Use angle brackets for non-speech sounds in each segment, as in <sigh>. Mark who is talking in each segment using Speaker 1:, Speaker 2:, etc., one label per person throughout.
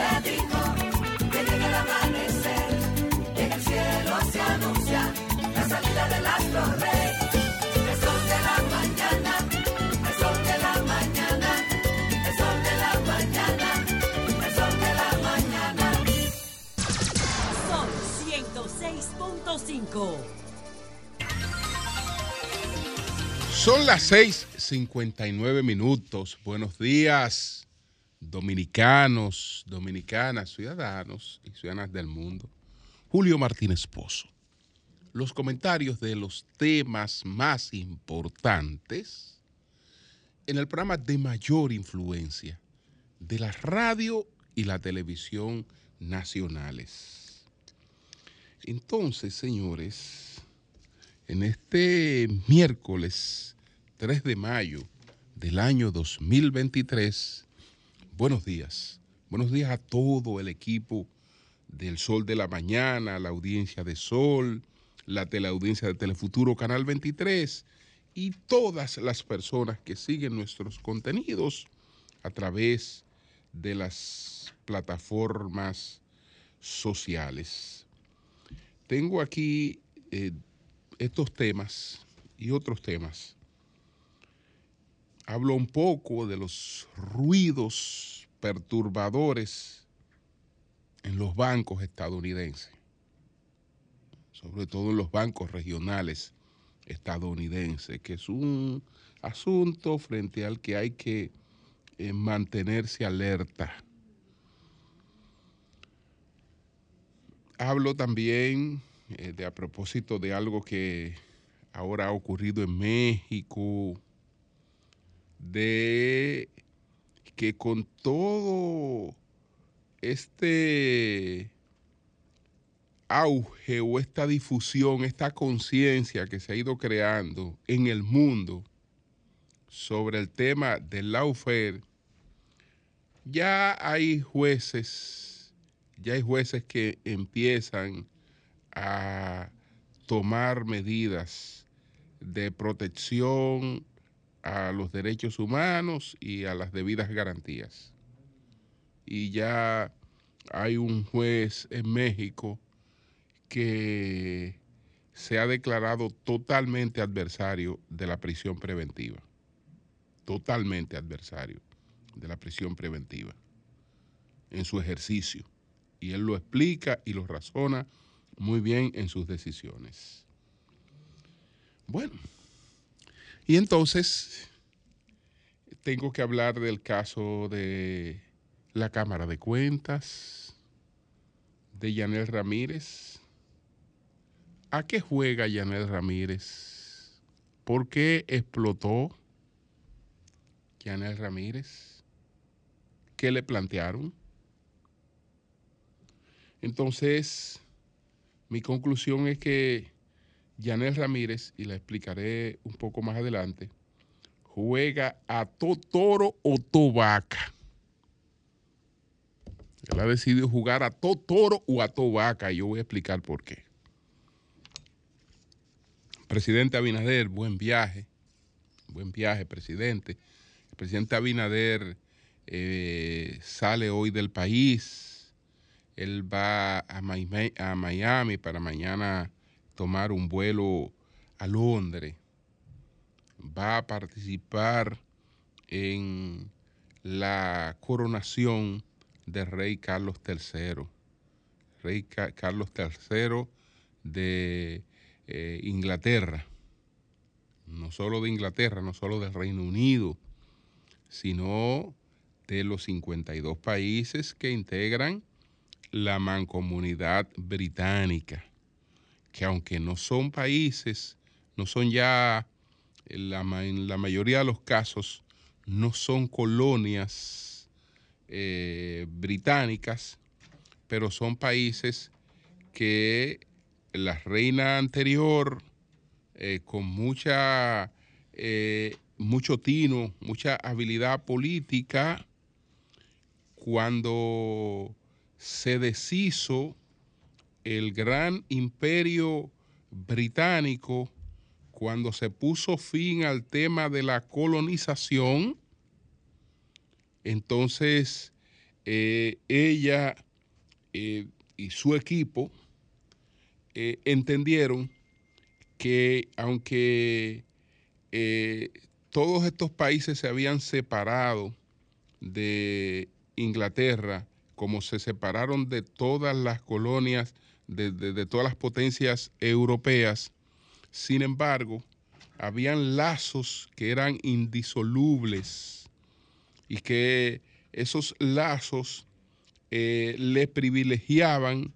Speaker 1: te dijo que llega el amanecer. En el cielo se anuncia la salida del astro rey. El sol de la mañana, el sol de la mañana, el sol de la mañana, el sol de la mañana.
Speaker 2: Son 106.5.
Speaker 3: Son las 6:59 minutos. Buenos días, dominicanos, dominicanas, ciudadanos y ciudadanas del mundo. Julio Martínez Pozo. Los comentarios de los temas más importantes en el programa de mayor influencia de la radio y la televisión nacionales. Entonces, señores, en este miércoles 3 de mayo del año 2023, buenos días. Buenos días a todo el equipo del Sol de la Mañana, la audiencia de Sol, la teleaudiencia de Telefuturo Canal 23 y todas las personas que siguen nuestros contenidos a través de las plataformas sociales. Tengo aquí eh, estos temas y otros temas. Hablo un poco de los ruidos perturbadores en los bancos estadounidenses, sobre todo en los bancos regionales estadounidenses, que es un asunto frente al que hay que eh, mantenerse alerta. Hablo también eh, de a propósito de algo que ahora ha ocurrido en México, de que con todo este auge o esta difusión, esta conciencia que se ha ido creando en el mundo sobre el tema del lawfare, ya hay jueces, ya hay jueces que empiezan a tomar medidas de protección a los derechos humanos y a las debidas garantías. Y ya hay un juez en México que se ha declarado totalmente adversario de la prisión preventiva. Totalmente adversario de la prisión preventiva en su ejercicio. Y él lo explica y lo razona muy bien en sus decisiones. Bueno, y entonces tengo que hablar del caso de la Cámara de Cuentas, de Yanel Ramírez. ¿A qué juega Yanel Ramírez? ¿Por qué explotó Yanel Ramírez? ¿Qué le plantearon? Entonces, mi conclusión es que Yanel Ramírez, y la explicaré un poco más adelante, juega a to toro o to vaca. Él ha decidido jugar a to toro o a to vaca y yo voy a explicar por qué. Presidente Abinader, buen viaje. Buen viaje, presidente. El presidente Abinader eh, sale hoy del país. Él va a Miami para mañana tomar un vuelo a Londres. Va a participar en la coronación del rey Carlos III. Rey Ca- Carlos III de eh, Inglaterra. No solo de Inglaterra, no solo del Reino Unido, sino de los 52 países que integran la mancomunidad británica, que aunque no son países, no son ya, en la, ma- en la mayoría de los casos, no son colonias eh, británicas, pero son países que la reina anterior, eh, con mucha, eh, mucho tino, mucha habilidad política, cuando se deshizo el gran imperio británico, cuando se puso fin al tema de la colonización, entonces eh, ella eh, y su equipo eh, entendieron que aunque todos estos países se habían separado de Inglaterra, como se separaron de todas las colonias, de todas las potencias europeas, sin embargo, habían lazos que eran indisolubles y que esos lazos eh, le privilegiaban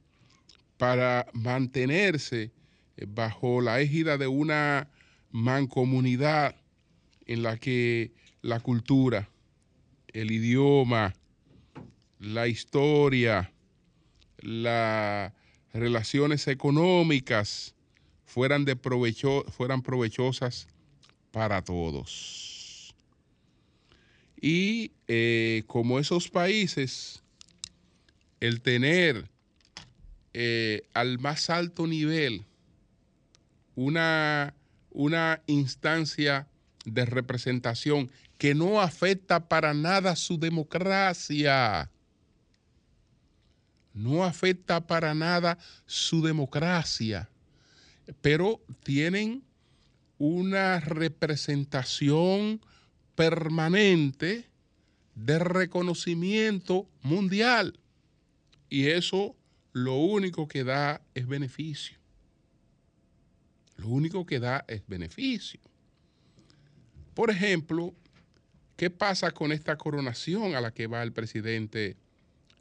Speaker 3: para mantenerse eh, bajo la égida de una mancomunidad en la que la cultura, el idioma, la historia, las relaciones económicas fueran, fueran provechosas para todos. Y eh, como esos países, el tener eh, al más alto nivel una, una instancia de representación que no afecta para nada su democracia. No afecta para nada su democracia, pero tienen una representación permanente de reconocimiento mundial. Y eso lo único que da es beneficio. Lo único que da es beneficio. Por ejemplo, ¿qué pasa con esta coronación a la que va el presidente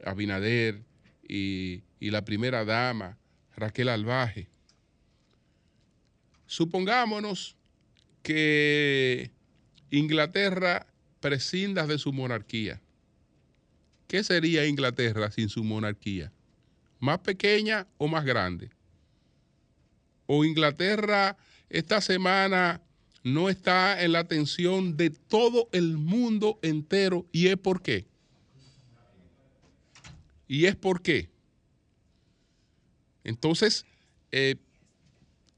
Speaker 3: Abinader y, la primera dama Raquel Albaje? Supongámonos que Inglaterra prescinda de su monarquía. ¿Qué sería Inglaterra sin su monarquía? ¿Más pequeña o más grande? ¿O Inglaterra esta semana no está en la atención de todo el mundo entero? ¿Y es por qué? ¿Y es por qué? Entonces, eh,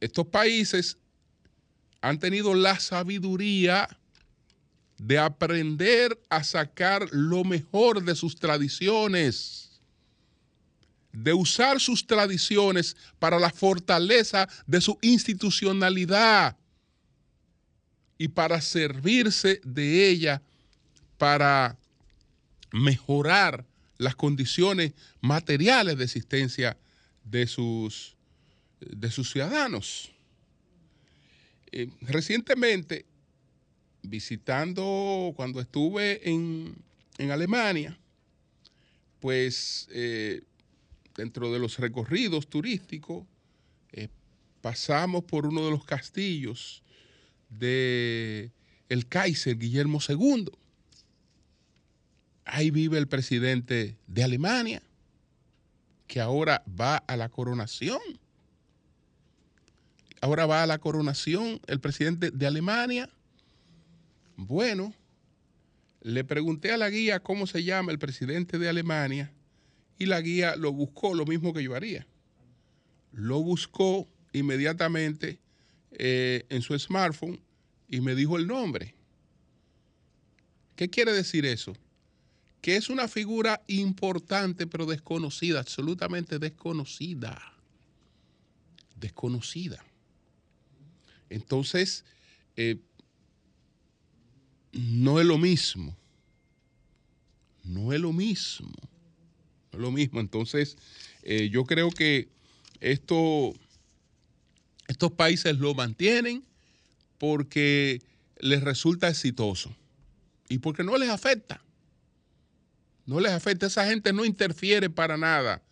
Speaker 3: estos países han tenido la sabiduría de aprender a sacar lo mejor de sus tradiciones, de usar sus tradiciones para la fortaleza de su institucionalidad y para servirse de ella para mejorar las condiciones materiales de existencia de sus, de sus ciudadanos. Eh, recientemente visitando, cuando estuve en, Alemania, pues eh, dentro de los recorridos turísticos, eh, pasamos por uno de los castillos de el Kaiser Guillermo II. Ahí vive el presidente de Alemania, que ahora va a la coronación. Ahora va a la coronación el presidente de Alemania bueno, le pregunté a la guía cómo se llama el presidente de Alemania y la guía lo buscó, lo mismo que yo haría. Lo buscó inmediatamente eh, en su smartphone y me dijo el nombre. ¿Qué quiere decir eso? Que es una figura importante pero desconocida, absolutamente desconocida. Desconocida. Entonces, eh, no es lo mismo. No es lo mismo. No es lo mismo. Entonces, eh, yo creo que esto, estos países lo mantienen porque les resulta exitoso y porque no les afecta. No les afecta. Esa gente no interfiere para nada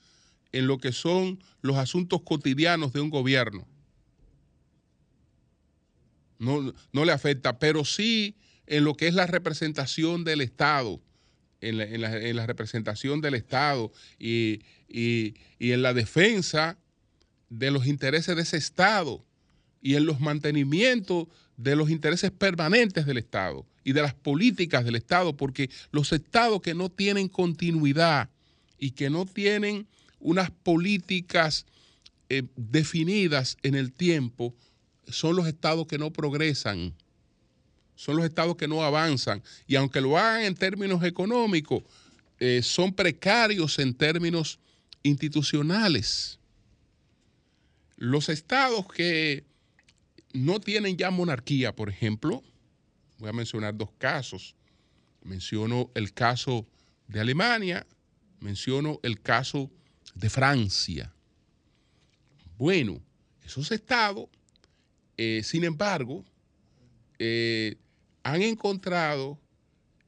Speaker 3: en lo que son los asuntos cotidianos de un gobierno. No, no le afecta, pero sí en lo que es la representación del Estado, en la, representación del Estado y, en la defensa de los intereses de ese Estado y en los mantenimientos de los intereses permanentes del Estado y de las políticas del Estado, porque los estados que no tienen continuidad y que no tienen unas políticas eh, definidas en el tiempo, son los estados que no progresan son los estados que no avanzan. Y aunque lo hagan en términos económicos, eh, son precarios en términos institucionales. Los estados que no tienen ya monarquía, por ejemplo, voy a mencionar dos casos. Menciono el caso de Alemania, menciono el caso de Francia. Bueno, esos estados, eh, sin embargo, eh, han encontrado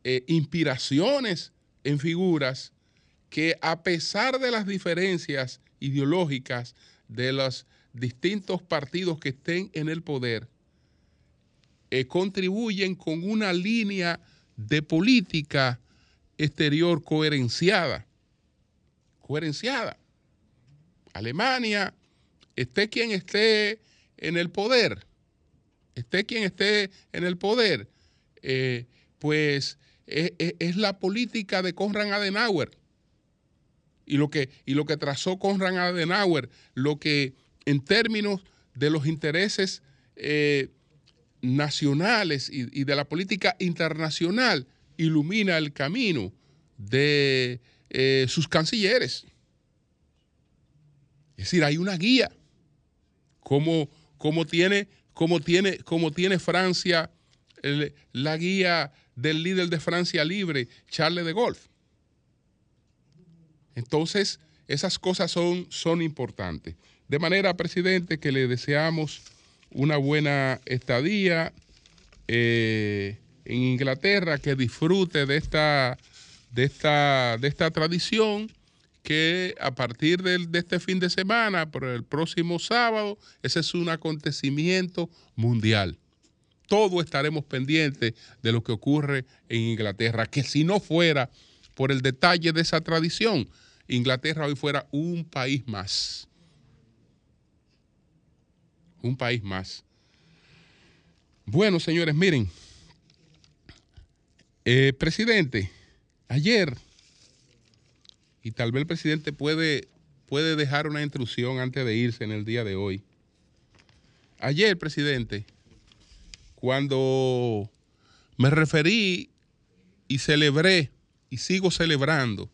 Speaker 3: eh, inspiraciones en figuras que a pesar de las diferencias ideológicas de los distintos partidos que estén en el poder, contribuyen con una línea de política exterior coherenciada. Coherenciada. Alemania, esté quien esté en el poder, esté quien esté en el poder, eh, pues es, es, la política de Konrad Adenauer. Y lo, que, y lo que trazó Konrad Adenauer, lo que en términos de los intereses eh, nacionales y, de la política internacional ilumina el camino de eh, sus cancilleres. Es decir, hay una guía, como, como, tiene, como, tiene, como tiene Francia, la guía del líder de Francia Libre, Charles de Gaulle. Entonces, esas cosas son, son importantes. De manera, presidente, que le deseamos una buena estadía eh, en Inglaterra, que disfrute de esta, de esta, de esta tradición que a partir de, de, este fin de semana, por el próximo sábado, ese es un acontecimiento mundial. Todos estaremos pendientes de lo que ocurre en Inglaterra, que si no fuera por el detalle de esa tradición, Inglaterra hoy fuera un país más un país más. Bueno, señores, miren, eh, presidente, ayer, y tal vez el presidente puede, puede dejar una instrucción antes de irse en el día de hoy. Ayer, presidente, cuando me referí y celebré y sigo celebrando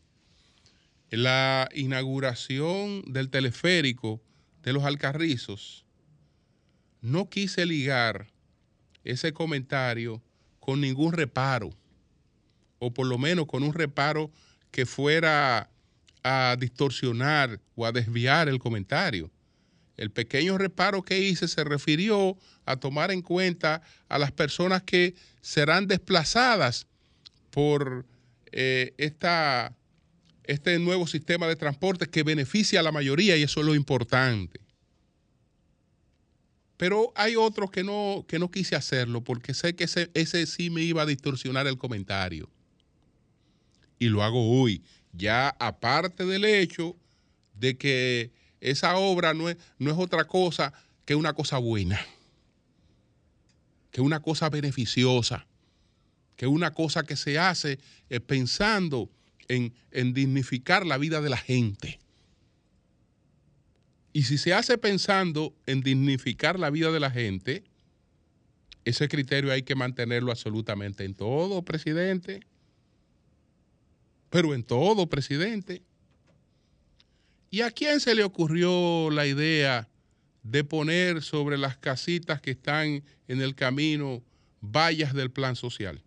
Speaker 3: la inauguración del teleférico de los Alcarrizos, no quise ligar ese comentario con ningún reparo, o por lo menos con un reparo que fuera a distorsionar o a desviar el comentario. El pequeño reparo que hice se refirió a tomar en cuenta a las personas que serán desplazadas por eh, esta, este nuevo sistema de transporte que beneficia a la mayoría y eso es lo importante. Pero hay otros que no, que no quise hacerlo porque sé que ese, ese sí me iba a distorsionar el comentario. Y lo hago hoy, ya aparte del hecho de que esa obra no es, no es otra cosa que una cosa buena, que una cosa beneficiosa, que una cosa que se hace eh, pensando en, en dignificar la vida de la gente. Y si se hace pensando en dignificar la vida de la gente, ese criterio hay que mantenerlo absolutamente en todo, presidente. Pero en todo, presidente. ¿Y a quién se le ocurrió la idea de poner sobre las casitas que están en el camino vallas del plan social?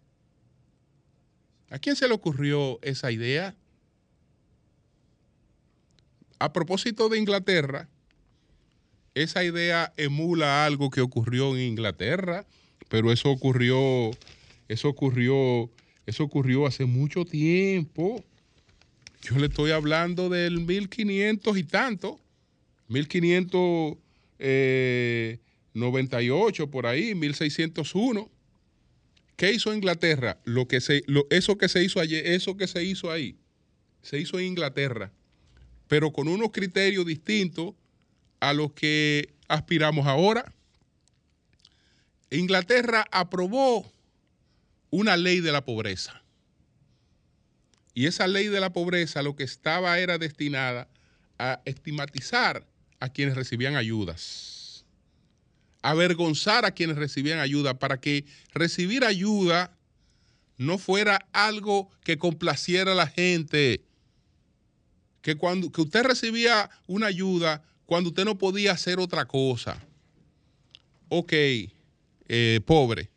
Speaker 3: ¿A quién se le ocurrió esa idea? A propósito de Inglaterra, esa idea emula algo que ocurrió en Inglaterra, pero eso ocurrió, eso ocurrió, eso ocurrió hace mucho tiempo. Yo le estoy hablando del 1500 y tanto, 1598 eh, por ahí, 1601. ¿Qué hizo Inglaterra? Lo que se, eso que se hizo ayer, eso que se hizo ahí, se hizo en Inglaterra, pero con unos criterios distintos a los que aspiramos ahora. Inglaterra aprobó una ley de la pobreza. Y esa ley de la pobreza lo que estaba era destinada a estigmatizar a quienes recibían ayudas, avergonzar a quienes recibían ayuda, para que recibir ayuda no fuera algo que complaciera a la gente. Que cuando que usted recibía una ayuda cuando usted no podía hacer otra cosa. Ok, eh, pobre,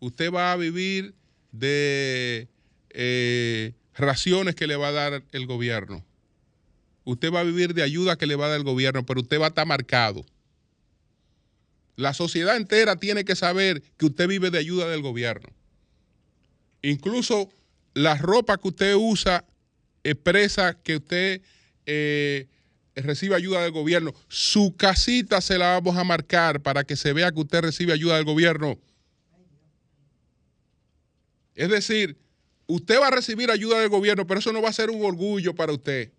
Speaker 3: usted va a vivir de eh, raciones que le va a dar el gobierno. Usted va a vivir de ayuda que le va a dar el gobierno, pero usted va a estar marcado. La sociedad entera tiene que saber que usted vive de ayuda del gobierno. Incluso la ropa que usted usa expresa que usted eh, recibe ayuda del gobierno. Su casita se la vamos a marcar para que se vea que usted recibe ayuda del gobierno. Es decir, usted va a recibir ayuda del gobierno, pero eso no va a ser un orgullo para usted.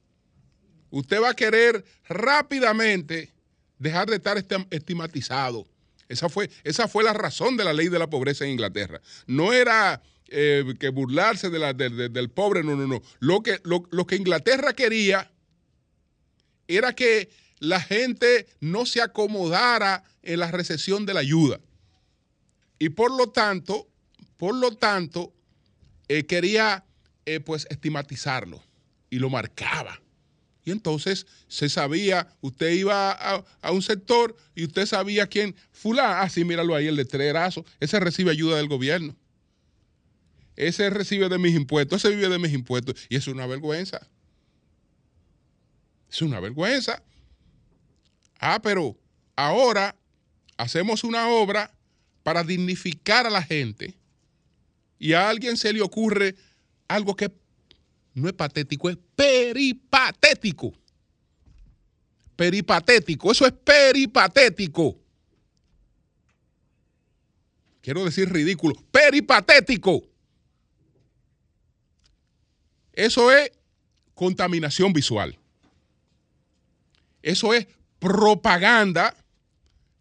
Speaker 3: Usted va a querer rápidamente dejar de estar estigmatizado. Esa fue, esa fue la razón de la ley de la pobreza en Inglaterra. No era eh, que burlarse del pobre, no, no, no. Lo que, lo, lo que Inglaterra quería era que la gente no se acomodara en la recesión de la ayuda. Y por lo tanto, por lo tanto, eh, quería eh, pues estigmatizarlo y lo marcaba. Y entonces se sabía, usted iba a, un sector y usted sabía quién, fulano, ah, sí, míralo ahí, el letrerazo, ese recibe ayuda del gobierno. Ese recibe de mis impuestos, ese vive de mis impuestos. Y es una vergüenza. Es una vergüenza. Ah, pero ahora hacemos una obra para dignificar a la gente y a alguien se le ocurre algo que no es patético, es peripatético. Peripatético, eso es peripatético. Quiero decir ridículo, peripatético. Eso es contaminación visual. Eso es propaganda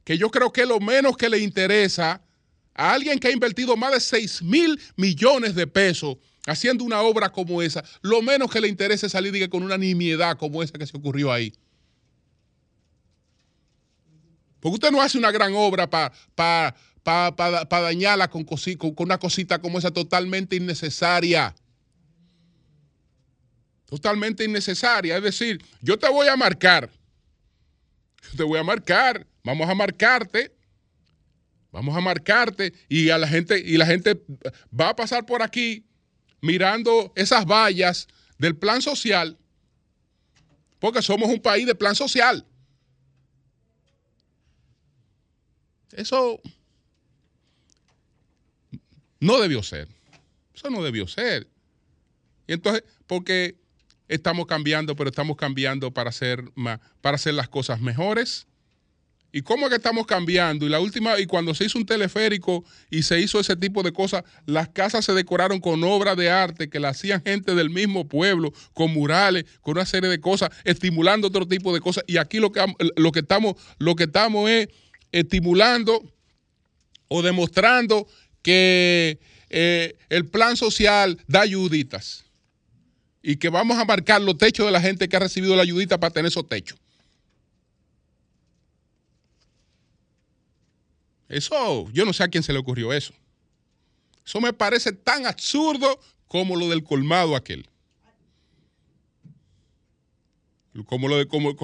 Speaker 3: que yo creo que lo menos que le interesa a alguien que ha invertido más de 6 mil millones de pesos haciendo una obra como esa, lo menos que le interesa es salir con una nimiedad como esa que se ocurrió ahí. Porque usted no hace una gran obra para dañarla con, con, con una cosita como esa totalmente innecesaria. Totalmente innecesaria. Es decir, yo te voy a marcar. <laughs> Te voy a marcar. Vamos a marcarte Vamos a marcarte y a la gente y la gente va a pasar por aquí mirando esas vallas del plan social, porque somos un país de plan social. Eso no debió ser. Eso no debió ser. Y entonces, porque estamos cambiando, pero estamos cambiando para hacer, para hacer las cosas mejores ¿Y cómo es que estamos cambiando? Y la última, y cuando se hizo un teleférico y se hizo ese tipo de cosas, las casas se decoraron con obras de arte que la hacían gente del mismo pueblo, con murales, con una serie de cosas, estimulando otro tipo de cosas. Y aquí lo que, lo que, estamos, lo que estamos es estimulando o demostrando que eh, el plan social da ayuditas. Y que vamos a marcar los techos de la gente que ha recibido la ayudita para tener esos techos. Eso, yo no sé a quién se le ocurrió eso. Eso me parece tan absurdo como lo del colmado aquel. Como lo, de, como,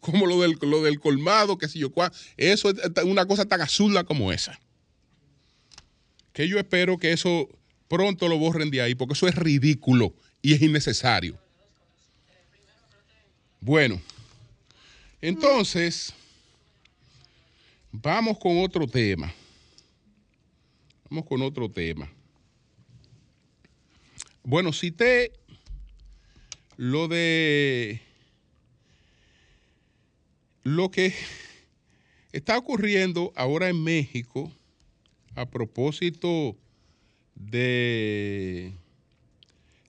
Speaker 3: como lo, del, lo del colmado, que si yo cuál. Eso es una cosa tan absurda como esa. Que yo espero que eso pronto lo borren de ahí, porque eso es ridículo y es innecesario. Bueno, entonces Vamos con otro tema. Vamos con otro tema. Bueno, cité lo de lo que está ocurriendo ahora en México a propósito de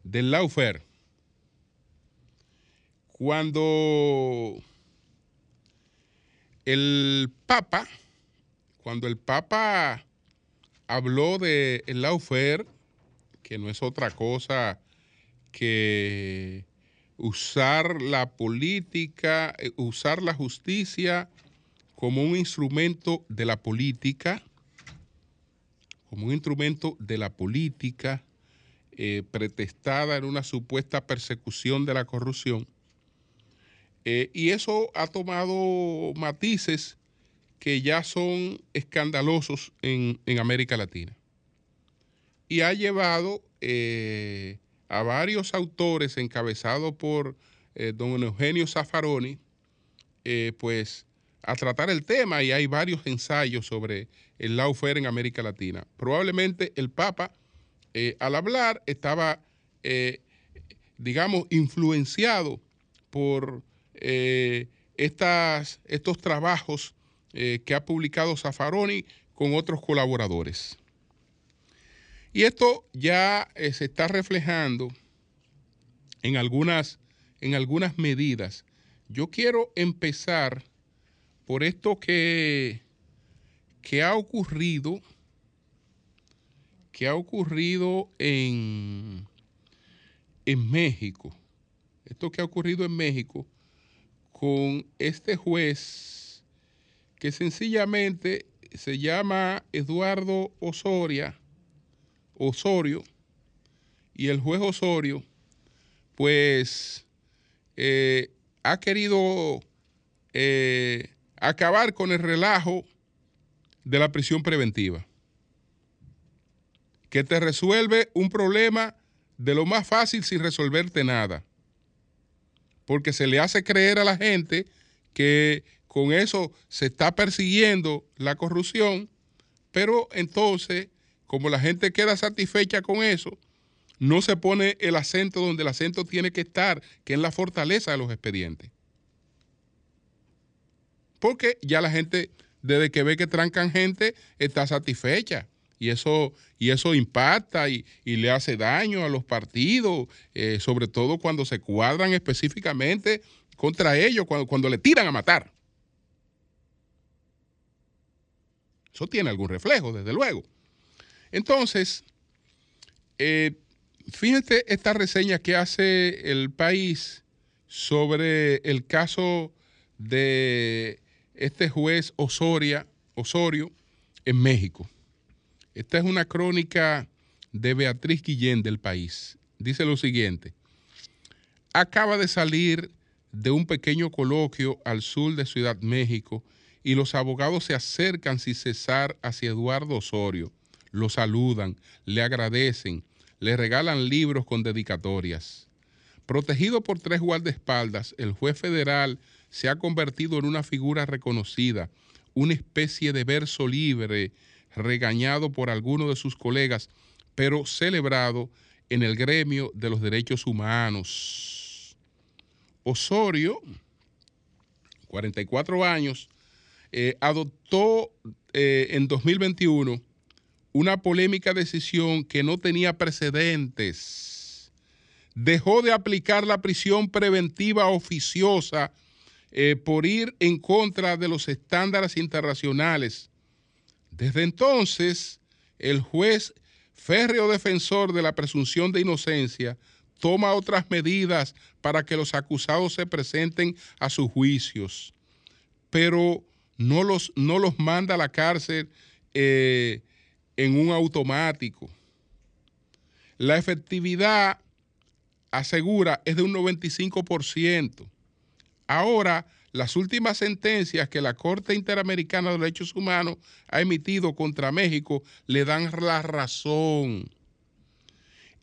Speaker 3: del Laufer. Cuando el Papa, cuando el Papa habló de el laufer, que no es otra cosa que usar la política, eh, usar la justicia como un instrumento de la política, como un instrumento de la política eh, pretestada en una supuesta persecución de la corrupción. Eh, y eso ha tomado matices que ya son escandalosos en, América Latina. Y ha llevado eh, a varios autores encabezados por don Eugenio Zaffaroni, pues a tratar el tema y hay varios ensayos sobre el lawfare en América Latina. Probablemente el Papa eh, al hablar estaba, eh, digamos, influenciado por eh, estas, estos trabajos que ha publicado Zaffaroni con otros colaboradores. Y esto ya se está reflejando en algunas, en algunas medidas. Yo quiero empezar por esto que, que ha ocurrido que ha ocurrido en, en México. Esto que ha ocurrido en México con este juez que sencillamente se llama Eduardo Osoria, Osorio, y el juez Osorio, pues eh, ha querido eh, acabar con el relajo de la prisión preventiva que te resuelve un problema de lo más fácil sin resolverte nada. Porque se le hace creer a la gente que con eso se está persiguiendo la corrupción, pero entonces, como la gente queda satisfecha con eso, no se pone el acento donde el acento tiene que estar, que es la fortaleza de los expedientes. Porque ya la gente, desde que ve que trancan gente, está satisfecha y eso, y eso impacta y, le hace daño a los partidos, eh, sobre todo cuando se cuadran específicamente contra ellos, cuando, cuando le tiran a matar. Eso tiene algún reflejo, desde luego. Entonces, eh, fíjense esta reseña que hace el país sobre el caso de este juez Osoria, Osorio en México. Esta es una crónica de Beatriz Guillén del país. Dice lo siguiente. Acaba de salir de un pequeño coloquio al sur de Ciudad México y los abogados se acercan sin cesar hacia Eduardo Osorio. Lo saludan, le agradecen, le regalan libros con dedicatorias. Protegido por tres guardaespaldas, el juez federal se ha convertido en una figura reconocida, una especie de verso libre regañado por algunos de sus colegas, pero celebrado en el gremio de los derechos humanos. Osorio, 44 años, eh, adoptó eh, en 2021 una polémica decisión que no tenía precedentes. Dejó de aplicar la prisión preventiva oficiosa eh, por ir en contra de los estándares internacionales desde entonces, el juez férreo defensor de la presunción de inocencia toma otras medidas para que los acusados se presenten a sus juicios, pero no los, no los manda a la cárcel eh, en un automático. La efectividad, asegura, es de un 95%. Ahora, las últimas sentencias que la Corte Interamericana de Derechos Humanos ha emitido contra México le dan la razón.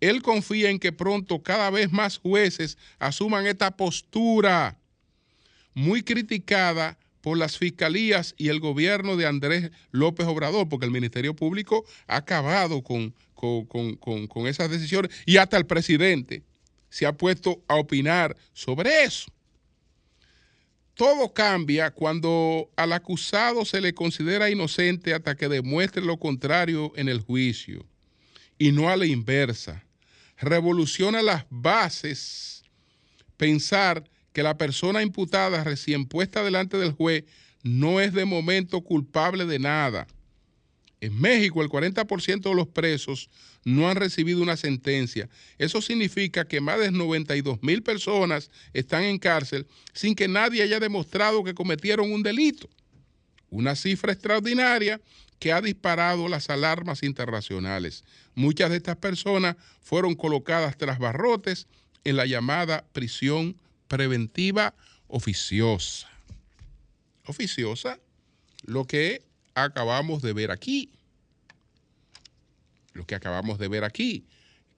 Speaker 3: Él confía en que pronto cada vez más jueces asuman esta postura muy criticada por las fiscalías y el gobierno de Andrés López Obrador, porque el Ministerio Público ha acabado con, con esas decisiones y hasta el presidente se ha puesto a opinar sobre eso. Todo cambia cuando al acusado se le considera inocente hasta que demuestre lo contrario en el juicio y no a la inversa. Revoluciona las bases pensar que la persona imputada recién puesta delante del juez no es de momento culpable de nada. En México el 40% de los presos no han recibido una sentencia. Eso significa que más de 92 mil personas están en cárcel sin que nadie haya demostrado que cometieron un delito. Una cifra extraordinaria que ha disparado las alarmas internacionales. Muchas de estas personas fueron colocadas tras barrotes en la llamada prisión preventiva oficiosa. Oficiosa, lo que acabamos de ver aquí. Lo que acabamos de ver aquí,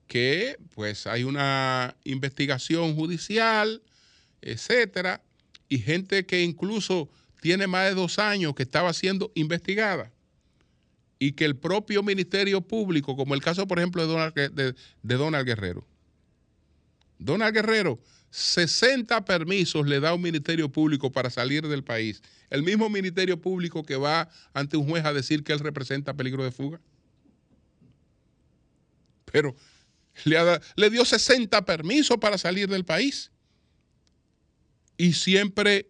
Speaker 3: que pues hay una investigación judicial, etcétera, y gente que incluso tiene más de dos años que estaba siendo investigada y que el propio Ministerio Público, como el caso, por ejemplo, de Donald, de, Donald Guerrero, Donald Guerrero, 60 permisos le da un Ministerio Público para salir del país. El mismo Ministerio Público que va ante un juez a decir que él representa peligro de fuga. Pero le, dio 60 permisos para salir del país. Y siempre,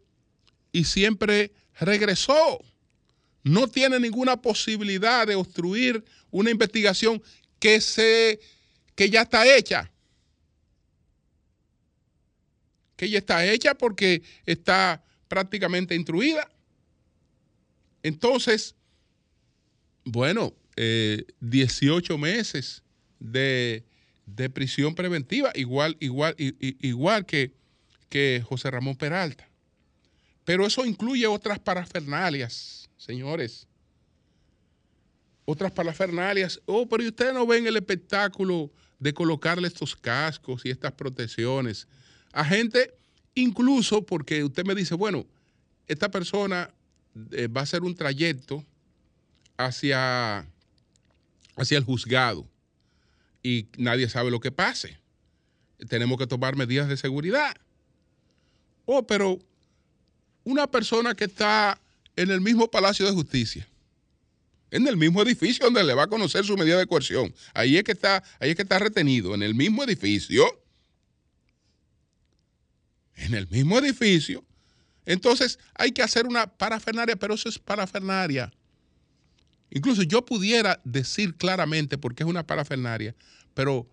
Speaker 3: y siempre regresó no tiene ninguna posibilidad de obstruir una investigación que, se, que ya está hecha. Que ya está hecha porque está prácticamente instruida. Entonces, bueno, 18 eh, meses de, prisión preventiva, igual, igual, igual que, que José Ramón Peralta. Pero eso incluye otras parafernalias señores. Otras parafernalias. Oh, pero ustedes no ven el espectáculo de colocarle estos cascos y estas protecciones a gente, incluso porque usted me dice, bueno, esta persona eh, va a hacer un trayecto hacia, hacia el juzgado y nadie sabe lo que pase. Tenemos que tomar medidas de seguridad. Oh, pero una persona que está en el mismo Palacio de Justicia, en el mismo edificio donde le va a conocer su medida de coerción. Ahí es que está, ahí es que está retenido, en el mismo edificio. En el mismo edificio. Entonces hay que hacer una parafernaria, pero eso es parafernaria. Incluso yo pudiera decir claramente por qué es una parafernaria, pero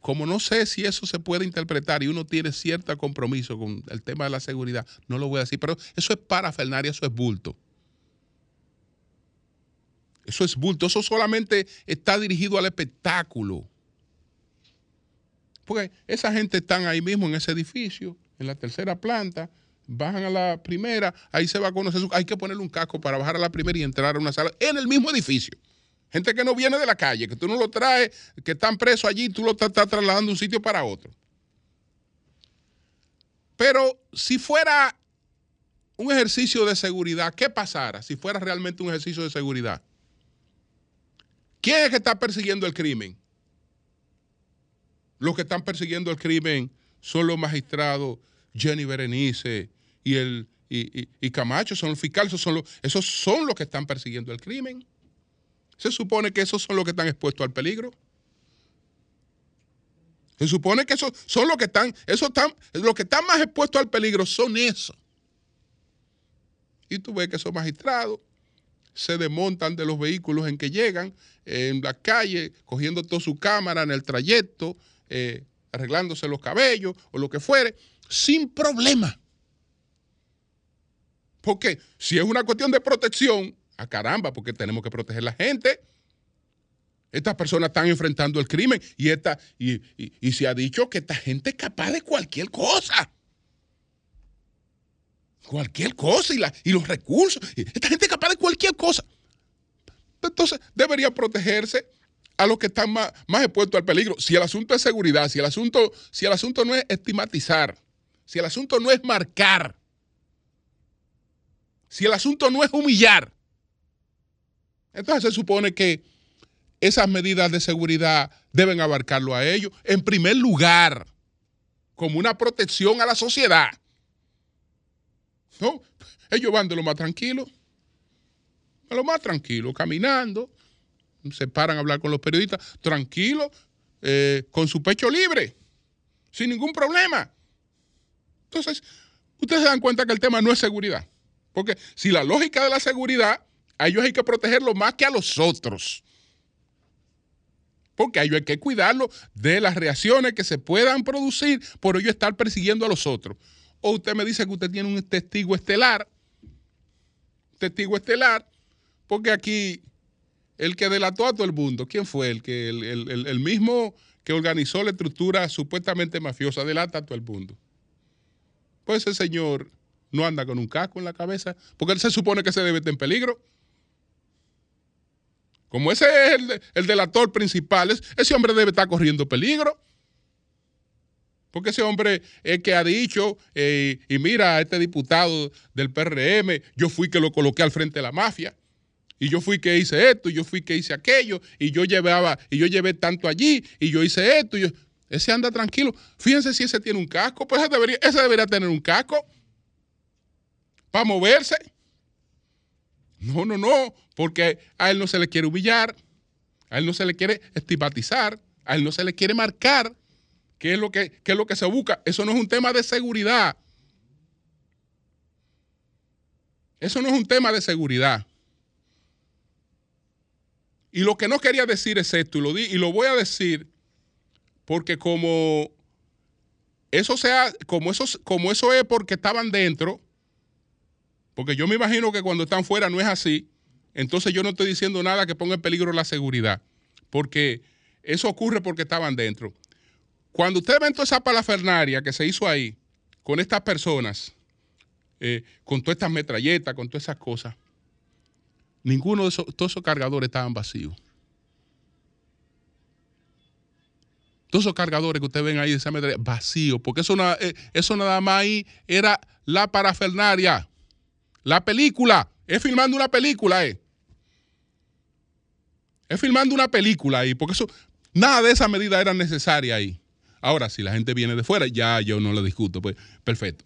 Speaker 3: como no sé si eso se puede interpretar y uno tiene cierto compromiso con el tema de la seguridad, no lo voy a decir, pero eso es parafernaria, eso es bulto. Eso es bulto, eso solamente está dirigido al espectáculo. Porque esa gente están ahí mismo en ese edificio, en la tercera planta, bajan a la primera, ahí se va a conocer, hay que ponerle un casco para bajar a la primera y entrar a una sala en el mismo edificio. Gente que no viene de la calle, que tú no lo traes, que están presos allí, tú lo estás, trasladando de un sitio para otro. Pero si fuera un ejercicio de seguridad, ¿qué pasara si fuera realmente un ejercicio de seguridad? ¿Quién es que está persiguiendo el crimen? Los que están persiguiendo el crimen son los magistrados Jenny Berenice y, el, y, Camacho, son los fiscales, son los, esos son los que están persiguiendo el crimen. Se supone que esos son los que están expuestos al peligro. Se supone que esos son los que están, esos están, los que están más expuestos al peligro son esos. Y tú ves que esos magistrados se desmontan de los vehículos en que llegan, en la calle, cogiendo toda su cámara en el trayecto, eh, arreglándose los cabellos o lo que fuere, sin problema. Porque si es una cuestión de protección, a caramba, porque tenemos que proteger a la gente. Estas personas están enfrentando el crimen y, esta, y, se ha dicho que esta gente es capaz de cualquier cosa. Cualquier cosa y, la, y los recursos. Esta gente es capaz de cualquier cosa. Entonces debería protegerse a los que están más, más expuestos al peligro. Si el asunto es seguridad, si el asunto, si el asunto no es estigmatizar, si el asunto no es marcar, si el asunto no es humillar, entonces se supone que esas medidas de seguridad deben abarcarlo a ellos. En primer lugar, como una protección a la sociedad. ¿No? Ellos van de lo más tranquilo, de lo más tranquilo, caminando, se paran a hablar con los periodistas, tranquilo, eh, con su pecho libre, sin ningún problema. Entonces, ustedes se dan cuenta que el tema no es seguridad. Porque si la lógica de la seguridad a ellos hay que protegerlos más que a los otros. Porque a ellos hay que cuidarlo de las reacciones que se puedan producir por ellos estar persiguiendo a los otros. O usted me dice que usted tiene un testigo estelar. Testigo estelar, porque aquí el que delató a todo el mundo, ¿quién fue? El, que, el mismo que organizó la estructura supuestamente mafiosa, delata a todo el mundo. Pues ese señor no anda con un casco en la cabeza, porque él se supone que se debe estar en peligro. Como ese es el, el delator principal, es- ese hombre debe estar corriendo peligro. Porque ese hombre es que ha dicho, eh, y mira, a este diputado del PRM, yo fui que lo coloqué al frente de la mafia. Y yo fui que hice esto, y yo fui que hice aquello, y yo llevaba, y yo llevé tanto allí, y yo hice esto. y yo- Ese anda tranquilo. Fíjense si ese tiene un casco, pues ese debería, ese debería tener un casco para moverse. No, no, no, porque a él no se le quiere humillar, a él no se le quiere estigmatizar, a él no se le quiere marcar qué es lo que, qué es lo que se busca. Eso no es un tema de seguridad. Eso no es un tema de seguridad. Y lo que no quería decir es esto, y lo, di, y lo voy a decir porque como eso sea, como eso, como eso es porque estaban dentro, porque yo me imagino que cuando están fuera no es así, entonces yo no estoy diciendo nada que ponga en peligro la seguridad, porque eso ocurre porque estaban dentro. Cuando usted ven toda esa palafernaria que se hizo ahí, con estas personas, eh, con todas estas metralletas, con todas esas cosas, ninguno de esos, todos esos cargadores estaban vacíos. Todos esos cargadores que ustedes ven ahí esa vacíos, porque eso, eh, eso nada más ahí era la parafernaria. La película. Es filmando una película, eh. Es filmando una película ahí, porque eso, nada de esa medida era necesaria ahí. Ahora, si la gente viene de fuera, ya yo no lo discuto, pues perfecto.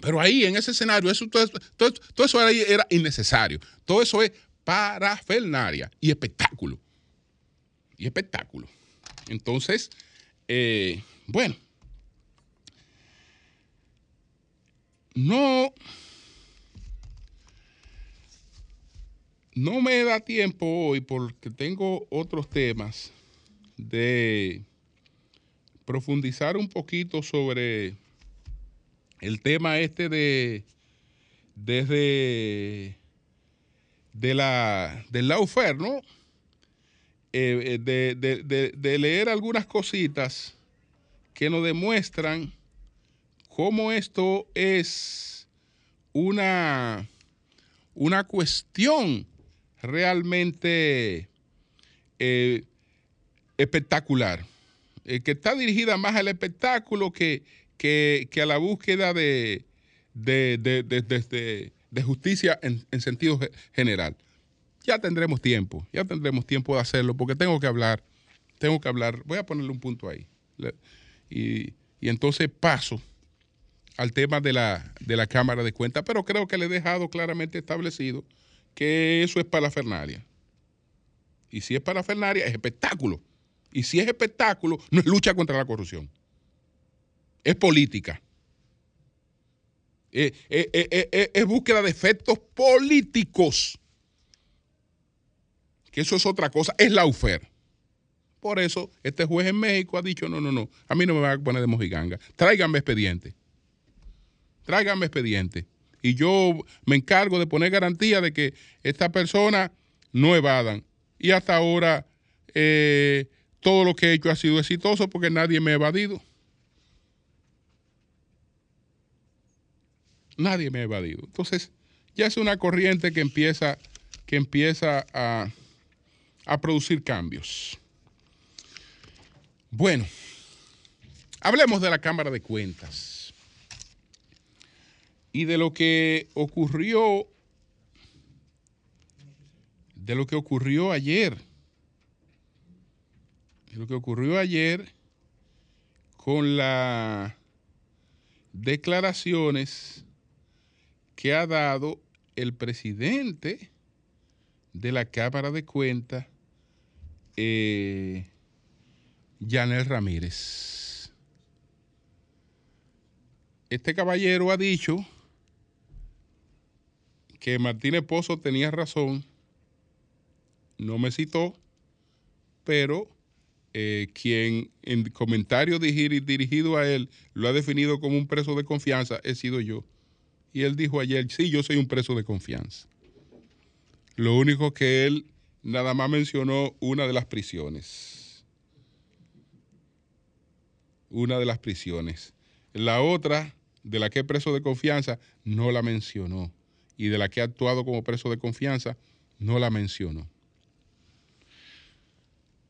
Speaker 3: Pero ahí, en ese escenario, eso, todo, todo, todo eso ahí era innecesario. Todo eso es parafernaria y espectáculo. Y espectáculo. Entonces, eh, bueno, no, no me da tiempo hoy porque tengo otros temas de profundizar un poquito sobre el tema este de desde de la del lawfare, ¿no? Eh, eh, de, de- de- de leer algunas cositas que nos demuestran cómo esto es una, una cuestión realmente eh, espectacular, eh, que está dirigida más al espectáculo que, que- que a la búsqueda de, de, de- de- justicia en, en sentido ge- general. Ya tendremos tiempo, ya tendremos tiempo de hacerlo, porque tengo que hablar, tengo que hablar, voy a ponerle un punto ahí. Y, y entonces paso al tema de la, de la Cámara de Cuentas, pero creo que le he dejado claramente establecido que eso es parafernalia. Y si es parafernalia, es espectáculo. Y si es espectáculo, no es lucha contra la corrupción. Es política. Eh, eh, eh, es búsqueda de efectos políticos. Que eso es otra cosa. Es la UFER. Por eso, este juez en México ha dicho, no, no, no, a mí no me van a poner de mojiganga. Tráiganme expediente. Tráiganme expediente. Y yo me encargo de poner garantía de que esta persona no evadan. Y hasta ahora eh, todo lo que he hecho ha sido exitoso porque nadie me ha evadido. Nadie me ha evadido. Entonces, ya es una corriente que empieza, que empieza a producir cambios. Bueno, hablemos de la Cámara de Cuentas y de lo que ocurrió, de lo que ocurrió ayer, de lo que ocurrió ayer con las declaraciones que ha dado el presidente de la Cámara de Cuentas, eh, Yanel Ramírez. Este caballero ha dicho que Martínez Pozo tenía razón, no me citó, pero eh, quien en comentario diri- dirigido a él lo ha definido como un preso de confianza he sido yo. Y él dijo ayer, sí, yo soy un preso de confianza. Lo único que él nada más mencionó una de las prisiones. Una de las prisiones. La otra, de la que es preso de confianza, no la mencionó. Y de la que ha actuado como preso de confianza, no la mencionó.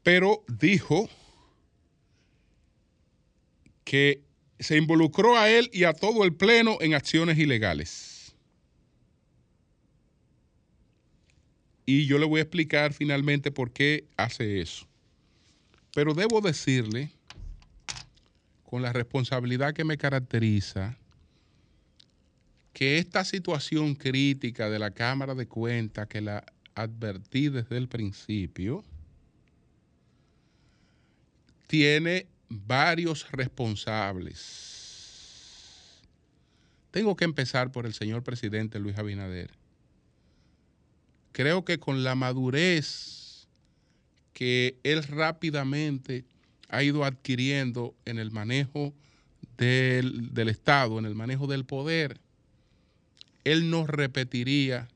Speaker 3: Pero dijo que se involucró a él y a todo el Pleno en acciones ilegales. Y yo le voy a explicar finalmente por qué hace eso. Pero debo decirle, con la responsabilidad que me caracteriza, que esta situación crítica de la Cámara de Cuentas, que la advertí desde el principio, tiene varios responsables. Tengo que empezar por el señor presidente Luis Abinader. Creo que con la madurez que él rápidamente ha ido adquiriendo en el manejo del, del Estado, en el manejo del poder, él no repetiría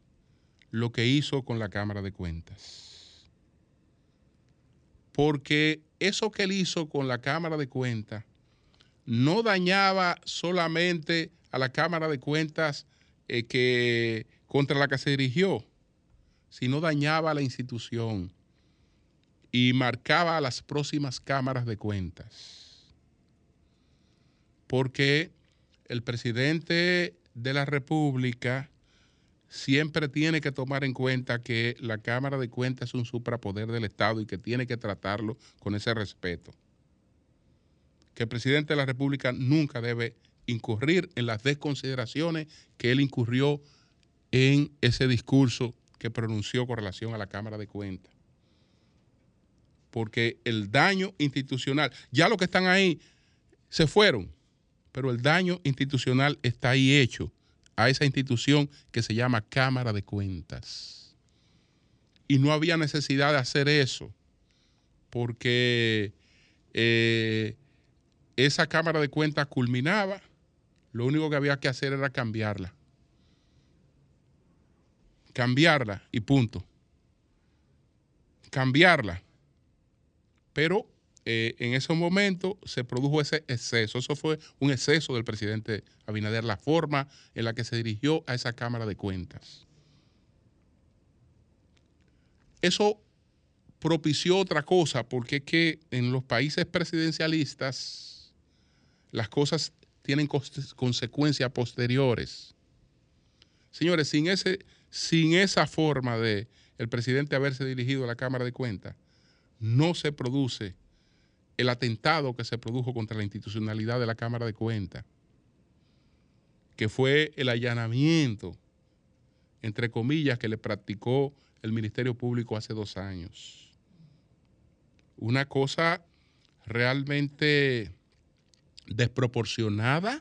Speaker 3: lo que hizo con la Cámara de Cuentas. Porque eso que él hizo con la Cámara de Cuentas no dañaba solamente a la Cámara de Cuentas eh, que, contra la que se dirigió, sino dañaba a la institución y marcaba a las próximas cámaras de cuentas. Porque el presidente de la República siempre tiene que tomar en cuenta que la Cámara de Cuentas es un suprapoder del Estado y que tiene que tratarlo con ese respeto. Que el presidente de la República nunca debe incurrir en las desconsideraciones que él incurrió en ese discurso que pronunció con relación a la Cámara de Cuentas. Porque el daño institucional, ya los que están ahí se fueron, pero el daño institucional está ahí hecho a esa institución que se llama Cámara de Cuentas. Y no había necesidad de hacer eso, porque eh, esa Cámara de Cuentas culminaba, lo único que había que hacer era cambiarla. Cambiarla y punto. Cambiarla. Pero eh, en ese momento se produjo ese exceso. Eso fue un exceso del presidente Abinader, la forma en la que se dirigió a esa Cámara de Cuentas. Eso propició otra cosa, porque es que en los países presidencialistas las cosas tienen consecuencias posteriores. Señores, sin, ese, sin esa forma de el presidente haberse dirigido a la Cámara de Cuentas, no se produce el atentado que se produjo contra la institucionalidad de la Cámara de Cuentas, que fue el allanamiento, entre comillas, que le practicó el Ministerio Público hace dos años. Una cosa realmente desproporcionada,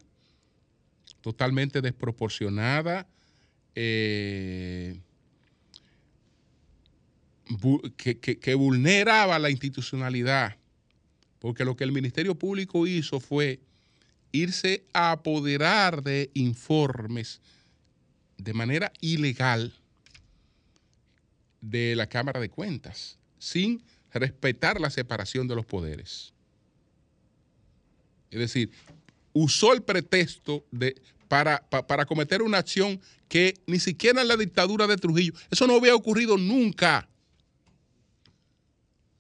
Speaker 3: totalmente desproporcionada, eh, que, que vulneraba la institucionalidad porque lo que el Ministerio Público hizo fue irse a apoderar de informes de manera ilegal de la Cámara de Cuentas, sin respetar la separación de los poderes. Es decir, usó el pretexto de, para, para, cometer una acción que ni siquiera en la dictadura de Trujillo, eso no había ocurrido nunca.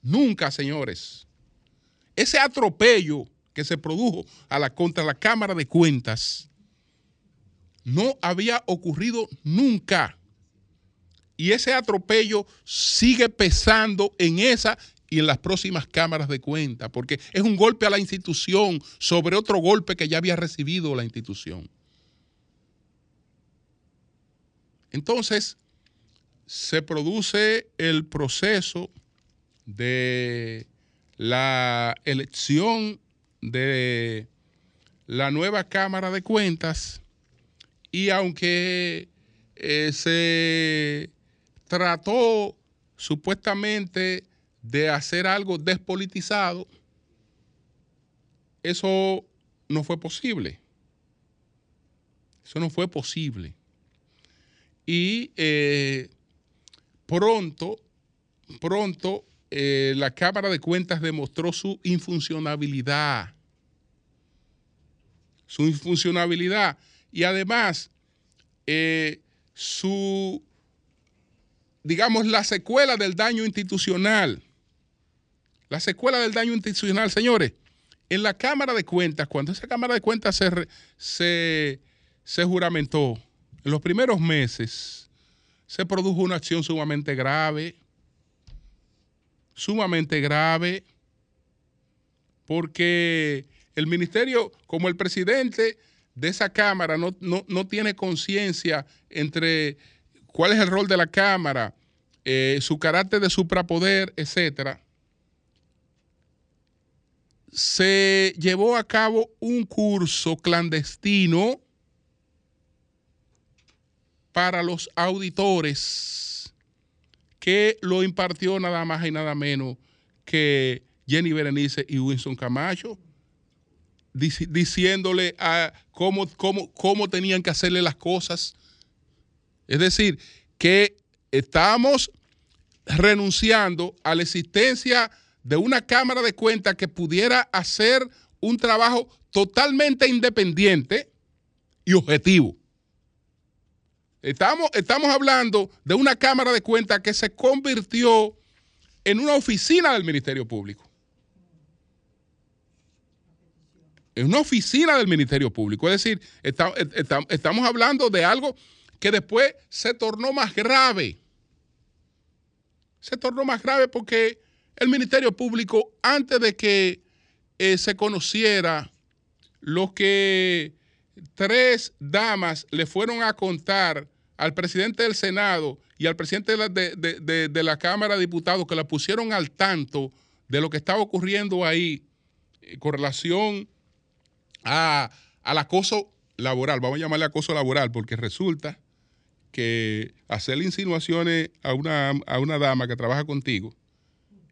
Speaker 3: Nunca, señores. Ese atropello que se produjo a la, contra la Cámara de Cuentas no había ocurrido nunca. Y ese atropello sigue pesando en esa y en las próximas cámaras de cuentas, porque es un golpe a la institución sobre otro golpe que ya había recibido la institución. Entonces, se produce el proceso de la elección de la nueva Cámara de Cuentas y aunque eh, se trató supuestamente de hacer algo despolitizado, eso no fue posible. Eso no fue posible. Y eh, pronto pronto eh, la Cámara de Cuentas demostró su infuncionabilidad. Su infuncionabilidad. Y además, eh, su, digamos, la secuela del daño institucional. La secuela del daño institucional, señores. En la Cámara de Cuentas, cuando esa Cámara de Cuentas se, se, se juramentó, en los primeros meses, se produjo una acción sumamente grave, sumamente grave, porque el ministerio, como el presidente de esa Cámara, no, no, tiene conciencia entre cuál es el rol de la Cámara, eh, su carácter de suprapoder, etcétera, se llevó a cabo un curso clandestino para los auditores que lo impartió nada más y nada menos que Jenny Berenice y Winston Camacho, diciéndole a cómo, cómo, cómo tenían que hacerle las cosas. Es decir, que estamos renunciando a la existencia de una Cámara de Cuentas que pudiera hacer un trabajo totalmente independiente y objetivo. Estamos, estamos hablando de una Cámara de Cuentas que se convirtió en una oficina del Ministerio Público. En una oficina del Ministerio Público. Es decir, estamos hablando de algo que después se tornó más grave. Se tornó más grave porque el Ministerio Público, antes de que eh, se conociera lo que tres damas le fueron a contar al presidente del Senado y al presidente de la, Cámara de Diputados que la pusieron al tanto de lo que estaba ocurriendo ahí eh, con relación a, al acoso laboral, vamos a llamarle acoso laboral, porque resulta que hacerle insinuaciones a una, a una dama que trabaja contigo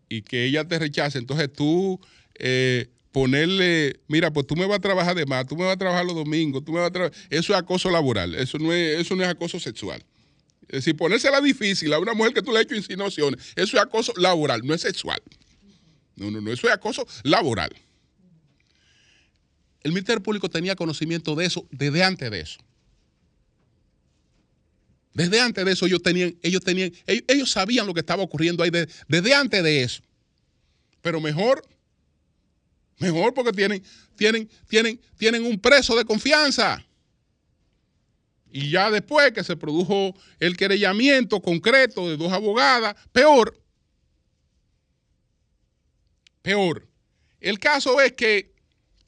Speaker 3: y que ella te rechace, entonces tú eh, ponerle, mira, pues tú me vas a trabajar de más, tú me vas a trabajar los domingos, tú me vas a trabajar, eso es acoso laboral, eso no es, eso no es acoso sexual. Es decir, ponérsela difícil a una mujer que tú le has hecho insinuaciones, eso es acoso laboral, no es sexual. No, no, no, eso es acoso laboral. El Ministerio Público tenía conocimiento de eso desde antes de eso. Desde antes de eso ellos tenían, ellos tenían, ellos, sabían lo que estaba ocurriendo ahí desde antes de eso. Pero mejor Mejor porque tienen, tienen, tienen, tienen un preso de confianza. Y ya después que se produjo el querellamiento concreto de dos abogadas, peor. Peor. El caso es que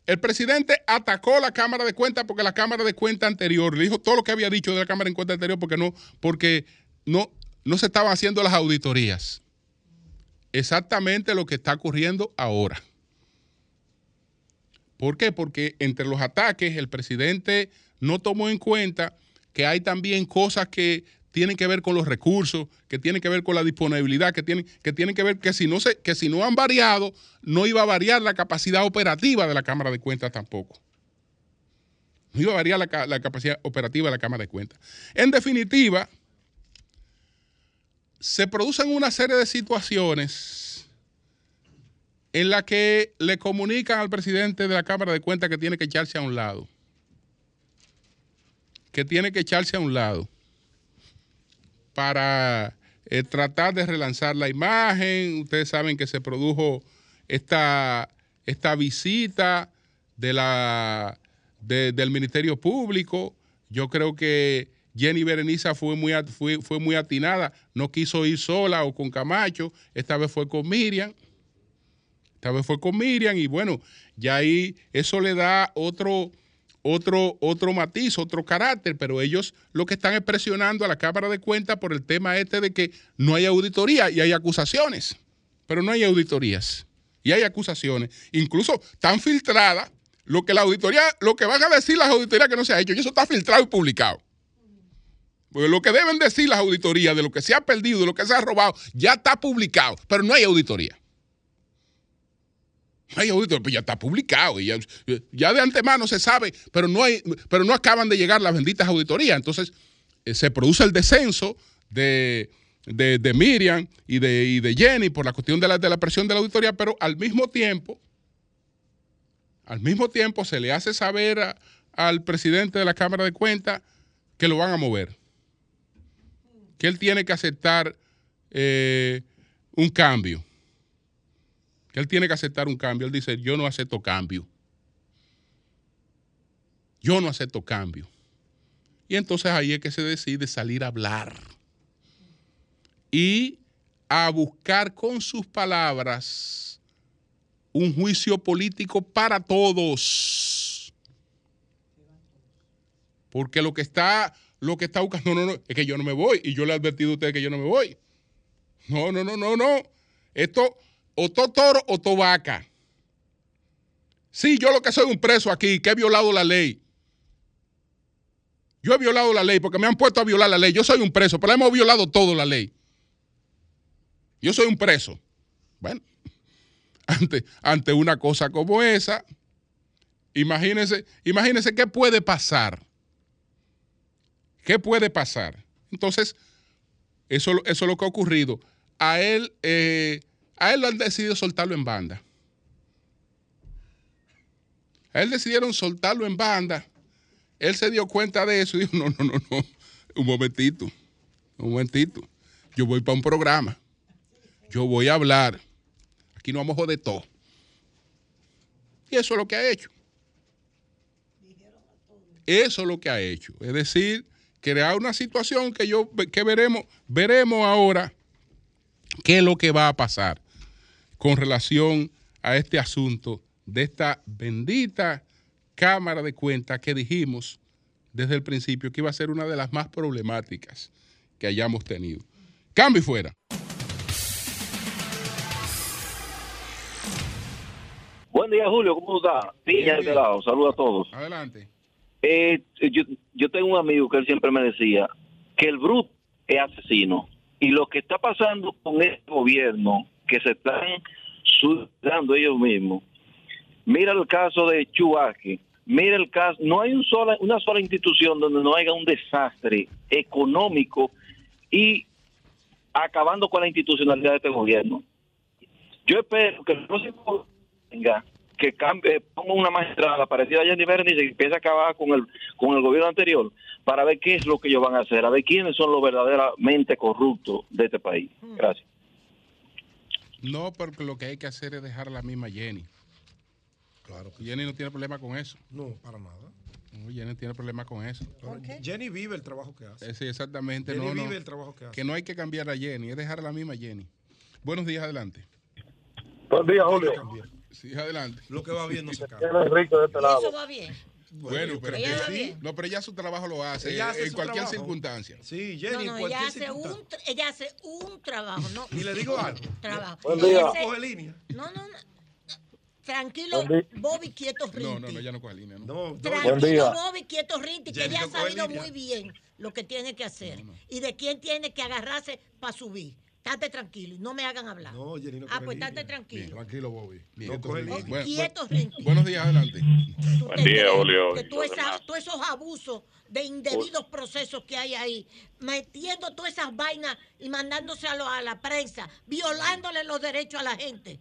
Speaker 3: el presidente atacó la Cámara de Cuentas porque la Cámara de Cuentas anterior, le dijo todo lo que había dicho de la Cámara de Cuentas anterior porque no, porque no, no se estaban haciendo las auditorías. Exactamente lo que está ocurriendo ahora. ¿Por qué? Porque entre los ataques el presidente no tomó en cuenta que hay también cosas que tienen que ver con los recursos, que tienen que ver con la disponibilidad, que tienen que, tienen que ver que si, no se, que si no han variado, no iba a variar la capacidad operativa de la Cámara de Cuentas tampoco. No iba a variar la, la capacidad operativa de la Cámara de Cuentas. En definitiva, se producen una serie de situaciones en la que le comunican al presidente de la Cámara de Cuentas que tiene que echarse a un lado. Que tiene que echarse a un lado para eh, tratar de relanzar la imagen. Ustedes saben que se produjo esta, esta visita de la, del Ministerio Público. Yo creo que Jenny Berenice fue muy, fue, fue muy atinada. No quiso ir sola o con Camacho. Esta vez fue con Miriam esta vez fue con Miriam y bueno, ya ahí eso le da otro, otro, otro matiz, otro carácter, pero ellos lo que están es presionando a la Cámara de Cuentas por el tema este de que no hay auditoría y hay acusaciones, pero no hay auditorías y hay acusaciones, incluso tan filtradas lo que la auditoría, lo que van a decir las auditorías que no se ha hecho, y eso está filtrado y publicado. Porque lo que deben decir las auditorías de lo que se ha perdido, de lo que se ha robado, ya está publicado, pero no hay auditoría. Hay auditor, pues ya está publicado y ya, de antemano se sabe, pero no, hay, pero no acaban de llegar las benditas auditorías. Entonces, eh, se produce el descenso de, de, de Miriam y de, y de Jenny por la cuestión de la, de la presión de la auditoría, pero al mismo tiempo, al mismo tiempo se le hace saber al presidente de la Cámara de Cuentas que lo van a mover, que él tiene que aceptar eh, un cambio, él tiene que aceptar un cambio. Él dice, yo no acepto cambio. Yo no acepto cambio. Y entonces ahí es que se decide salir a hablar y a buscar con sus palabras un juicio político para todos. Porque lo que está, lo que está buscando, no, no, es que yo no me voy. Y yo le he advertido a ustedes que yo no me voy. No, no, no, no, no. Esto, o to toro o to vaca. Sí, yo lo que soy un preso aquí, que he violado la ley. Yo he violado la ley porque me han puesto a violar la ley. Yo soy un preso, pero hemos violado todo la ley. Yo soy un preso. Bueno, <laughs> ante, ante una cosa como esa, imagínense, imagínense qué puede pasar. ¿Qué puede pasar? Entonces, eso, eso es lo que ha ocurrido. A él, eh, a él lo han decidido soltarlo en banda. A él decidieron soltarlo en banda. Él se dio cuenta de eso y dijo, no, no, no, no, un momentito, un momentito. Yo voy para un programa. Yo voy a hablar. Aquí no vamos a joder todo. Y eso es lo que ha hecho. Eso es lo que ha hecho. Es decir, crear una situación que yo que veremos, veremos ahora qué es lo que va a pasar con relación a este asunto de esta bendita Cámara de Cuentas que dijimos desde el principio que iba a ser una de las más problemáticas que hayamos tenido. Cambio y fuera.
Speaker 4: Buen día, Julio. ¿Cómo está? Piña de lado. Saludos a todos.
Speaker 3: Adelante.
Speaker 4: Eh, yo, yo tengo un amigo que él siempre me decía que el bruto es asesino. Y lo que está pasando con este gobierno, que se están suicidando ellos mismos. Mira el caso de Chubaque. Mira el caso. No hay un sola, una sola institución donde no haya un desastre económico y acabando con la institucionalidad de este gobierno. Yo espero que el próximo venga, que cambie, ponga una magistrada parecida a Jenny Berenice y empiece a acabar con el, con el gobierno anterior para ver qué es lo que ellos van a hacer, a ver quiénes son los verdaderamente corruptos de este país. Gracias.
Speaker 3: No, porque lo que hay que hacer es dejar a la misma Jenny.
Speaker 5: Claro que
Speaker 3: Jenny no tiene problema con eso.
Speaker 5: no, para nada.
Speaker 3: No, Jenny no tiene problema con eso.
Speaker 5: Pero Jenny vive el trabajo que hace.
Speaker 3: Eh, Sí, exactamente.
Speaker 5: Jenny
Speaker 3: no, no.
Speaker 5: vive el trabajo que hace.
Speaker 3: Que no hay que cambiar a Jenny, es dejar a la misma Jenny. Buenos días, adelante.
Speaker 6: Buen día,
Speaker 5: Hay que
Speaker 6: Julio.
Speaker 3: Sí, adelante.
Speaker 5: Lo que va bien no se cambia.
Speaker 6: Tiene Enrique de este lado.
Speaker 2: eso va bien.
Speaker 3: Bueno, pero
Speaker 2: Ella
Speaker 5: que sí.
Speaker 3: no, pero ella su trabajo lo hace
Speaker 5: Ella hace
Speaker 3: en cualquier
Speaker 5: trabajo.
Speaker 3: circunstancia.
Speaker 5: Sí,
Speaker 2: No,
Speaker 5: Jenny,
Speaker 2: no,
Speaker 5: en
Speaker 2: ella hace, un, ella hace un trabajo, no
Speaker 5: Y le digo algo.
Speaker 2: trabajo.
Speaker 6: Buen día.
Speaker 2: ese-
Speaker 5: Coge línea.
Speaker 2: no, no, no. Tranquilo. Bobby, quieto, Rinti.
Speaker 3: No, no, no, ella no coge línea. ¿no?
Speaker 5: No,
Speaker 2: Tranquilo,
Speaker 6: día.
Speaker 2: Bobby, quieto, Rinti, que ella ha
Speaker 5: no
Speaker 2: sabido
Speaker 5: línea.
Speaker 2: muy bien lo que tiene que hacer y de quién tiene que agarrarse para subir. Estate tranquilo y no me hagan hablar.
Speaker 5: No, Jenny no
Speaker 2: ah, pues estate tranquilo.
Speaker 5: Tranquilo, Bobby.
Speaker 3: Bien,
Speaker 5: no coge línea.
Speaker 3: bueno, buenos días, adelante.
Speaker 7: Buen día, Julio,
Speaker 2: Que todos esos abusos de indebidos procesos que hay ahí, metiendo todas esas vainas y mandándose a, lo- a la prensa, violándole los derechos a la gente.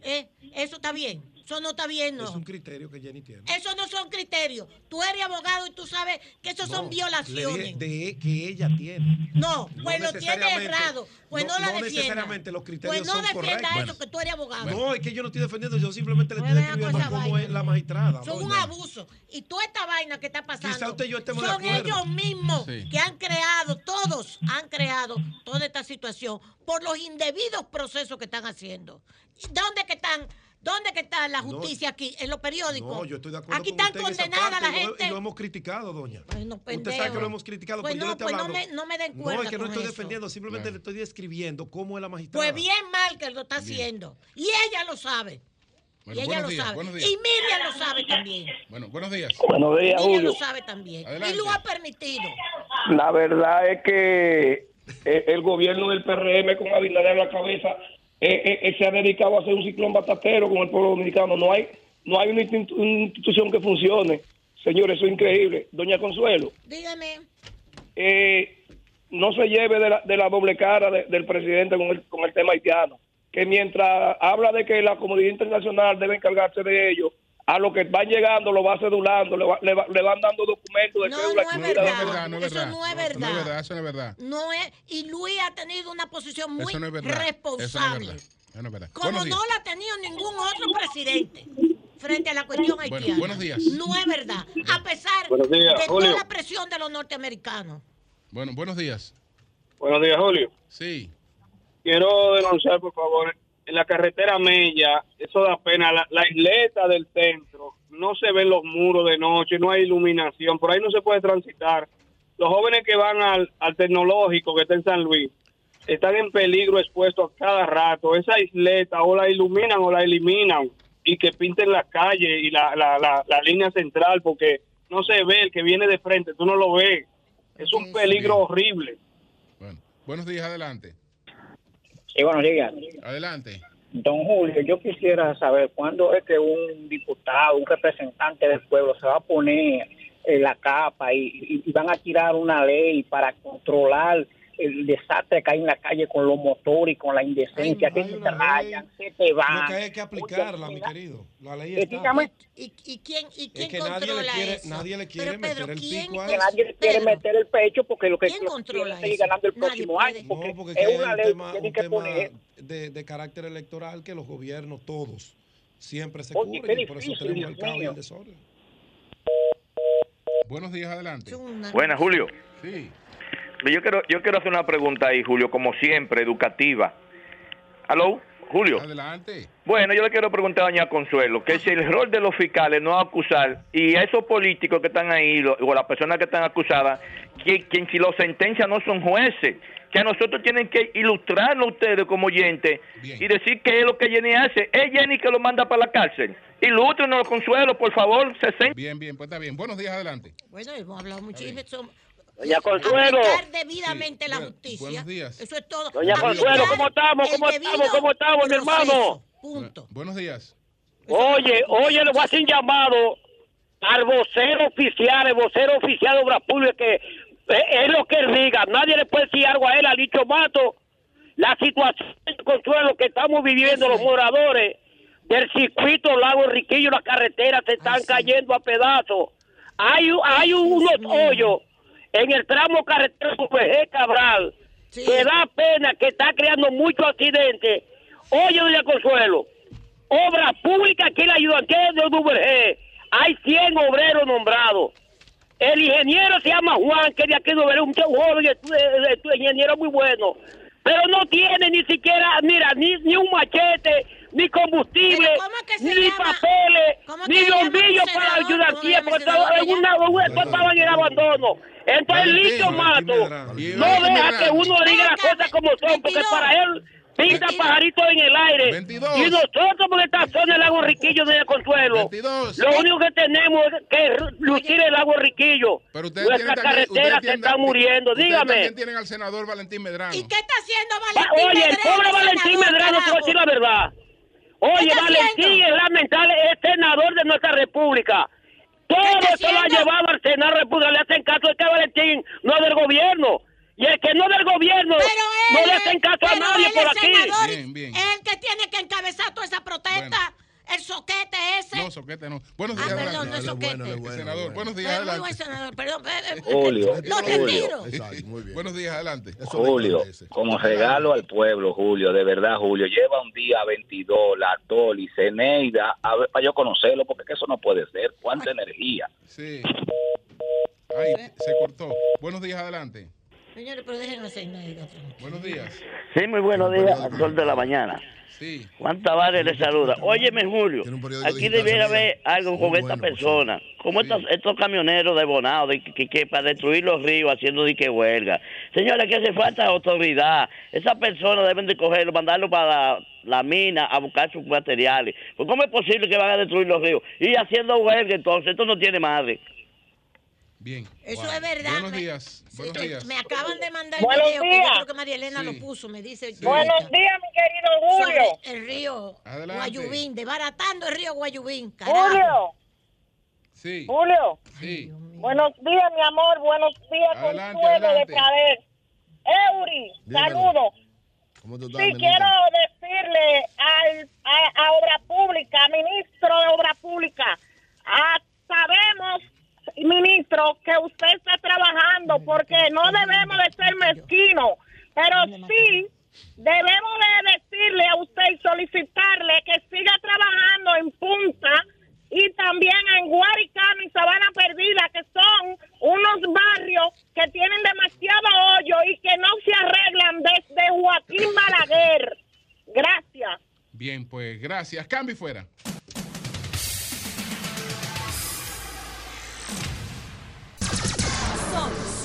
Speaker 2: ¿Eh? Eso está bien. Eso no está bien,
Speaker 5: Es
Speaker 2: ¿no?
Speaker 5: un criterio que Jenny tiene.
Speaker 2: Eso no son criterios. Tú eres abogado y tú sabes que eso son violaciones.
Speaker 5: De que ella tiene.
Speaker 2: No,
Speaker 5: No
Speaker 2: pues lo tiene errado. Pues no,
Speaker 5: no-
Speaker 2: la
Speaker 5: no
Speaker 2: defienda.
Speaker 5: necesariamente los criterios
Speaker 2: Pues no
Speaker 5: son
Speaker 2: defienda
Speaker 5: correctos.
Speaker 2: eso, que tú eres abogado.
Speaker 5: No, es que yo no estoy defendiendo, yo simplemente le
Speaker 2: Pues
Speaker 5: estoy
Speaker 2: con
Speaker 5: describiendo
Speaker 2: esa
Speaker 5: cómo es la magistrada.
Speaker 2: Son un abuso. Y toda esta vaina que está pasando.
Speaker 5: Quizá usted y yo estemos de
Speaker 2: son
Speaker 5: acuerdo.
Speaker 2: ellos mismos
Speaker 3: Sí.
Speaker 2: que han creado, todos han creado toda esta situación por los indebidos procesos que están haciendo. ¿Y ¿Dónde que están? ¿Dónde que está la
Speaker 5: No.
Speaker 2: justicia aquí? En los periódicos.
Speaker 5: No, yo estoy de acuerdo
Speaker 2: Aquí
Speaker 5: con
Speaker 2: están condenadas
Speaker 5: parte
Speaker 2: la
Speaker 5: y lo-
Speaker 2: gente.
Speaker 5: Y lo hemos criticado, doña.
Speaker 2: Bueno,
Speaker 5: Usted sabe
Speaker 2: pendejo.
Speaker 5: que lo hemos criticado,
Speaker 2: Pues
Speaker 5: pero yo
Speaker 2: no,
Speaker 5: estoy
Speaker 2: pues no
Speaker 5: hablando.
Speaker 2: me- no me den
Speaker 5: No,
Speaker 2: cuerda
Speaker 5: es que no estoy
Speaker 2: eso.
Speaker 5: defendiendo, simplemente le estoy describiendo cómo es la magistrada.
Speaker 2: Pues bien mal que lo está haciendo. Y ella lo sabe.
Speaker 3: Bueno,
Speaker 2: y ella lo
Speaker 3: días,
Speaker 2: sabe. Y Miriam lo sabe también.
Speaker 3: Bueno, buenos días.
Speaker 6: Buenos días,
Speaker 2: Miriam
Speaker 6: Julio.
Speaker 2: lo sabe también.
Speaker 3: Adelante.
Speaker 2: Y lo ha permitido.
Speaker 6: La verdad es que eh, el gobierno del PRM con Abinader a la cabeza eh, eh, se ha dedicado a hacer un ciclón batatero con el pueblo dominicano. No hay no hay una, institu- una institución que funcione. Señores, eso es increíble. Doña Consuelo,
Speaker 2: Dígame.
Speaker 6: eh, no se lleve de la, de la doble cara de- del presidente con el, con el tema haitiano. Que mientras habla de que la comunidad internacional debe encargarse de ello, a lo que van llegando lo va cedulando, le, va- le, va- le van dando documentos de
Speaker 2: No,
Speaker 6: cédula.
Speaker 2: no es
Speaker 6: incluida.
Speaker 3: No es verdad, no es
Speaker 2: Eso
Speaker 3: verdad.
Speaker 2: no es
Speaker 3: No es
Speaker 2: verdad.
Speaker 3: verdad, eso no es verdad.
Speaker 2: No es, y Luis ha tenido una posición muy
Speaker 3: Eso no es verdad. Eso no es
Speaker 2: responsable.
Speaker 3: verdad. Eso no es verdad.
Speaker 2: Como
Speaker 3: Buenos
Speaker 2: no
Speaker 3: días.
Speaker 2: la ha tenido ningún otro presidente frente a la cuestión
Speaker 3: Bueno,
Speaker 2: haitiana.
Speaker 3: buenos días.
Speaker 2: No es verdad. A pesar
Speaker 4: días,
Speaker 2: de
Speaker 4: Julio.
Speaker 2: toda la presión de los norteamericanos.
Speaker 3: Bueno, buenos días.
Speaker 4: Buenos días, Julio.
Speaker 3: Sí.
Speaker 4: Quiero denunciar, por favor, en la carretera Mella, eso da pena, la, la isleta del centro, no se ven los muros de noche, no hay iluminación, por ahí no se puede transitar. Los jóvenes que van al, al tecnológico que está en San Luis están en peligro expuestos a cada rato. Esa isleta o la iluminan o la eliminan y que pinten la calle y la, la, la, la línea central porque no se ve el que viene de frente, tú no lo ves. Es un peligro horrible.
Speaker 3: Bueno, buenos días, adelante.
Speaker 7: Sí, buenos días.
Speaker 3: Adelante.
Speaker 7: Don Julio, yo quisiera saber cuándo es que un diputado, un representante del pueblo se va a poner en la capa y, y- y van a tirar una ley para controlar el desastre que hay en la calle con los motores y con la indecencia,
Speaker 5: Hay-
Speaker 7: que
Speaker 5: hay
Speaker 7: se rayan, se te van.
Speaker 5: Lo que hay que aplicarla, mi querido. La ley está.
Speaker 2: ¿Y, y quién, y quién
Speaker 5: que nadie le
Speaker 2: controla
Speaker 5: quiere-
Speaker 2: eso?
Speaker 5: nadie le quiere
Speaker 2: Pero, Pedro,
Speaker 5: meter el
Speaker 2: ¿quién
Speaker 5: pico a
Speaker 7: que
Speaker 5: eso.
Speaker 7: nadie le quiere
Speaker 2: Pedro,
Speaker 7: meter el pecho porque lo que
Speaker 2: ¿Quién
Speaker 7: lo
Speaker 2: controla
Speaker 7: seguir
Speaker 2: eso?
Speaker 7: ganando el
Speaker 2: Nadie
Speaker 7: próximo
Speaker 2: puede.
Speaker 7: año porque,
Speaker 5: No, porque
Speaker 7: es una
Speaker 5: un
Speaker 7: ley
Speaker 5: tema,
Speaker 7: que tienen
Speaker 5: un
Speaker 7: que
Speaker 5: tema
Speaker 7: poner
Speaker 5: de, de carácter electoral que los gobiernos, todos, siempre se
Speaker 7: Oye,
Speaker 5: cubren y por eso tenemos el caos y el desorden.
Speaker 3: Buenos días, adelante.
Speaker 2: Es
Speaker 8: Buenas, Julio.
Speaker 3: Sí.
Speaker 8: Yo quiero, yo quiero hacer una pregunta ahí, Julio, como siempre, educativa. ¿Aló? Julio.
Speaker 3: Adelante.
Speaker 8: Bueno, yo le quiero preguntar a doña Consuelo, que si el rol de los fiscales no acusar, y a esos políticos que están ahí, lo- o las personas que están acusadas, que, que si los sentencias no son jueces, que a nosotros tienen que ilustrarnos ustedes como oyentes
Speaker 3: Bien.
Speaker 8: y decir qué es lo que Jenny hace. Es Jenny que lo manda para la cárcel. Ilústrenos, Consuelo, por favor, 60.
Speaker 3: Bien, bien, pues está bien. Buenos días, adelante.
Speaker 2: Bueno, hemos hablado muchísimo.
Speaker 4: Doña Consuelo.
Speaker 2: Aplicar debidamente
Speaker 3: Sí,
Speaker 2: la justicia.
Speaker 3: buenos días.
Speaker 2: Eso es todo.
Speaker 4: Doña
Speaker 2: Aplicar
Speaker 4: Consuelo, ¿cómo estamos? ¿Cómo estamos? ¿Cómo estamos, mi hermano?
Speaker 2: Punto.
Speaker 3: Buenos días.
Speaker 4: Oye, oye, le voy a hacer un llamado al vocero oficial, el vocero oficial de Obras Públicas, que eh, es lo que él diga. Nadie le puede decir algo a él, a Licho Mato. La situación consuelo que estamos viviendo los moradores del circuito Lago Riquillo, las carreteras se están cayendo a pedazos. Hay, hay unos hoyos en el tramo carretero UPG Cabral
Speaker 2: Sí.
Speaker 4: que da pena que está creando muchos accidentes. Oye, doña Consuelo, obra pública que le ayudan, que es de UVG, hay 100 obreros nombrados. El ingeniero se llama Juan, que de aquí de UVG, un joven estu- ingeniero muy bueno. Pero no tiene ni siquiera, mira, ni, ni un machete, ni combustible,
Speaker 2: Pero ¿cómo es que se
Speaker 4: ni
Speaker 2: llama?
Speaker 4: papeles,
Speaker 2: ¿Cómo es
Speaker 4: ni bombillos para la
Speaker 2: senador?
Speaker 4: ayudantía,
Speaker 2: ¿Cómo
Speaker 4: porque
Speaker 2: el
Speaker 4: estaba en una, estaban en abandono. Entonces, Licho Mato no deja que uno diga las cosas como son, porque
Speaker 2: 22.
Speaker 4: para él pinta
Speaker 2: 22.
Speaker 4: pajaritos en el aire.
Speaker 3: 22.
Speaker 4: Y nosotros, por esta zona del lago Riquillo de Consuelo,
Speaker 3: 22.
Speaker 4: lo único que tenemos es que lucir el lago Riquillo.
Speaker 3: Pero ustedes
Speaker 4: Nuestra
Speaker 3: tienen también-
Speaker 4: carretera
Speaker 3: ustedes
Speaker 4: se
Speaker 3: tienen
Speaker 4: está
Speaker 3: también-
Speaker 4: muriendo. Dígame.
Speaker 3: también tienen al senador Valentín Medrano.
Speaker 2: ¿Y qué está haciendo
Speaker 4: Va-
Speaker 2: Valentín
Speaker 4: Oye, el
Speaker 2: Medrano,
Speaker 4: pobre Valentín Medrano, te voy a decir la verdad. Oye, Valentín es lamentable, es senador de nuestra república. Todo eso lo ha llevado al Senado de República. Le hacen caso de que Valentín no es del gobierno. Y el que no es del gobierno
Speaker 2: él,
Speaker 4: no le hacen caso a nadie por aquí.
Speaker 3: Bien,
Speaker 2: el que tiene que encabezar toda esa protesta. El soquete ese.
Speaker 3: No, soquete no. Buenos
Speaker 2: Ah,
Speaker 3: días,
Speaker 2: perdón,
Speaker 3: adelante.
Speaker 2: no es soquete.
Speaker 5: bueno,
Speaker 3: senador,
Speaker 5: bueno.
Speaker 3: buenos días,
Speaker 2: Pero muy buen
Speaker 3: adelante.
Speaker 2: senador, perdón.
Speaker 9: Julio,
Speaker 2: Lo
Speaker 9: Julio.
Speaker 2: retiro.
Speaker 5: Exacto, muy bien.
Speaker 3: Buenos días, adelante.
Speaker 5: Eso
Speaker 9: Julio, como regalo al pueblo, Julio, de verdad, Julio, lleva un día 22, la Toli, Ceneida, a ver, para yo conocerlo, porque que eso no puede ser. ¿Cuánta energía?
Speaker 3: Sí. Ay, se cortó. Buenos días, adelante.
Speaker 2: Señores, pero dejen hacer nada.
Speaker 3: Buenos días.
Speaker 8: Sí, muy buenos días, sol de la mañana.
Speaker 3: Sí.
Speaker 8: Juan Tavares le saluda. Óyeme, Julio, aquí debiera haber algo con
Speaker 5: bueno,
Speaker 8: esta persona, como
Speaker 3: Sí.
Speaker 8: estos, estos camioneros de Bonao, de, que, que para destruir los ríos haciendo dique huelga. Señores, que hace falta autoridad. Esas personas deben de cogerlo, mandarlo para la, la mina a buscar sus materiales. Pues ¿Cómo es posible que van a destruir los ríos? Y haciendo huelga, entonces, esto no tiene madre.
Speaker 3: Bien.
Speaker 2: Eso
Speaker 3: Wow.
Speaker 2: es verdad.
Speaker 3: Buenos
Speaker 2: Me-
Speaker 3: días.
Speaker 2: Sí,
Speaker 3: Buenos
Speaker 2: me-
Speaker 3: días.
Speaker 2: Me acaban de mandar el video que yo creo que María Elena
Speaker 3: Sí.
Speaker 2: lo puso, me dice.
Speaker 3: Sí.
Speaker 10: Buenos días, mi querido Julio.
Speaker 2: sobre el río
Speaker 3: Adelante.
Speaker 2: Guayubín, desbaratando el río Guayubín. Carajo.
Speaker 10: Julio,
Speaker 3: Sí.
Speaker 10: Julio.
Speaker 3: Sí.
Speaker 10: Buenos días, mi amor. Buenos días,
Speaker 3: Adelante,
Speaker 10: Consuelo de
Speaker 3: adelante.
Speaker 10: Pradel. Eury,
Speaker 11: Dímelo.
Speaker 10: saludo.
Speaker 11: ¿Cómo tú estás,
Speaker 10: Sí, quiero decirle al, a, a Obra Pública, ministro de Obra Pública, ah, sabemos, ministro, que usted está trabajando porque no debemos de ser mezquinos, pero sí debemos de decirle a usted y solicitarle que siga trabajando en Punta y también en Guaricano y Sabana Perdida, que son unos barrios que tienen demasiado hoyo y que no se arreglan desde Joaquín Balaguer. Gracias.
Speaker 3: Bien, pues gracias. Cambio y fuera.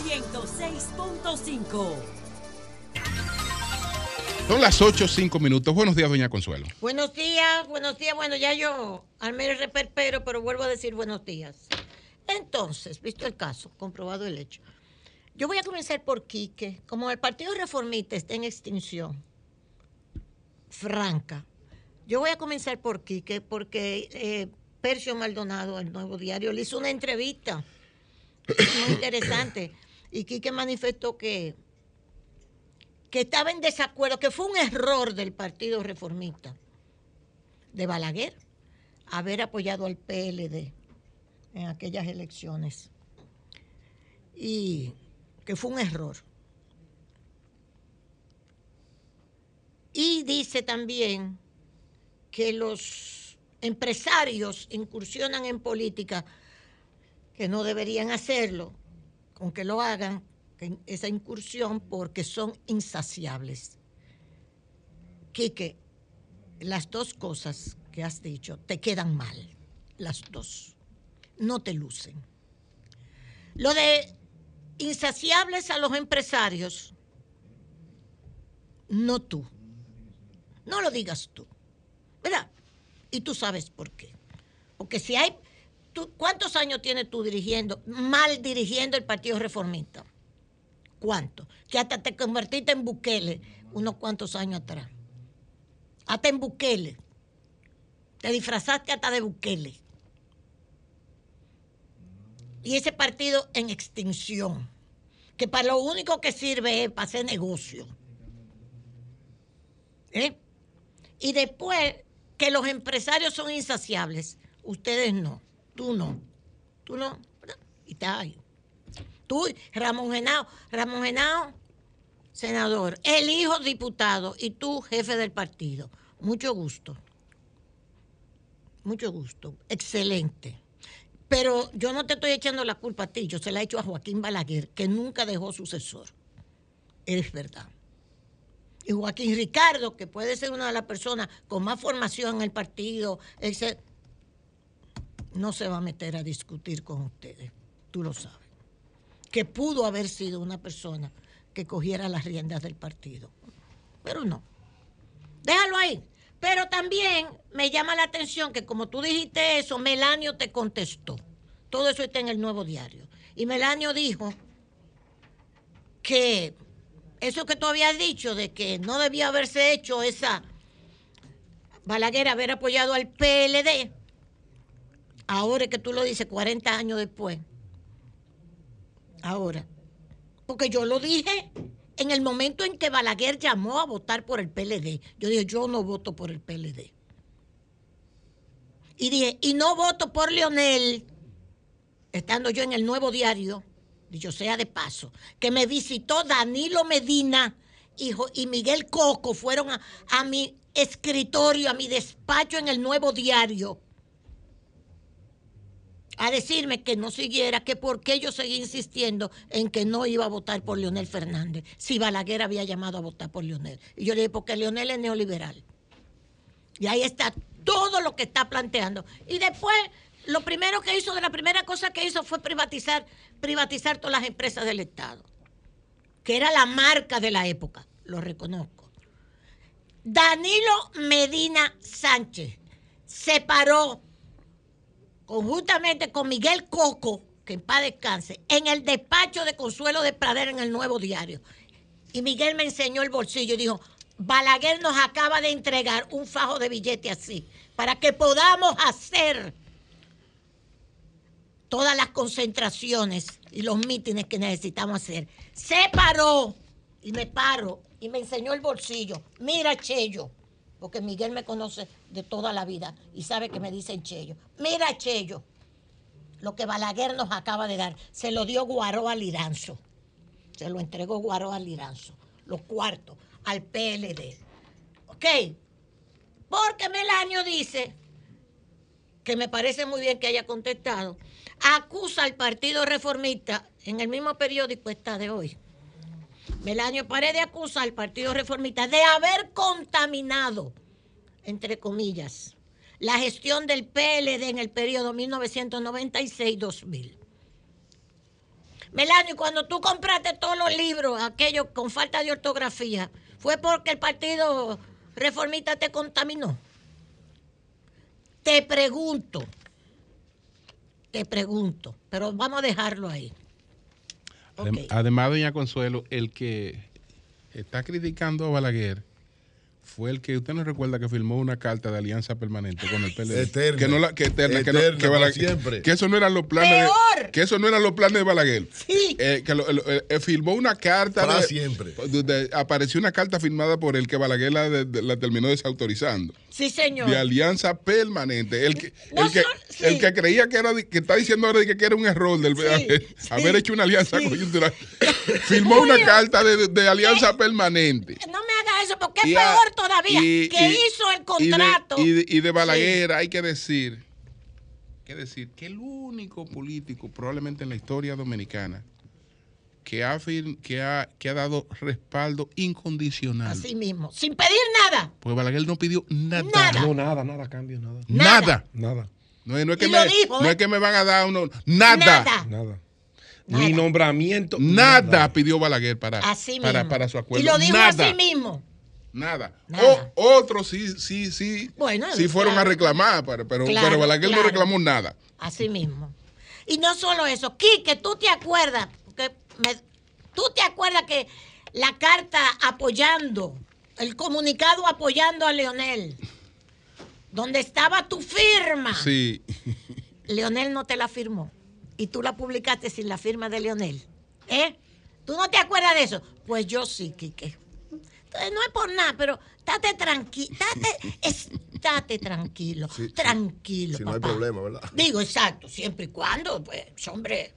Speaker 12: 106.5.
Speaker 3: Son las 8, 5 minutos. Buenos días, doña Consuelo.
Speaker 2: Buenos días, buenos días. Bueno, ya yo armé el reperpero, pero vuelvo a decir buenos días. Entonces, visto el caso, comprobado el hecho, yo voy a comenzar por Quique. Como el Partido Reformista está en extinción franca, yo voy a comenzar por Quique porque eh, Percio Maldonado, el nuevo diario, le hizo una entrevista muy interesante y Quique manifestó que que estaba en desacuerdo, que fue un error del Partido Reformista de Balaguer haber apoyado al PLD en aquellas elecciones. Y que fue un error. Y dice también que los empresarios incursionan en política que no deberían hacerlo, aunque lo hagan, esa incursión porque son insaciables. Quique, las dos cosas que has dicho te quedan mal, las dos. No te lucen. Lo de insaciables a los empresarios, no tú. No lo digas tú. ¿Verdad? Y tú sabes por qué. Porque si hay... tú- ¿Cuántos años tienes tú dirigiendo, mal dirigiendo el Partido Reformista? ¿Cuánto? Que hasta te convertiste en Bukele unos cuantos años atrás. Hasta en Bukele. Te disfrazaste hasta de Bukele. Y ese partido en extinción, que para lo único que sirve es para hacer negocio. ¿Eh? Y después que los empresarios son insaciables, ustedes no, tú no, tú no, y está ahí. Tú, Ramón Genao, Ramón Genao, senador, el hijo diputado y tú, jefe del partido. Mucho gusto. Mucho gusto. Excelente. Pero yo no te estoy echando la culpa a ti, yo se la he hecho a Joaquín Balaguer, que nunca dejó sucesor. Es verdad. Y Joaquín Ricardo, que puede ser una de las personas con más formación en el partido, ese, no se va a meter a discutir con ustedes. Tú lo sabes. Que pudo haber sido una persona que cogiera las riendas del partido. Pero no. Déjalo ahí. Pero también me llama la atención que como tú dijiste eso, Melanio te contestó. Todo eso está en el nuevo diario. Y Melanio dijo que eso que tú habías dicho de que no debía haberse hecho esa Balaguer haber apoyado al PLD, ahora que tú lo dices 40 años después, ahora, porque yo lo dije en el momento en que Balaguer llamó a votar por el PLD. Yo dije, yo no voto por el PLD. Y dije, y no voto por Leonel, estando yo en el nuevo diario, dicho sea de paso, que me visitó Danilo Medina y, Jo- y Miguel Coco, fueron a mi escritorio, a mi despacho en el nuevo diario, a decirme que no siguiera, que por qué yo seguía insistiendo en que no iba a votar por Leonel Fernández, si Balaguer había llamado a votar por Leonel. Y yo le dije, porque Leonel es neoliberal. Y ahí está todo lo que está planteando. Y después, lo primero que hizo, de la primera cosa que hizo fue privatizar, privatizar todas las empresas del Estado, que era la marca de la época, lo reconozco. Danilo Medina Sánchez se paró conjuntamente con Miguel Coco, que en paz descanse, en el despacho de Consuelo de Pradera en el Nuevo Diario. Y Miguel me enseñó el bolsillo y dijo, Balaguer nos acaba de entregar un fajo de billete así, para que podamos hacer todas las concentraciones y los mítines que necesitamos hacer. Se paró y me paro y me enseñó el bolsillo. Mira, Chello, porque Miguel me conoce de toda la vida y sabe que me dicen Chello. Mira, Chello, lo que Balaguer nos acaba de dar, se lo dio Guaró al Liranzo. Se lo entregó Guaró al Liranzo. Los cuartos al PLD. ¿Ok? Porque Melanio dice, que me parece muy bien que haya contestado, acusa al Partido Reformista, en el mismo periódico está de hoy. Melanio Paredes acusa al Partido Reformista de haber contaminado, entre comillas, la gestión del PLD en el periodo 1996-2000. Melanio, cuando tú compraste todos los libros, aquellos con falta de ortografía, ¿fue porque el Partido Reformista te contaminó? Te pregunto, te pregunto, pero vamos a dejarlo ahí.
Speaker 3: Adem- Además, doña Consuelo, el que está criticando a Balaguer fue el que usted no recuerda que firmó una carta de alianza permanente con el PLD.
Speaker 11: Eterna.
Speaker 3: Que no la, que eterna, que no- que
Speaker 11: para
Speaker 3: Balaguer-
Speaker 11: siempre.
Speaker 3: que eso no eran los planes
Speaker 2: Peor.
Speaker 3: de, que eso no eran los planes de Balaguer.
Speaker 2: Sí.
Speaker 3: Eh, que lo- lo- eh, firmó una carta
Speaker 11: Para
Speaker 3: de-
Speaker 11: siempre.
Speaker 3: de- de- apareció una carta firmada por el que Balaguer la, de- de- la terminó desautorizando.
Speaker 2: Sí, señor.
Speaker 3: De alianza permanente. El que,
Speaker 2: No
Speaker 3: el que,
Speaker 2: son- sí.
Speaker 3: el que creía que era, que está diciendo ahora que, que era un error del haber,
Speaker 2: sí,
Speaker 3: haber hecho una alianza
Speaker 2: sí.
Speaker 3: coyuntural. <laughs> Firmó una carta de, de- de alianza permanente.
Speaker 2: No me eso porque es
Speaker 3: a-
Speaker 2: peor todavía.
Speaker 3: y-
Speaker 2: que
Speaker 3: y-
Speaker 2: hizo el contrato.
Speaker 3: Y de, y de Balaguer hay que decir, que decir que el único político probablemente en la historia dominicana que ha, que ha, que ha dado respaldo incondicional.
Speaker 2: Así mismo, sin pedir nada.
Speaker 3: Porque Balaguer no pidió nada.
Speaker 2: Nada.
Speaker 5: No, nada, nada, cambio, nada.
Speaker 3: Nada.
Speaker 5: Nada.
Speaker 3: No, es- no es que
Speaker 2: Y lo
Speaker 3: me,
Speaker 2: dijo,
Speaker 3: no
Speaker 2: ¿eh?
Speaker 3: es que me van a dar uno. Nada.
Speaker 2: Nada.
Speaker 5: Nada.
Speaker 2: Nada.
Speaker 5: Ni nombramiento.
Speaker 3: Nada pidió Balaguer para,
Speaker 2: Así mismo.
Speaker 3: para, para su acuerdo.
Speaker 2: Y lo dijo
Speaker 3: nada.
Speaker 2: así mismo.
Speaker 3: Nada.
Speaker 2: Nada.
Speaker 3: O- otros sí, sí, sí.
Speaker 2: Bueno,
Speaker 3: sí fueron
Speaker 2: claro.
Speaker 3: a reclamar, pero, pero,
Speaker 2: Claro,
Speaker 3: pero Balaguer
Speaker 2: claro.
Speaker 3: no reclamó nada.
Speaker 2: Así mismo. Y no solo eso, Quique, tú te acuerdas, me- tú te acuerdas que la carta apoyando, el comunicado apoyando a Leonel, donde estaba tu firma,
Speaker 3: Sí.
Speaker 2: Leonel no te la firmó. Y tú la publicaste sin la firma de Leonel. ¿Eh? ¿Tú no te acuerdas de eso? Pues yo sí, Quique. Entonces, no es por nada, pero estate tranquilo, estate, <laughs> estate tranquilo, tranquilo.
Speaker 11: Si no hay problema, ¿verdad? <laughs>
Speaker 2: Digo, exacto, siempre y cuando, pues, hombre.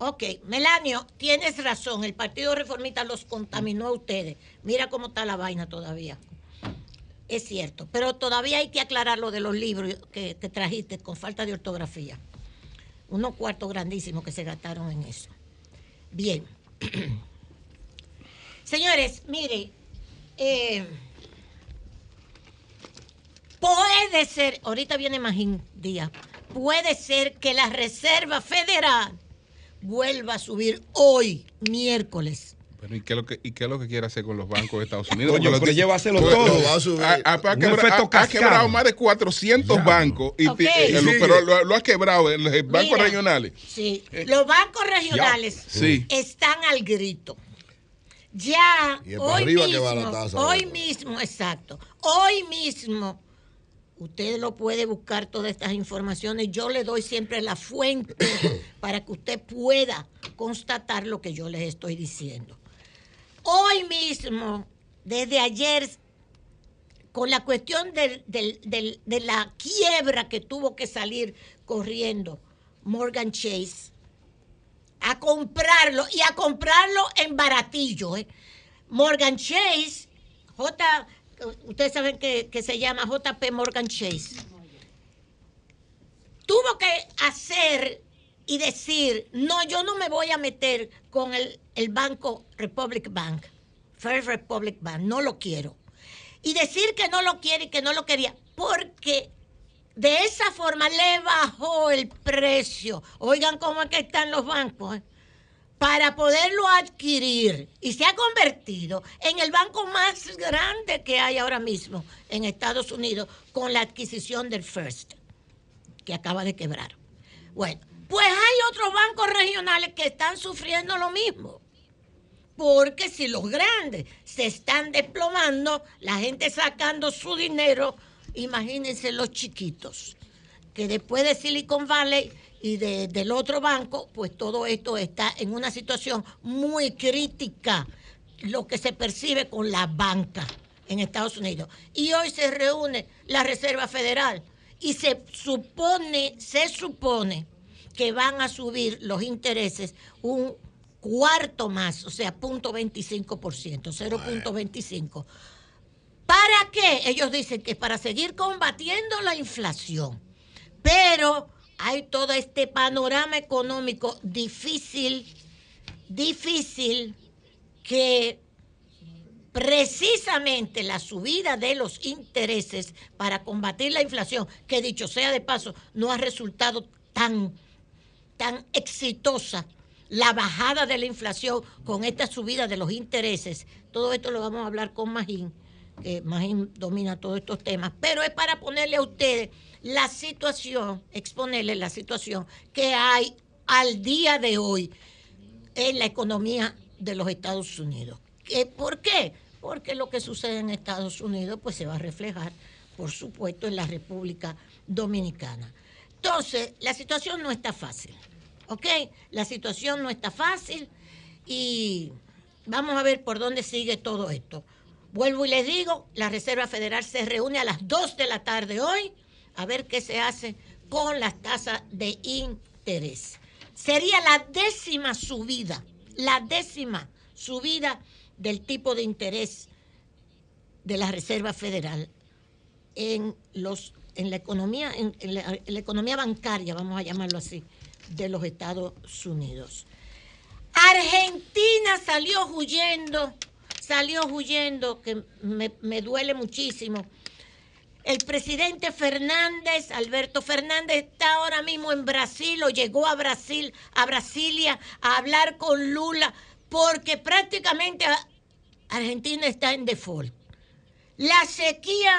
Speaker 2: Ok, Melanio, tienes razón, el Partido Reformista los contaminó a ustedes. Mira cómo está la vaina todavía. Es cierto, pero todavía hay que aclarar lo de los libros que, que trajiste con falta de ortografía. Unos cuartos grandísimos que se gastaron en eso. Bien. <clears throat> Señores, mire, eh, puede ser, ahorita viene Magín Díaz, puede ser que la Reserva Federal vuelva a subir hoy, miércoles.
Speaker 3: Pero ¿y qué, es lo que, ¿y qué es lo que quiere hacer con los bancos de Estados <laughs> Unidos?
Speaker 5: Coño,
Speaker 3: Porque
Speaker 5: pero
Speaker 3: lo-
Speaker 5: llévaselo
Speaker 3: porque
Speaker 5: todo.
Speaker 3: lo-
Speaker 11: va a subir.
Speaker 3: ha- quebra- quebrado más de 400 bancos, y, eh, lo-
Speaker 11: Sí.
Speaker 3: pero lo, lo ha quebrado en los bancos
Speaker 2: Mira,
Speaker 3: regionales.
Speaker 2: Sí, los bancos regionales
Speaker 3: Sí.
Speaker 2: están al grito. Ya hoy mismo, hoy mismo, exacto, hoy mismo, usted lo puede buscar todas estas informaciones. Yo le doy siempre la fuente <coughs> para que usted pueda constatar lo que yo les estoy diciendo. Hoy mismo, desde ayer, con la cuestión del- del- del- de la quiebra que tuvo que salir corriendo Morgan Chase, a comprarlo y a comprarlo en baratillo. ¿eh? Morgan Chase, J, ustedes saben que, que se llama JP Morgan Chase, tuvo que hacer y decir, no, yo no me voy a meter con el, el banco Republic Bank, First Republic Bank, no lo quiero. Y decir que no lo quiere y que no lo quería, porque de esa forma le bajó el precio. Oigan cómo es que están los bancos. ¿eh? Para poderlo adquirir. Y se ha convertido en el banco más grande que hay ahora mismo en Estados Unidos con la adquisición del First, que acaba de quebrar. Bueno, pues hay otros bancos regionales que están sufriendo lo mismo. Porque si los grandes se están desplomando, la gente sacando su dinero, imagínense los chiquitos, que después de Silicon Valley y de- del otro banco, pues todo esto está en una situación muy crítica, lo que se percibe con la banca en Estados Unidos. Y hoy se reúne la Reserva Federal y se supone, se supone que van a subir los intereses un cuarto más, o sea, 0.25%, 0.25. ¿Para qué? Ellos dicen que para seguir combatiendo la inflación. Pero hay todo este panorama económico difícil, difícil, que precisamente la subida de los intereses para combatir la inflación, que dicho sea de paso, no ha resultado tan, tan exitosa la bajada de la inflación con esta subida de los intereses. Todo esto lo vamos a hablar con Magín, que Magín domina todos estos temas, pero es para ponerle a ustedes la situación, exponerle la situación que hay al día de hoy en la economía de los Estados Unidos. ¿Qué- ¿Por qué? Porque lo que sucede en Estados Unidos pues se va a reflejar, por supuesto, en la República Dominicana. Entonces, la situación no está fácil, ¿ok? La situación no está fácil y vamos a ver por dónde sigue todo esto. Vuelvo y les digo, la Reserva Federal se reúne a las 2 de la tarde hoy a ver qué se hace con las tasas de interés. Sería la décima subida, la décima subida del tipo de interés de la Reserva Federal en los en la economía en, la economía bancaria, vamos a llamarlo así, de los Estados Unidos. Argentina salió huyendo, salió huyendo, que me, me duele muchísimo. El presidente Fernández, Alberto Fernández, está ahora mismo en Brasil o llegó a Brasil, a Brasilia, a hablar con Lula, porque prácticamente Argentina está en default. La sequía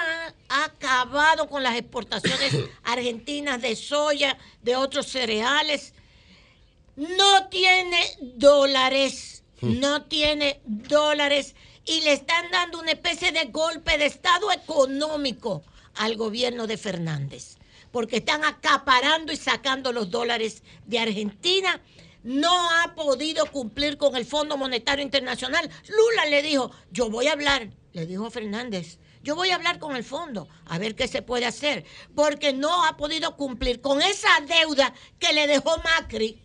Speaker 2: ha acabado con las exportaciones <coughs> argentinas de soya, de otros cereales. No tiene dólares, no tiene dólares y le están dando una especie de golpe de estado económico al gobierno de Fernández, porque están acaparando y sacando los dólares de Argentina. No ha podido cumplir con el Fondo Monetario Internacional. Lula le dijo, yo voy a hablar, le dijo Fernández, yo voy a hablar con el fondo a ver qué se puede hacer, porque no ha podido cumplir con esa deuda que le dejó Macri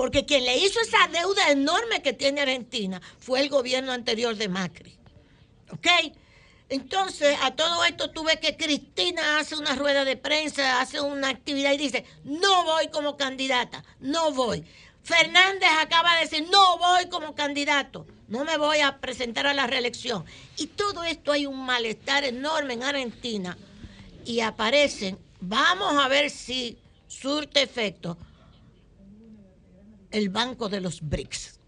Speaker 2: porque quien le hizo esa deuda enorme que tiene Argentina fue el gobierno anterior de Macri. ¿Ok? Entonces, a todo esto tuve que Cristina hace una rueda de prensa, hace una actividad y dice, no voy como candidata, no voy. Fernández acaba de decir, no voy como candidato, no me voy a presentar a la reelección. Y todo esto hay un malestar enorme en Argentina y aparecen, vamos a ver si surte efecto, el Banco de los BRICS.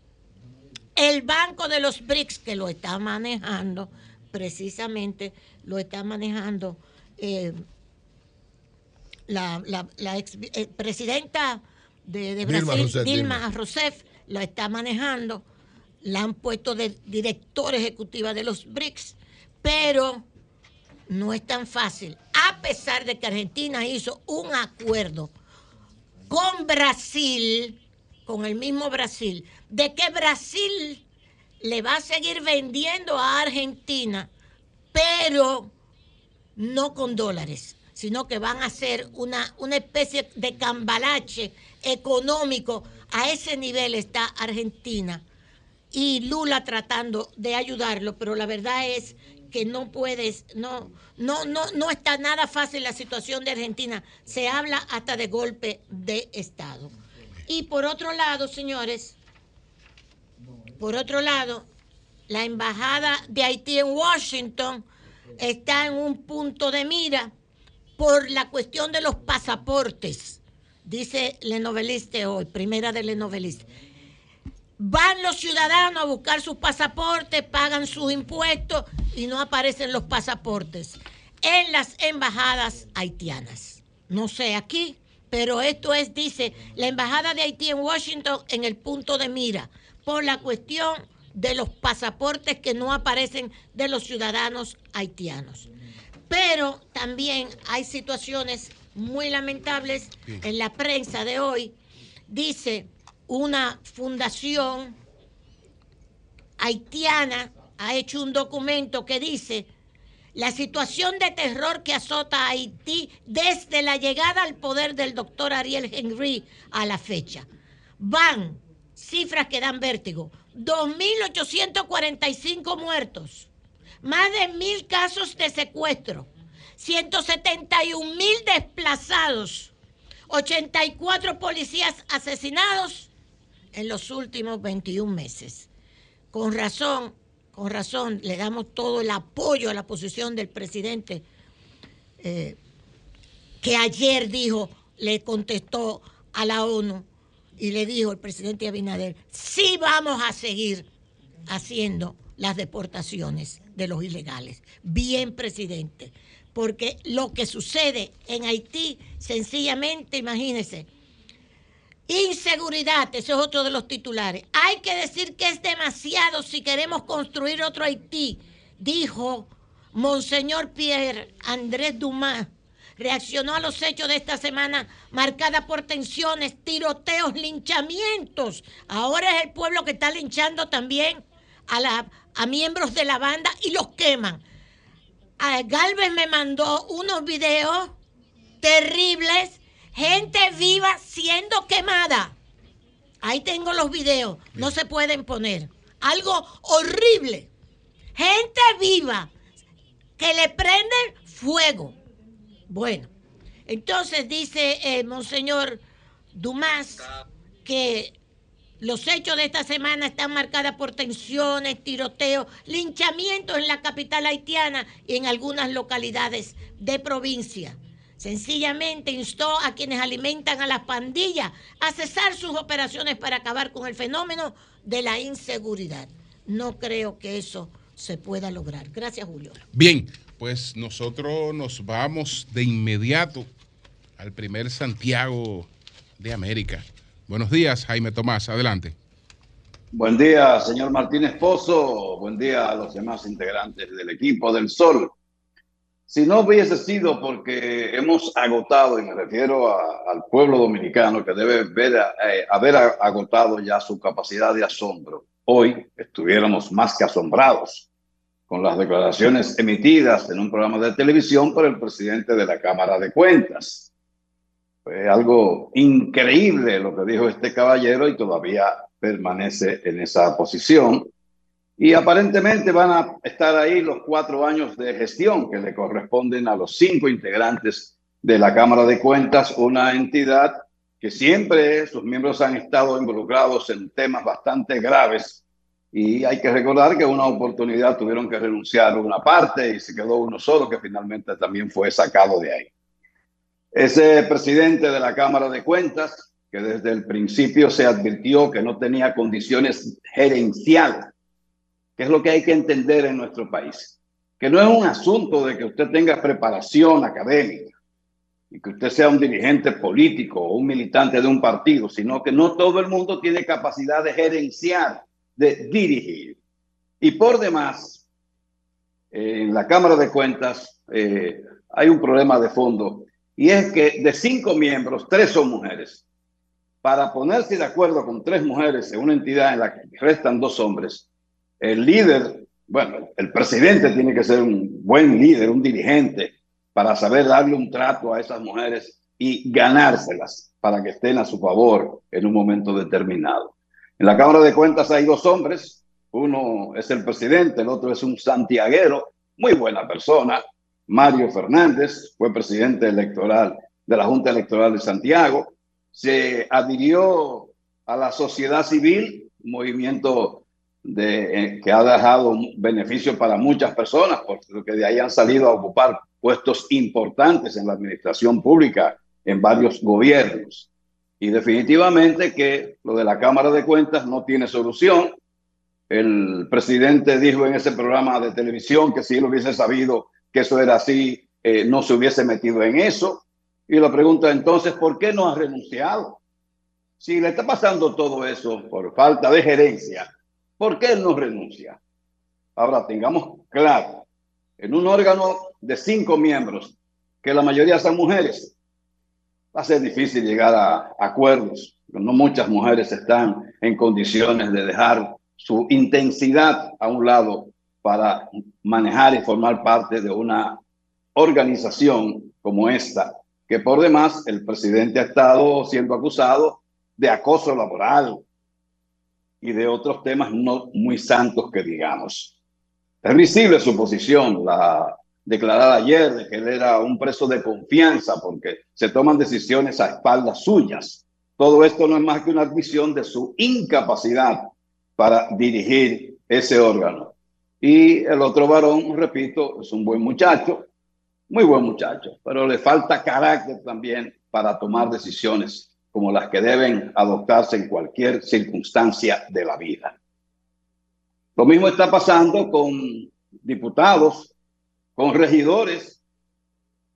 Speaker 2: El Banco de los BRICS que lo está manejando, precisamente lo está manejando eh, la, la- la ex eh, presidenta de, de
Speaker 11: Dilma
Speaker 2: Brasil,
Speaker 11: Rousseff,
Speaker 2: Dilma. Rousseff, lo está manejando. La han puesto de directora ejecutiva de los BRICS, pero no es tan fácil. A pesar de que Argentina hizo un acuerdo con Brasil, con el mismo Brasil, de que Brasil le va a seguir vendiendo a Argentina, pero no con dólares, sino que van a hacer una, una especie de cambalache económico. A ese nivel está Argentina y Lula tratando de ayudarlo, pero la verdad es que no puedes, no, no, no, no está nada fácil la situación de Argentina. Se habla hasta de golpe de Estado. Y por otro lado, señores, por otro lado, la embajada de Haití en Washington está en un punto de mira por la cuestión de los pasaportes, dice Lenoveliste hoy, primera de Lenoveliste. Van los ciudadanos a buscar sus pasaportes, pagan sus impuestos y no aparecen los pasaportes en las embajadas haitianas. No sé aquí, pero esto es, dice, la embajada de Haití en Washington en el punto de mira por la cuestión de los pasaportes que no aparecen de los ciudadanos haitianos. Pero también hay situaciones muy lamentables en la prensa de hoy. Dice una fundación haitiana ha hecho un documento que dice la situación de terror que azota a Haití desde la llegada al poder del doctor Ariel Henry a la fecha. Van cifras que dan vértigo. 2.845 muertos, más de mil casos de secuestro, 171 mil desplazados, 84 policías asesinados en los últimos 21 meses. Con razón, con razón, le damos todo el apoyo a la posición del presidente, eh, que ayer dijo, le contestó a la ONU y le dijo el presidente Abinader, sí vamos a seguir haciendo las deportaciones de los ilegales. Bien, presidente, porque lo que sucede en Haití, sencillamente, imagínense, inseguridad, ese es otro de los titulares. Hay que decir que es demasiado si queremos construir otro Haití, dijo Monseñor Pierre Andrés Dumas reaccionó a los hechos de esta semana marcada por tensiones, tiroteos, linchamientos. Ahora es el pueblo que está linchando también a, la, a miembros de la banda y los queman. A Galvez me mandó unos videos terribles, gente viva siendo quemada. Ahí tengo los videos, no se pueden poner. Algo horrible. Gente viva que le prenden fuego. Bueno, entonces dice el Monseñor Dumas que los hechos de esta semana están marcados por tensiones, tiroteos, linchamientos en la capital haitiana y en algunas localidades de provincia. Sencillamente instó a quienes alimentan a las pandillas a cesar sus operaciones para acabar con el fenómeno de la inseguridad. No creo que eso se pueda lograr. Gracias, Julio.
Speaker 3: Bien, pues nosotros nos vamos de inmediato al primer Santiago de América. Buenos días, Jaime Tomás, adelante.
Speaker 11: Buen día, señor Martínez Pozo. Buen día a los demás integrantes del equipo del Sol. Si no hubiese sido porque hemos agotado, y me refiero a- al pueblo dominicano que debe ver, eh, haber agotado ya su capacidad de asombro, hoy estuviéramos más que asombrados con las declaraciones emitidas en un programa de televisión por el presidente de la Cámara de Cuentas. Fue algo increíble lo que dijo este caballero y todavía permanece en esa posición. Y aparentemente van a estar ahí los cuatro años de gestión que le corresponden a los cinco integrantes de la Cámara de Cuentas, una entidad que siempre sus miembros han estado involucrados en temas bastante graves y hay que recordar que una oportunidad tuvieron que renunciar una parte y se quedó uno solo que finalmente también fue sacado de ahí. Ese presidente de la Cámara de Cuentas, que desde el principio se advirtió que no tenía condiciones gerenciales, que es lo que hay que entender en nuestro país, que no es un asunto de que usted tenga preparación académica y que usted sea un dirigente político o un militante de un partido, sino que no todo el mundo tiene capacidad de gerenciar, de dirigir. Y por demás, en la Cámara de Cuentas eh, hay un problema de fondo y es que de cinco miembros, tres son mujeres. Para ponerse de acuerdo con tres mujeres en una entidad en la que restan dos hombres, el líder, bueno, el presidente tiene que ser un buen líder, un dirigente, para saber darle un trato a esas mujeres y ganárselas para que estén a su favor en un momento determinado. En la Cámara de Cuentas hay dos hombres, uno es el presidente, el otro es un santiaguero, muy buena persona, Mario Fernández, fue presidente electoral de la Junta Electoral de Santiago, se adhirió a la sociedad civil, movimiento de, eh, que ha dejado beneficios para muchas personas, porque de ahí han salido a ocupar puestos importantes en la administración pública en varios gobiernos. Y definitivamente que lo de la Cámara de Cuentas no tiene solución. El presidente dijo en ese programa de televisión que si él hubiese sabido que eso era así, eh, no se hubiese metido en eso. Y la pregunta entonces, ¿por qué no ha renunciado? Si le está pasando todo eso por falta de gerencia, ¿por qué él no renuncia? Ahora tengamos claro, en un órgano de cinco miembros, que la mayoría son mujeres, va a ser difícil llegar a acuerdos. No muchas mujeres están en condiciones de dejar su intensidad a un lado para manejar y formar parte de una organización como esta, que por demás el presidente ha estado siendo acusado de acoso laboral y de otros temas no muy santos que digamos. Es visible su posición, la declarada ayer de que él era un preso de confianza porque se toman decisiones a espaldas suyas. Todo esto no es más que una admisión de su incapacidad para dirigir ese órgano. Y el otro varón, repito, es un buen muchacho, muy buen muchacho, pero le falta carácter también para tomar decisiones como las que deben adoptarse en cualquier circunstancia de la vida. Lo mismo está pasando con diputados, con regidores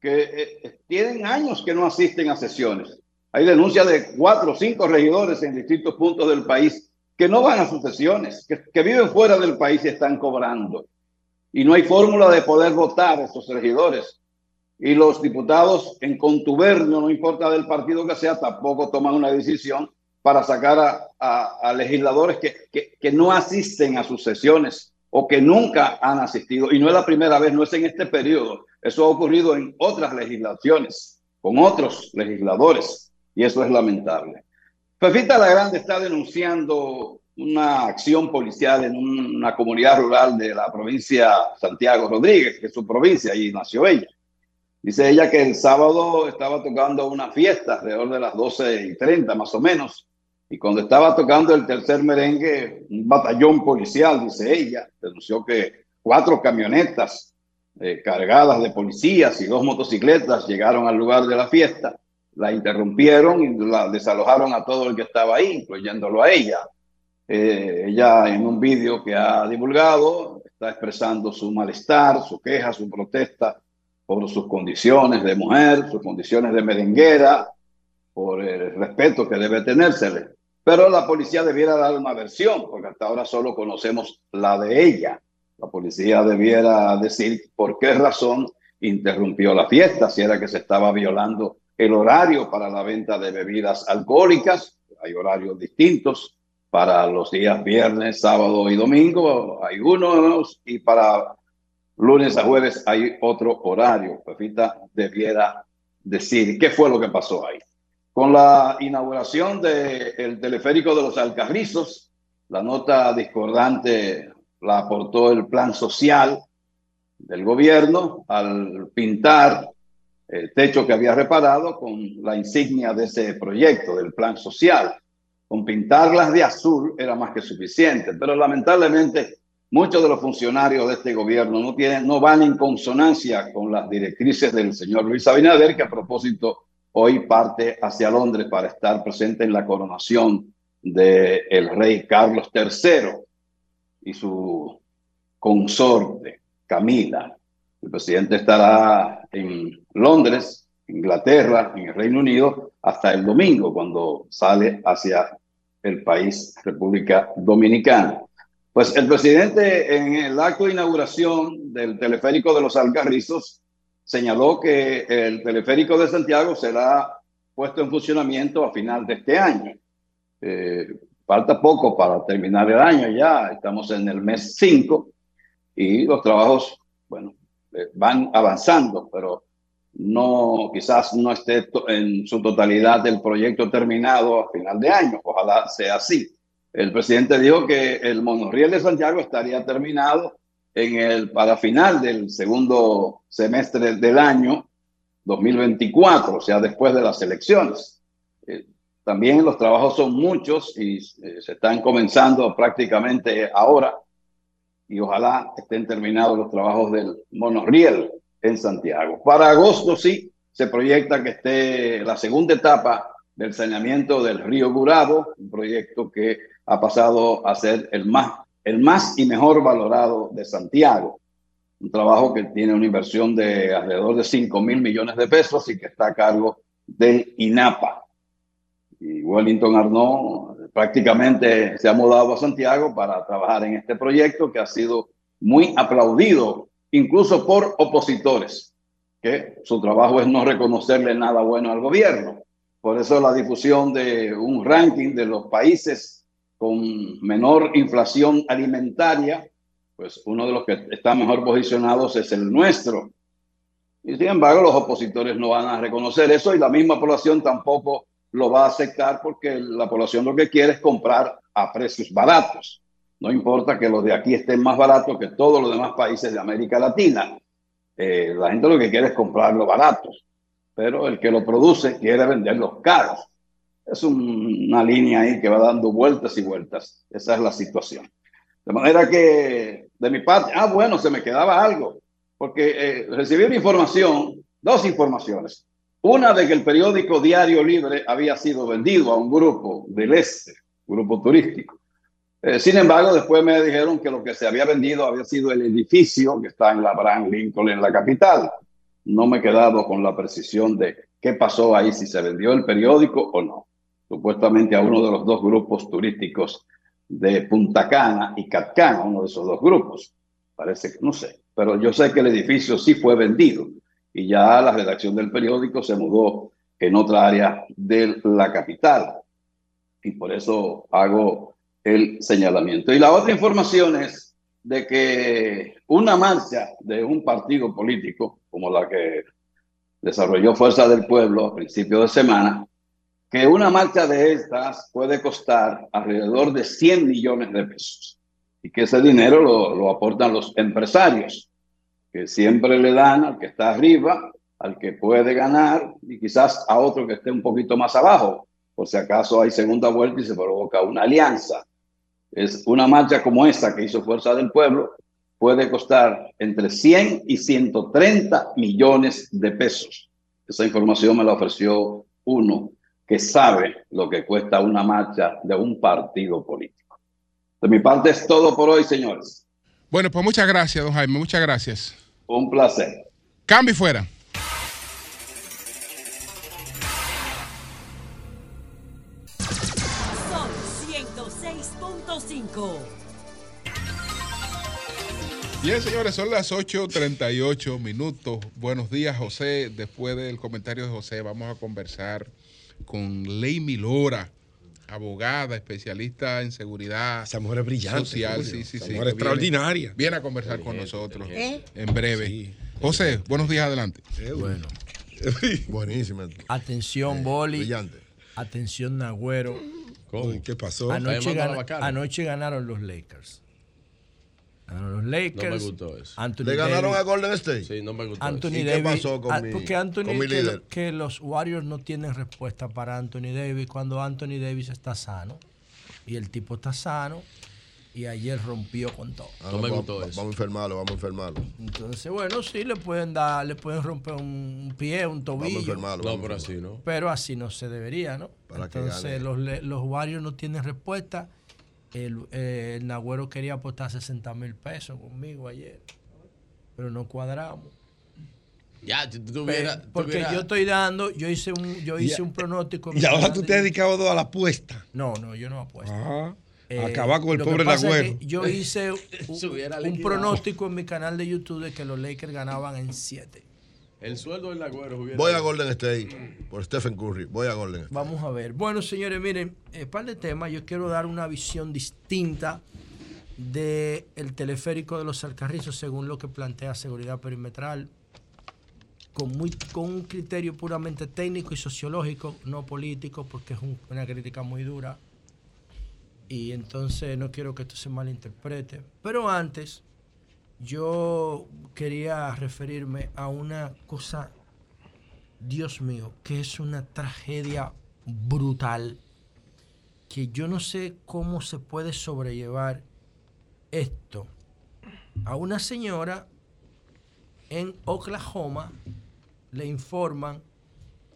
Speaker 11: que eh, tienen años que no asisten a sesiones. Hay denuncias de cuatro o cinco regidores en distintos puntos del país que no van a sus sesiones, que, viven fuera del país y están cobrando. Y no hay fórmula de poder votar a estos regidores y los diputados en contubernio, no importa del partido que sea, tampoco toman una decisión para sacar a, legisladores que, no asisten a sus sesiones o que nunca han asistido. Y no es la primera vez, no es en este periodo. Eso ha ocurrido en otras legislaciones, con otros legisladores, y eso es lamentable. Fefita la Grande está denunciando una acción policial en una comunidad rural de la provincia Santiago Rodríguez, que es su provincia, y nació ella. Dice ella que el sábado estaba tocando una fiesta alrededor de las 12 y 30 más o menos. Y cuando estaba tocando el tercer merengue, un batallón policial, dice ella, denunció que cuatro camionetas eh, cargadas de policías y dos motocicletas llegaron al lugar de la fiesta, la interrumpieron y la desalojaron a todo el que estaba ahí, incluyéndolo a ella. Eh, ella en un vídeo que ha divulgado está expresando su malestar, su queja, su protesta por sus condiciones de mujer, sus condiciones de merenguera, por el respeto que debe tenérsele. Pero la policía debiera dar una versión, porque hasta ahora solo conocemos la de ella. La policía debiera decir por qué razón interrumpió la fiesta, si era que se estaba violando el horario para la venta de bebidas alcohólicas. Hay horarios distintos para los días viernes, sábado y domingo, hay unos, y para lunes a jueves hay otro horario. Pepita debiera decir qué fue lo que pasó ahí. Con la inauguración del teleférico de los Alcarrizos, la nota discordante la aportó el plan social del gobierno al pintar el techo que había reparado con la insignia de ese proyecto, del plan social. Con pintarlas de azul era más que suficiente, pero lamentablemente muchos de los funcionarios de este gobierno no, tienen, no van en consonancia con las directrices del señor Luis Abinader, que a propósito hoy parte hacia Londres para estar presente en la coronación del el rey Carlos III y su consorte Camila. El presidente estará en Londres, Inglaterra, en el Reino Unido, hasta el domingo, cuando sale hacia el país, República Dominicana. Pues el presidente en el acto de inauguración del teleférico de los Alcarrizos señaló que el teleférico de Santiago será puesto en funcionamiento a final de este año. Eh, falta poco para terminar el año ya, estamos en el mes 5 y los trabajos, bueno, eh, van avanzando, pero no, quizás no esté en su totalidad el proyecto terminado a final de año, ojalá sea así. El presidente dijo que el monorriel de Santiago estaría terminado en el, para final del segundo semestre del año 2024, o sea, después de las elecciones. Eh, también los trabajos son muchos y eh, se están comenzando prácticamente ahora y ojalá estén terminados los trabajos del monorriel en Santiago. Para agosto sí se proyecta que esté la segunda etapa del saneamiento del río Gurabo, un proyecto que ha pasado a ser el más, el más y mejor valorado de Santiago. Un trabajo que tiene una inversión de alrededor de 5 mil millones de pesos y que está a cargo del INAPA. Y Wellington Arnaud prácticamente se ha mudado a Santiago para trabajar en este proyecto que ha sido muy aplaudido, incluso por opositores, que su trabajo es no reconocerle nada bueno al gobierno. Por eso la difusión de un ranking de los países con menor inflación alimentaria, pues uno de los que está mejor posicionados es el nuestro. Y sin embargo, los opositores no van a reconocer eso y la misma población tampoco lo va a aceptar porque la población lo que quiere es comprar a precios baratos. No importa que los de aquí estén más baratos que todos los demás países de América Latina. Eh, la gente lo que quiere es comprarlo barato, pero el que lo produce quiere venderlos caros. Es un- una línea ahí que va dando vueltas y vueltas. Esa es la situación. De manera que, de mi parte, ah, bueno, se me quedaba algo, porque eh, recibí una información, dos informaciones. Una de que el periódico Diario Libre había sido vendido a un grupo del este, grupo turístico. Eh, sin embargo, después me dijeron que lo que se había vendido había sido el edificio que está en la Abraham Lincoln, en la capital. No me he quedado con la precisión de qué pasó ahí, si se vendió el periódico o no. Supuestamente a uno de los dos grupos turísticos de Punta Cana y Catcana, uno de esos dos grupos. Parece que no sé, pero yo sé que el edificio sí fue vendido y ya la redacción del periódico se mudó en otra área de la capital. Y por eso hago el señalamiento. Y la otra información es de que una marcha de un partido político, como la que desarrolló Fuerza del Pueblo a principios de semana, que una marcha de estas puede costar alrededor de 100 millones de pesos y que ese dinero lo, lo aportan los empresarios, que siempre le dan al que está arriba, al que puede ganar y quizás a otro que esté un poquito más abajo, por si acaso hay segunda vuelta y se provoca una alianza. Es una marcha como esta que hizo Fuerza del Pueblo, puede costar entre 100 y 130 millones de pesos. Esa información me la ofreció uno que sabe lo que cuesta una marcha de un partido político. De mi parte es todo por hoy, señores.
Speaker 3: Bueno, pues muchas gracias, don Jaime. Muchas gracias.
Speaker 11: Un placer.
Speaker 3: Cambio y fuera.
Speaker 12: Sol 106.5.
Speaker 3: Bien, señores, son las 8.38 minutos. Buenos días, José. Después del comentario de José, vamos a conversar con Leimi Lora, abogada, especialista en seguridad
Speaker 5: Esa mujer es brillante.
Speaker 3: social. Sí, sí,
Speaker 5: Esa
Speaker 3: sí.
Speaker 5: mujer
Speaker 3: viene-
Speaker 5: extraordinaria.
Speaker 3: Viene a conversar con nosotros
Speaker 2: ¿Eh?
Speaker 3: en breve. José, buenos días, adelante.
Speaker 13: Bueno. <laughs>
Speaker 14: Buenísima.
Speaker 13: Atención, Boli.
Speaker 14: Brillante.
Speaker 13: Atención, Nagüero.
Speaker 5: ¿Cómo? ¿Qué pasó?
Speaker 13: Anoche, gana- anoche ganaron los Lakers. Ganaron los Lakers.
Speaker 14: No me gustó eso.
Speaker 13: Anthony
Speaker 14: ¿Le ganaron
Speaker 13: Davis-
Speaker 14: a Golden State? Sí, no me gustó
Speaker 13: Anthony
Speaker 14: eso. ¿Y qué
Speaker 13: Davis-
Speaker 14: pasó con
Speaker 13: ah,
Speaker 14: mi-
Speaker 13: Porque Anthony,
Speaker 14: con mi líder?
Speaker 13: que los Warriors no tienen respuesta para Anthony Davis cuando Anthony Davis está sano. Y el tipo está sano. Y ayer rompió con todo.
Speaker 14: Ah, no, vamos, Vamos a enfermarlo, vamos a enfermarlo.
Speaker 13: Entonces, bueno, sí, le pueden dar, le pueden romper un pie, un tobillo.
Speaker 14: Vamos a enfermarlo.
Speaker 15: No, pero así no.
Speaker 13: Pero así no se debería, ¿no?
Speaker 14: Para que
Speaker 13: Entonces los, los Warriors no tienen respuesta. El, eh, el Nagüero quería apostar 60 mil pesos conmigo ayer. Pero no cuadramos.
Speaker 15: Ya, si tú
Speaker 13: Pero- porque yo estoy dando, yo hice un, yo hice
Speaker 5: Ya.
Speaker 13: un pronóstico.
Speaker 5: Y ahora tú te has dedicado a la apuesta.
Speaker 13: No, no, yo no apuesto.
Speaker 5: Ah,
Speaker 13: Eh,
Speaker 5: acabar con el pobre
Speaker 13: es
Speaker 5: Nagüero.
Speaker 13: que Yo hice <laughs> un, un pronóstico en mi canal de YouTube de que los Lakers ganaban en 7.
Speaker 15: El sueldo del Nagüero hubiera.
Speaker 14: Voy a Golden State por Stephen Curry. Voy a Golden State.
Speaker 13: Vamos a ver. Bueno, señores, miren, un par de temas. Yo quiero dar una visión distinta del teleférico de los Alcarrizos según lo que plantea Seguridad Perimetral, con, muy, con un criterio puramente técnico y sociológico, no político, porque es un- una crítica muy dura. Y entonces no quiero que esto se malinterprete. Pero antes, yo quería referirme a una cosa Dios mío, que es una tragedia brutal, que yo no sé cómo se puede sobrellevar esto. A una señora en Oklahoma le informan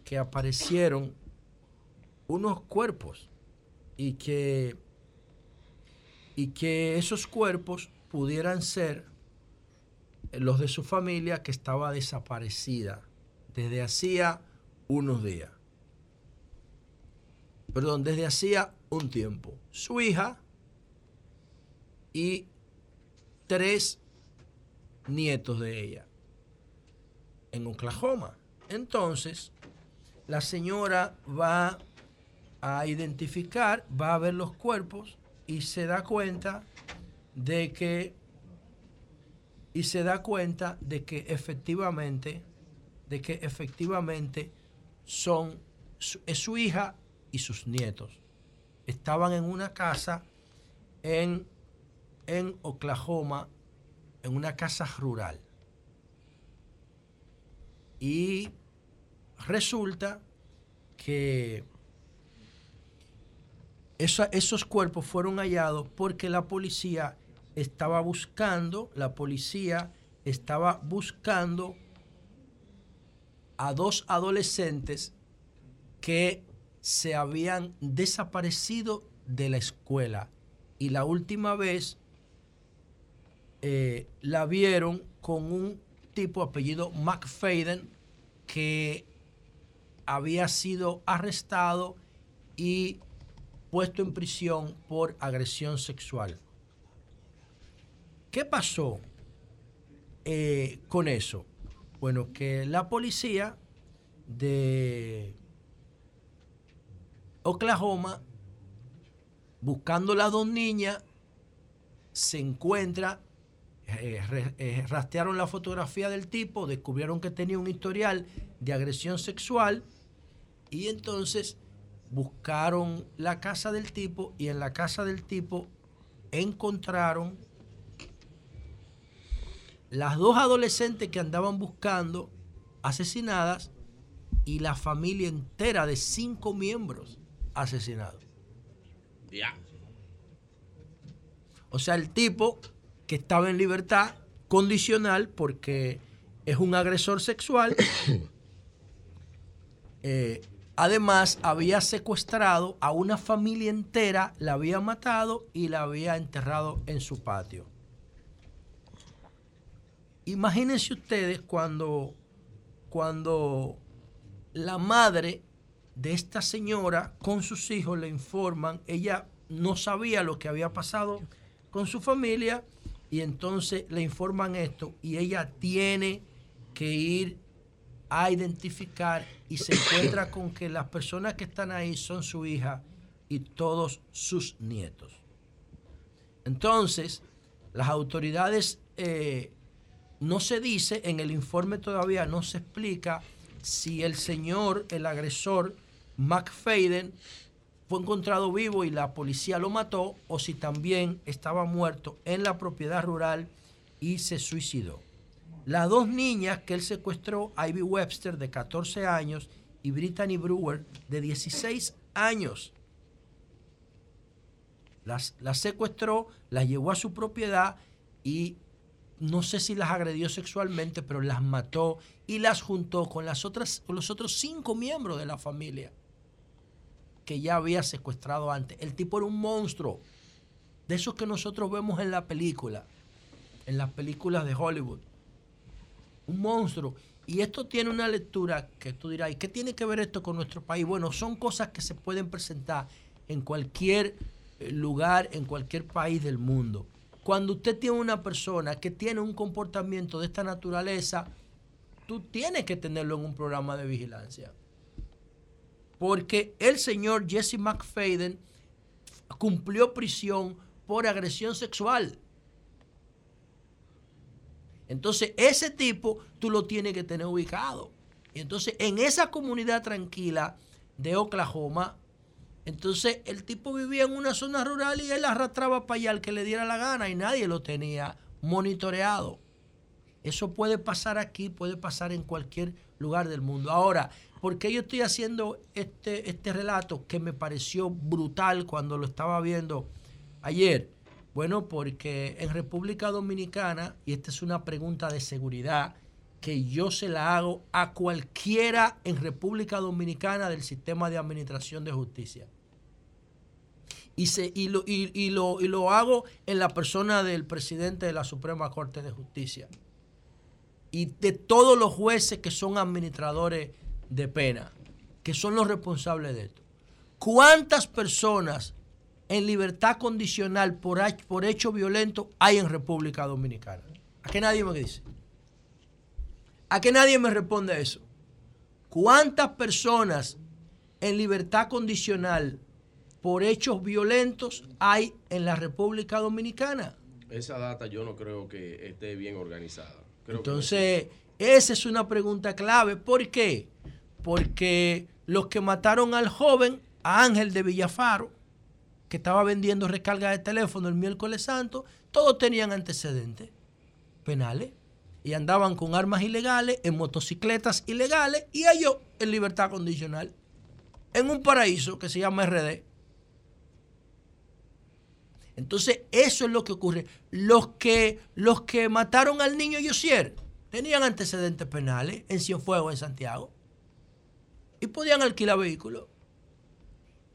Speaker 13: que aparecieron unos cuerpos y que, y que esos cuerpos pudieran ser los de su familia que estaba desaparecida desde hacía unos días. Perdón, desde hacía un tiempo. Su hija y tres nietos de ella en Oklahoma. Entonces, la señora va a identificar, va a ver los cuerpos y se da cuenta de que y se da cuenta de que efectivamente de que efectivamente son su- es su hija y sus nietos. Estaban en una casa en, en Oklahoma, en una casa rural. Y resulta que esos cuerpos fueron hallados porque la policía estaba buscando, la policía estaba buscando a dos adolescentes que se habían desaparecido de la escuela y la última vez eh, la vieron con un tipo apellido McFadden que había sido arrestado y puesto en prisión por agresión sexual. ¿Qué pasó eh, con eso? Bueno, que la policía de Oklahoma, buscando las dos niñas, se encuentra, eh, eh, rastrearon la fotografía del tipo, descubrieron que tenía un historial de agresión sexual y entonces buscaron la casa del tipo y en la casa del tipo encontraron las dos adolescentes que andaban buscando asesinadas y la familia entera de cinco miembros asesinados.
Speaker 15: Ya.
Speaker 13: O sea, el tipo que estaba en libertad condicional porque es un agresor sexual. <coughs> eh, además, había secuestrado a una familia entera, la había matado y la había enterrado en su patio. Imagínense ustedes cuando, cuando la madre de esta señora con sus hijos le informan, ella no sabía lo que había pasado con su familia y entonces le informan esto y ella tiene que ir a identificar y se encuentra con que las personas que están ahí son su hija y todos sus nietos. Entonces, las autoridades eh, no se dice, en el informe todavía no se explica si el señor, el agresor, McFadden, fue encontrado vivo y la policía lo mató o si también estaba muerto en la propiedad rural y se suicidó. Las dos niñas que él secuestró, Ivy Webster de 14 años y Brittany Brewer de 16 años, las, las secuestró, las llevó a su propiedad y no sé si las agredió sexualmente, pero las mató y las juntó con, las otras, con los otros cinco miembros de la familia que ya había secuestrado antes. El tipo era un monstruo, de esos que nosotros vemos en la película, en las películas de Hollywood. Un monstruo. Y esto tiene una lectura que tú dirás, ¿y qué tiene que ver esto con nuestro país? Bueno, son cosas que se pueden presentar en cualquier eh, lugar, en cualquier país del mundo. Cuando usted tiene una persona que tiene un comportamiento de esta naturaleza, tú tienes que tenerlo en un programa de vigilancia. Porque el señor Jesse McFadden cumplió prisión por agresión sexual. Entonces, ese tipo tú lo tienes que tener ubicado. Y entonces, en esa comunidad tranquila de Oklahoma, entonces el tipo vivía en una zona rural y él arrastraba para allá al que le diera la gana y nadie lo tenía monitoreado. Eso puede pasar aquí, puede pasar en cualquier lugar del mundo. Ahora, ¿por qué yo estoy haciendo este, este relato que me pareció brutal cuando lo estaba viendo ayer? Bueno, porque en República Dominicana, y esta es una pregunta de seguridad que yo se la hago a cualquiera en República Dominicana del sistema de administración de justicia. Y, se, y, lo, y, y lo, y lo hago en la persona del presidente de la Suprema Corte de Justicia y de todos los jueces que son administradores de pena, que son los responsables de esto. ¿Cuántas personas en libertad condicional por, por hecho violento hay en República Dominicana? ¿A qué nadie me dice? ¿A qué nadie me responde eso? ¿Cuántas personas en libertad condicional por hechos violentos hay en la República Dominicana?
Speaker 15: Esa data yo no creo que esté bien organizada. Creo que
Speaker 13: Entonces, esa es una pregunta clave. ¿Por qué? Porque los que mataron al joven, a Ángel de Villafaro, que estaba vendiendo recarga de teléfono el miércoles santo, todos tenían antecedentes penales y andaban con armas ilegales, en motocicletas ilegales y ellos en libertad condicional, en un paraíso que se llama RD. Entonces, eso es lo que ocurre. Los que, los que mataron al niño Yosier tenían antecedentes penales en Cienfuegos, en Santiago, y podían alquilar vehículos.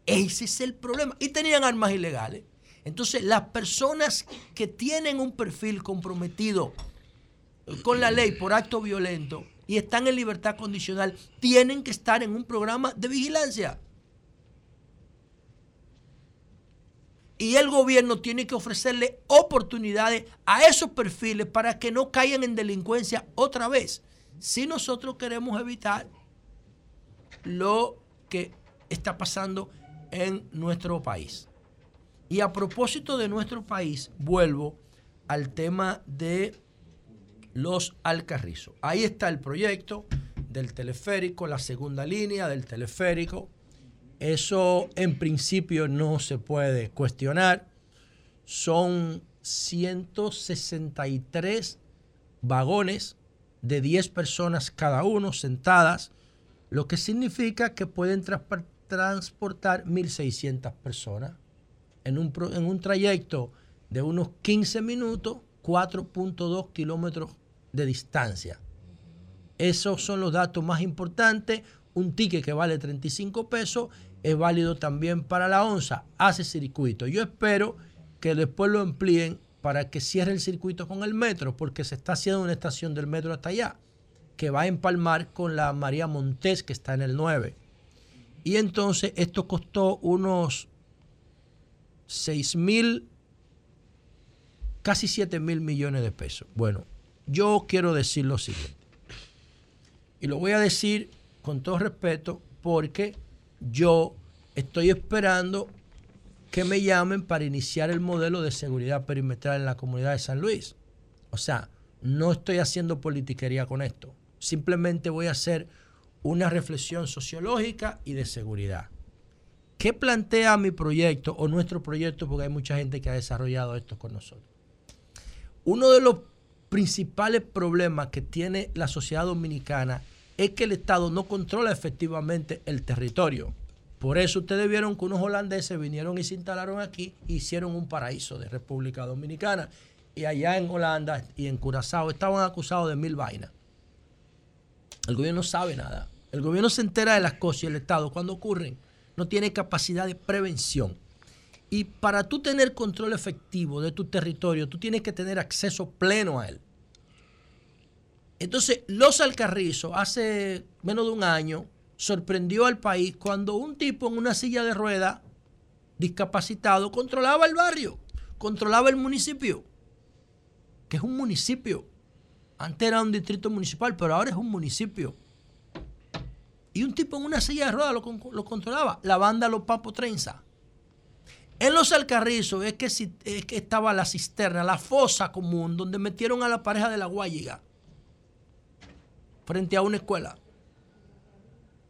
Speaker 13: Ese es el problema. Y tenían armas ilegales. Entonces, las personas que tienen un perfil comprometido con la ley por acto violento y están en libertad condicional, tienen que estar en un programa de vigilancia. Y el gobierno tiene que ofrecerle oportunidades a esos perfiles para que no caigan en delincuencia otra vez. Si nosotros queremos evitar lo que está pasando en nuestro país. Y a propósito de nuestro país, vuelvo al tema de los Alcarrizos. Ahí está el proyecto del teleférico, la segunda línea del teleférico. Eso en principio no se puede cuestionar. Son 163 vagones de 10 personas cada uno sentadas, lo que significa que pueden transportar 1.600 personas en un trayecto de unos 15 minutos, 4.2 kilómetros de distancia. Esos son los datos más importantes. Un ticket que vale 35 pesos es válido también para la onza. Hace circuito. Yo espero que después lo amplíen para que cierre el circuito con el metro, porque se está haciendo una estación del metro hasta allá, que va a empalmar con la María Montés, que está en el 9. Y entonces esto costó unos 6 mil, casi 7 mil millones de pesos. Bueno, yo quiero decir lo siguiente. Y lo voy a decir con todo respeto porque yo estoy esperando que me llamen para iniciar el modelo de seguridad perimetral en la comunidad de San Luis. O sea, no estoy haciendo politiquería con esto. Simplemente voy a hacer una reflexión sociológica y de seguridad. ¿Qué plantea mi proyecto o nuestro proyecto? Porque hay mucha gente que ha desarrollado esto con nosotros. Uno de los principales problemas que tiene la sociedad dominicana es que el Estado no controla efectivamente el territorio. Por eso ustedes vieron que unos holandeses vinieron y se instalaron aquí e hicieron un paraíso de República Dominicana. Y allá en Holanda y en Curazao estaban acusados de mil vainas. El gobierno no sabe nada. El gobierno se entera de las cosas y el Estado cuando ocurren no tiene capacidad de prevención. Y para tú tener control efectivo de tu territorio, tú tienes que tener acceso pleno a él. Entonces, los Alcarrizos, hace menos de un año, sorprendió al país cuando un tipo en una silla de ruedas, discapacitado, controlaba el barrio, controlaba el municipio, que es un municipio. Antes era un distrito municipal, pero ahora es un municipio. Y un tipo en una silla de ruedas lo, con- lo controlaba, la banda Los Papos Trenza. En los Alcarrizos es que, es que estaba la cisterna, la fosa común, donde metieron a la pareja de la Guayiga frente a una escuela.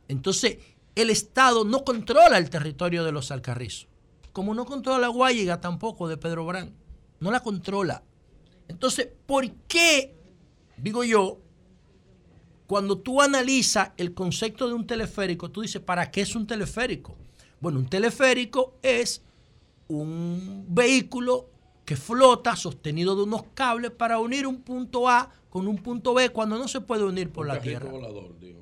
Speaker 13: Entonces, el Estado no controla el territorio de los Alcarrizos. Como no controla la Guayiga tampoco de Pedro Brán. No la controla. Entonces, ¿por qué, digo yo, cuando tú analizas el concepto de un teleférico, tú dices, ¿para qué es un teleférico? Bueno, un teleférico es un vehículo que flota sostenido de unos cables para unir un punto A con un punto B cuando no se puede unir por
Speaker 15: Un
Speaker 13: la tierra.
Speaker 15: volador, digo.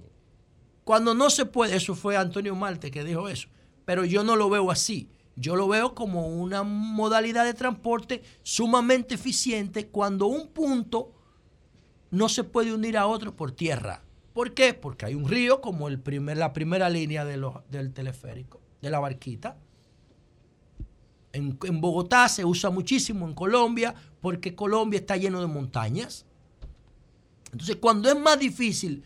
Speaker 13: Cuando no se puede, eso fue Antonio Marte que dijo eso, pero yo no lo veo así. Yo lo veo como una modalidad de transporte sumamente eficiente cuando un punto no se puede unir a otro por tierra. ¿Por qué? Porque hay un río como el primer, la primera línea de del teleférico, de la barquita. En, Bogotá se usa muchísimo, en Colombia, porque Colombia está lleno de montañas. Entonces, cuando es más difícil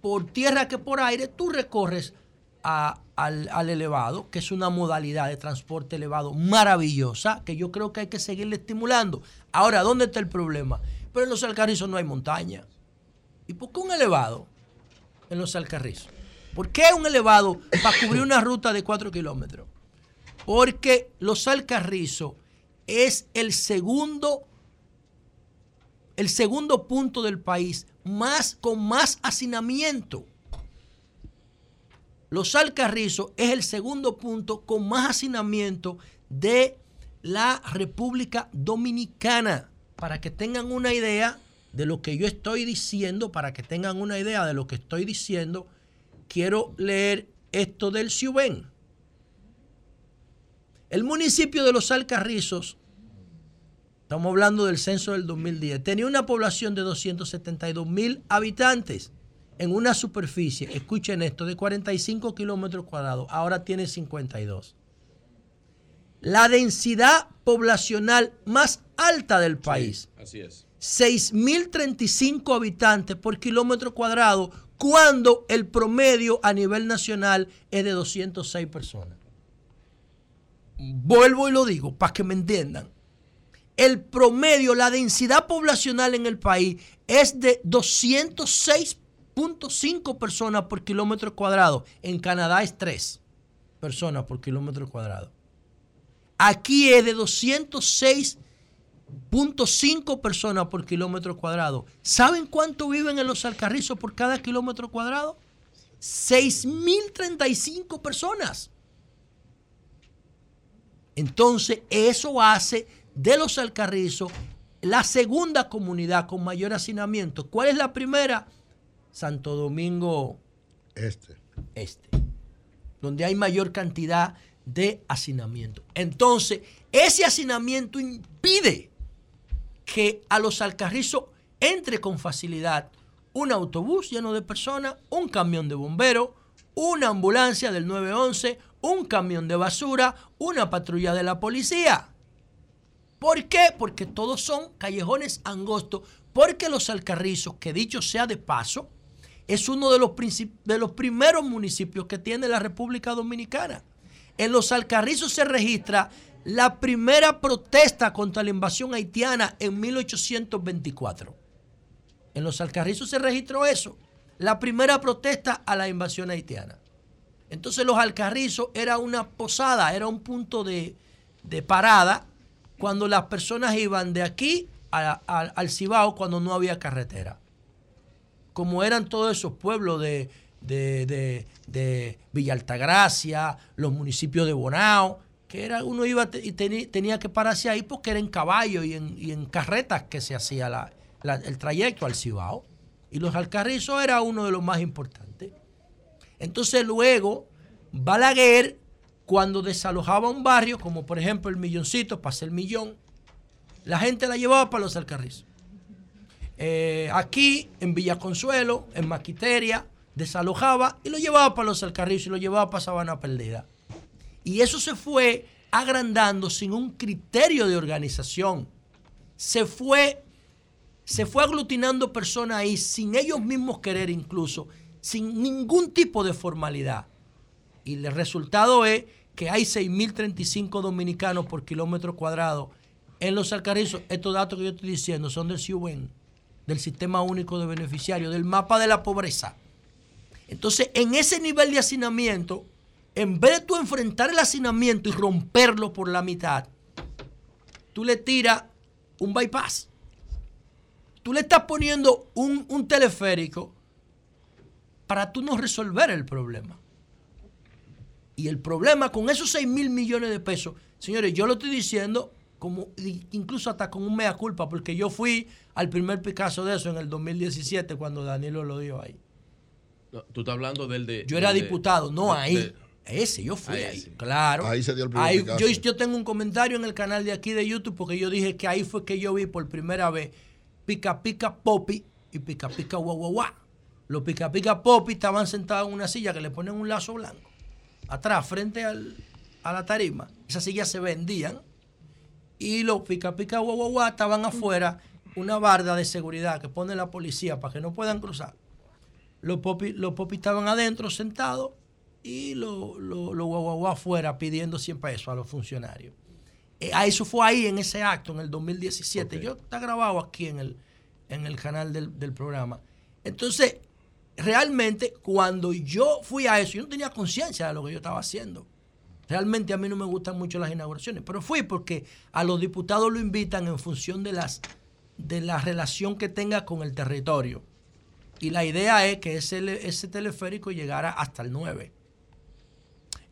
Speaker 13: por tierra que por aire, tú recorres al elevado, que es una modalidad de transporte elevado maravillosa, que yo creo que hay que seguirle estimulando. Ahora, ¿dónde está el problema? Pero en los Alcarrizos no hay montaña. ¿Y por qué un elevado en los Alcarrizos? ¿Por qué un elevado para cubrir una ruta de 4 kilómetros? Porque los Alcarrizos es el segundo, el segundo punto del país más, con más hacinamiento. Los Alcarrizos es el segundo punto con más hacinamiento de la República Dominicana. Para que tengan una idea de lo que yo estoy diciendo, para que tengan una idea de lo que estoy diciendo, quiero leer esto del Ciubén. El municipio de Los Alcarrizos, estamos hablando del censo del 2010, tenía una población de 272 mil habitantes en una superficie, escuchen esto, de 45 kilómetros cuadrados, ahora tiene 52. La densidad poblacional más alta del país,
Speaker 15: Así es.
Speaker 13: 6.035 habitantes por kilómetro cuadrado, cuando el promedio a nivel nacional es de 206 personas. Vuelvo y lo digo para que me entiendan. El promedio, la densidad poblacional en el país es de 206.5 personas por kilómetro cuadrado. En Canadá es 3 personas por kilómetro cuadrado. Aquí es de 206.5 personas por kilómetro cuadrado. ¿Saben cuánto viven en los Alcarrizos por cada kilómetro cuadrado? 6.035 personas. Entonces, eso hace de los Alcarrizos la segunda comunidad con mayor hacinamiento. ¿Cuál es la primera? Santo Domingo
Speaker 14: Este.
Speaker 13: Este, donde hay mayor cantidad de hacinamiento. Entonces, ese hacinamiento impide que a los Alcarrizos entre con facilidad un autobús lleno de personas, un camión de bomberos, una ambulancia del 911, un camión de basura, una patrulla de la policía. ¿Por qué? Porque todos son callejones angostos, porque los Alcarrizos, que dicho sea de paso, es uno de los, de los primeros municipios que tiene la República Dominicana. En los Alcarrizos se registra la primera protesta contra la invasión haitiana en 1824. En los Alcarrizos se registró eso, la primera protesta a la invasión haitiana. Entonces los Alcarrizos era una posada, era un punto de, de parada cuando las personas iban de aquí a- al Cibao cuando no había carretera como eran todos esos pueblos de, de, de, de los municipios de Bonao, que era, uno iba y tenía que pararse ahí porque era en caballo y en, y en carretas que se hacía la- la- el trayecto al Cibao. Y los Alcarrizos era uno de los más importantes. Entonces luego, Balaguer, cuando desalojaba un barrio, como por ejemplo el Milloncito, para hacer millón, la gente la llevaba para los Alcarrizos. Eh, aquí, en Villa Consuelo, en Maquiteria, desalojaba y lo llevaba para los Alcarrizos y lo llevaba para Sabana Perdida. Y eso se fue agrandando sin un criterio de organización. Se fue, se fue aglutinando personas ahí sin ellos mismos querer incluso, sin ningún tipo de formalidad. Y el resultado es que hay 6.035 dominicanos por kilómetro cuadrado en los Alcarrizos. Estos datos que yo estoy diciendo son del CIUBEN, del Sistema Único de Beneficiarios, del mapa de la pobreza. Entonces, en ese nivel de hacinamiento, en vez de tú enfrentar el hacinamiento y romperlo por la mitad, tú le tiras un bypass. Tú le estás poniendo un, un teleférico para tú no resolver el problema. Y el problema con esos 6 mil millones de pesos, señores, yo lo estoy diciendo como incluso hasta con un mea culpa, porque yo fui al primer Picasso de eso en el 2017 cuando Danilo lo dio ahí.
Speaker 15: No, tú estás hablando del de.
Speaker 13: Yo era
Speaker 15: de-
Speaker 13: diputado, no
Speaker 15: de-
Speaker 13: ahí.
Speaker 15: de-
Speaker 13: ese, yo fui ahí. Claro.
Speaker 14: Ahí se dio el primer
Speaker 13: Ahí-
Speaker 14: Picasso.
Speaker 13: yo, yo tengo un comentario en el canal de aquí de YouTube porque yo dije que ahí fue que yo vi por primera vez Pica Pica Popi y Pica Pica Guau Guau Guau. Los Pica Pica Popi estaban sentados en una silla que le ponen un lazo blanco atrás, frente al- a la tarima. Esas sillas se vendían y los Pica Pica Guau estaban afuera, una barda de seguridad que pone la policía para que no puedan cruzar. los popis los popis estaban adentro sentados y los lo, lo guaguaguá afuera pidiendo 100 pesos a los funcionarios. Eh, a eso fue ahí en ese acto, en el 2017. Yo está grabado aquí en el, en el canal del, del programa. Entonces, realmente, cuando yo fui a eso, yo no tenía conciencia de lo que yo estaba haciendo. Realmente a mí no me gustan mucho las inauguraciones, pero fui porque a los diputados lo invitan en función de las de la relación que tenga con el territorio. Y la idea es que ese, ese teleférico llegara hasta el 9.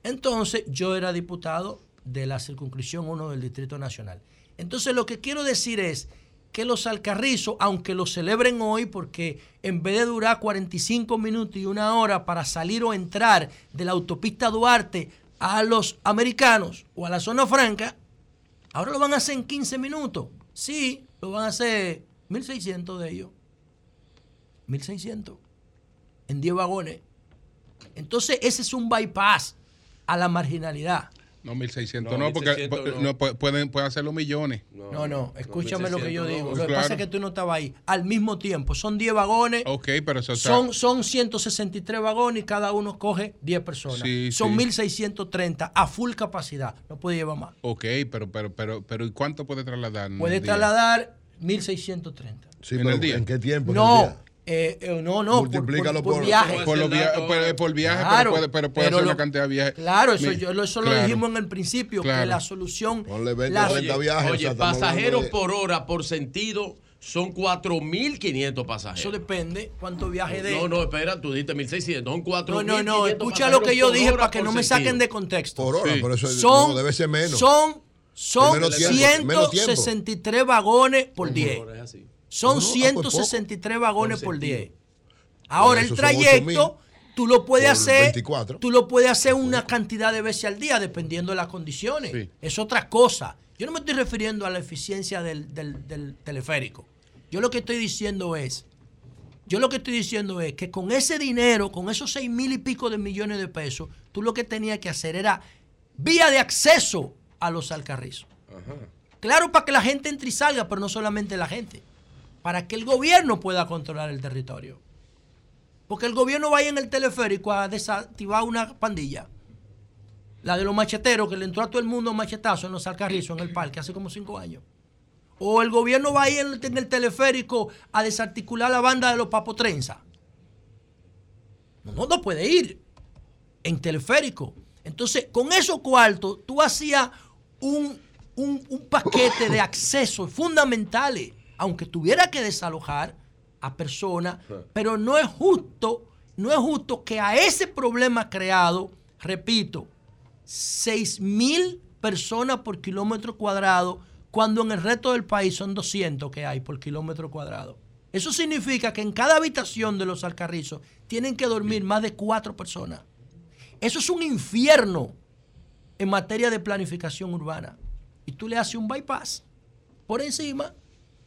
Speaker 13: Entonces, yo era diputado de la circunscripción 1 del Distrito Nacional. Entonces, lo que quiero decir es que los alcarrizos, aunque lo celebren hoy, porque en vez de durar 45 minutos y una hora para salir o entrar de la autopista Duarte a los americanos o a la zona franca, ahora lo van a hacer en 15 minutos. Sí, lo van a hacer 1.600 de ellos. 1.600 en 10 vagones. Entonces, ese es un bypass a la marginalidad.
Speaker 3: No, 1600
Speaker 15: No,
Speaker 3: no, porque
Speaker 15: 1600
Speaker 3: pu-
Speaker 15: no.
Speaker 3: no, pu- pueden, pueden hacerlo millones.
Speaker 13: No, no, escúchame lo que yo
Speaker 3: 1600
Speaker 13: digo.
Speaker 3: no.
Speaker 13: Lo que
Speaker 3: Claro.
Speaker 13: pasa es que tú no estabas ahí. Al mismo tiempo, son 10 vagones.
Speaker 3: Ok, pero eso está-
Speaker 13: Son, son 163 vagones y cada uno coge 10 personas.
Speaker 3: Sí,
Speaker 13: son
Speaker 3: sí.
Speaker 13: 1630 a full capacidad. No puede llevar más.
Speaker 3: Ok, pero, pero, pero, pero ¿y cuánto puede trasladar?
Speaker 13: Puede trasladar 1630.
Speaker 14: Sí,
Speaker 3: ¿En
Speaker 14: pero
Speaker 3: el día?
Speaker 14: ¿en qué tiempo? en el
Speaker 13: No,
Speaker 14: día?
Speaker 13: Eh, eh, no, no. por-
Speaker 14: Multiplícalo
Speaker 13: por, por
Speaker 14: por-
Speaker 13: viaje.
Speaker 3: Por, por, por viaje,
Speaker 13: Claro,
Speaker 3: pero puede, pero puede
Speaker 13: pero
Speaker 3: hacer
Speaker 13: lo-
Speaker 3: una cantidad de viajes.
Speaker 13: Claro, eso,
Speaker 3: Mi-
Speaker 13: yo, lo- eso lo
Speaker 3: claro.
Speaker 13: dijimos en el principio, que
Speaker 3: Claro.
Speaker 13: la solución.
Speaker 14: Ponle 20,
Speaker 13: la-
Speaker 14: 30 viajes. o
Speaker 15: Oye,
Speaker 14: sea, estamos
Speaker 15: pasajeros
Speaker 14: de-
Speaker 15: por hora, por sentido, son 4.500 pasajeros.
Speaker 13: Eso depende cuánto viaje de.
Speaker 15: No, no, espera, tú dijiste 1.600, son 4.500
Speaker 13: No, no, no, escucha lo que yo dije
Speaker 15: por
Speaker 13: para que
Speaker 15: por
Speaker 13: no me
Speaker 15: sentido.
Speaker 13: saquen de contexto.
Speaker 14: Por hora,
Speaker 3: Sí.
Speaker 14: pero eso
Speaker 13: Son,
Speaker 14: no, debe ser menos.
Speaker 13: son, son
Speaker 14: Menos tiempo, menos tiempo.
Speaker 13: 163 vagones por 10. Son
Speaker 14: No, no, ah, pues
Speaker 13: 163 vagones
Speaker 15: Por
Speaker 13: por
Speaker 15: sentido.
Speaker 13: 10. Ahora el
Speaker 14: eso son 8.000
Speaker 13: trayecto tú lo puedes hacer
Speaker 14: 24.
Speaker 13: tú lo puedes hacer una cantidad de veces al día dependiendo de las condiciones.
Speaker 3: Sí.
Speaker 13: Es otra cosa. Yo no me estoy refiriendo a la eficiencia del, del- del teleférico. Yo lo que estoy diciendo es yo lo que estoy diciendo es que con ese dinero, con esos seis mil y pico de millones de pesos, tú lo que tenías que hacer era vía de acceso a los alcarrizos. Claro, para que la gente entre y salga, pero no solamente la gente. Para que el gobierno pueda controlar el territorio. Porque el gobierno vaya en el teleférico a desactivar una pandilla. La de los macheteros, que le entró a todo el mundo machetazo en los alcarrizos, en el parque, hace como cinco años. O el gobierno va a ir en el, teleférico a desarticular la banda de los papotrenza. No, no, puede ir en teleférico. Entonces, con esos cuartos, tú hacías un- un paquete de accesos fundamentales, aunque tuviera que desalojar a personas, pero no es justo, no es justo que a ese problema creado, repito, 6 mil personas por kilómetro cuadrado, cuando en el resto del país son 200 que hay por kilómetro cuadrado. Eso significa que en cada habitación de los alcarrizos tienen que dormir más de cuatro personas. Eso es un infierno en materia de planificación urbana. Y tú le haces un bypass por encima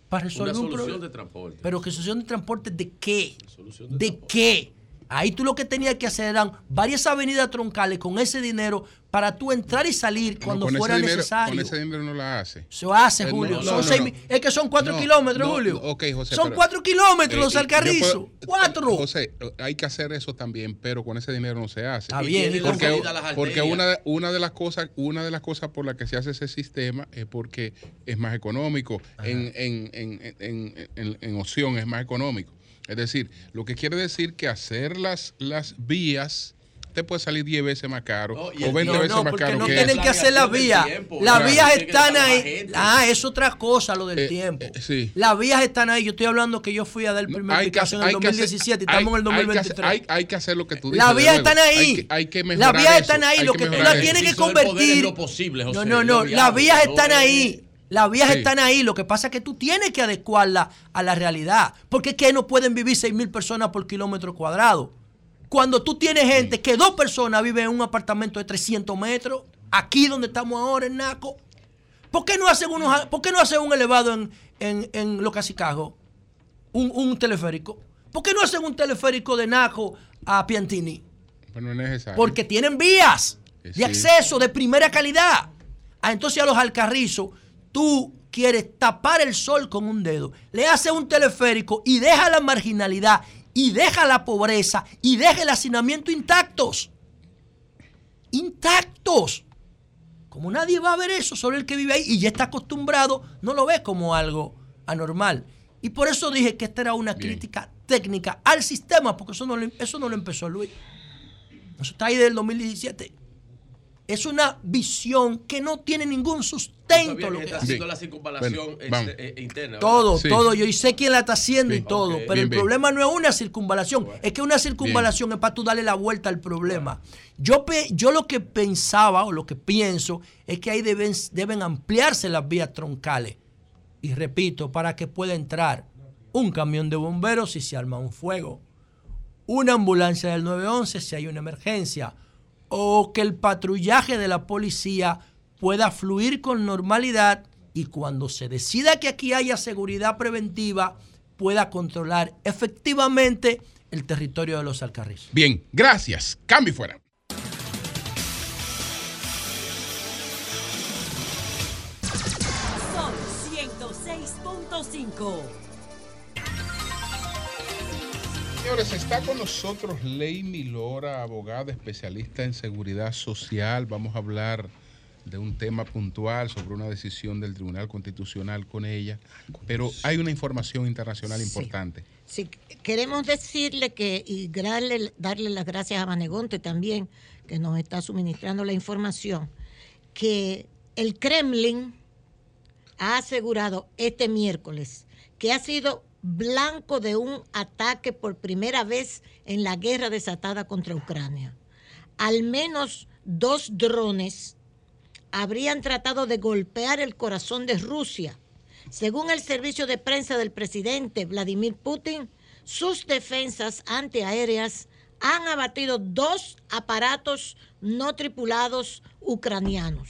Speaker 13: para resolver
Speaker 15: Una
Speaker 13: un
Speaker 15: solución
Speaker 13: problema.
Speaker 15: de transporte.
Speaker 13: Pero que solución de transporte de qué?
Speaker 15: Solución
Speaker 13: ¿De qué? Ahí tú lo que tenías que hacer eran varias avenidas troncales con ese dinero para tú entrar y salir cuando fuera
Speaker 3: dinero,
Speaker 13: necesario.
Speaker 3: Con ese dinero no la hace.
Speaker 13: Se hace,
Speaker 3: Eh,
Speaker 13: Julio.
Speaker 3: no,
Speaker 13: Son
Speaker 3: no,
Speaker 13: seis Es que son cuatro
Speaker 3: No,
Speaker 13: kilómetros,
Speaker 3: no,
Speaker 13: Julio.
Speaker 3: ok, José,
Speaker 13: son
Speaker 3: pero-
Speaker 13: cuatro kilómetros
Speaker 3: Eh,
Speaker 13: los alcarrizos.
Speaker 3: puedo-
Speaker 13: cuatro.
Speaker 3: José, hay que hacer eso también, pero con ese dinero no se hace.
Speaker 13: Está bien, ¿y
Speaker 3: porque, porque una, de- una de las cosas una de las cosas por las que se hace ese sistema es porque es más económico en, en, en, en, en- en opción es más económico es decir lo que quiere decir que hacer las las vías te puede salir 10 veces más caro
Speaker 15: No,
Speaker 3: o
Speaker 15: el-
Speaker 3: 20
Speaker 13: No,
Speaker 3: veces
Speaker 13: no,
Speaker 3: más caro
Speaker 13: no
Speaker 3: que
Speaker 13: tienen que hacer las vías. Las vías están ahí. Ah, es otra cosa lo del
Speaker 3: Eh,
Speaker 13: tiempo.
Speaker 3: eh, sí.
Speaker 13: Las vías están ahí. Yo estoy hablando que yo fui a dar el primer
Speaker 3: Hay que
Speaker 13: Picasso
Speaker 3: hacer-
Speaker 13: en el
Speaker 3: hay que hacer-
Speaker 13: 2017 y
Speaker 3: hay-
Speaker 13: estamos en el
Speaker 3: hay que hacer-
Speaker 13: 2023.
Speaker 3: Hay, hay que hacer lo que tú dices.
Speaker 13: Las vías están ahí.
Speaker 3: Hay que, hay que mejorar
Speaker 13: Las vías están ahí. Lo
Speaker 3: que
Speaker 13: que tú las tienes que convertir. no, no, no. Las vías están
Speaker 15: es-
Speaker 13: ahí. Las vías
Speaker 3: Sí.
Speaker 13: están ahí. Lo que pasa es que tú tienes que adecuarlas a la realidad. Porque es que no pueden vivir 6 mil personas por kilómetro cuadrado. Cuando tú tienes gente que dos personas viven en un apartamento de 300 metros, aquí donde estamos ahora en Naco, ¿por qué no hacen, unos, ¿por qué no hacen un elevado en, en, en Los? Un, un teleférico. ¿Por qué no hacen un teleférico de Naco a Piantini?
Speaker 3: Pero no es necesario.
Speaker 13: Porque tienen vías de
Speaker 3: sí.
Speaker 13: acceso de primera calidad. Ah, entonces a los alcarrizos, tú quieres tapar el sol con un dedo, le haces un teleférico y deja la marginalidad y deja la pobreza y deja el hacinamiento intactos. Intactos. Como nadie va a ver eso, solo el que vive ahí y ya está acostumbrado, no lo ve como algo anormal. Y por eso dije que esta era una crítica técnica al sistema, porque eso no, lo- eso no lo empezó Luis. Eso está ahí del 2017. Es una visión que no tiene ningún sustento. Lo
Speaker 15: que está
Speaker 13: hace.
Speaker 15: haciendo la circunvalación
Speaker 3: Bueno, vamos.
Speaker 15: eh, interna.
Speaker 13: Todo, todo. Yo sé quién la está haciendo y todo. Pero
Speaker 3: Bien,
Speaker 13: el
Speaker 3: bien.
Speaker 13: problema no es una circunvalación. Es que una circunvalación es para tú darle la vuelta al problema. Yo lo que pensaba o lo que pienso es que ahí deben, deben ampliarse las vías troncales. Y repito, para que pueda entrar un camión de bomberos si se arma un fuego, una ambulancia del 911 si hay una emergencia, o que el patrullaje de la policía pueda fluir con normalidad y cuando se decida que aquí haya seguridad preventiva, pueda controlar efectivamente el territorio de los alcarrizos.
Speaker 3: Bien, gracias. Cambio fuera.
Speaker 12: Sol 106.5.
Speaker 3: Señores, está con nosotros Leimi Lora, abogada especialista en seguridad social. Vamos a hablar de un tema puntual sobre una decisión del Tribunal Constitucional con ella, pero hay una información internacional importante.
Speaker 2: Sí, queremos decirle que, y darle, darle las gracias a Manegonte también, que nos está suministrando la información, que el Kremlin ha asegurado este miércoles que ha sido blanco de un ataque por primera vez en la guerra desatada contra Ucrania. Al menos dos drones habrían tratado de golpear el corazón de Rusia. Según el servicio de prensa del presidente Vladimir Putin, sus defensas antiaéreas han abatido dos aparatos no tripulados ucranianos,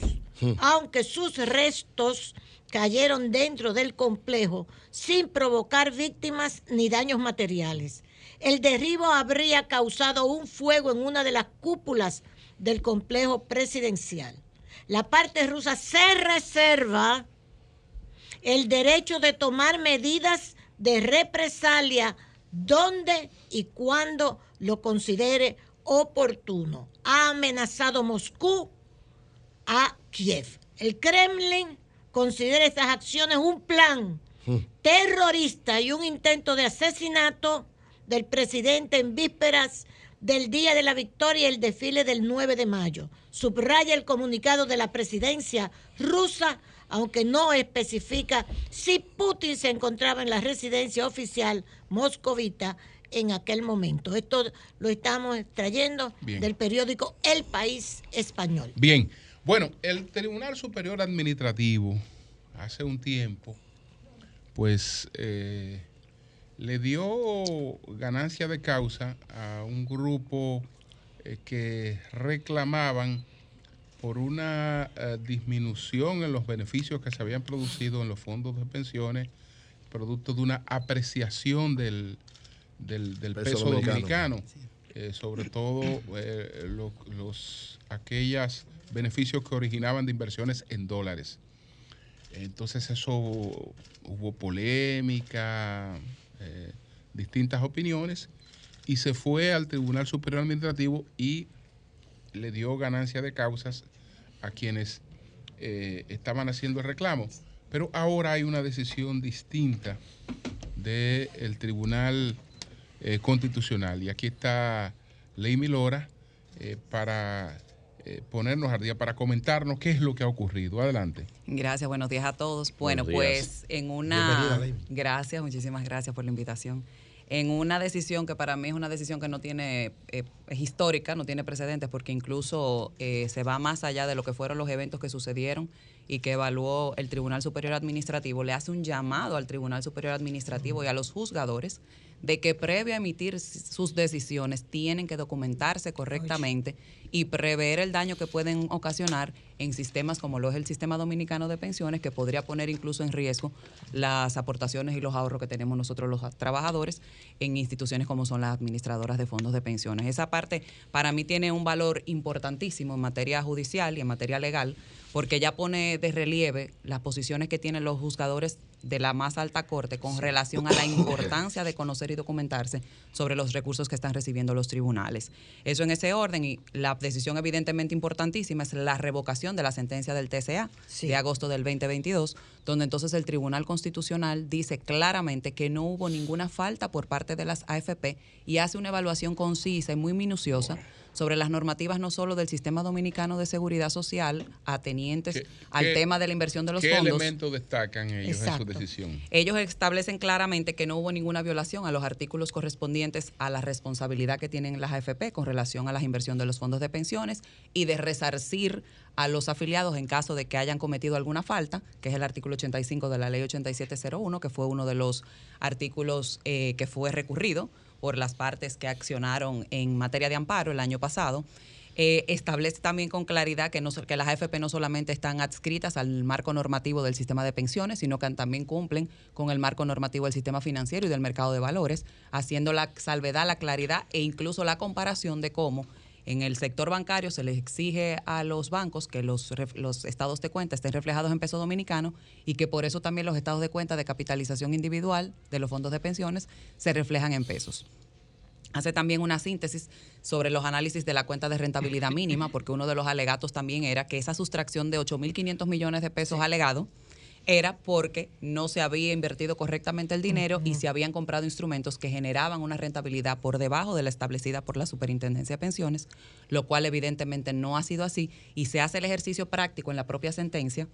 Speaker 2: aunque sus restos cayeron dentro del complejo sin provocar víctimas ni daños materiales. El derribo habría causado un fuego en una de las cúpulas del complejo presidencial. La parte rusa se reserva el derecho de tomar medidas de represalia donde y cuando lo considere oportuno. Ha amenazado Moscú a Kiev. El Kremlin considera estas acciones un plan terrorista y un intento de asesinato del presidente en vísperas del Día de la Victoria y el desfile del 9 de mayo. Subraya el comunicado de la presidencia rusa, aunque no especifica si Putin se encontraba en la residencia oficial moscovita en aquel momento. Esto lo estamos extrayendo
Speaker 3: Bien.
Speaker 2: del periódico El País Español.
Speaker 3: Bien, bueno, el Tribunal Superior Administrativo hace un tiempo, pues eh, le dio ganancia de causa a un grupo eh, que reclamaban por una eh, disminución en los beneficios que se habían producido en los fondos de pensiones, producto de una apreciación del, del, del
Speaker 14: Peso
Speaker 3: peso,
Speaker 14: dominicano.
Speaker 3: dominicano, eh, sobre todo eh, lo- los, aquellos beneficios que originaban de inversiones en dólares. Entonces eso hubo polémica, eh, distintas opiniones, y se fue al Tribunal Superior Administrativo y le dio ganancia de causas a quienes eh, estaban haciendo el reclamo. Pero ahora hay una decisión distinta del Tribunal eh, Constitucional. Y aquí está Leimi Lora eh, para eh, ponernos al día, para comentarnos qué es lo que ha ocurrido. Adelante.
Speaker 16: Gracias, buenos días a todos. Bueno, pues en
Speaker 3: Bienvenida,
Speaker 16: una...
Speaker 3: Ley.
Speaker 16: Gracias, muchísimas gracias por la invitación. En una decisión que para mí es una decisión que no tiene, eh, es histórica, no tiene precedentes, porque incluso eh, se va más allá de lo que fueron los eventos que sucedieron y que evaluó el Tribunal Superior Administrativo, le hace un llamado al Tribunal Superior Administrativo y a los juzgadores de que previo a emitir sus decisiones tienen que documentarse correctamente y prever el daño que pueden ocasionar en sistemas como lo es el sistema dominicano de pensiones, que podría poner incluso en riesgo las aportaciones y los ahorros que tenemos nosotros los trabajadores en instituciones como son las administradoras de fondos de pensiones. Esa parte para mí tiene un valor importantísimo en materia judicial y en materia legal, porque ya pone de relieve las posiciones que tienen los juzgadores de la más alta corte con relación a la importancia de conocer y documentarse sobre los recursos que están recibiendo los tribunales. Eso en ese orden y la decisión evidentemente importantísima es la revocación de la sentencia del TCA de agosto del 2022, donde entonces el Tribunal Constitucional dice claramente que no hubo ninguna falta por parte de las AFP y hace una evaluación concisa y muy minuciosa sobre las normativas no solo del sistema dominicano de seguridad social atenientes al
Speaker 3: qué-
Speaker 16: tema de la inversión de los
Speaker 3: ¿Qué
Speaker 16: fondos.
Speaker 3: elementos destacan ellos en su decisión?
Speaker 16: Ellos establecen claramente que no hubo ninguna violación a los artículos correspondientes a la responsabilidad que tienen las AFP con relación a la inversión de los fondos de pensiones y de resarcir a los afiliados en caso de que hayan cometido alguna falta, que es el artículo 85 de la ley 8701, que fue uno de los artículos eh, que fue recurrido por las partes que accionaron en materia de amparo el año pasado. Eh, establece también con claridad que, no, que las AFP no solamente están adscritas al marco normativo del sistema de pensiones, sino que también cumplen con el marco normativo del sistema financiero y del mercado de valores, haciendo la salvedad, la claridad e incluso la comparación de cómo en el sector bancario se les exige a los bancos que los, estados de cuenta estén reflejados en peso dominicano y que por eso también los estados de cuenta de capitalización individual de los fondos de pensiones se reflejan en pesos. Hace también una síntesis sobre los análisis de la cuenta de rentabilidad mínima, porque uno de los alegatos también era que esa sustracción de 8.500 millones de pesos alegado era porque no se había invertido correctamente el dinero y se habían comprado instrumentos que generaban una rentabilidad por debajo de la establecida por la Superintendencia de Pensiones, lo cual evidentemente no ha sido así y se hace el ejercicio práctico en la propia sentencia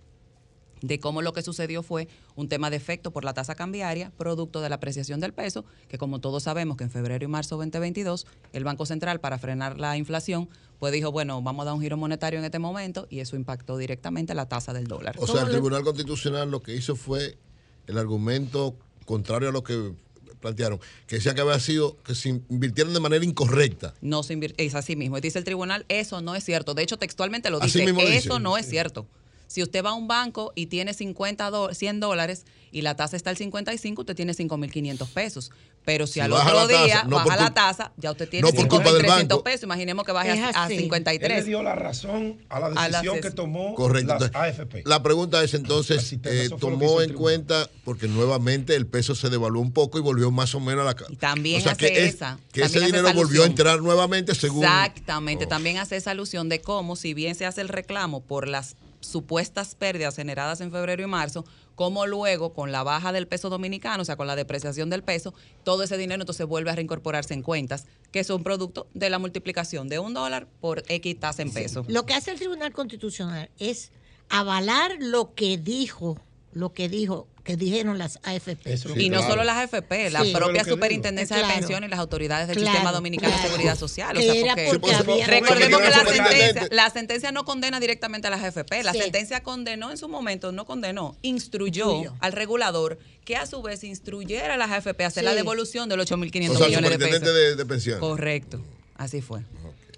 Speaker 16: de cómo lo que sucedió fue un tema de efecto por la tasa cambiaria, producto de la apreciación del peso, que como todos sabemos que en febrero y marzo 2022 el Banco Central para frenar la inflación, pues dijo, bueno, vamos a dar un giro monetario en este momento y eso impactó directamente la tasa del dólar.
Speaker 14: O sea, el Tribunal Constitucional lo que hizo fue el argumento contrario a lo que plantearon, que decía que había sido que se invirtieron de manera incorrecta.
Speaker 16: No se invierte, es así mismo. Y dice el tribunal, eso no es cierto. De hecho, textualmente lo
Speaker 14: Así
Speaker 16: dice,
Speaker 14: mismo lo dice.
Speaker 16: eso no es cierto. Si usted va a un banco y tiene 50 do- 100 dólares y la tasa está al 55, usted tiene 5.500 pesos. Pero si,
Speaker 14: Si
Speaker 16: al otro
Speaker 14: tasa,
Speaker 16: día
Speaker 14: no
Speaker 16: baja la tasa, ya usted tiene
Speaker 14: no por culpa del
Speaker 16: 5.300
Speaker 14: banco.
Speaker 16: pesos. Imaginemos que baje a, a
Speaker 5: así. Él
Speaker 16: 53.
Speaker 5: le dio la razón a la decisión que tomó
Speaker 14: Correcto.
Speaker 5: las AFP.
Speaker 14: La pregunta es entonces, eh,
Speaker 5: que
Speaker 14: tomó en cuenta, porque nuevamente el peso se devaluó un poco y volvió más o menos a la... Y
Speaker 16: también hace esa,
Speaker 14: Que ese dinero
Speaker 16: esa
Speaker 14: volvió a entrar nuevamente según...
Speaker 16: Exactamente,
Speaker 14: Oh.
Speaker 16: también hace esa alusión de cómo, si bien se hace el reclamo por las supuestas pérdidas generadas en febrero y marzo, cómo luego con la baja del peso dominicano, o sea, con la depreciación del peso, todo ese dinero entonces vuelve a reincorporarse en cuentas, que son producto de la multiplicación de un dólar por X tasa en peso.
Speaker 2: Lo que hace el Tribunal Constitucional es avalar lo que dijo, lo que dijo, que dijeron las AFP.
Speaker 16: y no solo las AFP, la
Speaker 2: Sí.
Speaker 16: propia Superintendencia de. Pensiones y las autoridades del
Speaker 2: Claro,
Speaker 16: Sistema Dominicano
Speaker 2: claro.
Speaker 16: de Seguridad Social. O sea,
Speaker 2: era
Speaker 16: porque,
Speaker 2: porque había-
Speaker 16: recordemos que la sentencia, la sentencia no condena directamente a las AFP. La
Speaker 2: Sí.
Speaker 16: sentencia condenó en su momento, no condenó, instruyó
Speaker 2: Instruyó.
Speaker 16: al regulador que a su vez instruyera a las AFP a hacer la devolución de los 8.500
Speaker 14: O sea,
Speaker 16: millones de pesos.
Speaker 14: de, de pensiones.
Speaker 16: Correcto, así fue.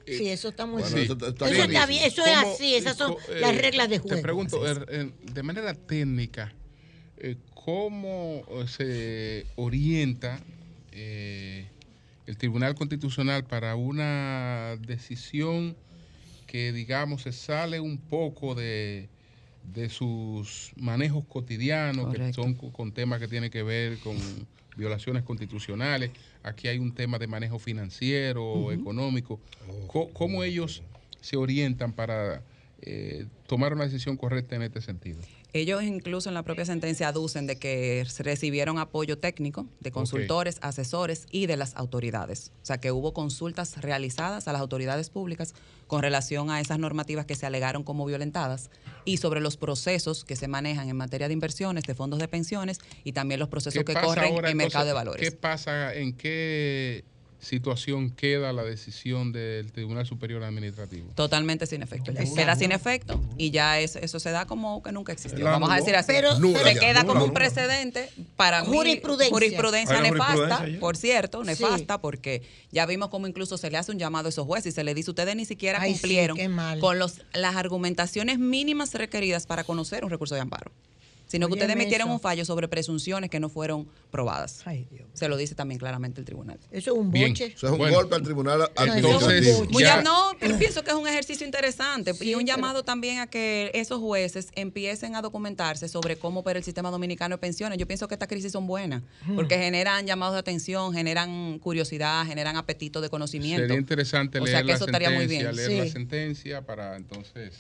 Speaker 2: Sí, eso está muy
Speaker 14: Bueno,
Speaker 2: bien.
Speaker 14: eso
Speaker 2: Eso
Speaker 14: está-
Speaker 2: bien, eso es
Speaker 3: ¿Cómo-
Speaker 2: así, esas son
Speaker 3: co- eh,
Speaker 2: las reglas de juego.
Speaker 3: Te pregunto, er, eh, de manera técnica, eh, ¿cómo eh, se orienta eh, el Tribunal Constitucional para una decisión que, digamos, se sale un poco de, de sus manejos cotidianos, que son co- con temas que tienen que ver con violaciones constitucionales? Aquí hay un tema de manejo financiero,
Speaker 16: Ujú.
Speaker 3: económico. Co- ¿Cómo ellos se orientan para eh, tomar una decisión correcta en este sentido?
Speaker 16: Ellos incluso en la propia sentencia aducen de que recibieron apoyo técnico de consultores, asesores y de las autoridades. O sea, que hubo consultas realizadas a las autoridades públicas con relación a esas normativas que se alegaron como violentadas y sobre los procesos que se manejan en materia de inversiones, de fondos de pensiones y también los procesos que corren
Speaker 3: ahora,
Speaker 16: en mercado de
Speaker 3: entonces,
Speaker 16: valores.
Speaker 3: ¿Qué pasa? ¿En qué situación queda la decisión del Tribunal Superior Administrativo?
Speaker 16: Totalmente sin efecto. Ya queda sin efecto y ya es- eso se da como que nunca existió.
Speaker 3: La
Speaker 16: Vamos a decir así.
Speaker 3: Pero- Nula
Speaker 16: se
Speaker 3: ya,
Speaker 16: queda
Speaker 3: nula,
Speaker 16: como un precedente para mí,
Speaker 2: Jurisprudencia.
Speaker 16: jurisprudencia nefasta,
Speaker 2: jurisprudencia
Speaker 16: por cierto,
Speaker 2: Sí.
Speaker 16: nefasta, porque ya vimos como incluso se le hace un llamado a esos jueces y se le dice, ustedes ni siquiera
Speaker 2: Ay,
Speaker 16: cumplieron con los, las argumentaciones mínimas requeridas para conocer un recurso de amparo. Sino que ustedes
Speaker 2: eso.
Speaker 16: un fallo sobre presunciones que no fueron probadas. Se lo dice también claramente el tribunal.
Speaker 2: Eso es un
Speaker 14: Bien.
Speaker 2: boche.
Speaker 14: Eso es un
Speaker 16: Bueno.
Speaker 14: golpe al tribunal
Speaker 3: Entonces, ya-
Speaker 16: no, pero pienso que es un ejercicio interesante y un llamado también a que esos jueces empiecen a documentarse sobre cómo opera el sistema dominicano de pensiones. Yo pienso que estas crisis son buenas porque generan llamados de atención, generan curiosidad, generan apetito de conocimiento.
Speaker 3: Sería interesante
Speaker 16: O
Speaker 3: leer
Speaker 16: sea que
Speaker 3: la
Speaker 16: eso estaría muy
Speaker 3: sentencia,
Speaker 16: bien.
Speaker 3: leer la
Speaker 16: Sí.
Speaker 3: sentencia para entonces...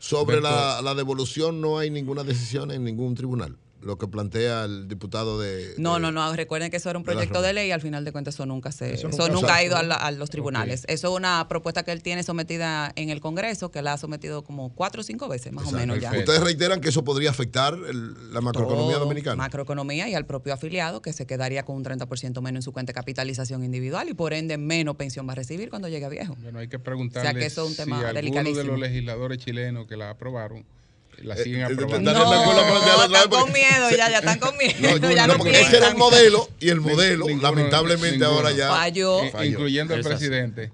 Speaker 14: Sobre la, la devolución no hay ninguna decisión en ningún tribunal. Lo que plantea el diputado de...
Speaker 16: No, no, no. Recuerden que eso era un proyecto de ley y al final de cuentas eso nunca se,
Speaker 14: Eso
Speaker 16: eso
Speaker 14: nunca
Speaker 16: ha ido a, la- a los tribunales. Eso es una propuesta que él tiene sometida en el Congreso, que la ha sometido como cuatro o cinco veces, más o menos ya.
Speaker 14: Ustedes reiteran que eso podría afectar el- la macroeconomía
Speaker 16: Todo,
Speaker 14: dominicana.
Speaker 16: Macroeconomía y al propio afiliado que se quedaría con un 30% menos en su cuenta de capitalización individual y por ende menos pensión va a recibir cuando llegue a viejo.
Speaker 3: Bueno, hay que preguntarle
Speaker 16: O sea que eso es un tema
Speaker 3: si alguno de los legisladores chilenos que la aprobaron la
Speaker 14: Eh,
Speaker 3: siguen
Speaker 14: eh,
Speaker 3: aprobando.
Speaker 14: de lo que
Speaker 16: No, están con
Speaker 14: porque-
Speaker 16: miedo ya, ya están con miedo.
Speaker 14: No,
Speaker 16: ya
Speaker 14: no,
Speaker 16: no
Speaker 14: porque ese era el modelo y el modelo,
Speaker 3: Ninguno-
Speaker 14: lamentablemente
Speaker 3: ninguno.
Speaker 14: ahora ya
Speaker 16: Falló.
Speaker 3: Incluyendo
Speaker 14: así.
Speaker 3: presidente.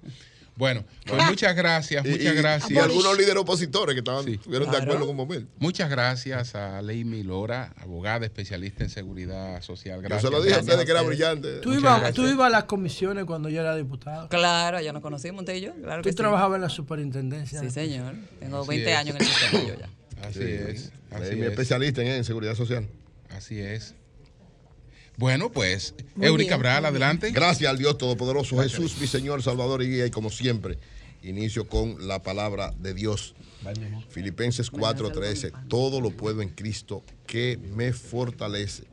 Speaker 3: Bueno, pues
Speaker 14: Ah.
Speaker 3: muchas gracias, muchas
Speaker 14: y-
Speaker 3: gracias.
Speaker 14: Y algunos líderes opositores que estaban,
Speaker 3: Sí.
Speaker 14: estuvieron de acuerdo con Momel.
Speaker 3: Muchas gracias a Leimi Lora, abogada especialista en seguridad social.
Speaker 14: Yo
Speaker 3: Gracias.
Speaker 14: se lo dije a
Speaker 3: Gracias
Speaker 14: ustedes que era brillante.
Speaker 13: Tú ibas, ibas a las comisiones cuando yo era diputado.
Speaker 16: Claro, ya nos conocimos usted y yo. Claro
Speaker 13: Tú
Speaker 16: que sí.
Speaker 13: trabajabas en la superintendencia.
Speaker 16: Sí, señor. Tengo
Speaker 3: Así
Speaker 16: 20
Speaker 3: es.
Speaker 16: años en el sistema yo ya.
Speaker 3: Así
Speaker 14: Sí.
Speaker 3: es. Así
Speaker 14: Eh, mi
Speaker 3: es.
Speaker 14: especialista en, en seguridad social.
Speaker 3: Así es. Bueno, pues,
Speaker 14: Muy
Speaker 3: Eury
Speaker 14: bien,
Speaker 3: Cabral, adelante.
Speaker 14: Gracias al Dios Todopoderoso, Jesús, mi Señor, Salvador y Guía. Y como siempre, inicio con la palabra de Dios. Filipenses 4:13. Todo lo puedo en Cristo que me fortalece.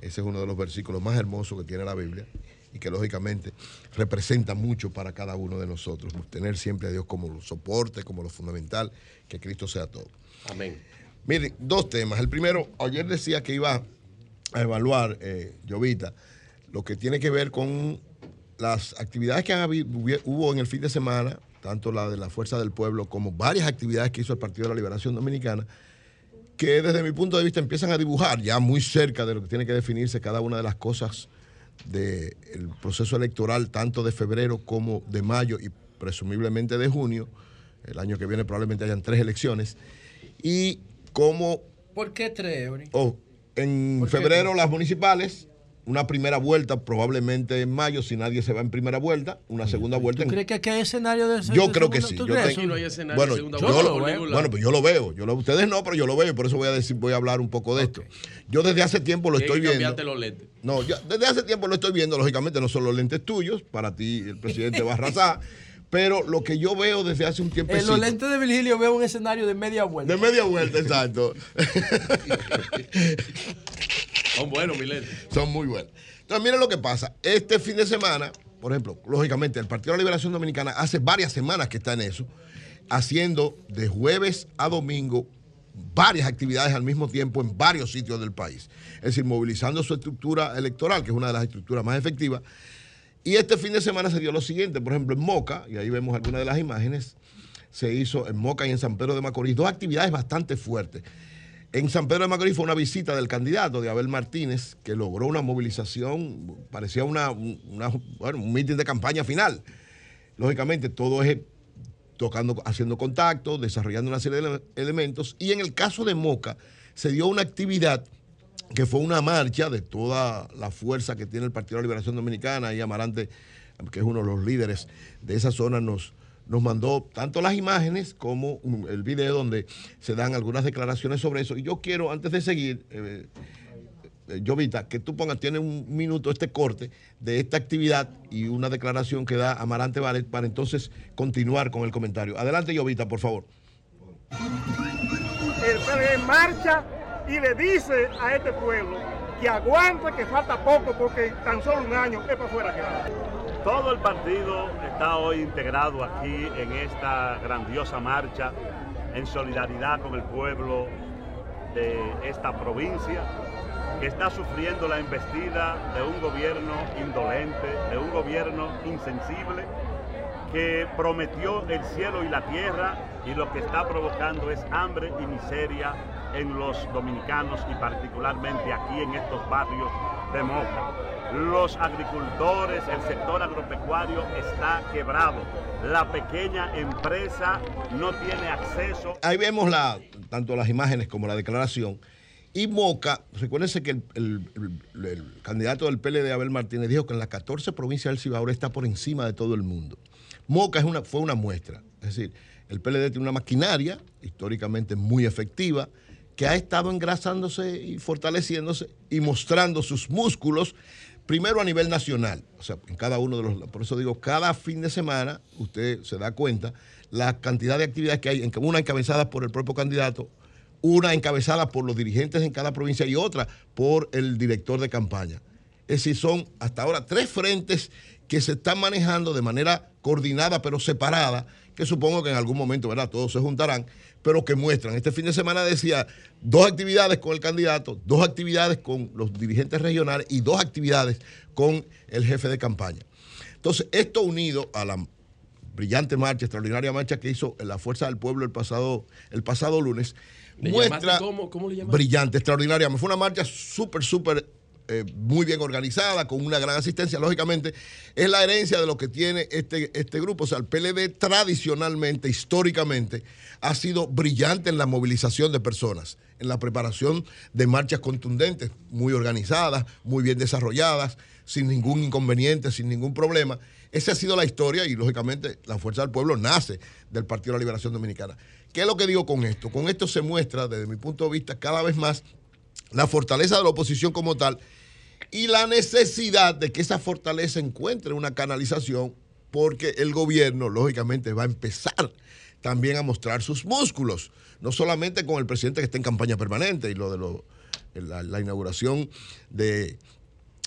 Speaker 14: Ese es uno de los versículos más hermosos que tiene la Biblia y que lógicamente representa mucho para cada uno de nosotros. Tener siempre a Dios como lo soporte, como lo fundamental, que Cristo sea todo.
Speaker 15: Amén.
Speaker 14: Miren, dos temas. El primero, ayer decía que iba a evaluar, eh, Jovita, lo que tiene que ver con las actividades que han habi- hubi- hubo en el fin de semana, tanto la de la Fuerza del Pueblo como varias actividades que hizo el Partido de la Liberación Dominicana, que desde mi punto de vista empiezan a dibujar ya muy cerca de lo que tiene que definirse cada una de las cosas del proceso electoral, tanto de febrero como de mayo y presumiblemente de junio. El año que viene probablemente hayan tres elecciones. Y como
Speaker 13: ¿Por qué tres,
Speaker 14: oh, en febrero las municipales, una primera vuelta probablemente en mayo, si nadie se va en primera vuelta, una segunda vuelta
Speaker 13: ¿Tú
Speaker 14: en
Speaker 13: crees que aquí hay escenario de
Speaker 14: yo
Speaker 13: de
Speaker 14: creo que
Speaker 13: segundo?
Speaker 14: sí.
Speaker 13: ¿Tú
Speaker 14: Yo
Speaker 13: crees?
Speaker 14: tengo-
Speaker 13: eso?
Speaker 14: bueno,
Speaker 13: Yo
Speaker 14: yo,
Speaker 13: no
Speaker 14: lo-
Speaker 13: lo veo.
Speaker 14: bueno, pues yo lo veo. Yo lo- ustedes no, pero yo lo veo y por eso voy a decir, voy a hablar un poco de esto. Yo desde hace tiempo lo estoy
Speaker 15: que
Speaker 14: viendo.
Speaker 15: cambiarte los lentes.
Speaker 14: No, ya- desde hace tiempo lo estoy viendo. Lógicamente no son los lentes tuyos. Para ti el presidente va a arrasar. Pero lo que yo veo desde hace un tiempo
Speaker 13: En los lentes de Virgilio veo un escenario de media vuelta.
Speaker 14: de media vuelta, exacto. <laughs>
Speaker 15: Son buenos, mi lente.
Speaker 14: Son muy buenos. Entonces, miren lo que pasa. Este fin de semana, por ejemplo, lógicamente, el Partido de la Liberación Dominicana hace varias semanas que está en eso, haciendo de jueves a domingo varias actividades al mismo tiempo en varios sitios del país. Es decir, movilizando su estructura electoral, que es una de las estructuras más efectivas. Y este fin de semana se dio lo siguiente, por ejemplo, en Moca, y ahí vemos algunas de las imágenes, se hizo en Moca y en San Pedro de Macorís, dos actividades bastante fuertes. En San Pedro de Macorís fue una visita del candidato de Abel Martínez, que logró una movilización, parecía una, un mitin de campaña final. Lógicamente, todo es tocando, haciendo contacto, desarrollando una serie de ele- elementos. Y en el caso de Moca, se dio una actividad que fue una marcha de toda la fuerza que tiene el Partido de la Liberación Dominicana y Amarante, que es uno de los líderes de esa zona, nos, nos mandó tanto las imágenes como el video donde se dan algunas declaraciones sobre eso. Y yo quiero, antes de seguir, eh, eh, que tú pongas, tiene un minuto este corte de esta actividad y una declaración que da Amarante Varet para entonces continuar con el comentario. Adelante, Jovita, por favor.
Speaker 12: el PLD marcha y le dice a este pueblo que aguante, que falta poco, porque tan solo un año es para afuera que va.
Speaker 17: Todo el partido está hoy integrado aquí en esta grandiosa marcha en solidaridad con el pueblo de esta provincia que está sufriendo la embestida de un gobierno indolente, de un gobierno insensible que prometió el cielo y la tierra y lo que está provocando es hambre y miseria en los dominicanos y particularmente aquí en estos barrios de Moca. Los agricultores, el sector agropecuario está quebrado. La pequeña empresa no tiene acceso.
Speaker 14: Ahí vemos la, tanto las imágenes como la declaración. Y Moca, recuérdense que el, el- candidato del PLD, Abel Martínez, dijo que en las 14 provincias del Cibao está por encima de todo el mundo. Moca es una, fue una muestra. Es decir, el PLD tiene una maquinaria históricamente muy efectiva que ha estado engrasándose y fortaleciéndose y mostrando sus músculos, primero a nivel nacional. O sea, en cada uno de los. Por eso digo, cada fin de semana usted se da cuenta la cantidad de actividades que hay, una encabezada por el propio candidato, una encabezada por los dirigentes en cada provincia y otra por el director de campaña. Es decir, son hasta ahora tres frentes que se están manejando de manera coordinada pero separada, que supongo que en algún momento, ¿verdad? Todos se juntarán, pero que muestran. Este fin de semana decía dos actividades con el candidato, dos actividades con los dirigentes regionales y dos actividades con el jefe de campaña. Entonces, esto unido a la brillante marcha, extraordinaria marcha que hizo la Fuerza del Pueblo el pasado, el pasado lunes,
Speaker 15: ¿Le
Speaker 14: muestra
Speaker 15: cómo? ¿Cómo le
Speaker 14: brillante, extraordinaria. Fue una marcha súper, súper eh, muy bien organizada, con una gran asistencia. Lógicamente, es la herencia de lo que tiene este, este grupo. O sea, el PLD tradicionalmente, históricamente, ha sido brillante en la movilización de personas, en la preparación de marchas contundentes, muy organizadas, muy bien desarrolladas, sin ningún inconveniente, sin ningún problema. Esa ha sido la historia y, lógicamente, la Fuerza del Pueblo nace del Partido de la Liberación Dominicana. ¿Qué es lo que digo con esto? Con esto se muestra, desde mi punto de vista, cada vez más la fortaleza de la oposición como tal y la necesidad de que esa fortaleza encuentre una canalización porque el gobierno, lógicamente, va a empezar también a mostrar sus músculos, no solamente con el presidente que está en campaña permanente y lo de la inauguración de,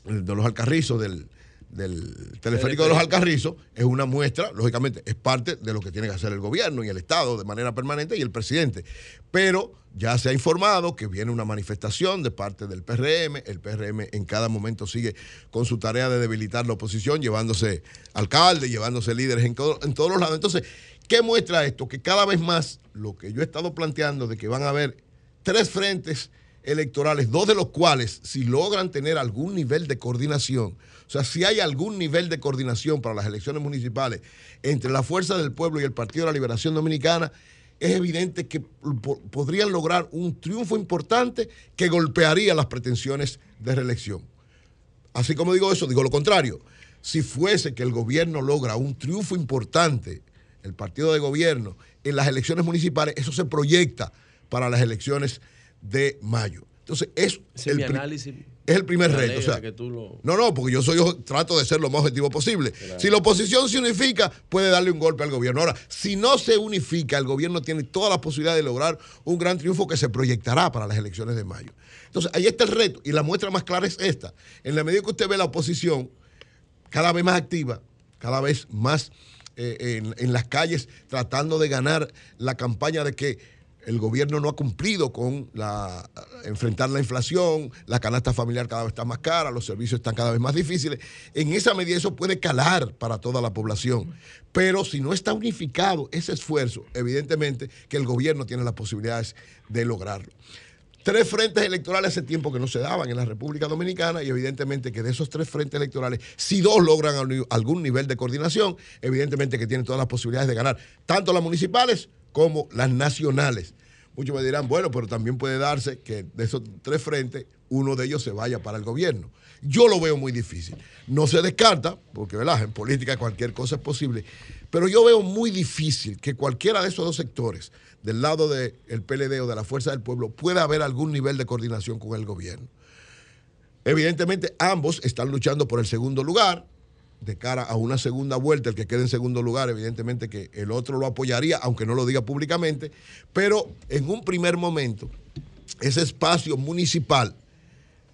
Speaker 14: de los alcarrizos del, del teleférico de los Alcarrizos es una muestra, lógicamente, es parte de lo que tiene que hacer el gobierno y el Estado de manera permanente y el presidente. Pero ya se ha informado que viene una manifestación de parte del PRM. El PRM en cada momento sigue con su tarea de debilitar la oposición, llevándose alcaldes, llevándose líderes en, todo- en todos los lados. Entonces, ¿qué muestra esto? Que cada vez más lo que yo he estado planteando de que van a haber tres frentes electorales, dos de los cuales, si logran tener algún nivel de coordinación, o sea, si hay algún nivel de coordinación para las elecciones municipales entre la Fuerza del Pueblo y el Partido de la Liberación Dominicana, es evidente que po- podrían lograr un triunfo importante que golpearía las pretensiones de reelección. Así como digo eso, digo lo contrario. Si fuese que el gobierno logra un triunfo importante, el partido de gobierno, en las elecciones municipales, eso se proyecta para las elecciones de mayo. Entonces, es,
Speaker 15: es
Speaker 14: el,
Speaker 15: mi análisis.
Speaker 14: Es el primer
Speaker 15: Me
Speaker 14: reto. O sea,
Speaker 15: lo-
Speaker 14: no, no, porque yo soy yo trato de ser lo más objetivo posible.
Speaker 15: Claro.
Speaker 14: Si la oposición se unifica, puede darle un golpe al gobierno. Ahora, si no se unifica, el gobierno tiene toda la posibilidad de lograr un gran triunfo que se proyectará para las elecciones de mayo. Entonces, ahí está el reto. Y la muestra más clara es esta. En la medida que usted ve la oposición cada vez más activa, cada vez más eh, en, en las calles, tratando de ganar la campaña de que el gobierno no ha cumplido con la, enfrentar la inflación, la canasta familiar cada vez está más cara, los servicios están cada vez más difíciles. En esa medida eso puede calar para toda la población. Pero si no está unificado ese esfuerzo, evidentemente que el gobierno tiene las posibilidades de lograrlo. Tres frentes electorales hace tiempo que no se daban en la República Dominicana y evidentemente que de esos tres frentes electorales, si dos logran al- algún nivel de coordinación, evidentemente que tienen todas las posibilidades de ganar, tanto las municipales como las nacionales. Muchos me dirán, bueno, pero también puede darse que de esos tres frentes, uno de ellos se vaya para el gobierno. Yo lo veo muy difícil. No se descarta, porque en política cualquier cosa es posible, pero yo veo muy difícil que cualquiera de esos dos sectores, del lado del PLD o de la Fuerza del Pueblo, pueda haber algún nivel de coordinación con el gobierno. Evidentemente, ambos están luchando por el segundo lugar. De cara a una segunda vuelta, el que quede en segundo lugar, evidentemente que el otro lo apoyaría, aunque no lo diga públicamente. Pero en un primer momento, ese espacio municipal,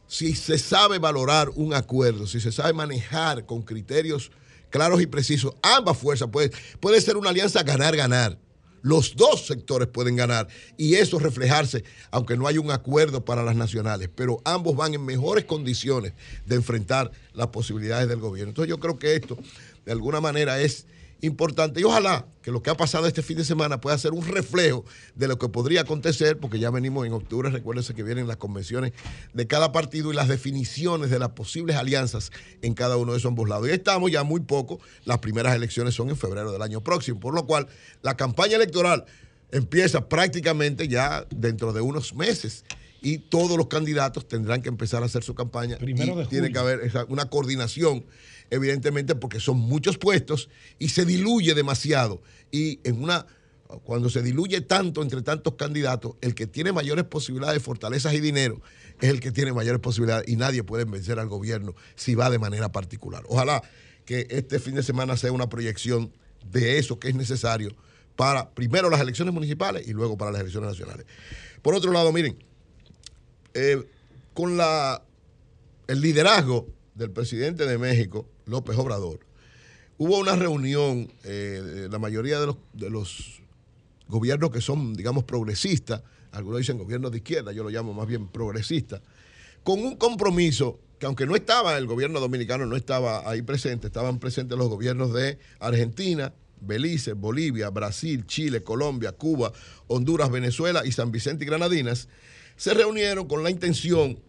Speaker 14: si se sabe valorar un acuerdo, si se sabe manejar con criterios claros y precisos, ambas fuerzas puede, puede ser una alianza ganar-ganar. Los dos sectores pueden ganar y eso reflejarse, aunque no haya un acuerdo para las nacionales, pero ambos van en mejores condiciones de enfrentar las posibilidades del gobierno. Entonces yo creo que esto, de alguna manera, es importante y ojalá que lo que ha pasado este fin de semana pueda ser un reflejo de lo que podría acontecer, porque ya venimos en octubre, recuérdense que vienen las convenciones de cada partido y las definiciones de las posibles alianzas en cada uno de esos ambos lados. Y estamos ya muy poco, las primeras elecciones son en febrero del año próximo, por lo cual la campaña electoral empieza prácticamente ya dentro de unos meses y todos los candidatos tendrán que empezar a hacer su campaña.
Speaker 5: Primero
Speaker 14: y
Speaker 5: de
Speaker 14: tiene que haber una coordinación, evidentemente, porque son muchos puestos y se diluye demasiado. Y en una cuando se diluye tanto entre tantos candidatos, el que tiene mayores posibilidades, fortalezas y dinero es el que tiene mayores posibilidades y nadie puede vencer al gobierno si va de manera particular. Ojalá que este fin de semana sea una proyección de eso que es necesario para primero las elecciones municipales y luego para las elecciones nacionales. Por otro lado, miren, eh, con la, el liderazgo del presidente de México, López Obrador, hubo una reunión, eh, la mayoría de los, de los gobiernos que son, digamos, progresistas, algunos dicen gobiernos de izquierda, yo lo llamo más bien progresista, con un compromiso que aunque no estaba el gobierno dominicano, no estaba ahí presente, estaban presentes los gobiernos de Argentina, Belice, Bolivia, Brasil, Chile, Colombia, Cuba, Honduras, Venezuela y San Vicente y Granadinas, se reunieron con la intención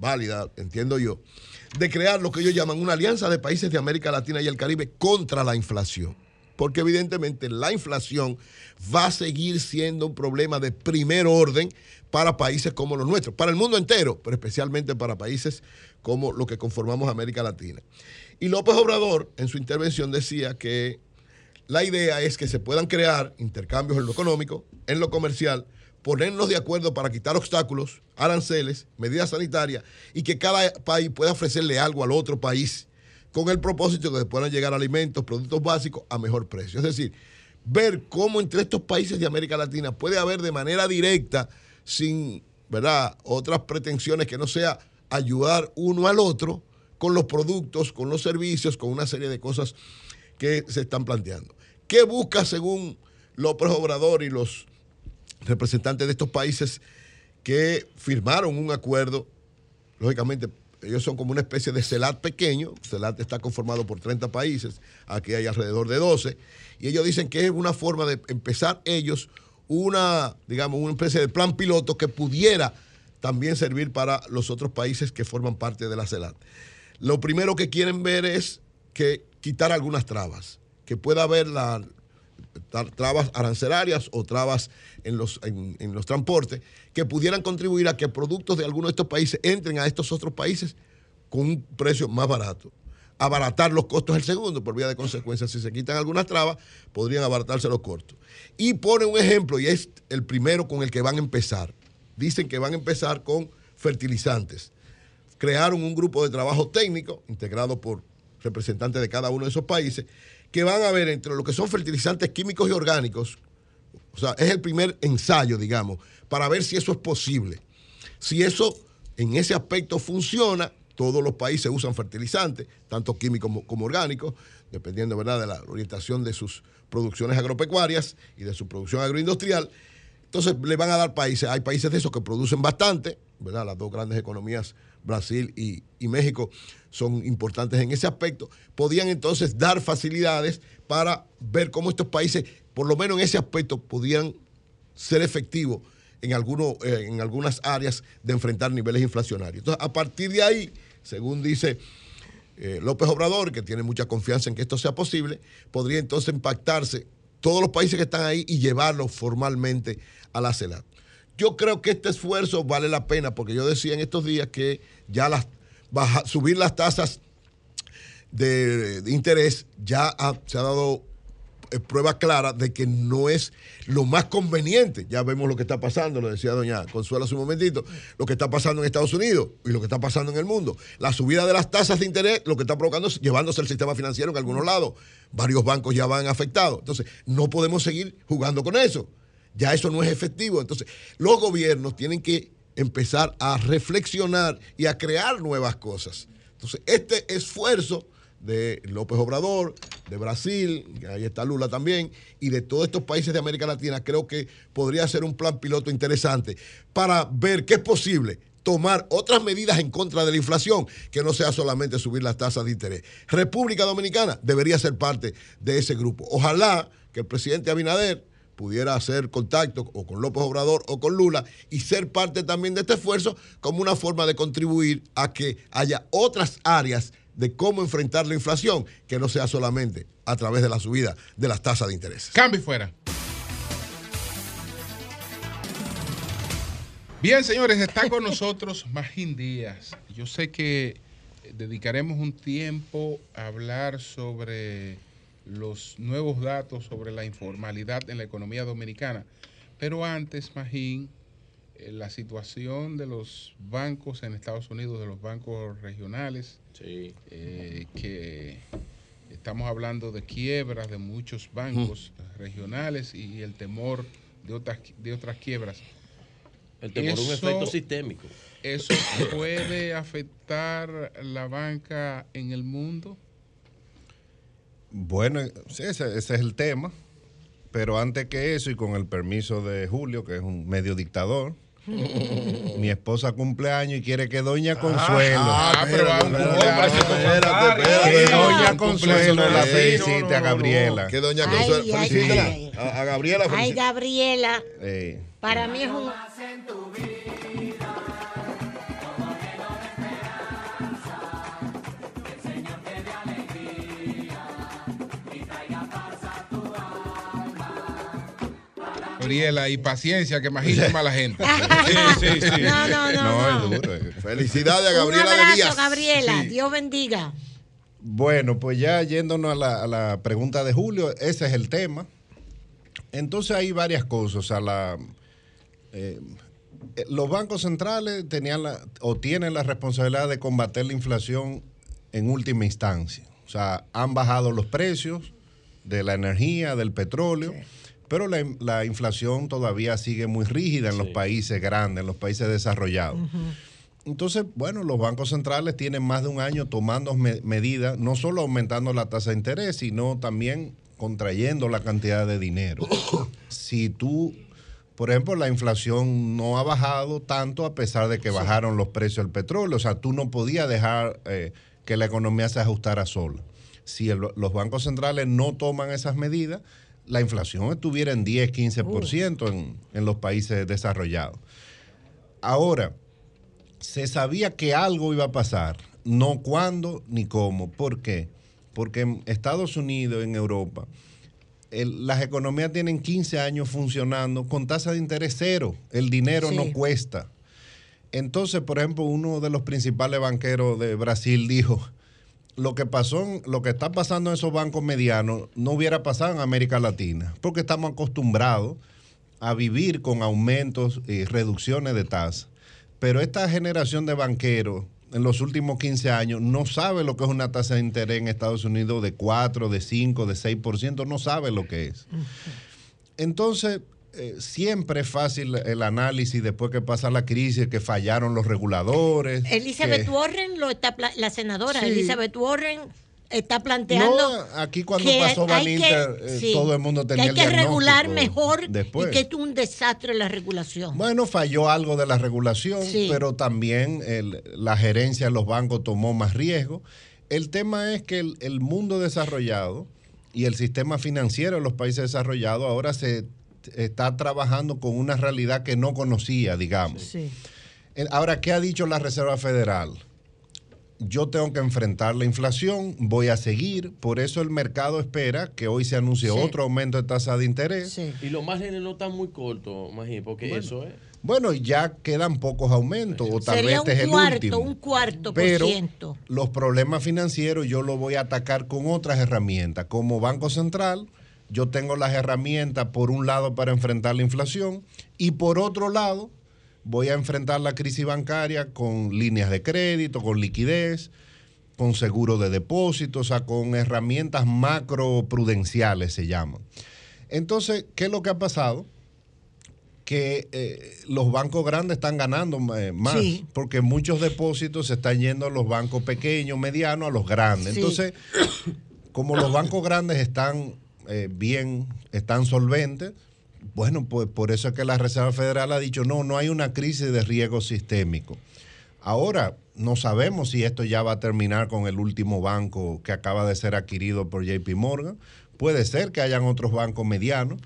Speaker 14: válida, entiendo yo, de crear lo que ellos llaman una alianza de países de América Latina y el Caribe contra la inflación. Porque evidentemente la inflación va a seguir siendo un problema de primer orden para países como los nuestros, para el mundo entero, pero especialmente para países como los que conformamos América Latina. Y López Obrador en su intervención decía que la idea es que se puedan crear intercambios en lo económico, en lo comercial, ponernos de acuerdo para quitar obstáculos, aranceles, medidas sanitarias y que cada país pueda ofrecerle algo al otro país con el propósito de que puedan llegar alimentos, productos básicos a mejor precio. Es decir, ver cómo entre estos países de América Latina puede haber de manera directa, sin ¿verdad? otras pretensiones que no sea ayudar uno al otro con los productos, con los servicios, con una serie de cosas que se están planteando. ¿Qué busca según López Obrador y los representantes de estos países que firmaron un acuerdo? Lógicamente, ellos son como una especie de CELAT pequeño. CELAT está conformado por 30 países, aquí hay alrededor de 12. Y ellos dicen que es una forma de empezar ellos una, digamos, una especie de plan piloto que pudiera también servir para los otros países que forman parte de la CELAT. Lo primero que quieren ver es que quitar algunas trabas, que pueda haber la, trabas arancelarias o trabas en los, en, los transportes que pudieran contribuir a que productos de algunos de estos países entren a estos otros países con un precio más barato. Abaratar los costos es el segundo, por vía de consecuencia, si se quitan algunas trabas, podrían abaratarse los costos. Y pone un ejemplo, y es el primero con el que van a empezar. Dicen que van a empezar con fertilizantes. Crearon un grupo de trabajo técnico, integrado por representantes de cada uno de esos países, que van a ver entre lo que son fertilizantes químicos y orgánicos, o sea, es el primer ensayo, digamos, para ver si eso es posible. Si eso en ese aspecto funciona, todos los países usan fertilizantes, tanto químicos como, orgánicos, dependiendo ¿verdad? de la orientación de sus producciones agropecuarias y de su producción agroindustrial. Entonces le van a dar países, hay países de esos que producen bastante, ¿verdad? Las dos grandes economías, Brasil y, México, son importantes en ese aspecto. Podían entonces dar facilidades para ver cómo estos países, por lo menos en ese aspecto, podían ser efectivos en, alguno, eh, en algunas áreas de enfrentar niveles inflacionarios. Entonces, a partir de ahí, según dice eh, López Obrador, que tiene mucha confianza en que esto sea posible, podría entonces impactarse todos los países que están ahí y llevarlos formalmente a la CELAC. Yo creo que este esfuerzo vale la pena, porque yo decía en estos días que ya las subir las tasas de, interés ya se ha dado eh, prueba clara de que no es lo más conveniente. Ya vemos lo que está pasando, lo decía doña Consuelo hace un momentito, lo que está pasando en Estados Unidos y lo que está pasando en el mundo. La subida de las tasas de interés lo que está provocando es llevándose el sistema financiero en algunos lados. Varios bancos ya van afectados. Entonces, no podemos seguir jugando con eso. Ya eso no es efectivo. Entonces, los gobiernos tienen que empezar a reflexionar y a crear nuevas cosas. Entonces, este esfuerzo de López Obrador, de Brasil, ahí está Lula también, y de todos estos países de América Latina, creo que podría ser un plan piloto interesante para ver qué es posible tomar otras medidas en contra de la inflación, que no sea solamente subir las tasas de interés. República Dominicana debería ser parte de ese grupo. Ojalá que el presidente Abinader pudiera hacer contacto o con López Obrador o con Lula y ser parte también de este esfuerzo como una forma de contribuir a que haya otras áreas de cómo enfrentar la inflación, que no sea solamente a través de la subida de las tasas de interés.
Speaker 3: Cambio y fuera. Bien, señores, está con <laughs> nosotros Magín Díaz. Yo sé que dedicaremos un tiempo a hablar sobre los nuevos datos sobre la informalidad en la economía dominicana. Pero antes, Magín, eh, la situación de los bancos en Estados Unidos, de los bancos regionales, eh, que estamos hablando de quiebras de muchos bancos regionales y el temor de otras, de otras quiebras.
Speaker 15: El temor es un
Speaker 3: Eso-
Speaker 15: efecto sistémico.
Speaker 3: ¿Eso puede afectar la banca en el mundo?
Speaker 18: Bueno, sí, ese, ese es el tema. Pero antes que eso, y con el permiso de Julio, que es un medio dictador, <laughs> mi esposa cumpleaños y quiere que Doña Consuelo.
Speaker 3: ah, pero.
Speaker 18: Que Doña Consuelo la felicite a Gabriela.
Speaker 14: Que Doña Consuelo, felicítela. A, Gabriela,
Speaker 2: Ay. Gabriela,
Speaker 18: Eh,
Speaker 2: para mí es un...
Speaker 3: Gabriela, y paciencia, que imagínate mala gente.
Speaker 2: Sí, sí, sí. No, no, no,
Speaker 18: No,
Speaker 2: no.
Speaker 18: es duro.
Speaker 14: Felicidades a
Speaker 2: Un
Speaker 14: Gabriela de
Speaker 2: abrazo,
Speaker 14: Díaz.
Speaker 2: Gabriela.
Speaker 18: Sí.
Speaker 2: Dios bendiga.
Speaker 18: Bueno, pues ya yéndonos a la, a la pregunta de Julio, ese es el tema. Entonces hay varias cosas. O sea, la, eh, eh, los bancos centrales tenían la, o tienen la responsabilidad de combater la inflación en última instancia. O sea, han bajado los precios de la energía, del petróleo, pero la, la inflación todavía sigue muy rígida en los países grandes, en los países desarrollados. Entonces, bueno, los bancos centrales tienen más de un año tomando me- medidas, no solo aumentando la tasa de interés, sino también contrayendo la cantidad de dinero. <coughs> si tú, por ejemplo, la inflación no ha bajado tanto a pesar de que bajaron los precios del petróleo, o sea, tú no podías dejar eh, que la economía se ajustara sola. Si el- los bancos centrales no toman esas medidas, la inflación estuviera en 10, 15% en, en los países desarrollados. Ahora, se sabía que algo iba a pasar, no cuándo ni cómo. ¿Por qué? Porque en Estados Unidos, en Europa, el- las economías tienen 15 años funcionando con tasa de interés cero. El dinero
Speaker 19: Sí.
Speaker 18: no cuesta. Entonces, por ejemplo, uno de los principales banqueros de Brasil <laughs> dijo, lo que pasó, lo que está pasando en esos bancos medianos no hubiera pasado en América Latina, porque estamos acostumbrados a vivir con aumentos y reducciones de tasa. Pero esta generación de banqueros en los últimos 15 años no sabe lo que es una tasa de interés en Estados Unidos de 4, de 5, de 6%, no sabe lo que es. Entonces, eh, siempre es fácil el análisis después que pasa la crisis, que fallaron los reguladores.
Speaker 2: Elizabeth
Speaker 18: que-
Speaker 2: Warren, lo está la senadora
Speaker 18: Sí.
Speaker 2: Elizabeth Warren está planteando
Speaker 18: No, aquí cuando
Speaker 2: que
Speaker 18: pasó
Speaker 2: hay que-
Speaker 18: Baniter, eh,
Speaker 2: sí,
Speaker 18: todo el mundo
Speaker 2: que
Speaker 18: tenía
Speaker 2: hay
Speaker 18: el
Speaker 2: que regular
Speaker 18: diagnóstico
Speaker 2: mejor
Speaker 18: después.
Speaker 2: y que es un desastre la regulación.
Speaker 18: Bueno, falló algo de la regulación,
Speaker 2: Sí.
Speaker 18: pero también el- la gerencia de los bancos tomó más riesgo. El tema es que el, el mundo desarrollado y el sistema financiero de los países desarrollados ahora se está trabajando con una realidad que no conocía, digamos. El- Ahora, ¿qué ha dicho la Reserva Federal? Yo tengo que enfrentar la inflación, voy a seguir, por eso el mercado espera que hoy se anuncie
Speaker 15: Sí.
Speaker 18: otro aumento de tasa de interés.
Speaker 15: Y los márgenes no están muy cortos, imagínate, porque
Speaker 18: Bueno.
Speaker 15: eso es.
Speaker 18: Bueno, ya quedan pocos aumentos, o tal
Speaker 2: Sería
Speaker 18: vez este es
Speaker 2: un
Speaker 18: el
Speaker 2: cuarto,
Speaker 18: último.
Speaker 2: un cuarto
Speaker 18: Pero
Speaker 2: por ciento.
Speaker 18: los problemas financieros yo los voy a atacar con otras herramientas. Como Banco Central, yo tengo las herramientas por un lado para enfrentar la inflación y por otro lado voy a enfrentar la crisis bancaria con líneas de crédito, con liquidez, con seguro de depósito, o sea, con herramientas macroprudenciales se llaman. Entonces, ¿qué es lo que ha pasado? que eh, los bancos grandes están ganando eh, más,
Speaker 2: Sí.
Speaker 18: porque muchos depósitos se están yendo a los bancos pequeños, medianos, a los grandes.
Speaker 2: Sí.
Speaker 18: Entonces, como los bancos grandes están eh, bien, están solventes, bueno, pues por eso es que la Reserva Federal ha dicho, no, no hay una crisis de riesgo sistémico. Ahora, no sabemos si esto ya va a terminar con el último banco que acaba de ser adquirido por JP Morgan. Puede ser que hayan otros bancos medianos,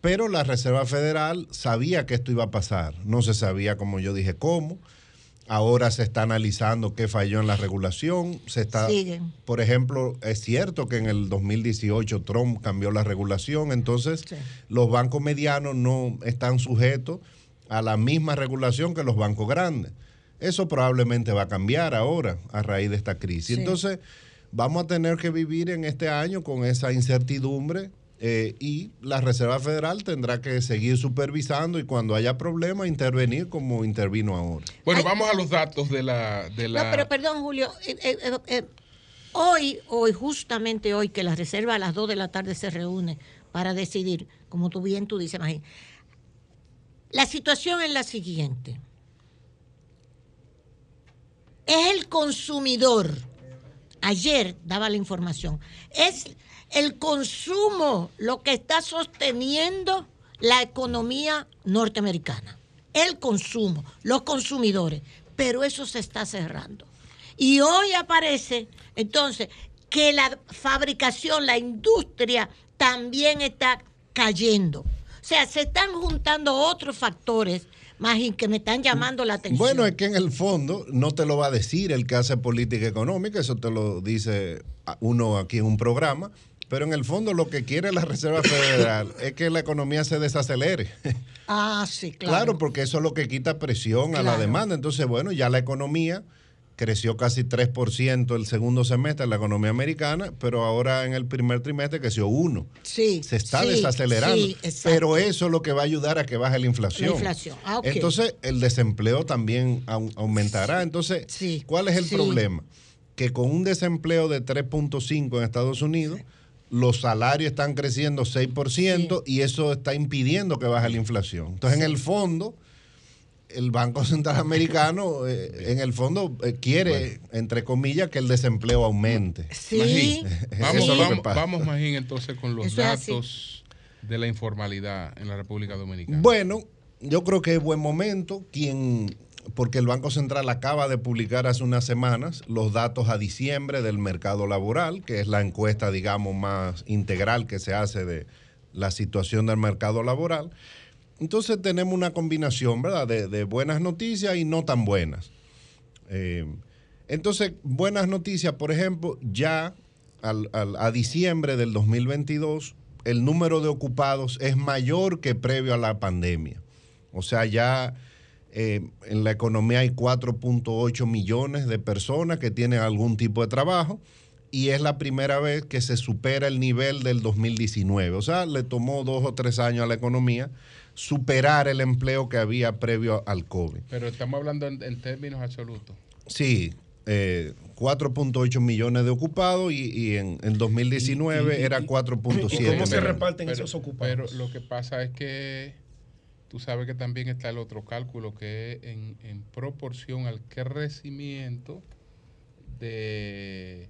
Speaker 18: pero la Reserva Federal sabía que esto iba a pasar. No se sabía, como yo dije, cómo. Ahora se está analizando qué falló en la regulación. Se está, por ejemplo, es cierto que en el 2018 Trump cambió la regulación, entonces los bancos medianos no están sujetos a la misma regulación que los bancos grandes. Eso probablemente va a cambiar ahora a raíz de esta crisis.
Speaker 2: Sí.
Speaker 18: Entonces, vamos a tener que vivir en este año con esa incertidumbre eh, y la Reserva Federal tendrá que seguir supervisando y cuando haya problemas intervenir como intervino ahora.
Speaker 3: Bueno, vamos a los datos de la... De la
Speaker 2: No, pero perdón, Julio. eh, eh, eh, eh, hoy, hoy, justamente hoy, que la reserva a las 2 de la tarde se reúne para decidir, como tú bien tú dices, Magín. La situación es la siguiente. Es el consumidor. Ayer daba la información. Es el consumo lo que está sosteniendo la economía norteamericana. El consumo, los consumidores. Pero eso se está cerrando. Y hoy aparece, entonces, que la fabricación, la industria también está cayendo. O sea, se están juntando otros factores, más que me están llamando la atención.
Speaker 18: Bueno, es que en el fondo no te lo va a decir el que hace política económica, eso te lo dice uno aquí en un programa, pero en el fondo lo que quiere la Reserva Federal <laughs> es que la economía se desacelere.
Speaker 2: Ah, sí, <laughs> claro.
Speaker 18: Claro, porque eso es lo que quita presión a la demanda. Entonces, bueno, ya la economía creció casi 3% el segundo semestre en la economía americana, pero ahora en el primer trimestre creció 1.
Speaker 2: Sí.
Speaker 18: Se está
Speaker 2: sí,
Speaker 18: desacelerando.
Speaker 2: sí,
Speaker 18: pero eso es lo que va a ayudar a que baje la inflación.
Speaker 2: La inflación. Ah, ok.
Speaker 18: Entonces, el desempleo también au- aumentará. Entonces, ¿cuál es el problema? Que con un desempleo de 3.5 en Estados Unidos, los salarios están creciendo 6% y eso está impidiendo que baje la inflación. Entonces, en el fondo, el Banco Central Americano, eh, en el fondo, eh, quiere, entre comillas, que el desempleo aumente.
Speaker 3: Magín, <laughs> Vamos,
Speaker 18: que
Speaker 3: vamos, vamos, Magín, entonces con los
Speaker 18: Eso
Speaker 3: datos de la informalidad en la República Dominicana.
Speaker 18: Bueno, yo creo que es buen momento. Quien, porque el Banco Central acaba de publicar hace unas semanas los datos a diciembre del mercado laboral, que es la encuesta, digamos, más integral que se hace de la situación del mercado laboral. Entonces tenemos una combinación, ¿verdad?, de, de buenas noticias y no tan buenas. Eh, entonces, buenas noticias, por ejemplo, ya al- a diciembre del 2022, el número de ocupados es mayor que previo a la pandemia. O sea, ya eh, en la economía hay 4.8 millones de personas que tienen algún tipo de trabajo y es la primera vez que se supera el nivel del 2019. O sea, le tomó dos o tres años a la economía superar el empleo que había previo al COVID.
Speaker 3: Pero estamos hablando en, en términos absolutos.
Speaker 18: Sí, eh, 4.8 millones de ocupados y, y en, en 2019
Speaker 5: Y- y-
Speaker 18: era
Speaker 5: y-
Speaker 18: 4.7.
Speaker 5: ¿y cómo se reparten esos ocupados?
Speaker 3: Pero lo que pasa es que tú sabes que también está el otro cálculo que es en, en proporción al crecimiento de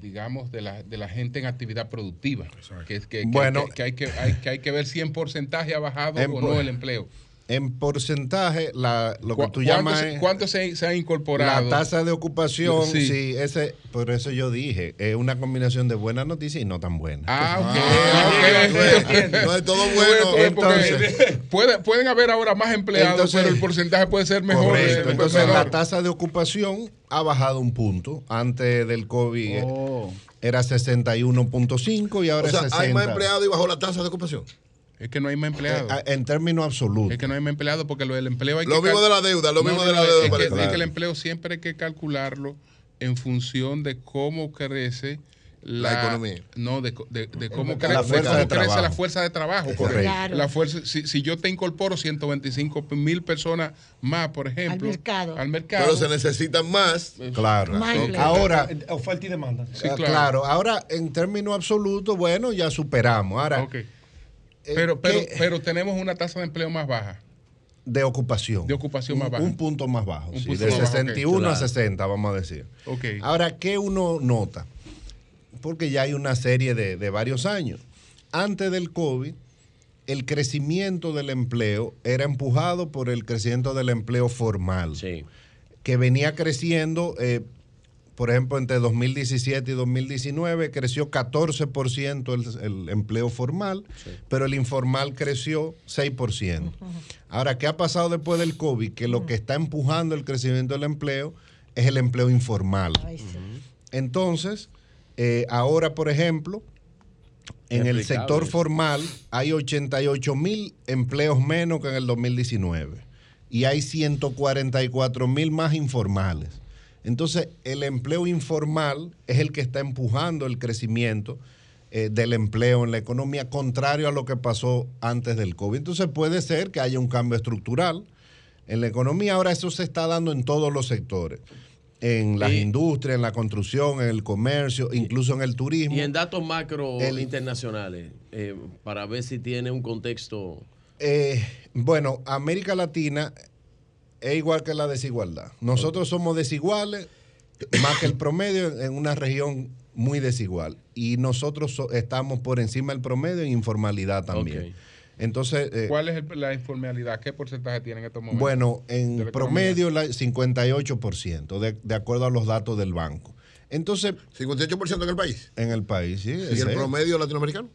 Speaker 3: digamos de la, de la gente en actividad productiva que, es que, que-
Speaker 18: Bueno.
Speaker 3: que, que hay que hay, que hay que ver si en porcentaje ha bajado
Speaker 18: En
Speaker 3: o no el empleo
Speaker 18: En porcentaje, la, lo que
Speaker 3: ¿Cu-
Speaker 18: tú llamas es-
Speaker 3: cuánto se, se ha incorporado
Speaker 18: La tasa de ocupación,
Speaker 3: Sí.
Speaker 18: sí. ese, por eso yo dije, es una combinación de buenas noticias y no tan buenas.
Speaker 3: Ah, ok.
Speaker 18: Ah,
Speaker 3: ok.
Speaker 14: No es <laughs> todo
Speaker 3: Bueno,
Speaker 14: bueno.
Speaker 18: Entonces- <laughs>
Speaker 3: puede- pueden haber ahora más empleados,
Speaker 18: Entonces-
Speaker 3: pero el porcentaje puede ser mejor.
Speaker 18: Correcto.
Speaker 3: eh,
Speaker 18: Entonces la tasa de ocupación ha bajado un punto. Antes del COVID eh, era 61.5 y ahora
Speaker 14: O sea,
Speaker 18: es 60.
Speaker 14: hay más empleados y bajó la tasa de ocupación.
Speaker 3: Es que no hay más empleados.
Speaker 18: Eh, En términos absolutos.
Speaker 3: Es que no hay más empleados porque lo del empleo hay
Speaker 14: Lo
Speaker 3: que
Speaker 14: mismo de la deuda, lo
Speaker 3: No,
Speaker 14: mismo
Speaker 3: no,
Speaker 14: de la deuda,
Speaker 3: Es que,
Speaker 14: parece.
Speaker 3: es que
Speaker 14: Claro.
Speaker 3: el empleo siempre hay que calcularlo en función de cómo crece la,
Speaker 14: La economía.
Speaker 3: No, de, de- de cómo,
Speaker 18: La
Speaker 3: crece,
Speaker 18: fuerza
Speaker 3: cómo
Speaker 18: de
Speaker 3: crece la fuerza de trabajo. porque
Speaker 18: Correcto. Claro.
Speaker 3: La fuerza, si, si yo te incorporo 125 mil personas más, por ejemplo,
Speaker 2: mercado.
Speaker 3: al mercado,
Speaker 14: Pero se necesitan más.
Speaker 18: Claro.
Speaker 2: Más empleo.
Speaker 18: Ahora,
Speaker 5: Oferta y demanda.
Speaker 3: Sí,
Speaker 18: ah,
Speaker 3: claro.
Speaker 18: claro. Ahora en términos absolutos, bueno, ya superamos. Ahora,
Speaker 3: Ok. Pero, pero,
Speaker 18: ¿qué-
Speaker 3: pero tenemos una tasa de empleo más baja.
Speaker 18: de ocupación.
Speaker 3: De ocupación
Speaker 18: un,
Speaker 3: más baja.
Speaker 18: Un punto más bajo.
Speaker 3: Un
Speaker 18: sí,
Speaker 3: punto
Speaker 18: de
Speaker 3: más bajo, ok.
Speaker 18: 61 a
Speaker 3: Claro.
Speaker 18: 60, vamos a decir.
Speaker 3: Ok.
Speaker 18: Ahora, ¿qué uno nota? Porque ya hay una serie de, de varios años. Antes del COVID, el crecimiento del empleo era empujado por el crecimiento del empleo formal, que venía creciendo, eh, por ejemplo, entre 2017 y 2019 creció 14% el, el empleo formal, pero el informal creció 6%. Ahora, ¿qué ha pasado después del COVID? Que lo que está empujando el crecimiento del empleo es el empleo informal. Entonces, eh, ahora, por ejemplo, En el sector
Speaker 15: eso.
Speaker 18: formal hay 88 mil empleos menos que en el 2019 y hay 144 mil más informales. Entonces, el empleo informal es el que está empujando el crecimiento eh, del empleo en la economía, contrario a lo que pasó antes del COVID. Entonces, puede ser que haya un cambio estructural en la economía. Ahora, eso se está dando en todos los sectores. En las
Speaker 15: Y-
Speaker 18: industrias, en la construcción, en el comercio, incluso en el turismo.
Speaker 15: Y en datos macro
Speaker 18: El-
Speaker 15: internacionales, eh, para ver si tiene un contexto.
Speaker 18: Eh, bueno, América Latina es igual que la desigualdad. Nosotros somos desiguales más que el promedio en- una región muy desigual. Y nosotros so- estamos por encima del promedio en informalidad también. Entonces, eh,
Speaker 3: ¿Cuál es el- la informalidad? ¿Qué porcentaje tiene en estos momentos?
Speaker 18: bueno, en
Speaker 3: la
Speaker 18: promedio la 58%, de, de acuerdo a los datos del banco. Entonces,
Speaker 14: 58% en el país.
Speaker 18: En el país, sí.
Speaker 14: ¿Y el
Speaker 18: es.
Speaker 14: promedio latinoamericano?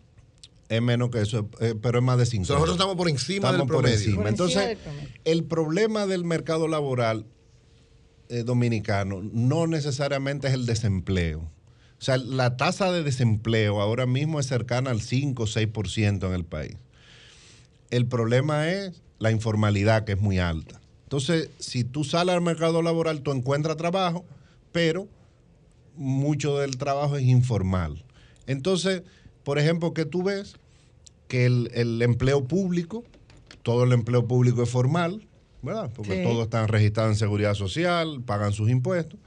Speaker 18: Es menos que eso, eh, pero es más de 50.
Speaker 14: nosotros estamos por encima
Speaker 18: Estamos
Speaker 14: del
Speaker 18: por
Speaker 14: promedio.
Speaker 18: encima.
Speaker 14: Por encima
Speaker 18: Entonces,
Speaker 14: del promedio.
Speaker 18: el problema del mercado laboral eh, dominicano no necesariamente es el desempleo. O sea, la tasa de desempleo ahora mismo es cercana al 5 o 6% en el país. El problema es la informalidad, que es muy alta. Entonces, si tú sales al mercado laboral, tú encuentras trabajo, pero mucho del trabajo es informal. Entonces, por ejemplo, que tú ves que el, el empleo público, todo el empleo público es formal, ¿verdad? Porque
Speaker 2: Sí.
Speaker 18: todos están registrados en seguridad social, pagan sus impuestos.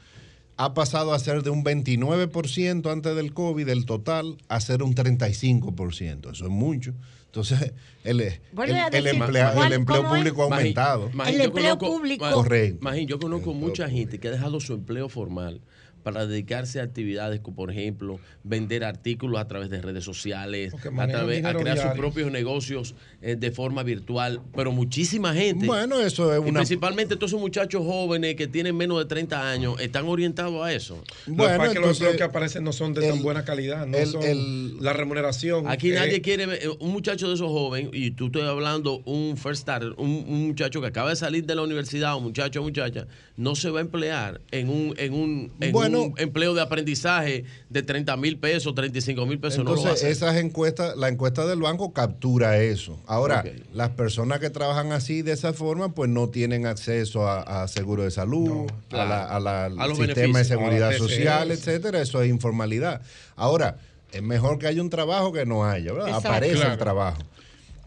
Speaker 18: Ha pasado a ser de un 29% antes del COVID, del total, a ser un 35%. Eso es mucho. Entonces, el, el, el
Speaker 2: decir,
Speaker 18: emplea-
Speaker 2: ¿cuál-
Speaker 18: el empleo público ha
Speaker 15: Magín,
Speaker 18: aumentado.
Speaker 15: Magín,
Speaker 2: El
Speaker 15: yo
Speaker 2: empleo
Speaker 15: conozco-
Speaker 2: público.
Speaker 18: Correcto.
Speaker 15: Magín, yo conozco mucha gente que ha dejado su empleo formal para dedicarse a actividades como, por ejemplo, vender artículos a través de redes sociales, a, través, a crear sus propios negocios eh, de forma virtual, pero muchísima gente.
Speaker 18: Bueno, eso es
Speaker 15: Y
Speaker 18: una-
Speaker 15: principalmente todos esos muchachos jóvenes que tienen menos de 30 años están orientados a eso.
Speaker 5: Lo que pasa es que los empleos que aparecen no son de tan buena calidad, no
Speaker 15: el-
Speaker 5: son
Speaker 15: el-
Speaker 5: la remuneración.
Speaker 15: Aquí
Speaker 5: eh,
Speaker 15: nadie quiere ver, eh, un muchacho de esos jóvenes, y tú estoy hablando un first starter, un, un muchacho que acaba de salir de la universidad, un muchacho o muchacha, no se va a emplear en un, en un, en
Speaker 18: Bueno.
Speaker 15: un empleo de aprendizaje de 30 mil pesos, 35 mil pesos. no lo va a
Speaker 18: Entonces,
Speaker 15: hacer.
Speaker 18: esas encuestas, la encuesta del banco captura eso. Ahora, las personas que trabajan así, de esa forma, pues no tienen acceso a, a seguro de salud,
Speaker 15: claro.
Speaker 18: a la, a la-
Speaker 15: A los
Speaker 18: al sistema de seguridad social, etcétera. Eso es informalidad. Ahora, es mejor que haya un trabajo que no haya, ¿verdad?
Speaker 2: Exacto.
Speaker 18: Aparece
Speaker 2: Claro.
Speaker 18: el trabajo.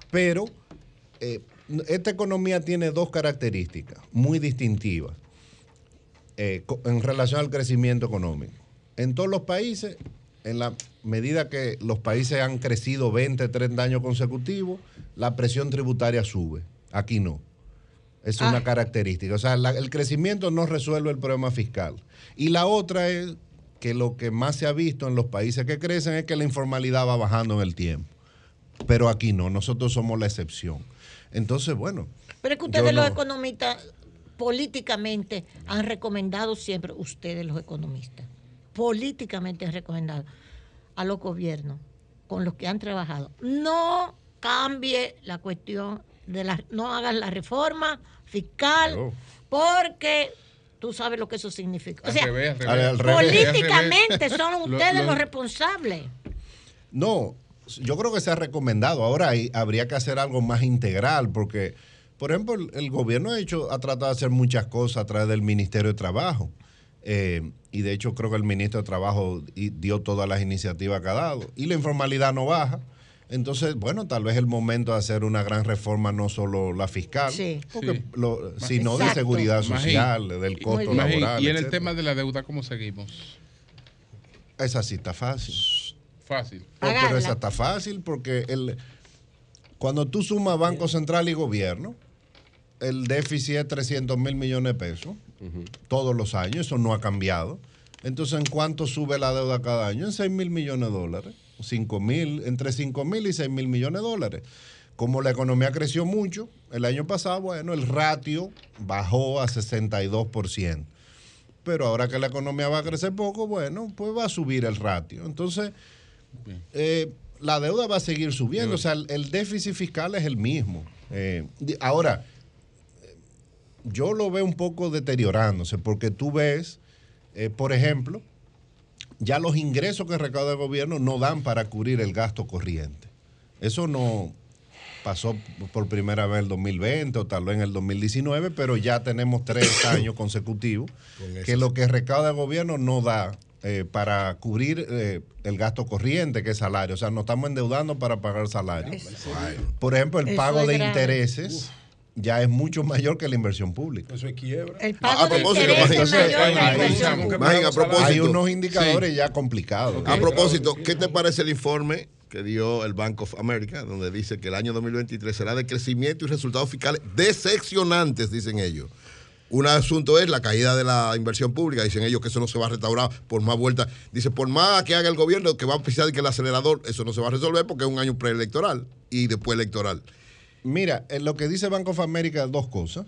Speaker 18: Pero eh, esta economía tiene dos características muy distintivas eh, en relación al crecimiento económico. En todos los países, en la medida que los países han crecido 20, 30 años consecutivos, la presión tributaria sube. Aquí no. Es una
Speaker 2: Ah.
Speaker 18: característica. O sea, la- el crecimiento no resuelve el problema fiscal. Y la otra es que lo que más se ha visto en los países que crecen es que la informalidad va bajando en el tiempo. Pero aquí no, nosotros somos la excepción. Entonces, bueno.
Speaker 2: Pero es que ustedes los
Speaker 18: no-
Speaker 2: economistas políticamente han recomendado siempre, ustedes los economistas, políticamente han recomendado a los gobiernos con los que han trabajado, no cambie la cuestión de la, no hagan la reforma fiscal porque tú sabes lo que eso significa. O sea,
Speaker 18: al revés. Al- al revés.
Speaker 2: políticamente <laughs> son
Speaker 18: Lo-
Speaker 2: ustedes
Speaker 18: lo-
Speaker 2: los responsables.
Speaker 18: No, yo creo que se ha recomendado. Ahora hay- habría que hacer algo más integral porque, por ejemplo, el, el gobierno ha hecho, ha tratado de hacer muchas cosas a través del Ministerio de Trabajo. Eh, y de hecho creo que el ministro de Trabajo dio todas las iniciativas que ha dado. Y la informalidad no baja. Entonces, bueno, tal vez es el momento de hacer una gran reforma, no solo la fiscal,
Speaker 2: Sí.
Speaker 18: porque
Speaker 3: Sí.
Speaker 18: lo- sino de seguridad
Speaker 3: Magín.
Speaker 18: social, del costo
Speaker 3: Magín,
Speaker 18: laboral.
Speaker 3: Y en el
Speaker 18: etcétera.
Speaker 3: tema de la deuda, ¿cómo seguimos?
Speaker 18: Esa sí está fácil.
Speaker 3: Fácil.
Speaker 18: Pero esa está fácil porque el, cuando tú sumas Banco Central y Gobierno, el déficit es 300 mil millones de pesos todos los años, eso no ha cambiado. Entonces, ¿en cuánto sube la deuda cada año? En 6 mil millones de dólares. 5 mil, entre 5 mil y 6 mil millones de dólares. Como la economía creció mucho, el año pasado, bueno, el ratio bajó a 62%. Pero ahora que la economía va a crecer poco, bueno, pues va a subir el ratio. Entonces, eh, la deuda va a seguir subiendo. O sea, el, el déficit fiscal es el mismo. Eh, ahora, yo lo veo un poco deteriorándose porque tú ves, eh, por ejemplo, ya los ingresos que recauda el gobierno no dan para cubrir el gasto corriente. Eso no pasó por primera vez en el 2020 o tal vez en el 2019, pero ya tenemos tres <coughs> años consecutivos
Speaker 14: Con
Speaker 18: que lo que recauda el gobierno no da eh, para cubrir eh, el gasto corriente, que es salario. O sea, nos estamos endeudando para pagar salario. Por ejemplo, el pago de intereses ya es mucho mayor que la inversión pública.
Speaker 5: Eso es quiebra.
Speaker 2: El
Speaker 14: A- propósito.
Speaker 18: Hay unos indicadores ya complicados.
Speaker 14: A propósito, ¿qué te parece el informe que dio el Bank of America, donde dice que el año 2023 será de crecimiento y resultados fiscales decepcionantes, dicen ellos? Un asunto es la caída de la inversión pública, dicen ellos que eso no se va a restaurar por más vueltas. Dice, por más que haga el gobierno que va a pisar que el acelerador, eso no se va a resolver porque es un año preelectoral y después electoral.
Speaker 18: Mira, en lo que dice Bank of America, dos cosas.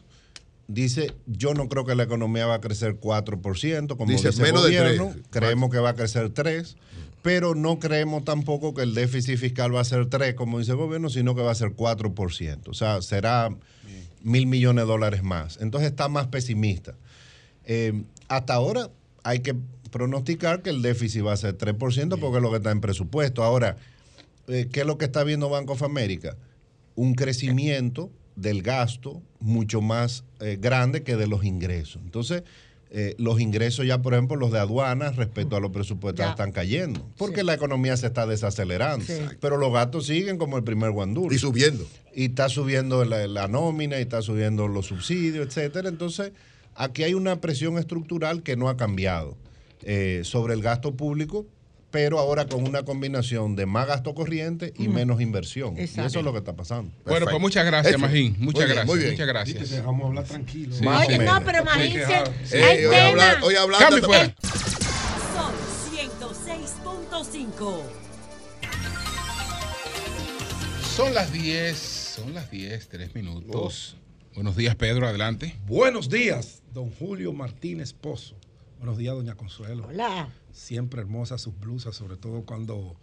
Speaker 18: Dice, yo no creo que la economía va a crecer 4%, como
Speaker 14: Dice,
Speaker 18: dice,
Speaker 14: menos
Speaker 18: el
Speaker 14: de
Speaker 18: gobierno. Creemos que va a crecer 3%, pero no creemos tampoco que el déficit fiscal va a ser 3%, como dice el gobierno, sino que va a ser 4%. O sea, será mil millones de dólares más. Entonces está más pesimista. Eh, hasta ahora hay que pronosticar que el déficit va a ser 3% porque es lo que está en presupuesto. Ahora, eh, ¿qué es lo que está viendo Bank of America? Un crecimiento del gasto mucho más eh, grande que de los ingresos. Entonces, eh, los ingresos ya, por ejemplo, los de aduanas respecto a los presupuestos
Speaker 2: Ya.
Speaker 18: están cayendo, porque la economía se está desacelerando.
Speaker 2: Sí.
Speaker 18: Pero los gastos siguen como el primer guandul.
Speaker 14: Y subiendo.
Speaker 18: Y está subiendo la, la nómina, y está subiendo los subsidios, etcétera. Entonces, aquí hay una presión estructural que no ha cambiado eh, sobre el gasto público, pero ahora con una combinación de más gasto corriente y menos inversión. Y eso es lo que está pasando.
Speaker 3: Bueno, pues muchas gracias,
Speaker 14: Eso.
Speaker 3: Magín.
Speaker 14: Muy
Speaker 3: Muchas
Speaker 14: bien,
Speaker 3: gracias.
Speaker 14: muy bien.
Speaker 3: Muchas gracias.
Speaker 5: te dejamos hablar tranquilo.
Speaker 3: Sí.
Speaker 18: Más o
Speaker 2: Oye, no, pero imagínense,
Speaker 5: Sí,
Speaker 2: hay
Speaker 14: Ey, hoy
Speaker 3: Cambio fuera.
Speaker 19: Sol 106.5.
Speaker 3: Son las 10, son las 10, 3 minutos. Buenos días, Pedro, adelante.
Speaker 5: Buenos días, don Julio Martínez Pozo. Buenos días, doña Consuelo.
Speaker 2: Hola.
Speaker 5: Siempre hermosas sus blusas, sobre todo cuando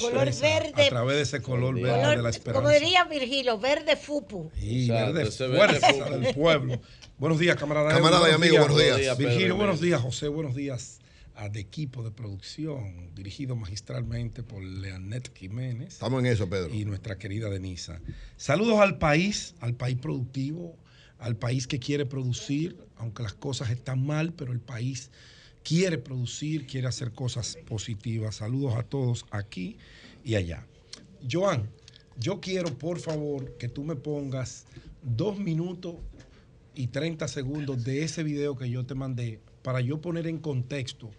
Speaker 2: Color verde.
Speaker 5: a través de ese color verde
Speaker 2: Color-
Speaker 5: de la esperanza.
Speaker 2: como diría Virgilio, verde fupu.
Speaker 5: Y
Speaker 15: Exacto,
Speaker 5: verde fuerza del pueblo. Buenos días, camarada.
Speaker 14: Camarada y amigo, buenos días.
Speaker 15: Buenos días,
Speaker 5: Virgilio, buenos días. José, buenos días. A de equipo de producción, dirigido magistralmente por Leanet Jiménez
Speaker 14: Estamos en eso, Pedro.
Speaker 5: y nuestra querida Denisa. Saludos al país, al país productivo, al país que quiere producir, aunque las cosas están mal, pero el país quiere producir, quiere hacer cosas positivas. Saludos a todos aquí y allá. Joan, yo quiero, por favor, que tú me pongas dos minutos y 30 segundos de ese video que yo te mandé para yo poner en contexto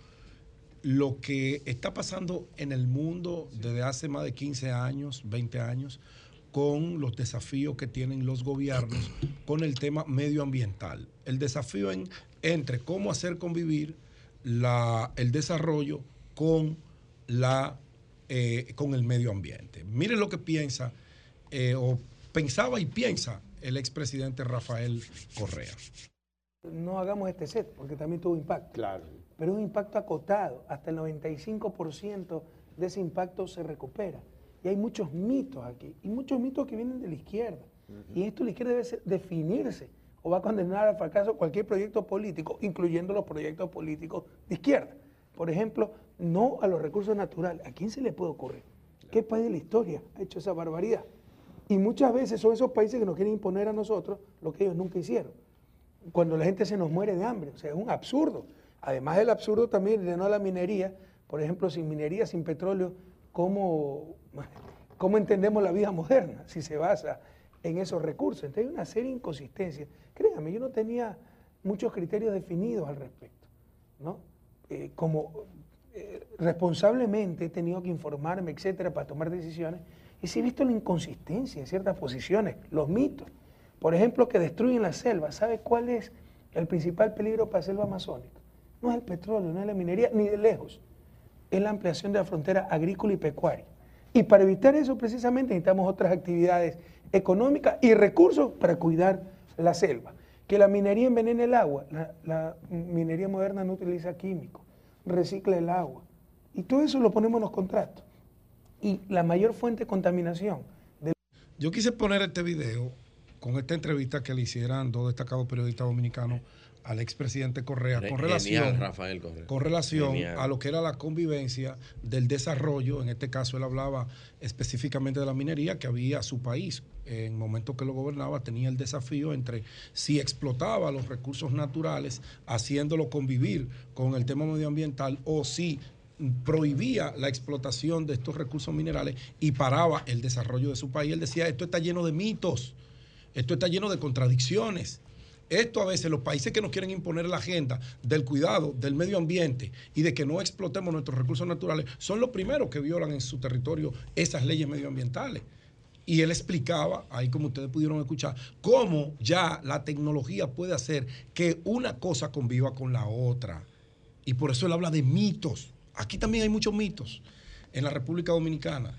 Speaker 5: lo que está pasando en el mundo desde hace más de 15 años, 20 años, con los desafíos que tienen los gobiernos con el tema medioambiental. El desafío en, entre cómo hacer convivir la- el desarrollo con, la, eh, con el medio ambiente. Miren lo que piensa, eh, o pensaba y piensa el expresidente Rafael Correa.
Speaker 20: no hagamos este set, porque también tuvo impacto. Claro. Pero es un impacto acotado. Hasta el 95% de ese impacto se recupera. Y hay muchos mitos aquí, y muchos mitos que vienen de la izquierda. Y esto la izquierda debe definirse, o va a condenar al fracaso cualquier proyecto político, incluyendo los proyectos políticos de izquierda. Por ejemplo, no a los recursos naturales. ¿A quién se le puede ocurrir? ¿Qué país de la historia ha hecho esa barbaridad? Y muchas veces son esos países que nos quieren imponer a nosotros lo que ellos nunca hicieron cuando la gente se nos muere de hambre. O sea, es un absurdo. Además del absurdo también de no la minería, por ejemplo, sin minería, sin petróleo, ¿cómo, cómo entendemos la vida moderna si se basa en esos recursos? Entonces hay una serie de inconsistencias. Créanme, yo no tenía muchos criterios definidos al respecto. ¿no? Eh, como eh, responsablemente he tenido que informarme, etcétera, para tomar decisiones, y sí he visto la inconsistencia de ciertas posiciones, los mitos. Por ejemplo, que destruyen la selva. ¿Sabe cuál es el principal peligro para la selva amazónica? No es el petróleo, no es la minería, ni de lejos. Es la ampliación de la frontera agrícola y pecuaria. Y para evitar eso, precisamente, necesitamos otras actividades económicas y recursos para cuidar la selva. Que la minería envenene el agua. La, minería moderna no utiliza químicos, recicla el agua. Y todo eso lo ponemos en los contratos. Y la mayor fuente de contaminación
Speaker 5: Yo quise poner este video con esta entrevista que le hicieran dos destacados periodistas dominicanos al expresidente Correa con
Speaker 15: Genial,
Speaker 5: relación,
Speaker 15: Rafael Correa.
Speaker 5: con relación
Speaker 15: Genial.
Speaker 5: a lo que era la convivencia del desarrollo. En este caso, él hablaba específicamente de la minería que había su país. En momentos que lo gobernaba, tenía el desafío entre si explotaba los recursos naturales, haciéndolo convivir con el tema medioambiental, o si prohibía la explotación de estos recursos minerales y paraba el desarrollo de su país. Él decía, esto está lleno de mitos, esto está lleno de contradicciones. Esto a veces los países que nos quieren imponer la agenda del cuidado del medio ambiente y de que no explotemos nuestros recursos naturales son los primeros que violan en su territorio esas leyes medioambientales. Y él explicaba, ahí como ustedes pudieron escuchar, cómo ya la tecnología puede hacer que una cosa conviva con la otra. Y por eso él habla de mitos. Aquí también hay muchos mitos en la República Dominicana.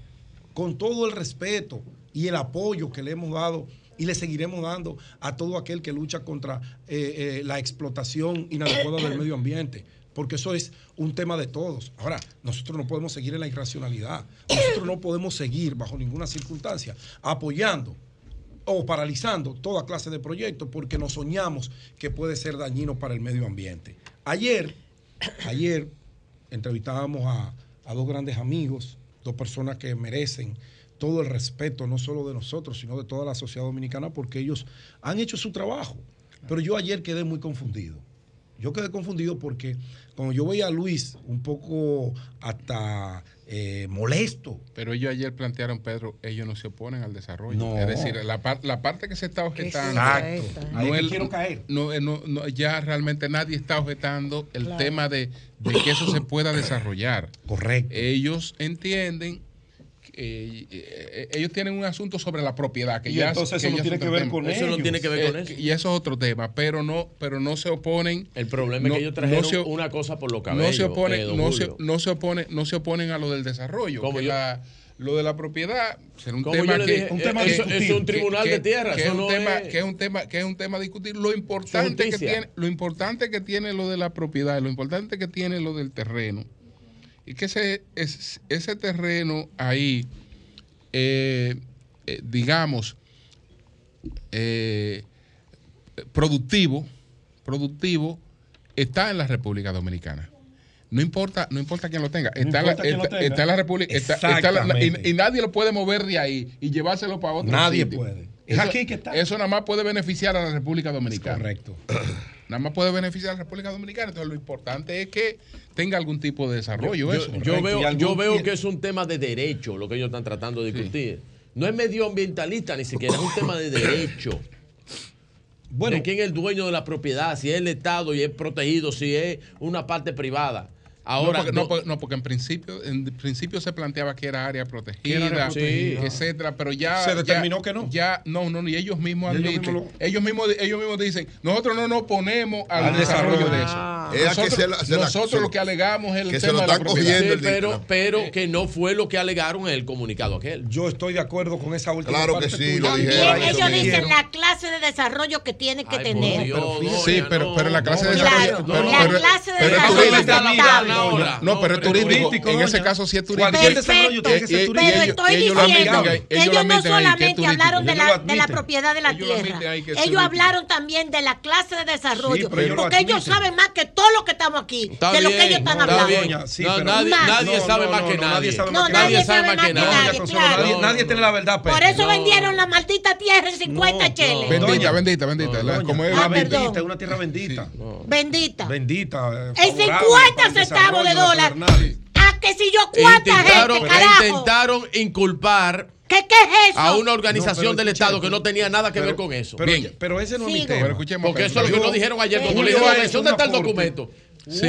Speaker 5: Con todo el respeto y el apoyo que le hemos dado y le seguiremos dando a todo aquel que lucha contra eh, eh, la explotación inadecuada del medio ambiente. Porque eso es un tema de todos. Ahora, nosotros no podemos seguir en la irracionalidad. Nosotros no podemos seguir bajo ninguna circunstancia apoyando o paralizando toda clase de proyectos porque nos soñamos que puede ser dañino para el medio ambiente. Ayer, ayer entrevistábamos a, a dos grandes amigos, dos personas que merecen todo el respeto, no solo de nosotros, sino de toda la sociedad dominicana, porque ellos han hecho su trabajo. Pero yo ayer quedé muy confundido. Yo quedé confundido porque cuando yo veía a Luis un poco hasta eh, molesto.
Speaker 3: Pero ellos ayer plantearon, Pedro, ellos no se oponen al desarrollo.
Speaker 5: No.
Speaker 3: Es decir, la, par- la parte que se está objetando.
Speaker 5: Exacto.
Speaker 3: No el-
Speaker 5: quiero caer.
Speaker 3: no, eh, no, no, ya realmente nadie está objetando el
Speaker 5: Claro.
Speaker 3: tema de, de que eso se pueda desarrollar.
Speaker 5: Correcto.
Speaker 3: Ellos entienden. Eh, eh, ellos tienen un asunto sobre la propiedad que
Speaker 5: Y
Speaker 3: ya
Speaker 5: entonces
Speaker 3: que
Speaker 5: eso no tiene que ver con Eso no tiene que ver
Speaker 15: con
Speaker 3: Eh,
Speaker 15: eso.
Speaker 3: y eso es otro tema pero no pero no se oponen.
Speaker 15: El problema es que ellos trajeron una cosa por los
Speaker 3: no se
Speaker 15: cabellos,
Speaker 3: oponen
Speaker 15: eh,
Speaker 3: no, se, no se oponen no se oponen a lo del desarrollo
Speaker 15: Como
Speaker 3: que
Speaker 15: yo-
Speaker 3: la- lo de la propiedad será un tema que
Speaker 15: dije, Un es un tribunal de tierra,
Speaker 3: que,
Speaker 15: eso
Speaker 3: es un
Speaker 15: no
Speaker 3: tema
Speaker 15: es-
Speaker 3: que es un tema que es un tema a discutir lo importante que tiene lo importante que tiene lo de la propiedad lo importante que tiene lo del terreno y que ese es- ese terreno ahí eh, eh, digamos eh, productivo productivo está en la República Dominicana no importa, no importa quién lo tenga.
Speaker 5: No
Speaker 3: Está, en la-
Speaker 5: lo
Speaker 3: está-
Speaker 5: tenga.
Speaker 3: está en la República. está- la- y, y nadie lo puede mover de ahí y llevárselo para otro
Speaker 5: Nadie
Speaker 3: sitio.
Speaker 5: puede. Es
Speaker 3: Eso,
Speaker 5: aquí que está.
Speaker 3: Eso nada más puede beneficiar a la República Dominicana.
Speaker 5: correcto. <clears throat>
Speaker 3: Nada más puede beneficiar a la República Dominicana. Entonces, lo importante es que tenga algún tipo de desarrollo.
Speaker 15: Yo,
Speaker 3: eso.
Speaker 15: yo veo, yo veo que es un tema de derecho lo que ellos están tratando de discutir. No es medioambientalista ni siquiera, es un tema de derecho.
Speaker 5: Bueno,
Speaker 15: de quién es el dueño de la propiedad, si es el Estado y es protegido, si es una parte privada. Ahora,
Speaker 3: no, porque,
Speaker 15: no-
Speaker 3: no, porque- no, porque en principio, en principio se planteaba que era área protegida,
Speaker 5: era protegida.
Speaker 3: etcétera, pero ya
Speaker 5: Se
Speaker 3: ya-
Speaker 5: determinó que no.
Speaker 3: Ya no, no, y ellos mismos
Speaker 5: Y ellos
Speaker 3: admiten,
Speaker 5: mismos
Speaker 3: ellos mismos ellos mismos dicen, nosotros no nos oponemos al,
Speaker 5: Al
Speaker 3: desarrollo,
Speaker 5: desarrollo.
Speaker 3: de eso.
Speaker 14: Es a que
Speaker 3: Nosotros,
Speaker 14: se la- se la-
Speaker 3: nosotros
Speaker 14: se
Speaker 3: lo que alegamos es el
Speaker 14: que se
Speaker 3: tema
Speaker 14: lo
Speaker 3: de la
Speaker 14: están
Speaker 3: propiedad.
Speaker 14: cogiendo
Speaker 15: Sí, pero, pero que no fue lo que alegaron en el comunicado aquel.
Speaker 5: Yo estoy de acuerdo con esa última
Speaker 14: Claro
Speaker 5: parte
Speaker 14: que sí,
Speaker 5: tuya.
Speaker 14: lo
Speaker 2: También
Speaker 14: dijeron.
Speaker 2: ellos dicen la clase de desarrollo que tiene que
Speaker 15: Ay,
Speaker 2: tener.
Speaker 15: Dios,
Speaker 3: Sí, pero, pero la clase de
Speaker 2: Claro,
Speaker 3: desarrollo. pero-
Speaker 2: la
Speaker 3: pero-
Speaker 2: clase de
Speaker 3: pero es
Speaker 2: desarrollo
Speaker 3: turístico.
Speaker 2: está la
Speaker 15: ahora.
Speaker 3: No, pero es turístico. En ese caso sí es turístico.
Speaker 2: Pero
Speaker 3: ellos-
Speaker 2: estoy diciendo que
Speaker 3: ellos lo
Speaker 2: ellos no solamente hablaron de la, propiedad de la tierra. Ellos hablaron también de la clase de desarrollo. Porque ellos saben más que todos los que estamos aquí
Speaker 15: Está
Speaker 2: de lo que ellos están
Speaker 15: está
Speaker 2: hablando.
Speaker 15: bien.
Speaker 5: Doña, sí,
Speaker 15: No,
Speaker 5: pero-
Speaker 15: nadie,
Speaker 2: Más.
Speaker 15: nadie
Speaker 5: No,
Speaker 15: sabe más que nadie.
Speaker 5: nadie sabe más que
Speaker 2: nadie nadie, claro.
Speaker 5: tiene la verdad.
Speaker 2: Por eso
Speaker 15: No.
Speaker 2: vendieron la maldita tierra en 50
Speaker 5: No,
Speaker 2: cheles.
Speaker 3: Bendita, bendita, bendita. como es-
Speaker 5: una
Speaker 2: Ah,
Speaker 5: bendita, una tierra bendita.
Speaker 2: Bendita.
Speaker 5: Bendita. eh,
Speaker 2: En
Speaker 5: favorable
Speaker 2: 50
Speaker 5: para el
Speaker 2: centavos de dólar.
Speaker 5: Pedernales.
Speaker 2: Ah, que si yo cuánta gente, carajo.
Speaker 15: intentaron inculpar
Speaker 2: ¿Qué, ¿Qué es eso?
Speaker 15: a una organización
Speaker 5: No,
Speaker 15: del Estado que no tenía nada que ver con eso.
Speaker 5: Pero,
Speaker 3: Bien.
Speaker 5: pero ese no es mi tema.
Speaker 3: Pero escuchemos.
Speaker 15: Porque eso es lo que nos dijeron ayer cuando le
Speaker 5: Julio
Speaker 15: dijeron,
Speaker 5: ha hecho
Speaker 15: ¿dónde
Speaker 5: un
Speaker 15: está el
Speaker 5: aporte.
Speaker 15: documento?
Speaker 3: Sí.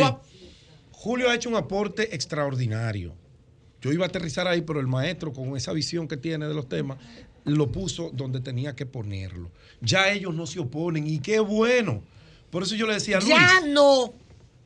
Speaker 5: Julio ha hecho un aporte extraordinario. Yo iba a aterrizar ahí, pero el maestro, con esa visión que tiene de los temas, lo puso donde tenía que ponerlo. Ya ellos no se oponen y qué bueno. Por eso yo le decía a Luis.
Speaker 2: Ya no.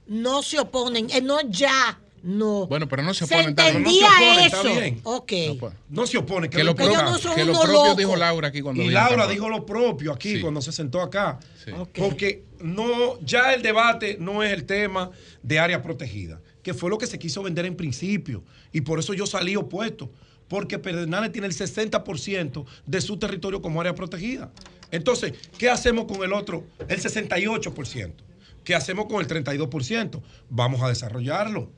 Speaker 2: No se oponen. Eh, no, ya. No.
Speaker 3: Bueno, pero no se
Speaker 2: se
Speaker 3: oponen tanto.
Speaker 5: no se
Speaker 2: entendía
Speaker 5: oponen, está
Speaker 2: eso.
Speaker 5: bien.
Speaker 2: Ok.
Speaker 3: No.
Speaker 5: No se opone.
Speaker 3: Que lo
Speaker 2: Que
Speaker 3: propio,
Speaker 2: no
Speaker 3: que lo propio dijo Laura aquí cuando
Speaker 5: Y
Speaker 3: vino
Speaker 5: Laura dijo lo propio aquí
Speaker 3: Sí.
Speaker 5: cuando se sentó acá.
Speaker 3: Sí.
Speaker 5: Porque no, ya el debate no es el tema de área protegida, que fue lo que se quiso vender en principio. Y por eso yo salí opuesto. Porque Pedernales tiene el 60% de su territorio como área protegida. Entonces, ¿qué hacemos con el otro? El 68%. ¿Qué hacemos con el 32%? Vamos a desarrollarlo.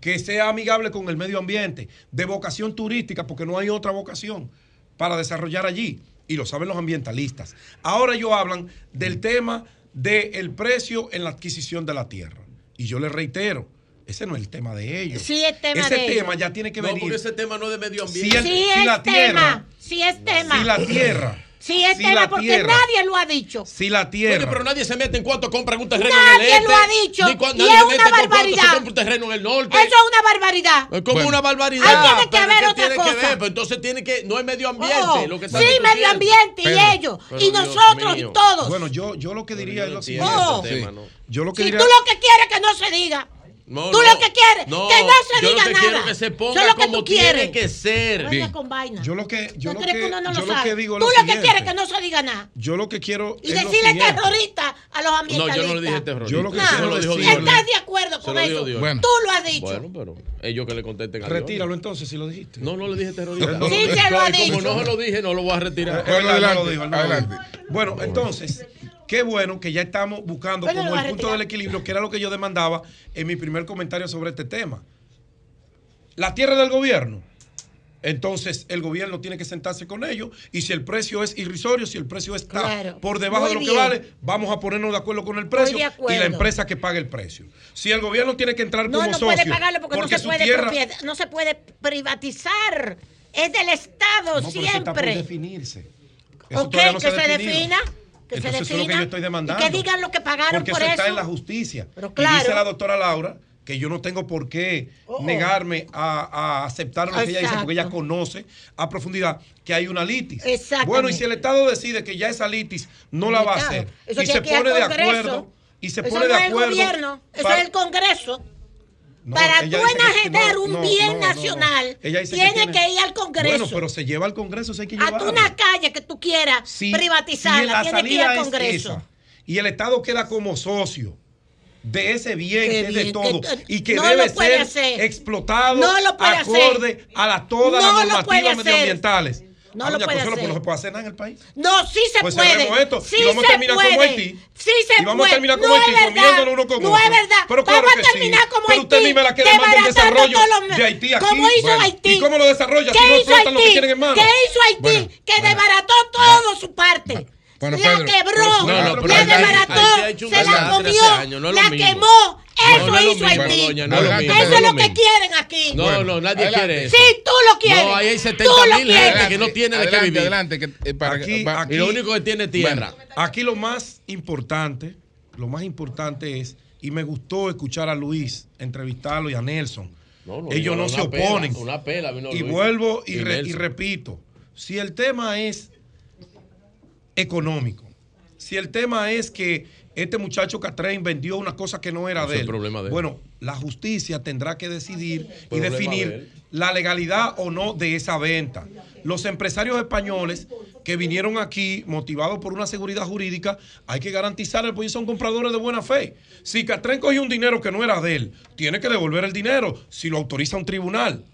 Speaker 5: Que sea amigable con el medio ambiente, de vocación turística, porque no hay otra vocación para desarrollar allí. Y lo saben los ambientalistas. Ahora ellos hablan del tema del precio en la adquisición de la tierra. Y yo les reitero, ese no es el tema de ellos.
Speaker 2: Sí es tema
Speaker 5: ese
Speaker 2: de
Speaker 5: tema
Speaker 2: ellos.
Speaker 5: ya tiene que
Speaker 15: No,
Speaker 5: venir.
Speaker 15: porque ese tema no es de medio
Speaker 5: Si
Speaker 15: ambiente.
Speaker 5: el-
Speaker 2: Sí
Speaker 5: si
Speaker 2: es
Speaker 5: la tierra,
Speaker 2: tema, sí es tema.
Speaker 5: si la tierra,
Speaker 2: Sí es
Speaker 5: si
Speaker 2: tema porque
Speaker 5: tierra-
Speaker 2: nadie lo ha dicho.
Speaker 5: si la tierra.
Speaker 15: Oye, pero nadie se mete en cuánto compran un terreno
Speaker 2: Nadie
Speaker 15: en el este.
Speaker 2: lo ha dicho,
Speaker 15: Ni cuan-
Speaker 2: y
Speaker 15: nadie
Speaker 2: es
Speaker 15: se
Speaker 2: una barbaridad.
Speaker 15: se compra un terreno en el norte.
Speaker 2: Eso es una barbaridad.
Speaker 15: Es como una barbaridad.
Speaker 2: Ahí tiene que haber
Speaker 15: ¿qué
Speaker 2: otra
Speaker 15: tiene que
Speaker 2: cosa.
Speaker 15: ver? Pues entonces tiene que. No es medio ambiente.
Speaker 2: Oh,
Speaker 15: lo que está
Speaker 2: sí, medio ambiente y
Speaker 15: Pero-
Speaker 2: ellos,
Speaker 15: pero
Speaker 2: y nosotros y todos.
Speaker 5: Bueno, yo, yo lo que diría es lo siguiente. que
Speaker 2: si
Speaker 5: diría.
Speaker 2: tú lo que quieres que no se diga.
Speaker 15: No,
Speaker 2: tú
Speaker 15: no.
Speaker 2: lo que quieres
Speaker 15: No,
Speaker 2: que no se
Speaker 15: yo
Speaker 2: diga
Speaker 15: lo que
Speaker 2: nada.
Speaker 15: quiero que se ponga
Speaker 2: lo que
Speaker 15: como
Speaker 2: tú
Speaker 15: tiene que ser.
Speaker 2: No
Speaker 5: Bien.
Speaker 2: con vaina.
Speaker 5: Yo lo que, yo
Speaker 2: ¿No
Speaker 5: lo que,
Speaker 2: que uno no
Speaker 5: yo
Speaker 2: lo
Speaker 5: que digo es
Speaker 2: Tú
Speaker 5: lo
Speaker 2: lo que quieres que no se diga nada.
Speaker 5: Yo lo que quiero
Speaker 2: Y decirle terrorista a los
Speaker 15: No,
Speaker 2: ambientalistas.
Speaker 15: yo no le dije terrorista.
Speaker 5: Yo lo que quiero
Speaker 15: lo dijo Dios.
Speaker 2: ¿Estás de acuerdo con eso?
Speaker 15: Dios.
Speaker 5: Bueno.
Speaker 2: Tú lo has dicho.
Speaker 15: Bueno, pero ellos que le contesten a Dios.
Speaker 5: Retíralo entonces si lo dijiste.
Speaker 15: No, no le dije terrorista.
Speaker 5: Sí,
Speaker 2: se lo ha
Speaker 15: Y Como
Speaker 2: dicho.
Speaker 15: no se lo dije, no lo voy a retirar.
Speaker 5: No
Speaker 3: adelante,
Speaker 5: no. Bueno, entonces, qué bueno que ya estamos buscando
Speaker 2: Bueno,
Speaker 5: como el punto del equilibrio, que era lo que yo demandaba en mi primer comentario sobre este tema. La tierra del gobierno. Entonces, el gobierno tiene que sentarse con ellos y si el precio es irrisorio, si el precio está
Speaker 2: Claro.
Speaker 5: por debajo de lo
Speaker 2: bien.
Speaker 5: que vale, vamos a ponernos de acuerdo con el precio y la empresa que pague el precio. Si el gobierno tiene que entrar
Speaker 2: No,
Speaker 5: como
Speaker 2: no
Speaker 5: socio,
Speaker 2: puede pagarlo porque, no se puede
Speaker 5: tierra-
Speaker 2: no se puede privatizar. Es del Estado
Speaker 5: No, pero eso está por
Speaker 2: siempre.
Speaker 5: definirse. Eso
Speaker 2: Ok,
Speaker 5: no
Speaker 2: que
Speaker 5: se
Speaker 2: se, defina. Que
Speaker 5: Entonces,
Speaker 2: se
Speaker 5: eso es lo que yo estoy demandando.
Speaker 2: Y que digan lo que pagaron
Speaker 5: Porque
Speaker 2: por
Speaker 5: eso está en la justicia.
Speaker 2: Pero
Speaker 5: Y dice la doctora Laura que yo no tengo por qué
Speaker 2: Oh.
Speaker 5: negarme a, a aceptar lo que ella dice, porque ella conoce a profundidad que hay una litis. Bueno, y si el Estado decide que ya esa litis no la va a hacer
Speaker 2: Eso
Speaker 5: y se pone de acuerdo y se
Speaker 2: Eso
Speaker 5: pone
Speaker 2: no
Speaker 5: de
Speaker 2: es el gobierno, eso es el Congreso.
Speaker 5: No,
Speaker 2: Para tú enajenar
Speaker 5: no,
Speaker 2: un
Speaker 5: no,
Speaker 2: bien nacional, tiene que ir al Congreso.
Speaker 5: Bueno, pero se lleva al Congreso, eso hay que
Speaker 2: a una calle que tú quieras privatizarla, tiene que ir al
Speaker 5: es
Speaker 2: Congreso.
Speaker 5: esa, y el Estado queda como socio de ese bien que es de todo
Speaker 2: que-
Speaker 5: y que
Speaker 2: no
Speaker 5: debe ser
Speaker 2: hacer.
Speaker 5: explotado
Speaker 2: No
Speaker 5: acorde
Speaker 2: hacer.
Speaker 5: a la, todas
Speaker 2: No
Speaker 5: las normativas medioambientales.
Speaker 2: No
Speaker 5: Ah,
Speaker 2: lo puede
Speaker 5: pues
Speaker 2: hacer.
Speaker 5: no se puede hacer nada en el país.
Speaker 2: No, sí se
Speaker 5: Pues
Speaker 2: puede.
Speaker 5: cerremos esto
Speaker 2: sí
Speaker 5: y vamos a terminar
Speaker 2: puede.
Speaker 5: como Haití.
Speaker 2: Sí se
Speaker 5: Y vamos a terminar como
Speaker 2: no
Speaker 5: Haití, comiéndonos uno con
Speaker 2: no
Speaker 5: otro.
Speaker 2: es verdad.
Speaker 5: Pero claro
Speaker 2: vamos
Speaker 5: que
Speaker 2: a
Speaker 5: sí.
Speaker 2: terminar como
Speaker 5: Pero usted
Speaker 2: Haití.
Speaker 5: misma la que demanda el
Speaker 2: desbaratando
Speaker 5: desarrollo
Speaker 2: todos los-
Speaker 5: de Haití aquí.
Speaker 2: ¿Cómo hizo
Speaker 5: Bueno,
Speaker 2: Haití?
Speaker 5: ¿y cómo lo desarrolla si
Speaker 2: ¿Qué
Speaker 5: no
Speaker 2: hizo
Speaker 5: lo que
Speaker 2: Haití?
Speaker 5: tienen en mano?
Speaker 2: ¿Qué hizo Haití?
Speaker 5: Bueno,
Speaker 2: que desbarató todo su parte.
Speaker 3: Bueno,
Speaker 2: la
Speaker 3: Pedro,
Speaker 2: quebró,
Speaker 3: pero- no, no, pero
Speaker 2: la desbarató, se la comió,
Speaker 15: no
Speaker 2: la
Speaker 15: mismo.
Speaker 2: quemó. Eso
Speaker 15: No,
Speaker 2: hizo
Speaker 15: mismo,
Speaker 2: Haití.
Speaker 15: doña, no es lo
Speaker 3: Adelante,
Speaker 15: mismo.
Speaker 2: Eso es lo que quieren aquí.
Speaker 15: No, no, nadie
Speaker 3: adelante.
Speaker 15: quiere eso.
Speaker 2: Sí, tú lo quieres.
Speaker 15: No, ahí hay
Speaker 2: Tú
Speaker 15: 70
Speaker 2: lo
Speaker 15: mil gente que no tiene de qué vivir.
Speaker 3: adelante, que, eh, para-
Speaker 5: Aquí-
Speaker 15: Y lo único que tiene es tierra.
Speaker 5: Aquí lo más importante, lo más importante es, y me gustó escuchar a Luis, entrevistarlo y a Nelson.
Speaker 15: No, no,
Speaker 5: Ellos no se
Speaker 15: pela,
Speaker 5: oponen.
Speaker 15: una pela vino
Speaker 5: y
Speaker 15: Luis.
Speaker 5: vuelvo y,
Speaker 15: Y
Speaker 5: re- y repito, si el tema es económico, si el tema es que este muchacho Catrain vendió una cosa que no era de él,
Speaker 15: el problema de él.
Speaker 5: bueno, la justicia tendrá que decidir y
Speaker 15: de
Speaker 5: definir la legalidad o no de esa venta. Los empresarios españoles que vinieron aquí motivados por una seguridad jurídica, hay que garantizarles, porque ellos son compradores de buena fe. Si Catrén cogió un dinero que no era de él, tiene que devolver el dinero si lo autoriza un tribunal.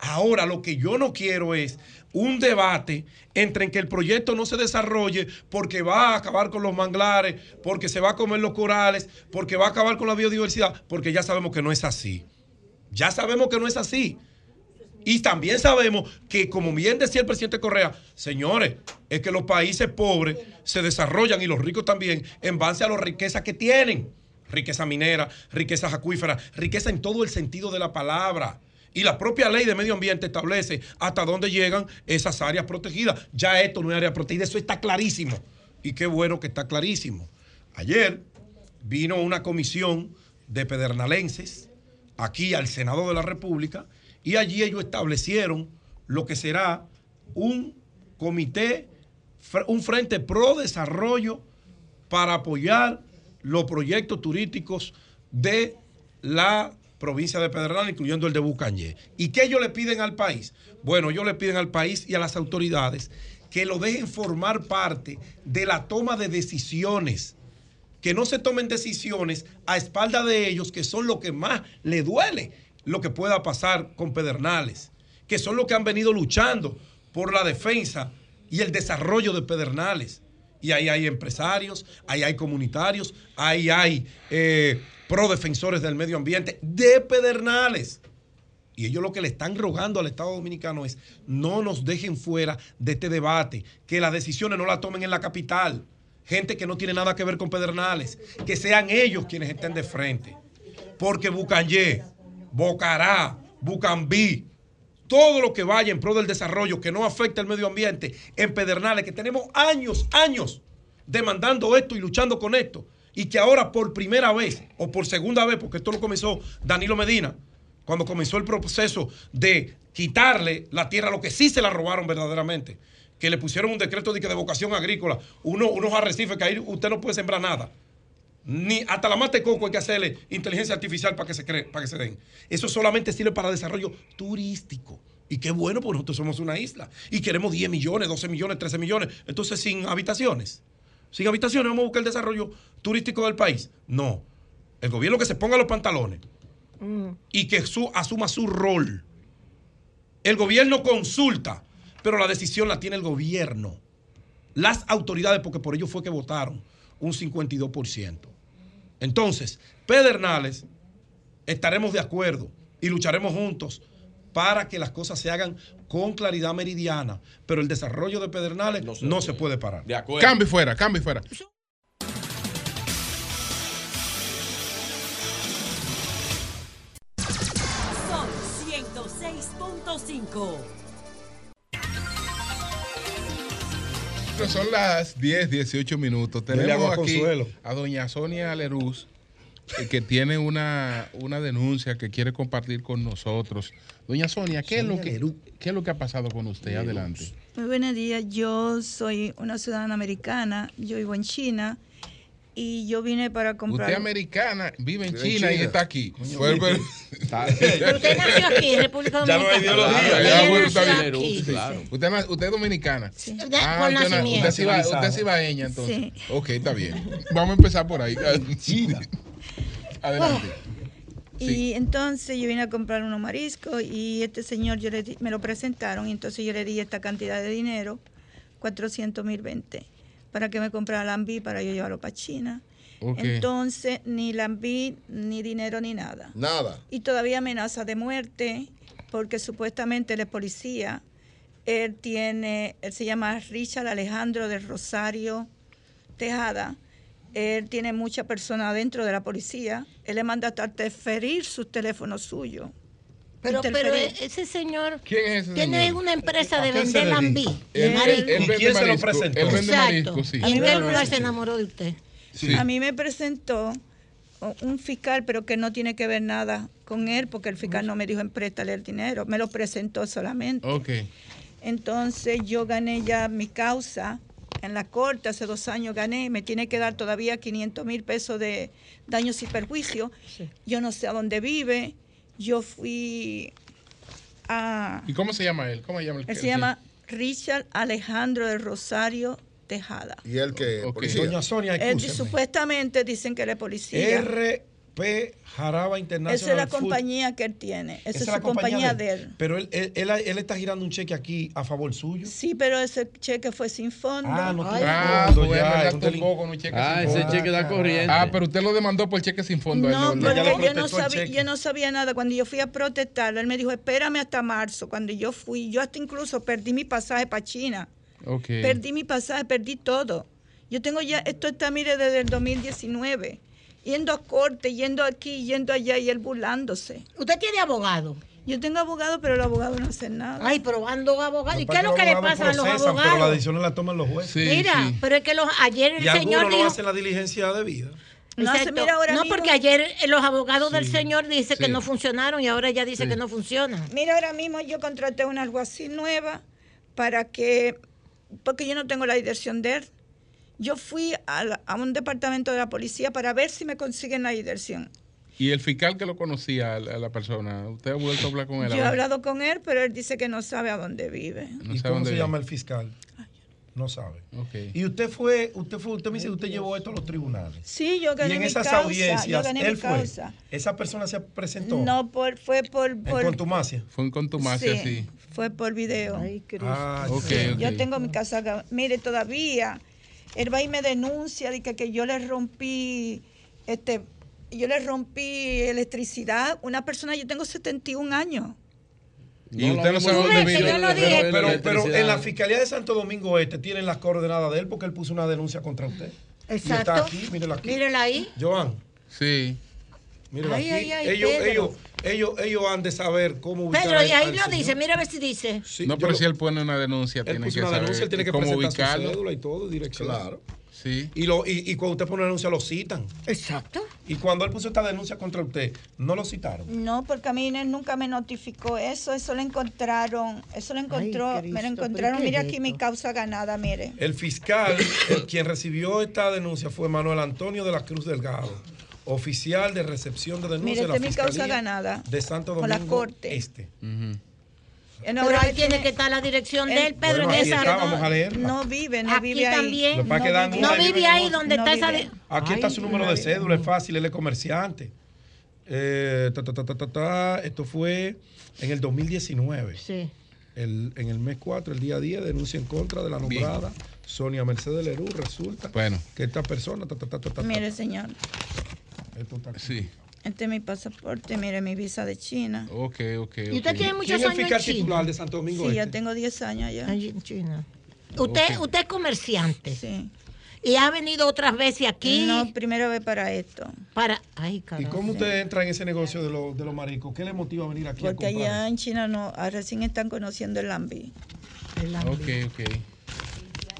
Speaker 5: Ahora, lo que yo no quiero es un debate entre en que el proyecto no se desarrolle porque va a acabar con los manglares, porque se va a comer los corales, porque va a acabar con la biodiversidad, porque ya sabemos que no es así. Ya sabemos que no es así. Y también sabemos que, como bien decía el presidente Correa, señores, es que los países pobres se desarrollan y los ricos también en base a las riquezas que tienen. Riqueza minera, riquezas acuíferas, riqueza en todo el sentido de la palabra. Y la propia ley de medio ambiente establece hasta dónde llegan esas áreas protegidas. Ya esto no es área protegida, eso está clarísimo. Y qué bueno que está clarísimo. Ayer vino una comisión de pedernalenses aquí al Senado de la República y allí ellos establecieron lo que será un comité, un frente pro desarrollo para apoyar los proyectos turísticos de la provincia de Pedernal, incluyendo el de Bucañé. ¿Y qué ellos le piden al país? Bueno, ellos le piden al país y a las autoridades que lo dejen formar parte de la toma de decisiones que no se tomen decisiones a espalda de ellos, que son lo que más le duele lo que pueda pasar con Pedernales, que son los que han venido luchando por la defensa y el desarrollo de Pedernales. Y ahí hay empresarios, ahí hay comunitarios, ahí hay eh, pro defensores del medio ambiente de Pedernales. Y ellos lo que le están rogando al Estado Dominicano es no nos dejen fuera de este debate, que las decisiones no las tomen en la capital. Gente que no tiene nada que ver con Pedernales, que sean ellos quienes estén de frente. Porque Bucanyé, Bocará, Bucambí, todo lo que vaya en pro del desarrollo que no afecte al medio ambiente en Pedernales, que tenemos años, años demandando esto y luchando con esto, y que ahora por primera vez o por segunda vez, porque esto lo comenzó Danilo Medina, cuando comenzó el proceso de quitarle la tierra a lo que sí se la robaron verdaderamente, que le pusieron un decreto de, que de vocación agrícola, uno- unos arrecifes que ahí usted no puede sembrar nada. Ni hasta la mata de coco hay que hacerle inteligencia artificial para que se cree, para que se den. Eso solamente sirve para desarrollo turístico. Y qué bueno, porque nosotros somos una isla. Y queremos 10 millones, 12 millones, 13 millones. Entonces, sin habitaciones. Sin habitaciones vamos a buscar el desarrollo turístico del país. No. El gobierno que se ponga los pantalones y que su- asuma su rol. El gobierno consulta, pero la decisión la tiene el gobierno. Las autoridades, porque por ello fue que votaron un 52%. Entonces, Pedernales, estaremos de acuerdo y lucharemos juntos para que las cosas se hagan con claridad meridiana, pero el desarrollo de Pedernales no se, puede parar. De
Speaker 3: Cambio fuera, cambio fuera.
Speaker 19: Son 106.5.
Speaker 3: Pero Son las 10, 18 minutos. Tenemos aquí
Speaker 5: Consuelo.
Speaker 3: a doña Sonia Leruz, que tiene una, una denuncia que quiere compartir con nosotros. Doña Sonia, ¿qué, es, lo que, ¿qué es lo que ha pasado con usted? Adelante.
Speaker 21: Muy buenos días, yo soy una ciudadana americana, yo vivo en China y yo vine para comprar...
Speaker 3: Usted es americana, vive en China, y
Speaker 21: China.
Speaker 3: está aquí.
Speaker 2: Usted nació aquí, en República
Speaker 3: Ya no hay
Speaker 2: Dominicana.
Speaker 3: ideología. Claro. Usted, usted es dominicana.
Speaker 2: De- por
Speaker 3: usted, na-
Speaker 2: nacimiento.
Speaker 3: usted, es iba- usted es ibaeña, entonces.
Speaker 21: Sí.
Speaker 3: Ok, está bien. <laughs> Vamos a empezar por ahí. Adelante.
Speaker 21: Y entonces yo vine a comprar unos mariscos y este señor yo le di- me lo presentaron y entonces yo le di esta cantidad de dinero, 400 mil 20, para que me comprara lambí para yo llevarlo para China. Entonces ni lambí, ni dinero, ni nada.
Speaker 14: Nada.
Speaker 21: Y todavía amenaza de muerte porque supuestamente él es policía. Él tiene, él se llama Richard Alejandro del Rosario Tejada. Él tiene muchas personas dentro de la policía. Él le manda hasta interferir sus teléfonos suyos.
Speaker 2: Pero, pero ese señor
Speaker 3: ¿Quién es ese
Speaker 2: tiene
Speaker 3: señor?
Speaker 2: una empresa de
Speaker 21: ¿A
Speaker 2: vender lambí.
Speaker 3: Él-
Speaker 5: quién se lo presentó?
Speaker 3: Él vende
Speaker 2: Exacto.
Speaker 3: marisco, sí.
Speaker 2: ¿Y en qué lugar se enamoró de usted?
Speaker 21: A mí me presentó un fiscal, pero que no tiene que ver nada con él, porque el fiscal no me dijo en préstale el dinero, me lo presentó solamente.
Speaker 3: Ok.
Speaker 21: Entonces yo gané ya mi causa en la corte, hace dos años gané, me tiene que dar todavía 500 mil pesos de daños y perjuicios. Yo no sé a dónde vive, yo fui a...
Speaker 3: ¿Y cómo se llama él? ¿Cómo se llama el
Speaker 21: Él
Speaker 3: el-
Speaker 21: se llama Richard Alejandro de Rosario Tejada.
Speaker 14: ¿Y él que policía?
Speaker 5: Doña Sonia,
Speaker 21: Él supuestamente dicen que él es policía.
Speaker 5: RP Jaraba International.
Speaker 21: Esa es la
Speaker 5: Food.
Speaker 21: compañía que él tiene. Esa,
Speaker 5: Esa
Speaker 21: es
Speaker 5: la
Speaker 21: su compañía de él.
Speaker 5: Pero él, él, él- él está girando un cheque aquí a favor suyo.
Speaker 21: Sí, pero ese cheque fue sin fondo.
Speaker 5: Ah, no
Speaker 21: Ay,
Speaker 3: Ah,
Speaker 5: fondo ya, un delin-
Speaker 3: con un cheque
Speaker 15: Ah,
Speaker 3: sin
Speaker 15: ese
Speaker 3: fondo.
Speaker 15: cheque da corriente.
Speaker 3: Ah, pero usted lo demandó por cheque sin fondo.
Speaker 21: No,
Speaker 3: él
Speaker 21: porque yo no,
Speaker 3: el
Speaker 21: sabía, yo no sabía nada. Cuando yo fui a protestarlo, él me dijo, espérame hasta marzo. Cuando yo fui, yo hasta incluso perdí mi pasaje para China.
Speaker 3: Ok.
Speaker 21: Perdí mi pasaje, perdí todo. Yo tengo ya, esto está, mire, desde el 2019. Yendo a corte, yendo aquí, yendo allá y él burlándose.
Speaker 2: ¿Usted tiene abogado?
Speaker 21: Yo tengo abogado, pero los abogados no hacen nada.
Speaker 2: Ay, probando abogado. ¿Y qué es lo
Speaker 5: que
Speaker 2: le
Speaker 5: abogados
Speaker 2: pasa a los
Speaker 5: procesan, Pero las
Speaker 2: abogados?
Speaker 5: decisiones las toman los jueces.
Speaker 2: Mira, pero es que los, ayer el
Speaker 5: y
Speaker 2: señor
Speaker 5: no
Speaker 2: dijo...
Speaker 5: hacen la diligencia debida.
Speaker 21: No hace-
Speaker 2: Exacto.
Speaker 21: mira, ahora
Speaker 2: No,
Speaker 21: mismo-
Speaker 2: porque ayer eh, los abogados del señor dice que no funcionaron y ahora ella dice
Speaker 5: Sí.
Speaker 2: que no funcionan.
Speaker 21: Mira, ahora mismo yo contraté una alguacil nueva para que, porque yo no tengo la dirección de él. Yo fui a, la- a un departamento de la policía para ver si me consiguen la dirección.
Speaker 3: Y el fiscal que lo conocía a la, a la persona, ¿usted ha vuelto a hablar con él?
Speaker 21: Yo he hablado con él, pero él dice que no sabe a dónde vive.
Speaker 3: No
Speaker 5: ¿Y
Speaker 3: sabe
Speaker 5: cómo
Speaker 3: dónde
Speaker 5: se
Speaker 3: vive.
Speaker 5: llama el fiscal? No sabe. Y usted fue, usted fue, usted me dice que usted llevó esto a los tribunales.
Speaker 21: Sí, yo gané
Speaker 5: y en
Speaker 21: mi
Speaker 5: esas
Speaker 21: causa,
Speaker 5: audiencias, él fue.
Speaker 21: causa.
Speaker 5: Esa persona se presentó.
Speaker 21: No, por, fue por...
Speaker 5: En
Speaker 21: por
Speaker 5: contumacia.
Speaker 3: Fue en contumacia,
Speaker 21: sí,
Speaker 3: sí.
Speaker 21: fue por video.
Speaker 5: Ah,
Speaker 3: Ok,
Speaker 21: Sí,
Speaker 3: ok.
Speaker 21: Yo tengo mi casa. acá. Mire, todavía él va y me denuncia de que, que yo le rompí, este, yo le rompí electricidad. Una persona, yo tengo 71 años.
Speaker 3: Y usted no sabe dónde vive.
Speaker 21: no
Speaker 5: Pero, pero, pero en la Fiscalía de Santo Domingo Este tienen las coordenadas de él porque él puso una denuncia contra usted. Y está
Speaker 2: Exacto.
Speaker 5: aquí, mírelo aquí.
Speaker 2: Mírela ahí.
Speaker 5: Joan.
Speaker 3: Sí.
Speaker 5: Mírelo
Speaker 2: Ay,
Speaker 5: aquí.
Speaker 2: ay, ay,
Speaker 5: ellos, ellos, ellos, ellos han de saber cómo ubicar
Speaker 2: Pedro, y ahí
Speaker 5: al
Speaker 2: lo
Speaker 5: señor.
Speaker 2: dice, mira a ver si dice.
Speaker 3: no, pero
Speaker 5: lo-
Speaker 3: si él pone una denuncia,
Speaker 5: Él
Speaker 3: tiene
Speaker 5: puso
Speaker 3: que
Speaker 5: una
Speaker 3: saber
Speaker 5: denuncia, él tiene que
Speaker 3: cómo ubicarlo.
Speaker 5: su cédula y todo, dirección.
Speaker 14: Claro.
Speaker 3: Sí.
Speaker 5: Y, lo, y, y cuando usted pone una denuncia lo citan.
Speaker 2: Exacto.
Speaker 5: Y cuando él puso esta denuncia contra usted, no lo citaron.
Speaker 21: No, porque a mí él nunca me notificó eso, eso lo encontraron, eso lo encontró,
Speaker 2: Cristo,
Speaker 21: me lo
Speaker 2: ¿pero
Speaker 21: encontraron,
Speaker 2: es
Speaker 21: aquí mi causa ganada, mire.
Speaker 5: El fiscal, el quien recibió esta denuncia fue Manuel Antonio de la Cruz Delgado, oficial de recepción de denuncia de la
Speaker 21: mi causa ganada.
Speaker 5: de Santo
Speaker 21: con
Speaker 5: Domingo
Speaker 21: la corte.
Speaker 5: Este.
Speaker 2: Pero ahí tiene que estar la dirección de él, Pedro,
Speaker 5: Bueno,
Speaker 2: en esa.
Speaker 5: está, vamos a leerla.
Speaker 21: No vive, no
Speaker 2: Aquí
Speaker 21: vive ahí.
Speaker 2: también.
Speaker 21: Vive-
Speaker 2: No vive ahí donde
Speaker 21: No
Speaker 2: está esa.
Speaker 21: vive.
Speaker 5: Aquí está su número de cédula, es fácil, él es comerciante. Eh, ta, ta, ta, ta, ta, ta. Esto fue en el 2019.
Speaker 2: Sí.
Speaker 5: El- en el mes 4, el día 10, denuncia en contra de la
Speaker 3: Bien.
Speaker 5: nombrada Sonia Mercedes Lerú. Resulta
Speaker 3: Bueno.
Speaker 5: que esta persona. ta, ta, ta, ta, ta, ta,
Speaker 21: Mire, señor,
Speaker 5: esto está aquí.
Speaker 3: Sí.
Speaker 21: este es mi pasaporte, mire mi visa de China.
Speaker 3: Ok, ok.
Speaker 2: ¿Y usted tiene muchos
Speaker 5: ¿Quién es el
Speaker 2: años en China?
Speaker 5: titular de Santo Domingo
Speaker 21: Sí, ya
Speaker 5: Este?
Speaker 21: tengo 10 años allá.
Speaker 2: En China. Usted, usted es comerciante
Speaker 21: Sí.
Speaker 2: y ha venido otras veces aquí
Speaker 21: No, primera vez para esto.
Speaker 2: para. Ay,
Speaker 5: ¿Y
Speaker 2: caramba.
Speaker 5: cómo usted entra en ese negocio de, los de los maricos? ¿Qué le motiva a venir aquí
Speaker 21: Porque
Speaker 5: a
Speaker 21: allá en China no, ah, recién están conociendo el ambi.
Speaker 2: El hambre.
Speaker 3: Ok, ok.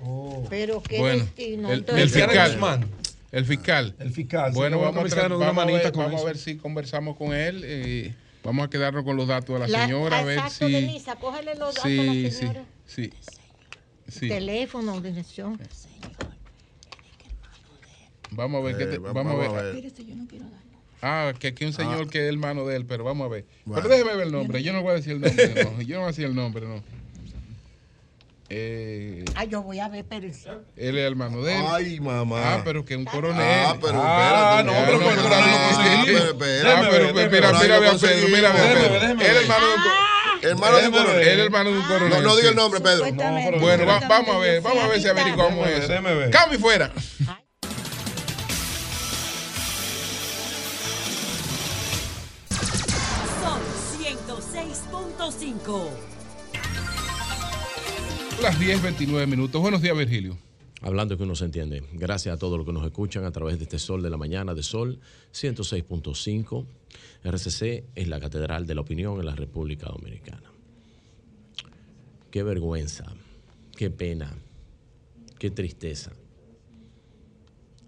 Speaker 5: Oh.
Speaker 2: Pero qué
Speaker 3: Bueno,
Speaker 2: destino.
Speaker 3: el,
Speaker 2: Entonces-
Speaker 3: el fiscal.
Speaker 5: Guzmán.
Speaker 3: El fiscal.
Speaker 5: El fiscal.
Speaker 3: Bueno,
Speaker 5: sí,
Speaker 3: vamos, a, vamos, a ver, vamos a ver si conversamos con él. eh, vamos a quedarnos con los datos de la,
Speaker 2: La-
Speaker 3: señora. a ver
Speaker 2: exacto,
Speaker 3: si.
Speaker 2: Denisa, cógele los datos
Speaker 3: sí,
Speaker 2: a la
Speaker 3: sí,
Speaker 2: señora.
Speaker 3: sí, sí.
Speaker 2: Teléfono, dirección.
Speaker 3: Vamos a ver. qué te-
Speaker 14: Eh, va-
Speaker 3: vamos, a ver. Ah, que aquí un señor que es hermano de él, pero vamos a ver.
Speaker 14: Bueno.
Speaker 3: Pero déjeme ver el nombre. Yo no voy a decir el nombre, no. Yo no voy a decir el nombre, no. Eh,
Speaker 2: Ah, yo voy a ver, pero.
Speaker 3: él es hermano de él.
Speaker 14: Ay, mamá.
Speaker 3: Ah, pero que un coronel.
Speaker 14: Ah, pero
Speaker 5: Ah,
Speaker 14: espérate.
Speaker 5: no, pero
Speaker 3: no,
Speaker 5: por el
Speaker 3: pero
Speaker 5: coronel
Speaker 3: no,
Speaker 5: lo conseguí.
Speaker 3: Ah, pero
Speaker 5: déjeme
Speaker 3: mira, mira, mira, ve a
Speaker 5: Déjeme
Speaker 3: Pedro.
Speaker 5: ver, déjeme
Speaker 3: Él es
Speaker 5: ver.
Speaker 3: hermano de un co-
Speaker 14: Hermano de un coronel.
Speaker 3: él es hermano de un coronel.
Speaker 14: No, no diga el nombre, Pedro.
Speaker 3: Bueno, va- vamos a ver, vamos a ver si averiguamos eso. Cambio y fuera.
Speaker 19: Sol 106.5.
Speaker 3: Las 10.29 minutos. Buenos días, Virgilio.
Speaker 15: Hablando que uno se entiende. Gracias a todos los que nos escuchan a través de este Sol de la Mañana de Sol 106.5. RCC es la Catedral de la Opinión en la República Dominicana. Qué vergüenza, qué pena, qué tristeza,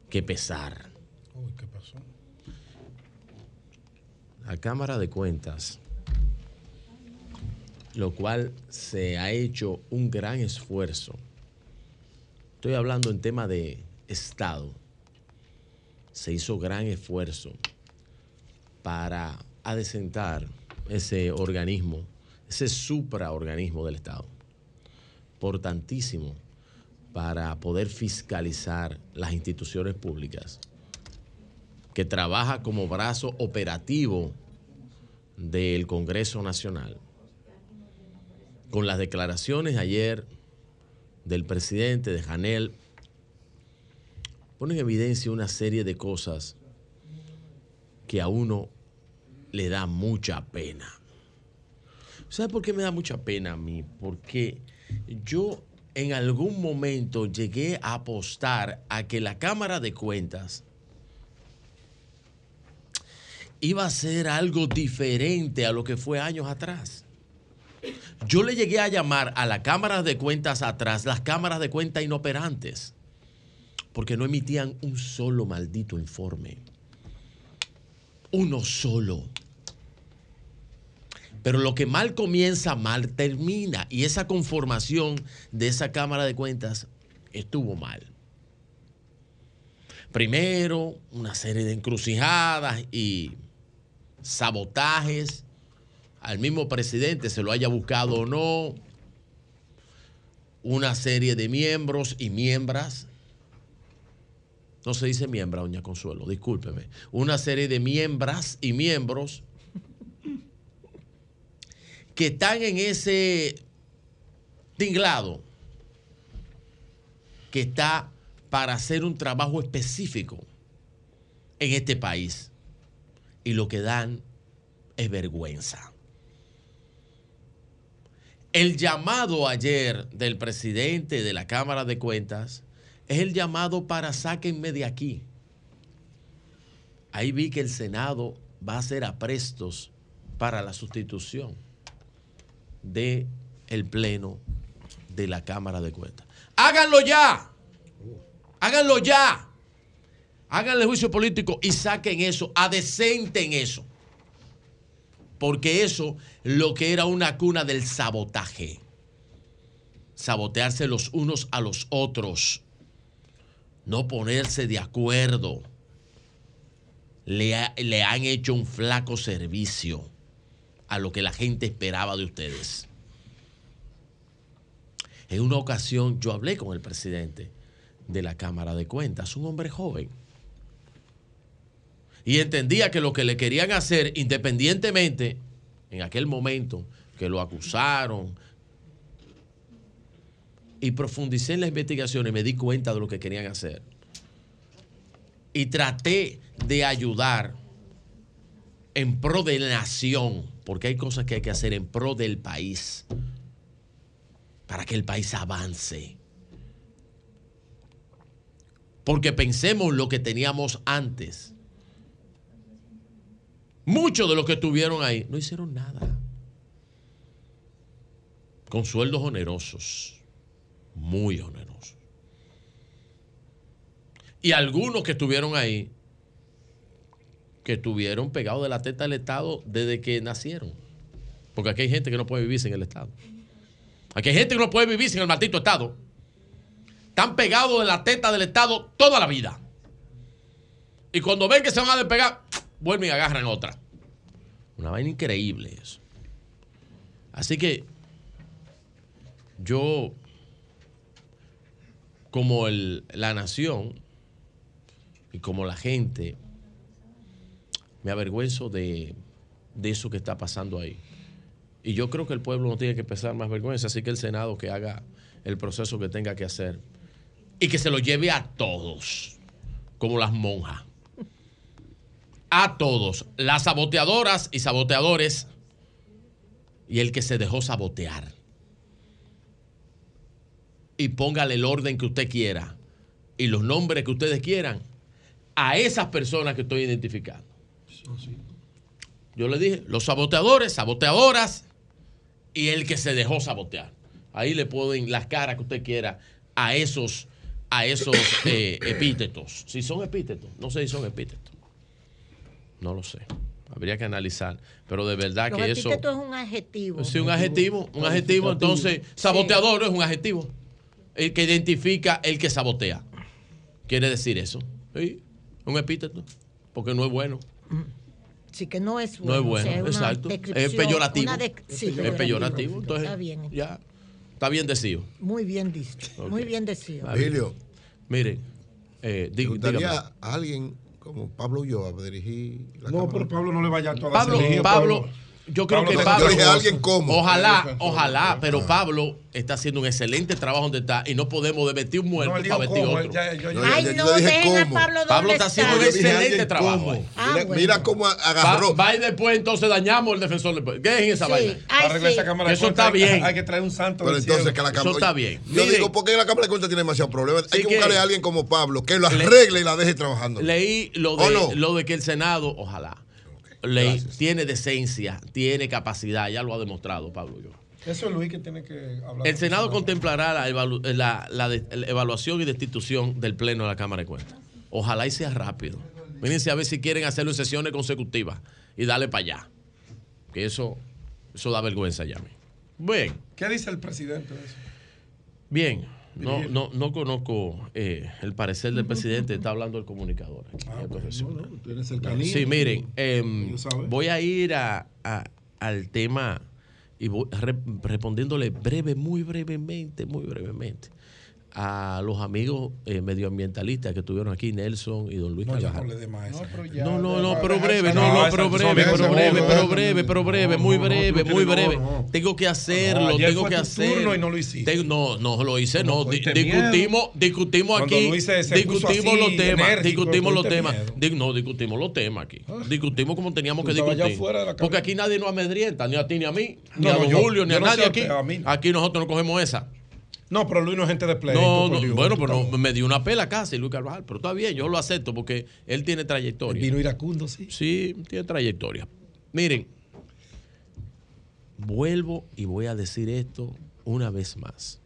Speaker 15: qué pesar.
Speaker 5: Uy, ¿qué pasó?
Speaker 15: La Cámara de Cuentas, lo cual se ha hecho un gran esfuerzo. Estoy hablando en tema de Estado. Se hizo gran esfuerzo para adecentar ese organismo, ese supraorganismo del Estado. Importantísimo para poder fiscalizar las instituciones públicas que trabaja como brazo operativo del Congreso Nacional. Con las declaraciones ayer del presidente de Janel, pone en evidencia una serie de cosas que a uno le da mucha pena. ¿Sabe por qué me da mucha pena a mí? Porque yo en algún momento llegué a apostar a que la Cámara de Cuentas iba a ser algo diferente a lo que fue años atrás. Yo le llegué a llamar a la Cámara de Cuentas atrás las cámaras de cuentas inoperantes, porque no emitían un solo maldito informe. Uno solo. Pero lo que mal comienza, mal termina. Y esa conformación de esa Cámara de Cuentas estuvo mal. Primero, una serie de encrucijadas y sabotajes al mismo presidente, se lo haya buscado o no. Una serie de miembros y miembros. No se dice miembra, doña Consuelo, discúlpeme. Una serie de miembras y miembros que están en ese tinglado que está para hacer un trabajo específico en este país. Y lo que dan es vergüenza. El llamado ayer del presidente de la Cámara de Cuentas es el llamado para sáquenme de aquí. Ahí vi que el Senado va a hacer aprestos para la sustitución de el pleno de la Cámara de Cuentas. Háganlo ya. Háganlo ya. Háganle juicio político y saquen eso, adecenten eso. Porque eso lo que era una cuna del sabotaje. Sabotearse los unos a los otros. No ponerse de acuerdo. Le, le han hecho un flaco servicio a lo que la gente esperaba de ustedes. En una ocasión yo hablé con el presidente de la Cámara de Cuentas, un hombre joven. Y entendía que lo que le querían hacer, independientemente, en aquel momento que lo acusaron, y profundicé en la investigación y me di cuenta de lo que querían hacer. Y traté de ayudar en pro de la nación, porque hay cosas que hay que hacer en pro del país, para que el país avance. Porque pensemos lo que teníamos antes. Muchos de los que estuvieron ahí no hicieron nada. Con sueldos onerosos, muy onerosos. Y algunos que estuvieron ahí, que estuvieron pegados de la teta del Estado desde que nacieron. Porque aquí hay gente que no puede vivir sin el Estado. Aquí hay gente que no puede vivir sin el maldito Estado. Están pegados de la teta del Estado toda la vida. Y cuando ven que se van a despegar, vuelven y agarran otra. Una vaina increíble eso. Así que yo, como el- la nación y como la gente, me avergüenzo de, de eso que está pasando ahí. Y yo creo que el pueblo no tiene que pesar más vergüenza, así que el Senado que haga el proceso que tenga que hacer y que se lo lleve a todos, como las monjas. A todos, las saboteadoras y saboteadores y el que se dejó sabotear. Y póngale el orden que usted quiera y los nombres que ustedes quieran a esas personas que estoy identificando. Yo le dije, los saboteadores, saboteadoras y el que se dejó sabotear. Ahí le ponen las caras que usted quiera a esos, a esos eh, epítetos. Si son epítetos, no sé si son epítetos. No lo sé. Habría que analizar. Pero de verdad que eso.
Speaker 2: es un adjetivo.
Speaker 15: Sí, un adjetivo, un adjetivo. Entonces, saboteador es un adjetivo. El que identifica el que sabotea. Quiere decir eso. Sí, un epíteto. Porque no es bueno.
Speaker 2: Sí, que no es
Speaker 15: No es
Speaker 2: bueno. o
Speaker 15: bueno,
Speaker 2: sea, una
Speaker 15: exacto. Es peyorativo.
Speaker 2: una de- sí,
Speaker 15: es peyorativo. Entonces,
Speaker 2: Está bien.
Speaker 15: ya. Está bien decido.
Speaker 2: Muy bien dicho. Muy bien decido.
Speaker 14: Emilio.
Speaker 15: Miren, eh,
Speaker 14: ¿Te
Speaker 15: dí-
Speaker 14: gustaría
Speaker 15: dígame.
Speaker 14: a alguien como Pablo Ulloa dirigir la
Speaker 5: No,
Speaker 14: Cámara?
Speaker 5: pero Pablo no le vaya a toda
Speaker 15: Pablo, Pablo, yo creo que
Speaker 14: Pablo-. Yo dije alguien como.
Speaker 15: Ojalá, ojalá, pero Pablo está haciendo un excelente trabajo donde está y no podemos desvestir un muerto
Speaker 5: No,
Speaker 15: para vestir
Speaker 5: cómo,
Speaker 15: otro.
Speaker 5: ya- yo- yo-
Speaker 2: Ay,
Speaker 14: yo-
Speaker 2: no, dejen a. Pablo
Speaker 15: está haciendo un excelente trabajo.
Speaker 2: Ah,
Speaker 14: mira,
Speaker 2: bueno.
Speaker 14: mira cómo agarró.
Speaker 15: va y después entonces dañamos el defensor del pueblo. ¿Qué es esa
Speaker 2: Sí.
Speaker 15: vaina?
Speaker 2: Ay,
Speaker 5: Para arreglar
Speaker 2: sí.
Speaker 5: esa cámara de
Speaker 15: Eso está bien.
Speaker 5: Hay que traer un santo
Speaker 14: Pero entonces
Speaker 5: cielo.
Speaker 14: que la
Speaker 15: Eso
Speaker 14: Cámara.
Speaker 15: está bien.
Speaker 14: Yo
Speaker 15: Miren.
Speaker 14: digo, ¿por qué la Cámara de Cuentas tiene demasiados problemas? Hay que buscarle a alguien como Pablo que lo
Speaker 15: Le-
Speaker 14: arregle y la deje trabajando.
Speaker 15: Leí lo
Speaker 14: ¿O
Speaker 15: de, lo de que el Senado, ojalá, leí, tiene decencia, tiene capacidad, ya lo ha demostrado Pablo. Yo.
Speaker 5: Eso es Luis que tiene que hablar.
Speaker 15: El Senado contemplará la, evalu- la- la de- la evaluación y destitución del Pleno de la Cámara de Cuentas. Ojalá y sea rápido. Mírense a ver si quieren hacerlo en sesiones consecutivas y darle para allá. Que eso, eso da vergüenza ya. a mí. Bien,
Speaker 5: ¿Qué dice el presidente de eso?
Speaker 15: bien. No, no, no conozco eh, el parecer del presidente, está hablando el comunicador. aquí,
Speaker 5: Ah,
Speaker 15: el profesor.
Speaker 5: no, no, cercanía.
Speaker 15: Sí, miren,
Speaker 5: saben.
Speaker 15: voy a ir a- a- al tema y voy re- respondiéndole breve, muy brevemente, muy brevemente a los amigos eh, medioambientalistas que estuvieron aquí, Nelson y don Luis
Speaker 5: No,
Speaker 15: Carvajal.
Speaker 5: no.
Speaker 15: No, no, no, pero breve, no, no, pero breve, pero breve, pero breve, pero breve, muy breve, muy breve. Tengo que hacerlo, tengo que hacerlo.
Speaker 5: no lo hiciste.
Speaker 15: No, no lo hice, no. discutimos, discutimos aquí, discutimos los temas, discutimos los temas. No, discutimos los temas aquí. Discutimos como teníamos que discutir. Porque aquí nadie nos amedrienta, ni a ti ni a mí, ni a don Julio, ni a nadie aquí. Aquí nosotros no cogemos esa.
Speaker 5: No, pero Luis no es gente de pleito.
Speaker 15: No, no, bueno, pero no, me dio una pela casi Luis Carvajal, pero está bien, yo lo acepto porque él tiene trayectoria.
Speaker 5: Vino iracundo, sí.
Speaker 15: Sí, tiene trayectoria. Miren, vuelvo y voy a decir esto una vez más.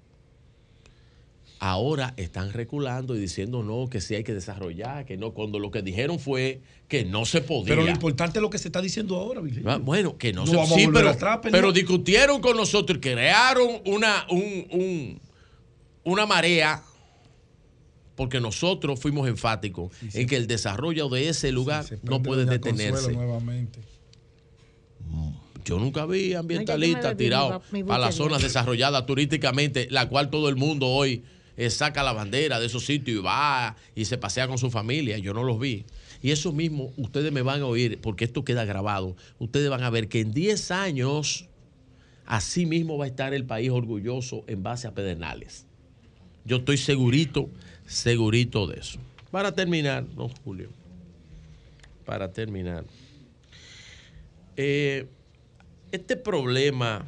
Speaker 15: Ahora están reculando y diciendo no, que sí hay que desarrollar, que no, cuando lo que dijeron fue que no se podía.
Speaker 5: Pero lo importante es lo que se está diciendo ahora, Virgilio.
Speaker 15: Ah, Bueno, que no,
Speaker 5: No
Speaker 15: se
Speaker 5: vamos a
Speaker 15: sí, pero,
Speaker 5: pero
Speaker 15: discutieron con nosotros y crearon una, un- un- una marea porque nosotros fuimos enfáticos en que el desarrollo de ese lugar no puede detenerse.
Speaker 5: Nuevamente.
Speaker 15: Yo nunca vi ambientalistas
Speaker 5: bebí
Speaker 15: tirados
Speaker 5: mi
Speaker 15: para las zonas desarrolladas turísticamente, la cual todo el mundo hoy eh, saca la bandera de esos sitios y va y se pasea con su familia. Yo no los vi. Y eso mismo, ustedes me van a oír, porque esto queda grabado. Ustedes van a ver que en 10 años, así mismo va a estar el país orgulloso en base a Pedernales. Yo estoy segurito, segurito de eso. Para terminar, don Julio, para terminar, eh, este problema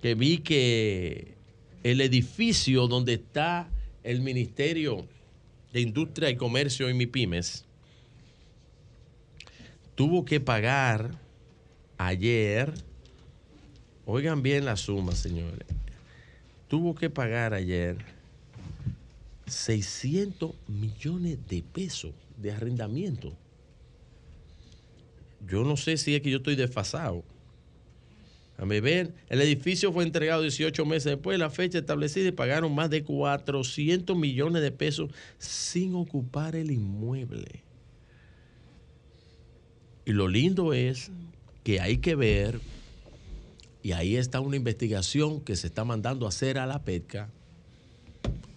Speaker 15: que vi que el edificio donde está el Ministerio de Industria y Comercio y MIPIMES tuvo que pagar ayer, oigan bien la suma, señores, tuvo que pagar ayer 600 millones de pesos de arrendamiento. Yo no sé si es que yo estoy desfasado. A mi ver, el edificio fue entregado 18 meses después de la fecha establecida y pagaron más de 400 millones de pesos sin ocupar el inmueble. Y lo lindo es que hay que ver, y ahí está una investigación que se está mandando a hacer a la PETCA,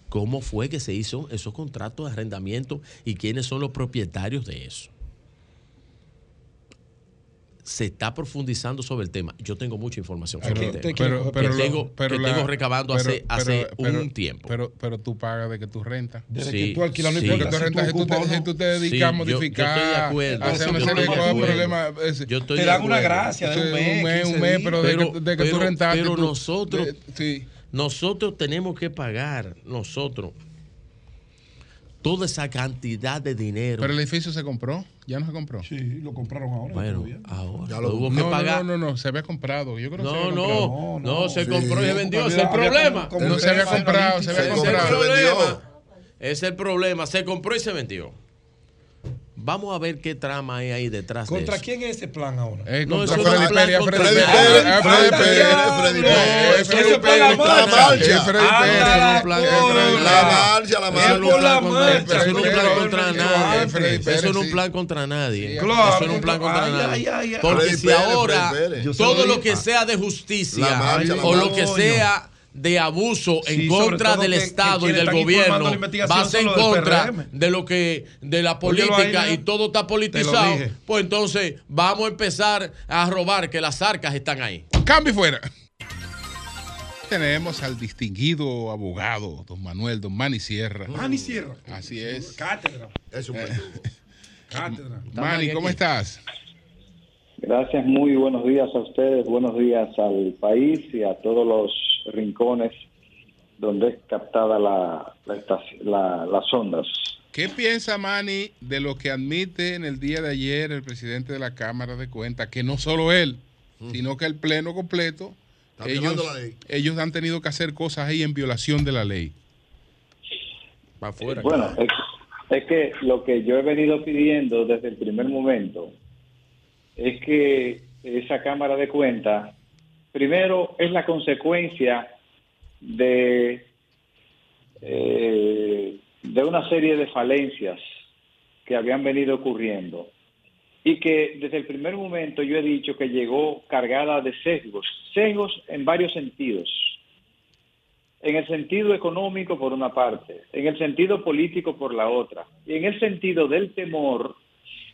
Speaker 15: cómo fue que se hizo esos contratos de arrendamiento y quiénes son los propietarios de eso. Se está profundizando sobre el tema. Yo tengo mucha información sobre el tema.
Speaker 3: pero, pero,
Speaker 15: que tengo,
Speaker 3: pero
Speaker 15: que
Speaker 3: la-
Speaker 15: tengo recabando
Speaker 3: pero-
Speaker 15: hace, hace
Speaker 3: pero- pero-
Speaker 15: un tiempo.
Speaker 3: Pero, pero tú pagas de que tú rentas.
Speaker 15: Desde que Sí, tú alquilas, no
Speaker 3: sí.
Speaker 15: importa
Speaker 3: tú
Speaker 15: si tú
Speaker 3: rentas, si tú, te, si tú te dedicas
Speaker 15: Sí,
Speaker 3: a
Speaker 15: yo- yo
Speaker 3: modificar,
Speaker 15: estoy de acuerdo.
Speaker 3: hacer
Speaker 15: Yo
Speaker 3: una
Speaker 15: estoy
Speaker 3: serie
Speaker 15: de
Speaker 3: de cosas,
Speaker 15: acuerdo.
Speaker 3: problemas. es-
Speaker 15: Yo estoy
Speaker 3: te dan una gracia de
Speaker 15: Sí,
Speaker 3: un mes, un mes,
Speaker 15: 15
Speaker 3: un mes,
Speaker 15: días.
Speaker 3: pero, de que, de que tú
Speaker 15: pero-
Speaker 3: rentaste.
Speaker 15: pero
Speaker 3: tú-
Speaker 15: nosotros,
Speaker 3: de- sí.
Speaker 15: nosotros tenemos que pagar, nosotros, toda esa cantidad de dinero.
Speaker 3: Pero el edificio se compró, ya no se compró.
Speaker 5: Sí, lo compraron ahora.
Speaker 15: Bueno, ahora
Speaker 3: Ya
Speaker 15: lo hubo que
Speaker 3: no,
Speaker 15: pagar.
Speaker 3: No, no, no, se había comprado. Yo creo que
Speaker 15: No,
Speaker 3: se había
Speaker 15: no, no, se compró y se vendió. Ese es el problema.
Speaker 3: No se había comprado, se había comprado.
Speaker 15: Es el problema. Ese es el problema. Se compró y se vendió. Vamos a ver qué trama hay ahí detrás de
Speaker 5: ¿Contra
Speaker 15: eso.
Speaker 5: quién es ese plan ahora?
Speaker 3: Eh,
Speaker 15: No, eso
Speaker 3: Freddy
Speaker 15: es plan
Speaker 3: Pérez,
Speaker 15: contra
Speaker 3: Freddy. Pérez, Freddy
Speaker 15: Freddy
Speaker 3: Pérez,
Speaker 15: Pérez,
Speaker 3: Freddy Pérez, Freddy
Speaker 15: es por la
Speaker 3: Pérez,
Speaker 15: marcha.
Speaker 3: Pérez,
Speaker 15: la
Speaker 3: eso no es un plan-
Speaker 15: cola.
Speaker 14: La marcha, la marcha.
Speaker 15: no es un plan contra-
Speaker 3: marcha,
Speaker 15: eso no es un plan
Speaker 3: Freddy
Speaker 15: contra
Speaker 3: Pérez,
Speaker 15: nadie.
Speaker 3: Freddy Pérez,
Speaker 15: Eso no es un plan contra nadie. Eso no es un plan contra nadie. Porque
Speaker 14: Freddy
Speaker 15: si
Speaker 14: Pérez,
Speaker 15: ahora
Speaker 14: Pérez.
Speaker 15: Todo
Speaker 14: lo
Speaker 15: que sea de justicia o lo que sea de abuso en
Speaker 5: Sí,
Speaker 15: contra del
Speaker 5: que- que
Speaker 15: Estado y del gobierno
Speaker 5: la investigación
Speaker 15: va a ser en contra de lo que de la
Speaker 5: ahí,
Speaker 15: política y todo está politizado, pues entonces vamos a empezar a robar que las arcas están ahí.
Speaker 3: Cambio fuera. Tenemos al distinguido abogado, don Manuel, don Manny Sierra.
Speaker 5: Manny Sierra.
Speaker 3: Así es.
Speaker 5: Cátedra.
Speaker 14: Es un
Speaker 3: Eh, <laughs>
Speaker 5: Cátedra.
Speaker 3: Manny, ¿cómo estás?
Speaker 19: Gracias, muy buenos días a ustedes, buenos días al país y a todos los rincones donde es captada la, la la- las ondas.
Speaker 3: ¿Qué piensa Manny de lo que admite en el día de ayer el presidente de la Cámara de Cuentas? Que no solo él, sino que el Pleno completo,
Speaker 14: Está
Speaker 3: ellos,
Speaker 14: la ley.
Speaker 3: ellos han tenido que hacer cosas ahí en violación de la ley.
Speaker 15: Para afuera.
Speaker 19: Bueno, es, es que lo que yo he venido pidiendo desde el primer momento es que esa Cámara de Cuentas, primero, es la consecuencia de, eh, de una serie de falencias que habían venido ocurriendo y que desde el primer momento yo he dicho que llegó cargada de sesgos, sesgos en varios sentidos. en el sentido económico por una parte, en el sentido político por la otra, y en el sentido del temor,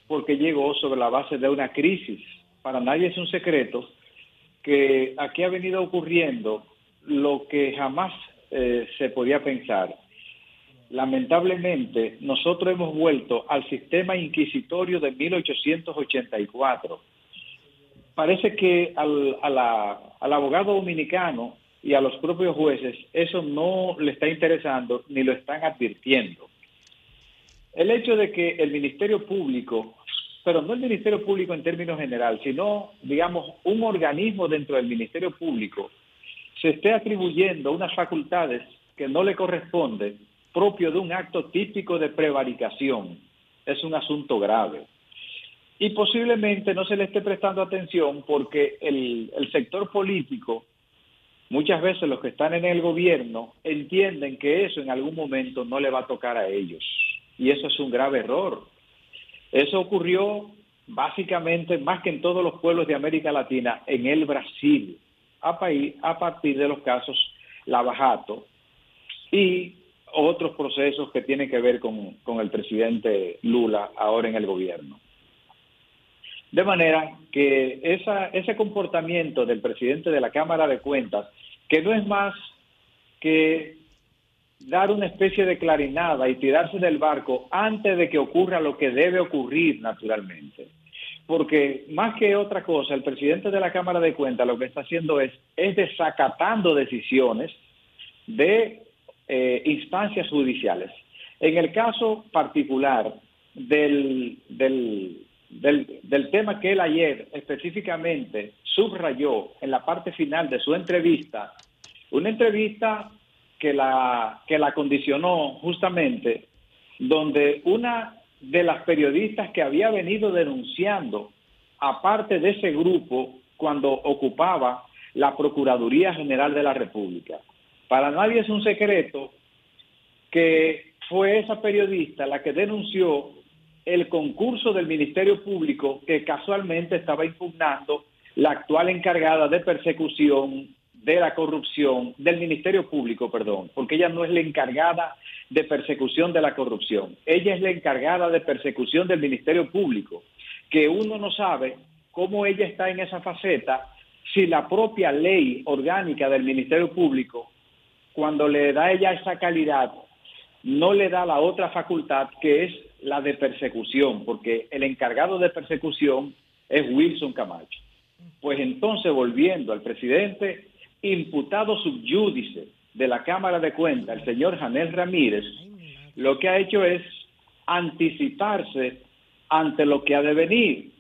Speaker 19: porque llegó sobre la base de una crisis. Para nadie es un secreto que aquí ha venido ocurriendo lo que jamás eh, se podía pensar. Lamentablemente, nosotros hemos vuelto al sistema inquisitorio de 1884. Parece que al, a la- al abogado dominicano y a los propios jueces eso no le está interesando ni lo están advirtiendo. El hecho de que el Ministerio Público, pero no el Ministerio Público en términos general, sino, digamos, un organismo dentro del Ministerio Público, se esté atribuyendo unas facultades que no le corresponden propio de un acto típico de prevaricación, es un asunto grave. Y posiblemente no se le esté prestando atención porque el, el sector político, muchas veces los que están en el gobierno, entienden que eso en algún momento no le va a tocar a ellos. Y eso es un grave error. Eso ocurrió básicamente, más que en todos los pueblos de América Latina, en el Brasil, a, partir de los casos Lavajato y otros procesos que tienen que ver con, el presidente Lula ahora en el gobierno. De manera que ese comportamiento del presidente de la Cámara de Cuentas, que no es más que dar una especie de clarinada y tirarse del barco antes de que ocurra lo que debe ocurrir naturalmente. Porque más que otra cosa, el presidente de la Cámara de Cuentas lo que está haciendo es, es desacatando decisiones de eh, instancias judiciales. En el caso particular del, del, del, del tema que él ayer específicamente subrayó en la parte final de su entrevista, una entrevista que la, que la condicionó justamente, donde una de las periodistas que había venido denunciando, aparte de ese grupo, cuando ocupaba la Procuraduría General de la República. Para nadie es un secreto que fue esa periodista la que denunció el concurso del Ministerio Público que casualmente estaba impugnando la actual encargada de persecución de la corrupción, del Ministerio Público, perdón, porque ella no es la encargada de persecución de la corrupción, ella es la encargada de persecución del Ministerio Público, que uno no sabe cómo ella está en esa faceta si la propia ley orgánica del Ministerio Público, cuando le da ella esa calidad, no le da la otra facultad que es la de persecución, porque el encargado de persecución es Wilson Camacho. Pues entonces, volviendo al presidente, imputado subyúdice de la Cámara de Cuentas, el señor Janel Ramírez, lo que ha hecho es anticiparse ante lo que ha de venir.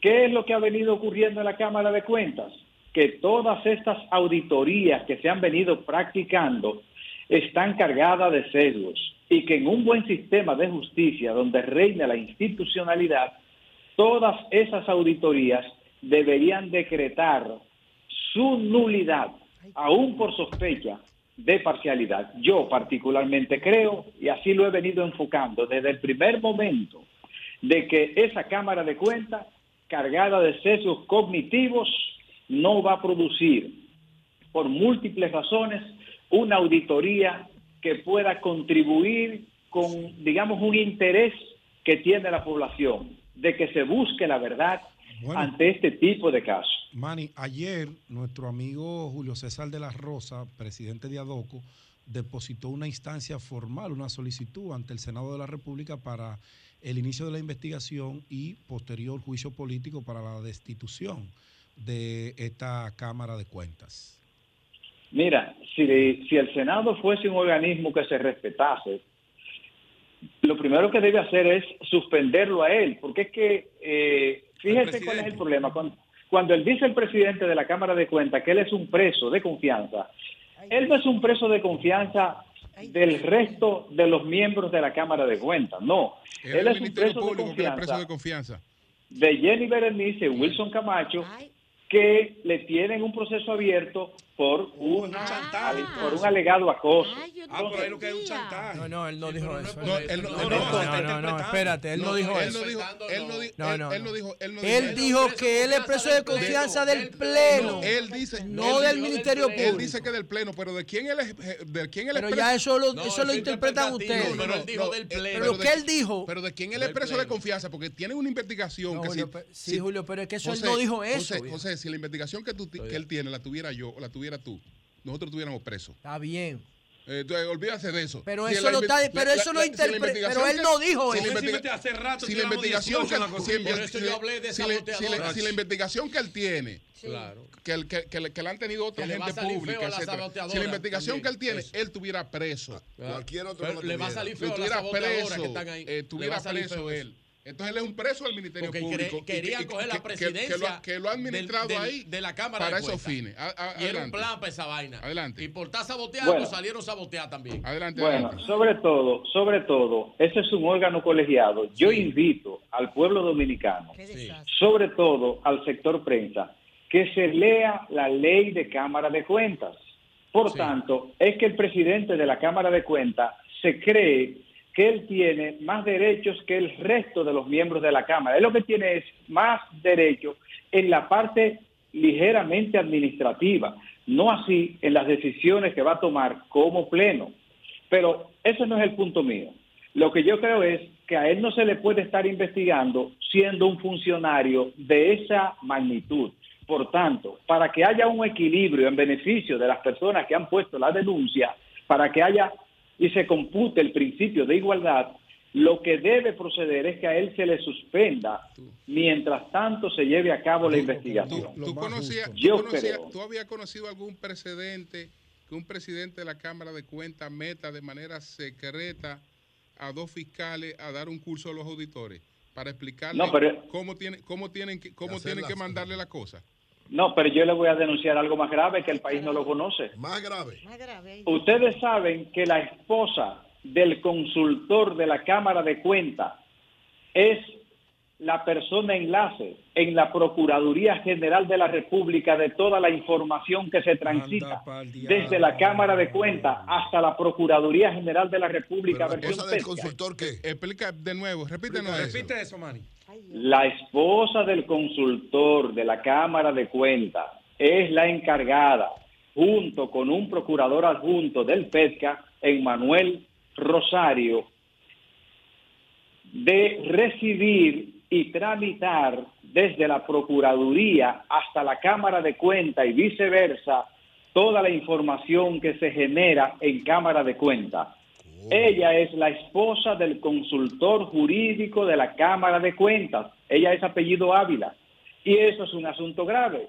Speaker 19: ¿Qué es lo que ha venido ocurriendo en la Cámara de Cuentas? Que todas estas auditorías que se han venido practicando están cargadas de sesgos y que en un buen sistema de justicia donde reina la institucionalidad, todas esas auditorías deberían decretar su nulidad, aún por sospecha de parcialidad. Yo particularmente creo, y así lo he venido enfocando desde el primer momento, de que esa Cámara de Cuentas, cargada de sesgos cognitivos, no va a producir, por múltiples razones, una auditoría que pueda contribuir con, digamos, un interés que tiene la población, de que se busque la verdad
Speaker 5: Bueno.
Speaker 19: ante este tipo de casos.
Speaker 5: Manny, ayer nuestro amigo Julio César de la Rosa, presidente de ADOCO, depositó una instancia formal, una solicitud ante el Senado de la República para el inicio de la investigación y posterior juicio político para la destitución de esta Cámara de Cuentas.
Speaker 19: Mira, si, si el Senado fuese un organismo que se respetase, lo primero que debe hacer es suspenderlo a él, porque es que, eh, fíjese cuál es el problema. Cuando, cuando él dice el presidente de la Cámara de Cuentas que él es un preso de confianza, él no es un preso de confianza del resto de los miembros de la Cámara de Cuentas, no.
Speaker 3: Es
Speaker 19: él es un preso de
Speaker 3: preso
Speaker 19: confianza
Speaker 3: de confianza.
Speaker 19: de Jenny Berenice Wilson Camacho que le tienen un proceso abierto por un, por un alegado acoso.
Speaker 5: Ah, pero ahí lo que es un chantaje.
Speaker 13: No, no, él no dijo eso.
Speaker 5: no, él no-
Speaker 13: no,
Speaker 5: no,
Speaker 13: no,
Speaker 5: no,
Speaker 13: no, no, espérate, él no dijo
Speaker 3: él
Speaker 13: eso.
Speaker 3: no dijo, él no di-
Speaker 13: No,
Speaker 3: él-
Speaker 13: no,
Speaker 3: él dijo, él no
Speaker 13: Él dijo que él es preso de confianza del Pleno.
Speaker 3: Él dice,
Speaker 13: No
Speaker 3: él
Speaker 13: del
Speaker 3: dijo
Speaker 13: Ministerio
Speaker 3: Él
Speaker 13: Público.
Speaker 3: dice que del pleno, pero de quién él es, de quién él es
Speaker 13: Pero ya eso lo- eso lo interpretan ustedes.
Speaker 3: No, no,
Speaker 13: pero él dijo del
Speaker 3: eh,
Speaker 13: Pleno.
Speaker 3: pero
Speaker 13: que él dijo-
Speaker 3: Pero de quién él es preso de confianza, porque tienen una investigación que
Speaker 13: pero- sí, Julio, pero es que eso él no dijo eso,
Speaker 3: José, si la investigación que, tú, ti- que él tiene la tuviera yo o la tuviera tú, nosotros estuviéramos presos.
Speaker 13: Está bien.
Speaker 3: Eh, entonces, olvídate de eso.
Speaker 13: Pero
Speaker 3: Si
Speaker 13: eso
Speaker 3: la inve-
Speaker 13: está-
Speaker 3: la-
Speaker 13: pero
Speaker 3: la-
Speaker 13: eso no
Speaker 3: la- si la
Speaker 13: pero él no dijo
Speaker 3: si
Speaker 13: eso.
Speaker 3: la
Speaker 13: hace rato
Speaker 3: si la investigación que
Speaker 13: la
Speaker 3: si la- la- la- la- la investigación que él tiene
Speaker 15: Claro.
Speaker 3: que, el- que, que, le- que le han tenido otra gente pública,
Speaker 15: la
Speaker 3: etcétera. Si la investigación
Speaker 15: también,
Speaker 3: que él tiene,
Speaker 15: eso.
Speaker 3: él estuviera preso.
Speaker 14: Cualquier otro
Speaker 15: Pero
Speaker 14: no
Speaker 15: le va a
Speaker 14: tuviera.
Speaker 15: salir feo a la
Speaker 3: estuviera
Speaker 15: saboteadora
Speaker 3: preso,
Speaker 15: que están ahí.
Speaker 3: eh,
Speaker 15: Le va
Speaker 3: estuviera
Speaker 15: a salir
Speaker 3: preso
Speaker 15: feo
Speaker 3: él. Entonces él es un preso del Ministerio
Speaker 15: Porque
Speaker 3: Público.
Speaker 15: quere- querían
Speaker 3: y que-
Speaker 15: coger la
Speaker 3: que- que-
Speaker 15: presidencia
Speaker 3: Que, lo, que lo ha administrado
Speaker 15: del- del-
Speaker 3: ahí
Speaker 15: de la Cámara
Speaker 3: para
Speaker 15: de
Speaker 3: esos
Speaker 15: Cuentas.
Speaker 3: fines. A- a-
Speaker 15: Y era un plan para esa vaina.
Speaker 3: Adelante.
Speaker 15: Y por estar saboteando
Speaker 19: Bueno.
Speaker 15: salieron sabotear también.
Speaker 3: Adelante.
Speaker 19: Bueno, sobre todo, sobre todo, ese es un órgano colegiado. Yo invito al pueblo dominicano, sobre todo al sector prensa, que se lea la ley de Cámara de Cuentas. Por tanto, es que el presidente de la Cámara de Cuentas se cree que él tiene más derechos que el resto de los miembros de la Cámara. Él lo que tiene es más derechos en la parte ligeramente administrativa, no así en las decisiones que va a tomar como pleno. Pero ese no es el punto mío. Lo que yo creo es que a él no se le puede estar investigando siendo un funcionario de esa magnitud. Por tanto, para que haya un equilibrio en beneficio de las personas que han puesto la denuncia, para que haya y se compute el principio de igualdad, lo que debe proceder es que a él se le suspenda mientras tanto se lleve a cabo la investigación.
Speaker 3: ¿Tú, conocías, tú
Speaker 19: Yo
Speaker 3: conocías-
Speaker 19: creo.
Speaker 3: tú habías conocido algún precedente que un presidente de la Cámara de Cuentas meta de manera secreta a dos fiscales a dar un curso a los auditores para explicarles
Speaker 19: No, pero-
Speaker 3: cómo, tienen, cómo, tienen que, cómo tienen que mandarle la cosa?
Speaker 19: No, pero yo le voy a denunciar algo más grave que el país no lo conoce.
Speaker 14: Más grave.
Speaker 19: Ustedes saben que la esposa del consultor de la Cámara de Cuentas es la persona enlace en la Procuraduría General de la República de toda la información que se transita desde la Cámara de Cuentas hasta la Procuraduría General de la República. pesca.
Speaker 14: consultor qué?
Speaker 3: Explica de nuevo, eso.
Speaker 5: Repite eso, Manny.
Speaker 19: La esposa del consultor de la Cámara de Cuentas es la encargada, junto con un procurador adjunto del PESCA, Emmanuel Rosario, de recibir y tramitar desde la Procuraduría hasta la Cámara de Cuentas y viceversa toda la información que se genera en Cámara de Cuentas. Ella es la esposa del consultor jurídico de la Cámara de Cuentas. Ella es apellido Ávila. Y eso es un asunto grave.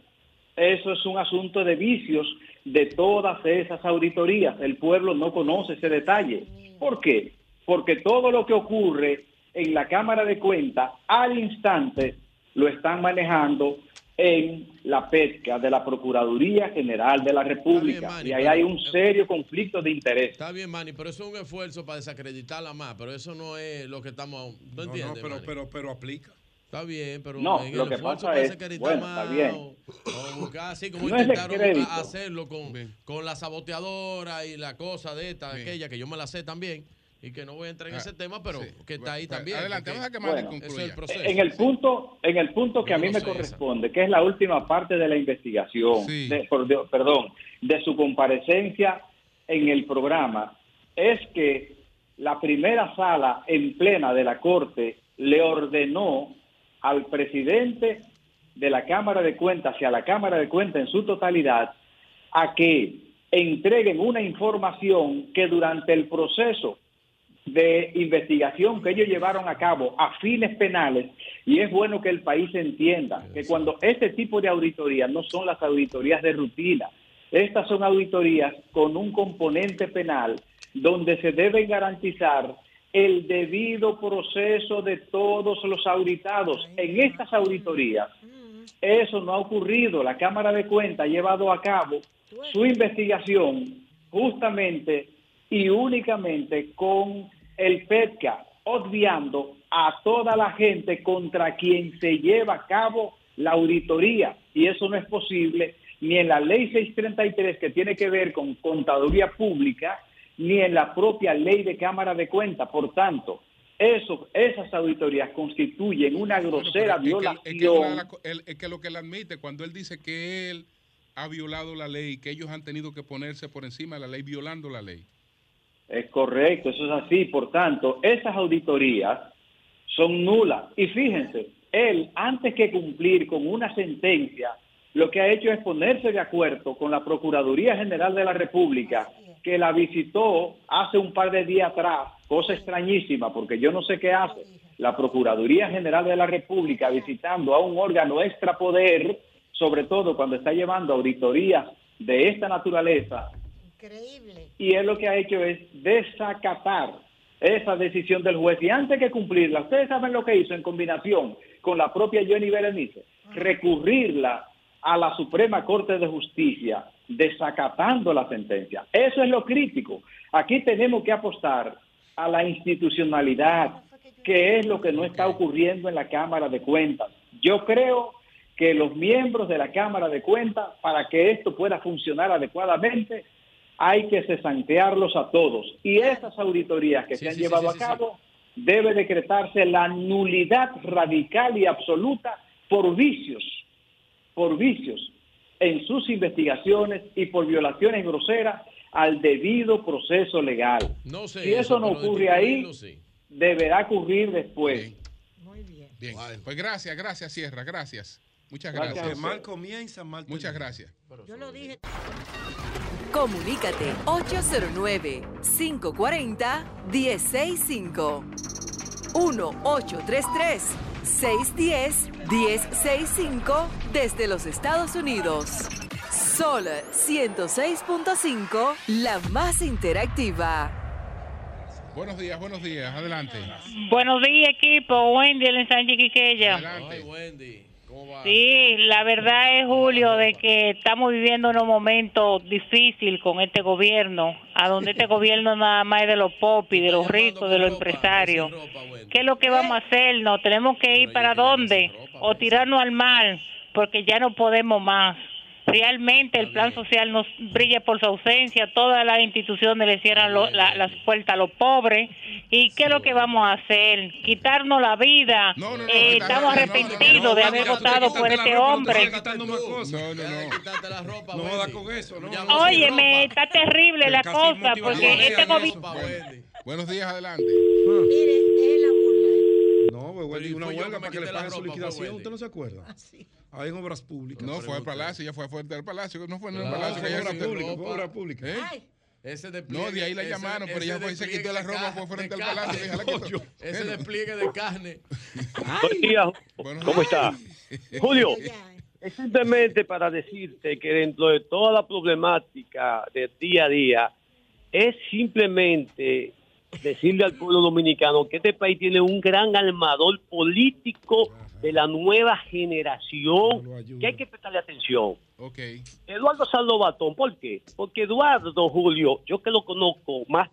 Speaker 19: Eso es un asunto de vicios de todas esas auditorías. El pueblo no conoce ese detalle. ¿Por qué? Porque todo lo que ocurre en la Cámara de Cuentas al instante lo están manejando en la pesca de la Procuraduría General de la República.
Speaker 15: Manny,
Speaker 19: y ahí
Speaker 15: pero-
Speaker 19: hay un serio conflicto de interés.
Speaker 15: Está bien, Manny, pero eso es un esfuerzo para desacreditarla más, pero eso no es lo que estamos... ¿No entiendes,
Speaker 5: pero, pero, pero aplica.
Speaker 15: Está bien, pero
Speaker 19: No,
Speaker 15: en
Speaker 19: lo
Speaker 15: el
Speaker 19: que
Speaker 15: esfuerzo
Speaker 19: pasa
Speaker 15: para
Speaker 19: es-
Speaker 15: desacreditar
Speaker 19: bueno, está
Speaker 15: más
Speaker 19: bien.
Speaker 15: o, o buscar así como
Speaker 19: No
Speaker 15: intentaron hacerlo con, con la saboteadora y la cosa de esta, aquella, que yo me la sé también, y que no voy a entrar en
Speaker 3: Ah,
Speaker 15: ese tema, pero que está ahí
Speaker 3: Pues,
Speaker 15: también.
Speaker 3: adelante, vamos a que
Speaker 19: Bueno,
Speaker 3: concluya.
Speaker 15: Es el proceso.
Speaker 19: En el punto, en el punto que a mí me corresponde, que es la última parte de la investigación,
Speaker 3: Sí.
Speaker 19: de- por- de- perdón, de su comparecencia en el programa, es que la primera sala en plena de la Corte le ordenó al presidente de la Cámara de Cuentas y a la Cámara de Cuentas en su totalidad a que entreguen una información que durante el proceso de investigación que ellos llevaron a cabo a fines penales y es bueno que el país entienda que cuando este tipo de auditorías no son las auditorías de rutina, estas son auditorías con un componente penal donde se deben garantizar el debido proceso de todos los auditados. En estas auditorías eso no ha ocurrido. La Cámara de Cuentas ha llevado a cabo su investigación justamente y únicamente con el PETCA, obviando a toda la gente contra quien se lleva a cabo la auditoría. Y eso no es posible ni en la ley 633 que tiene que ver con contaduría pública, ni en la propia ley de Cámara de Cuentas. Por tanto, eso, esas auditorías constituyen una grosera violación.
Speaker 3: Es que, es que lo que él admite, cuando él dice que él ha violado la ley, que ellos han tenido que ponerse por encima de la ley, violando la ley.
Speaker 19: Es correcto, eso es así. Por tanto, esas auditorías son nulas. Y fíjense, él, antes que cumplir con una sentencia, lo que ha hecho es ponerse de acuerdo con la Procuraduría General de la República, que la visitó hace un par de días atrás, cosa extrañísima, porque yo no sé qué hace la Procuraduría General de la República visitando a un órgano extrapoder, sobre todo cuando está llevando auditorías de esta naturaleza, y él lo que ha hecho es desacatar esa decisión del juez y antes que cumplirla, ustedes saben lo que hizo en combinación con la propia Jenny Berenice, recurrirla a la Suprema Corte de Justicia, desacatando la sentencia. Eso es lo crítico. Aquí tenemos que apostar a la institucionalidad, que es lo que no está ocurriendo en la Cámara de Cuentas. Yo creo que los miembros de la Cámara de Cuentas, para que esto pueda funcionar adecuadamente, hay que cesantearlos a todos. Y esas auditorías que se han
Speaker 15: sí,
Speaker 19: llevado
Speaker 15: sí, sí,
Speaker 19: a cabo, debe decretarse la nulidad radical y absoluta por vicios, por vicios en sus investigaciones y por violaciones groseras al debido proceso legal.
Speaker 15: No sé
Speaker 19: si eso, no ocurre ahí, deberá ocurrir después.
Speaker 3: Bien. Pues gracias, gracias, Sierra, gracias. Muchas
Speaker 5: Gracias
Speaker 3: gracias.
Speaker 5: Mal comienza, mal
Speaker 3: Muchas gracias.
Speaker 2: Yo lo dije.
Speaker 22: Comunícate 809-540-1065. 1-833-610-1065 desde los Estados Unidos. Sol 106.5, la más interactiva.
Speaker 3: Buenos días, buenos días. Adelante.
Speaker 23: Buenos días, equipo. Wendy, el Sánchez Quiqueya.
Speaker 3: Adelante.
Speaker 15: Wendy, ¿cómo va?
Speaker 23: Sí, la verdad es, Julio, de que estamos viviendo un momento difícil con este gobierno, a donde este <laughs> gobierno nada más es de los pop y de los ricos, de los empresarios. ¿Qué es lo que vamos a hacer? ¿No tenemos que ir para dónde? O tirarnos al mar, porque ya no podemos más. Realmente el plan social nos brilla por su ausencia, todas las instituciones le cierran lo- la- las puertas a los pobres. ¿Y qué es lo que vamos a hacer? Quitarnos la vida. Eh, estamos arrepentidos de haber votado por este hombre.
Speaker 3: No, no, no.
Speaker 5: No jodas con eso, ¿no?
Speaker 23: Óyeme, está terrible la cosa, porque este gobierno...
Speaker 3: Buenos días, adelante.
Speaker 5: No, pues una huelga para que le paguen su liquidación. ¿Usted no se acuerda? Ahí en obras públicas.
Speaker 3: No, fue al palacio, ya fue fuerte del palacio. No fue en el
Speaker 5: Claro,
Speaker 3: palacio.
Speaker 5: fue
Speaker 3: que ella
Speaker 5: obra
Speaker 3: quitó
Speaker 5: pública,
Speaker 3: ropa.
Speaker 5: fue obra pública.
Speaker 3: ¿Eh?
Speaker 15: Ese despliegue,
Speaker 3: No, de ahí la
Speaker 15: ese-
Speaker 3: llamaron, pero
Speaker 15: ese
Speaker 3: ella fue y se quitó la ropa, fue frente al palacio. ella la quitó.
Speaker 15: Ese
Speaker 3: Bueno.
Speaker 15: despliegue de carne.
Speaker 24: Buen día. ¿Cómo está? <laughs> Julio, es simplemente para decirte que dentro de toda la problemática del día a día, es simplemente decirle al pueblo dominicano que este país tiene un gran armador político de la nueva generación que hay que prestarle atención.
Speaker 3: Ok.
Speaker 24: Eduardo Saldobatón, ¿por qué? Porque Eduardo, Julio, yo que lo conozco más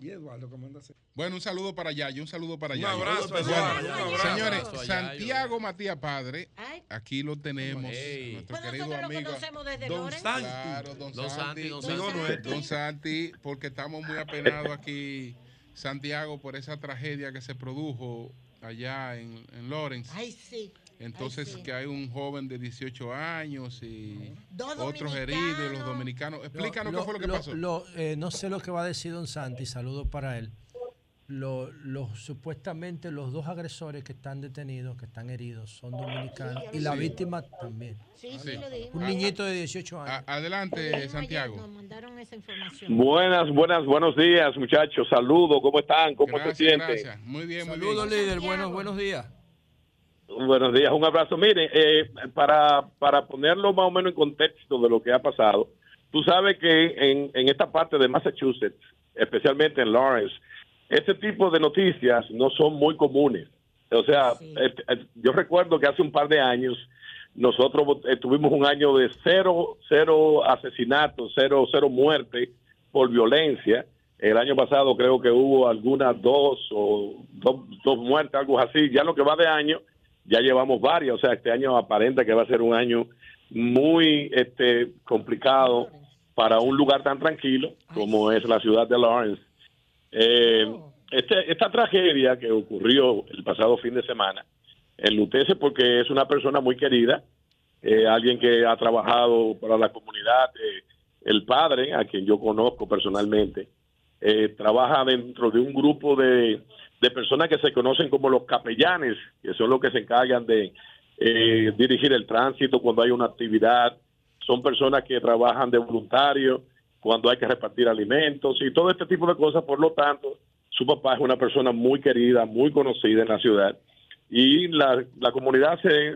Speaker 3: Bueno, un saludo para Yayo, un saludo para
Speaker 5: Un
Speaker 3: Yayo.
Speaker 5: abrazo,
Speaker 3: Bueno,
Speaker 5: Eduardo, un abrazo.
Speaker 3: Señores,
Speaker 5: a Yayo.
Speaker 3: Santiago Matías Padre, aquí lo tenemos, nuestro querido
Speaker 2: nosotros lo
Speaker 3: amigo.
Speaker 2: conocemos desde
Speaker 3: Don
Speaker 2: Loren.
Speaker 3: Santi. Claro, Don,
Speaker 15: Don
Speaker 3: Santi.
Speaker 15: Santi, Don
Speaker 3: Amigo
Speaker 15: Santi.
Speaker 3: nuestro. Don Santi, porque estamos muy apenados aquí, Santiago, por esa tragedia que se produjo allá en, en Lawrence.
Speaker 2: Ay, sí.
Speaker 3: Entonces, que hay un joven de 18 años y
Speaker 2: Dos
Speaker 3: otros heridos, los dominicanos. Explícanos
Speaker 13: Lo-
Speaker 3: qué fue lo que
Speaker 13: lo-
Speaker 3: pasó.
Speaker 13: lo- eh, no sé lo que va a decir Don Santi, saludos para él. Lo- los supuestamente los dos agresores que están detenidos, que están heridos, son dominicanos y la
Speaker 3: Sí.
Speaker 13: víctima también.
Speaker 2: Sí, sí, lo dijimos.
Speaker 13: Un niñito de 18 años.
Speaker 3: A- adelante, Santiago.
Speaker 2: Nos mandaron esa información.
Speaker 25: Buenas, buenas, buenos días, muchachos. Saludos, ¿cómo están? ¿Cómo se sienten?
Speaker 3: Muy bien,
Speaker 13: Saludos, líder. Buenos, buenos días.
Speaker 25: Buenos días, un abrazo. Mire, eh, para, para ponerlo más o menos en contexto de lo que ha pasado, tú sabes que en, en esta parte de Massachusetts, especialmente en Lawrence, este tipo de noticias no son muy comunes. O sea, eh, yo recuerdo que hace un par de años nosotros eh, tuvimos un año de cero, cero asesinatos, cero, cero muertes por violencia. El año pasado creo que hubo algunas dos o dos, dos muertes, algo así. Ya lo que va de año ya llevamos varias, o sea, este año aparenta que va a ser un año muy este, complicado para un lugar tan tranquilo como es la ciudad de Lawrence. Eh, este- esta tragedia que ocurrió el pasado fin de semana enlutece porque es una persona muy querida, eh, alguien que ha trabajado para la comunidad, eh, el padre, a quien yo conozco personalmente, eh, trabaja dentro de un grupo de, de personas que se conocen como los capellanes, que son los que se encargan de eh, dirigir el tránsito cuando hay una actividad, son personas que trabajan de voluntario cuando hay que repartir alimentos y todo este tipo de cosas, por lo tanto, su papá es una persona muy querida, muy conocida en la ciudad y la, la comunidad se,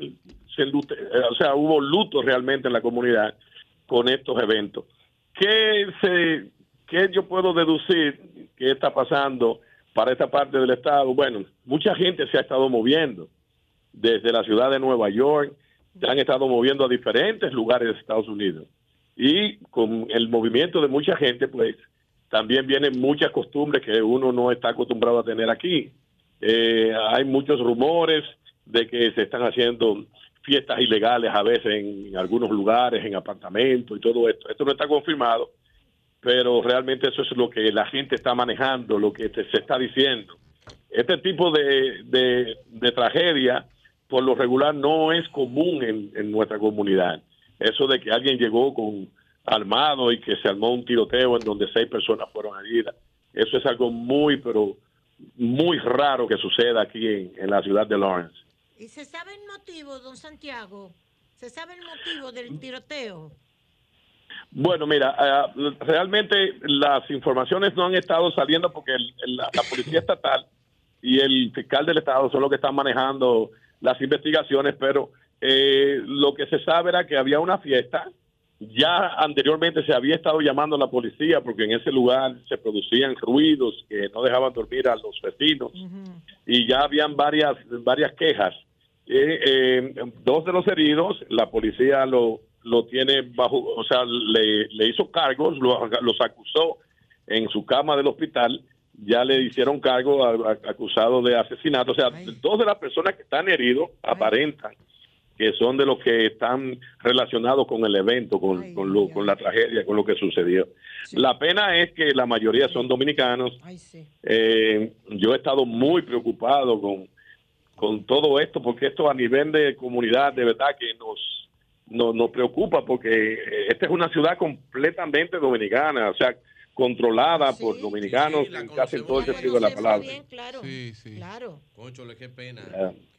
Speaker 25: se eh, o sea, hubo luto realmente en la comunidad con estos eventos. ¿Qué, se, ¿Qué yo puedo deducir que está pasando para esta parte del estado? Bueno, mucha gente se ha estado moviendo desde la ciudad de Nueva York, se han estado moviendo a diferentes lugares de Estados Unidos. Y con el movimiento de mucha gente, pues también vienen muchas costumbres que uno no está acostumbrado a tener aquí. Eh, hay muchos rumores de que se están haciendo fiestas ilegales a veces en algunos lugares, en apartamentos y todo esto. Esto no está confirmado, pero realmente eso es lo que la gente está manejando, lo que se está diciendo. Este tipo de, de, tragedia, por lo regular, no es común en nuestra comunidad. Eso de que alguien llegó con armado y que se armó un tiroteo en donde seis personas fueron heridas, eso es algo muy, pero muy raro que suceda aquí en, en la ciudad de Lawrence.
Speaker 2: ¿Y se sabe el motivo, don Santiago? ¿Se sabe el motivo del tiroteo?
Speaker 25: Bueno, mira, eh, realmente las informaciones no han estado saliendo porque el- el- la, la policía estatal y el fiscal del estado son los que están manejando las investigaciones, pero eh, lo que se sabe era que había una fiesta. Ya anteriormente se había estado llamando a la policía porque en ese lugar se producían ruidos que no dejaban dormir a los vecinos y ya habían varias varias quejas. Eh, eh, dos de los heridos, la policía lo, lo tiene bajo, o sea, le, le hizo cargos, lo- los acusó en su cama del hospital, ya le hicieron cargo a- a- acusado de asesinato. O sea, dos de las personas que están heridos aparentan que son de los que están relacionados con el evento, con, con, lo- con la tragedia, con lo que sucedió. La pena es que la mayoría son dominicanos. Eh, yo he estado muy preocupado con, con todo esto, porque esto a nivel de comunidad de verdad que nos, nos, nos preocupa, porque esta es una ciudad completamente dominicana, o sea, controlada por dominicanos en casi todo el sentido de la palabra.
Speaker 2: claro.
Speaker 3: Sí, sí.
Speaker 2: Claro.
Speaker 15: Conchole, qué pena.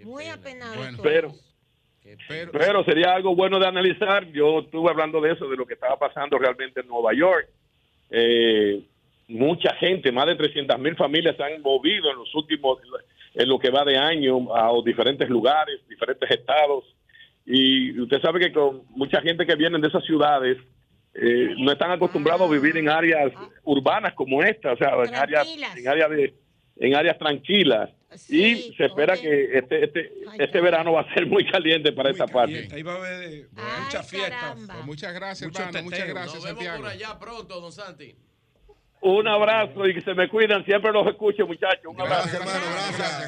Speaker 2: Muy apenado.
Speaker 25: Pero, pero sería algo bueno de analizar. Yo estuve hablando de eso, de lo que estaba pasando realmente en Nueva York. Eh, mucha gente, más de 300 mil familias se han movido en los últimos, en lo que va de año, a diferentes lugares, diferentes estados. Y usted sabe que con mucha gente que viene de esas ciudades eh, no están acostumbrados a vivir en áreas urbanas como esta, o sea, en áreas, en áreas de, en áreas tranquilas. y se espera que este, este, este verano va a ser muy caliente para esta parte.
Speaker 5: Ahí va a haber muchas fiestas.
Speaker 3: Pues muchas gracias,
Speaker 5: Mucho
Speaker 3: hermano. Muchas gracias,
Speaker 15: Nos vemos
Speaker 3: Santiago.
Speaker 15: por allá pronto, don Santi.
Speaker 25: Un abrazo y que se me cuidan. Siempre los escucho, muchachos. Un abrazo.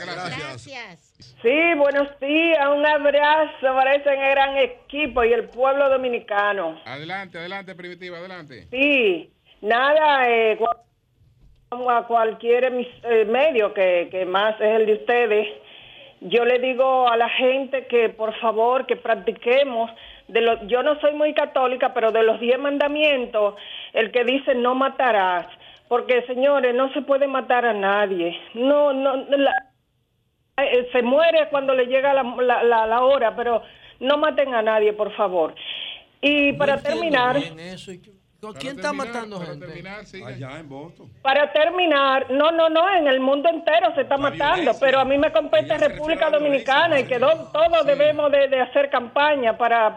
Speaker 2: Gracias.
Speaker 26: Sí, buenos días, un abrazo para ese gran equipo y el pueblo dominicano.
Speaker 3: Adelante, adelante, Primitiva, adelante.
Speaker 26: Sí, nada, eh, a cualquier eh, medio que, que más es el de ustedes, yo le digo a la gente que por favor que practiquemos de los, yo no soy muy católica, pero de los diez mandamientos, el que dice no matarás, porque señores, no se puede matar a nadie, no, no, la- eh, se muere cuando le llega la, la, la- la hora, pero no maten a nadie, por favor. Y para terminar,
Speaker 13: ¿Con quién está matando gente?
Speaker 5: Allá en Boston.
Speaker 26: para terminar, no, no, no, en el mundo entero se está matando, pero a mí me compete República Dominicana y que do- todos debemos de, de hacer campaña para...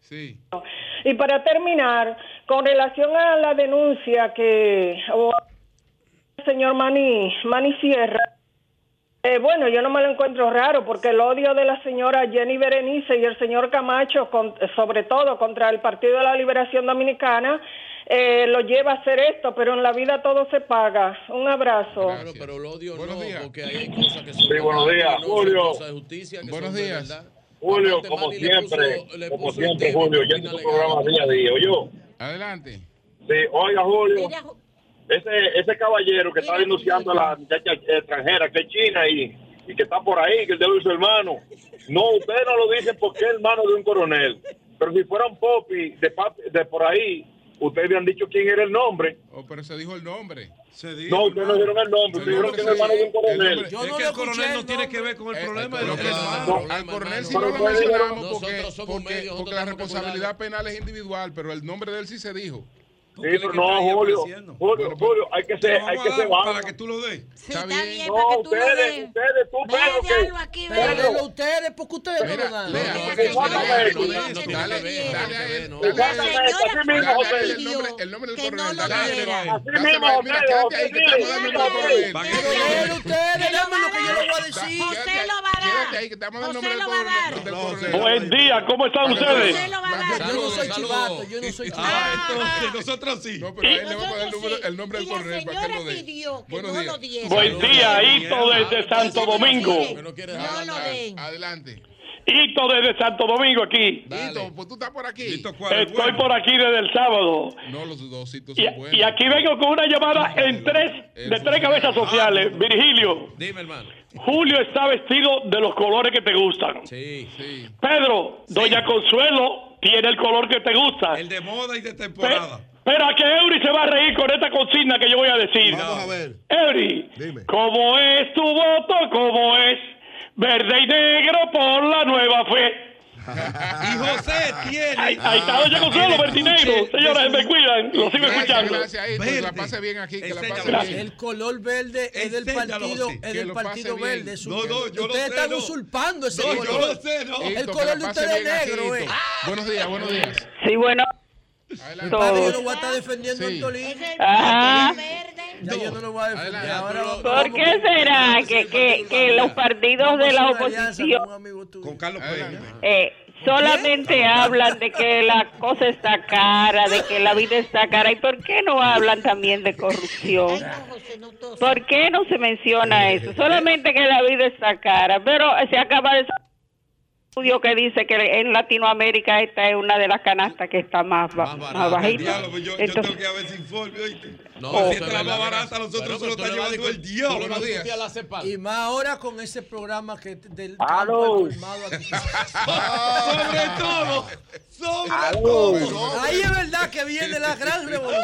Speaker 3: Sí.
Speaker 26: Y para terminar, con relación a la denuncia que o el señor Mani, Mani Sierra, eh, bueno, yo no me lo encuentro raro porque el odio de la señora Jenny Berenice y el señor Camacho, con- sobre todo contra el Partido de la Liberación Dominicana, eh, lo lleva a hacer esto, pero en la vida todo se paga. Un abrazo.
Speaker 15: Claro, pero el odio no, porque ahí hay cosas que son
Speaker 27: Sí, buenos días,
Speaker 15: no
Speaker 27: Julio.
Speaker 15: cosas de justicia, que
Speaker 27: Buenos
Speaker 15: son de
Speaker 27: días.
Speaker 15: verdad.
Speaker 27: Julio,
Speaker 15: Aparte,
Speaker 27: como
Speaker 15: Manny
Speaker 27: siempre,
Speaker 15: puso-
Speaker 27: como siempre, Julio,
Speaker 15: opina
Speaker 27: tu
Speaker 15: legal.
Speaker 27: programa día a día, yo.
Speaker 3: Adelante.
Speaker 27: Sí, oiga, Julio, ese, ese caballero que está denunciando a la muchacha extranjera, que es china y, y que está por ahí, que el de su hermano. No, ustedes no lo dicen porque es hermano de un coronel. Pero si fuera un popi de, de por ahí, ustedes habían dicho quién era el nombre.
Speaker 3: Oh, pero se dijo el nombre.
Speaker 27: No, ustedes no dieron el nombre, ustedes dijeron que es hermano de un coronel.
Speaker 5: Yo es que el coronel no tiene que ver con el problema de
Speaker 3: Lo
Speaker 5: los
Speaker 3: que-
Speaker 5: hermanos.
Speaker 3: al coronel sí no lo
Speaker 27: dijeron-
Speaker 3: mencionamos porque, porque, la responsabilidad penal es individual, pero el nombre de él sí se dijo.
Speaker 27: Sí, pero no, Julio, Julio, Julio, hay que ser, hay que ser.
Speaker 5: Para que tú lo des.
Speaker 3: Está bien.
Speaker 27: No, ustedes, ustedes, tú, Pedro.
Speaker 13: Pero denlo ustedes, porque ustedes no lo dan.
Speaker 3: Lea,
Speaker 27: no,
Speaker 3: porque-
Speaker 27: no, no,
Speaker 3: dale,
Speaker 27: no,
Speaker 3: dale, el nombre, el nombre del él.
Speaker 27: Así mismo,
Speaker 13: ustedes, déjame lo que yo le voy a decir.
Speaker 2: José lo va a dar. José lo va a dar.
Speaker 27: Buen día, ¿cómo están ustedes?
Speaker 13: Yo no soy chivato, yo no soy chivato.
Speaker 5: Ah, sí.
Speaker 3: No, pero a él le vamos a dar el nombre,
Speaker 2: sí.
Speaker 3: el nombre del
Speaker 2: Y la
Speaker 3: coronel para que
Speaker 2: señora
Speaker 3: lo dé.
Speaker 2: pidió que
Speaker 3: Buenos
Speaker 2: no
Speaker 3: días.
Speaker 2: lo diera.
Speaker 27: Buen día, Hito desde Santo Domingo.
Speaker 2: No lo den.
Speaker 3: Adelante.
Speaker 27: Hito desde Santo Domingo aquí.
Speaker 3: Hito, pues tú estás por aquí.
Speaker 27: Estoy por aquí desde el sábado.
Speaker 3: No, los dos hitos
Speaker 27: Y,
Speaker 3: son buenos.
Speaker 27: y aquí vengo con una llamada en tres, de tres cabezas sociales. Virgilio,
Speaker 15: Dime, hermano.
Speaker 27: Julio está vestido de los colores que te gustan.
Speaker 15: Sí.
Speaker 3: Sí.
Speaker 27: Pedro, Doña Consuelo tiene el color que te gusta.
Speaker 5: El de moda y de
Speaker 27: Pe-
Speaker 5: temporada.
Speaker 27: Pero a que Eury se va a reír con esta consigna que yo voy a decir.
Speaker 14: Vamos a ver.
Speaker 27: Eury,
Speaker 14: Dime.
Speaker 27: ¿cómo es tu voto? ¿Cómo es? Verde y negro por la nueva fe. <laughs>
Speaker 5: Y José tiene.
Speaker 27: Ahí, ahí está Doña Consuelo, verde y negro. Señores, me cuidan, lo sigo
Speaker 3: Gracias,
Speaker 27: escuchando.
Speaker 3: gracias, Hito. Que la pase bien aquí, que la pase bien.
Speaker 13: El color verde es del partido, es del
Speaker 3: lo
Speaker 13: partido verde. es un-
Speaker 5: No, no, yo lo
Speaker 13: Ustedes
Speaker 5: sé,
Speaker 13: están
Speaker 5: no.
Speaker 13: usurpando ese
Speaker 5: No, yo
Speaker 13: color.
Speaker 5: lo sé, no.
Speaker 13: El color de ustedes es negro, eh.
Speaker 3: Buenos días, buenos días.
Speaker 28: Sí, bueno.
Speaker 3: Adelante.
Speaker 13: Mi padre, yo
Speaker 28: Todos.
Speaker 13: no voy a estar defendiendo
Speaker 3: Sí.
Speaker 13: a Antolín.
Speaker 2: Es el
Speaker 28: Ajá.
Speaker 2: verde.
Speaker 13: Ya yo no lo voy a defender.
Speaker 3: Adelante,
Speaker 13: Ahora
Speaker 3: pero-
Speaker 13: vamos-
Speaker 28: ¿Por
Speaker 13: vamos
Speaker 28: qué
Speaker 13: con-
Speaker 28: será que, que, que los partidos de la oposición
Speaker 13: con.
Speaker 5: Con Carlos. Peña.
Speaker 28: eh, solamente hablan de que la cosa está cara, de que la vida está cara? ¿Y por qué no hablan también de corrupción? ¿Por qué no se menciona eso? Solamente que la vida está cara, pero se acaba de estudio que dice que en Latinoamérica esta es una de las canastas que está más, ba-
Speaker 15: Más
Speaker 28: más, bajita.
Speaker 5: Diablo, pues yo, yo
Speaker 28: Entonces-
Speaker 5: tengo que a ver si informe, oíste.
Speaker 15: No,
Speaker 5: Oh, si
Speaker 15: es
Speaker 5: esta es más barata, nosotros se lo está llevando el diablo.
Speaker 13: Y más ahora con ese programa que del
Speaker 27: Aló.
Speaker 13: aquí. <laughs>
Speaker 5: Sobre todo,
Speaker 27: Aló.
Speaker 5: todo.
Speaker 13: Ahí es verdad que viene la gran revolución.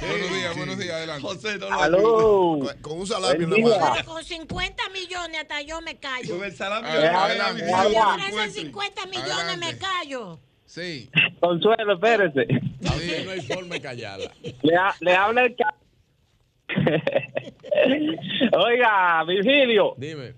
Speaker 3: Buenos días, buenos días, adelante.
Speaker 5: José, no lo
Speaker 27: Aló.
Speaker 14: Con, con un salami en la mano.
Speaker 2: Con 50 millones hasta yo me callo.
Speaker 5: Con el salami
Speaker 3: Ah,
Speaker 5: de la
Speaker 2: ofrecen
Speaker 5: encuentro.
Speaker 2: 50 millones
Speaker 3: Adelante.
Speaker 2: me callo.
Speaker 3: Sí.
Speaker 27: Consuelo, espérese.
Speaker 15: Así no hay forma de callarla.
Speaker 27: Le, ha- le habla el... ca- <laughs> Oiga, Virgilio.
Speaker 15: Dime.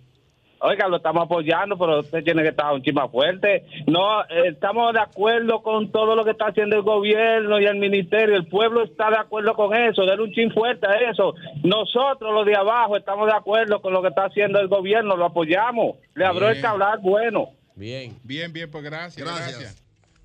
Speaker 27: Oiga, lo estamos apoyando, pero usted tiene que estar un chima fuerte. No, eh, estamos de acuerdo con todo lo que está haciendo el gobierno y el ministerio. El pueblo está de acuerdo con eso. Denle un chin fuerte a eso. Nosotros, los de abajo, estamos de acuerdo con lo que está haciendo el gobierno. Lo apoyamos. Le abrió el hablar bueno.
Speaker 15: Bien.
Speaker 3: Bien, bien, pues gracias,
Speaker 14: Gracias.
Speaker 3: gracias.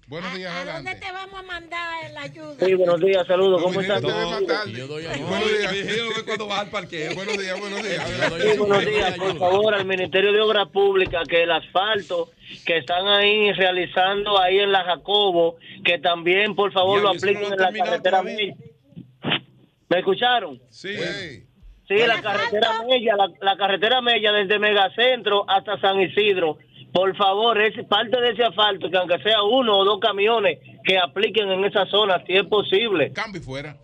Speaker 3: Buenos días,
Speaker 2: ¿A dónde
Speaker 3: adelante.
Speaker 2: te vamos a mandar la ayuda?
Speaker 27: Sí, buenos días, saludos. ¿Cómo estás?
Speaker 15: yo doy ayuda.
Speaker 3: Buenos días.
Speaker 5: Ve cuando baja al parqueo.
Speaker 3: Buenos días, buenos días.
Speaker 15: Yo
Speaker 27: Sí, buenos días, por favor, al Ministerio de Obras Públicas, que el asfalto que están ahí realizando ahí en la Jacobo, que también, por favor, lo
Speaker 5: no
Speaker 27: apliquen en la carretera. Mella. ¿Me escucharon?
Speaker 5: Sí.
Speaker 14: Sí.
Speaker 27: Sí, la carretera Mella, la, la carretera Mella desde Megacentro hasta San Isidro. Por favor, es parte de ese asfalto, que aunque sea uno o dos camiones que apliquen en esa zona, si es posible.
Speaker 3: Cambio fuera.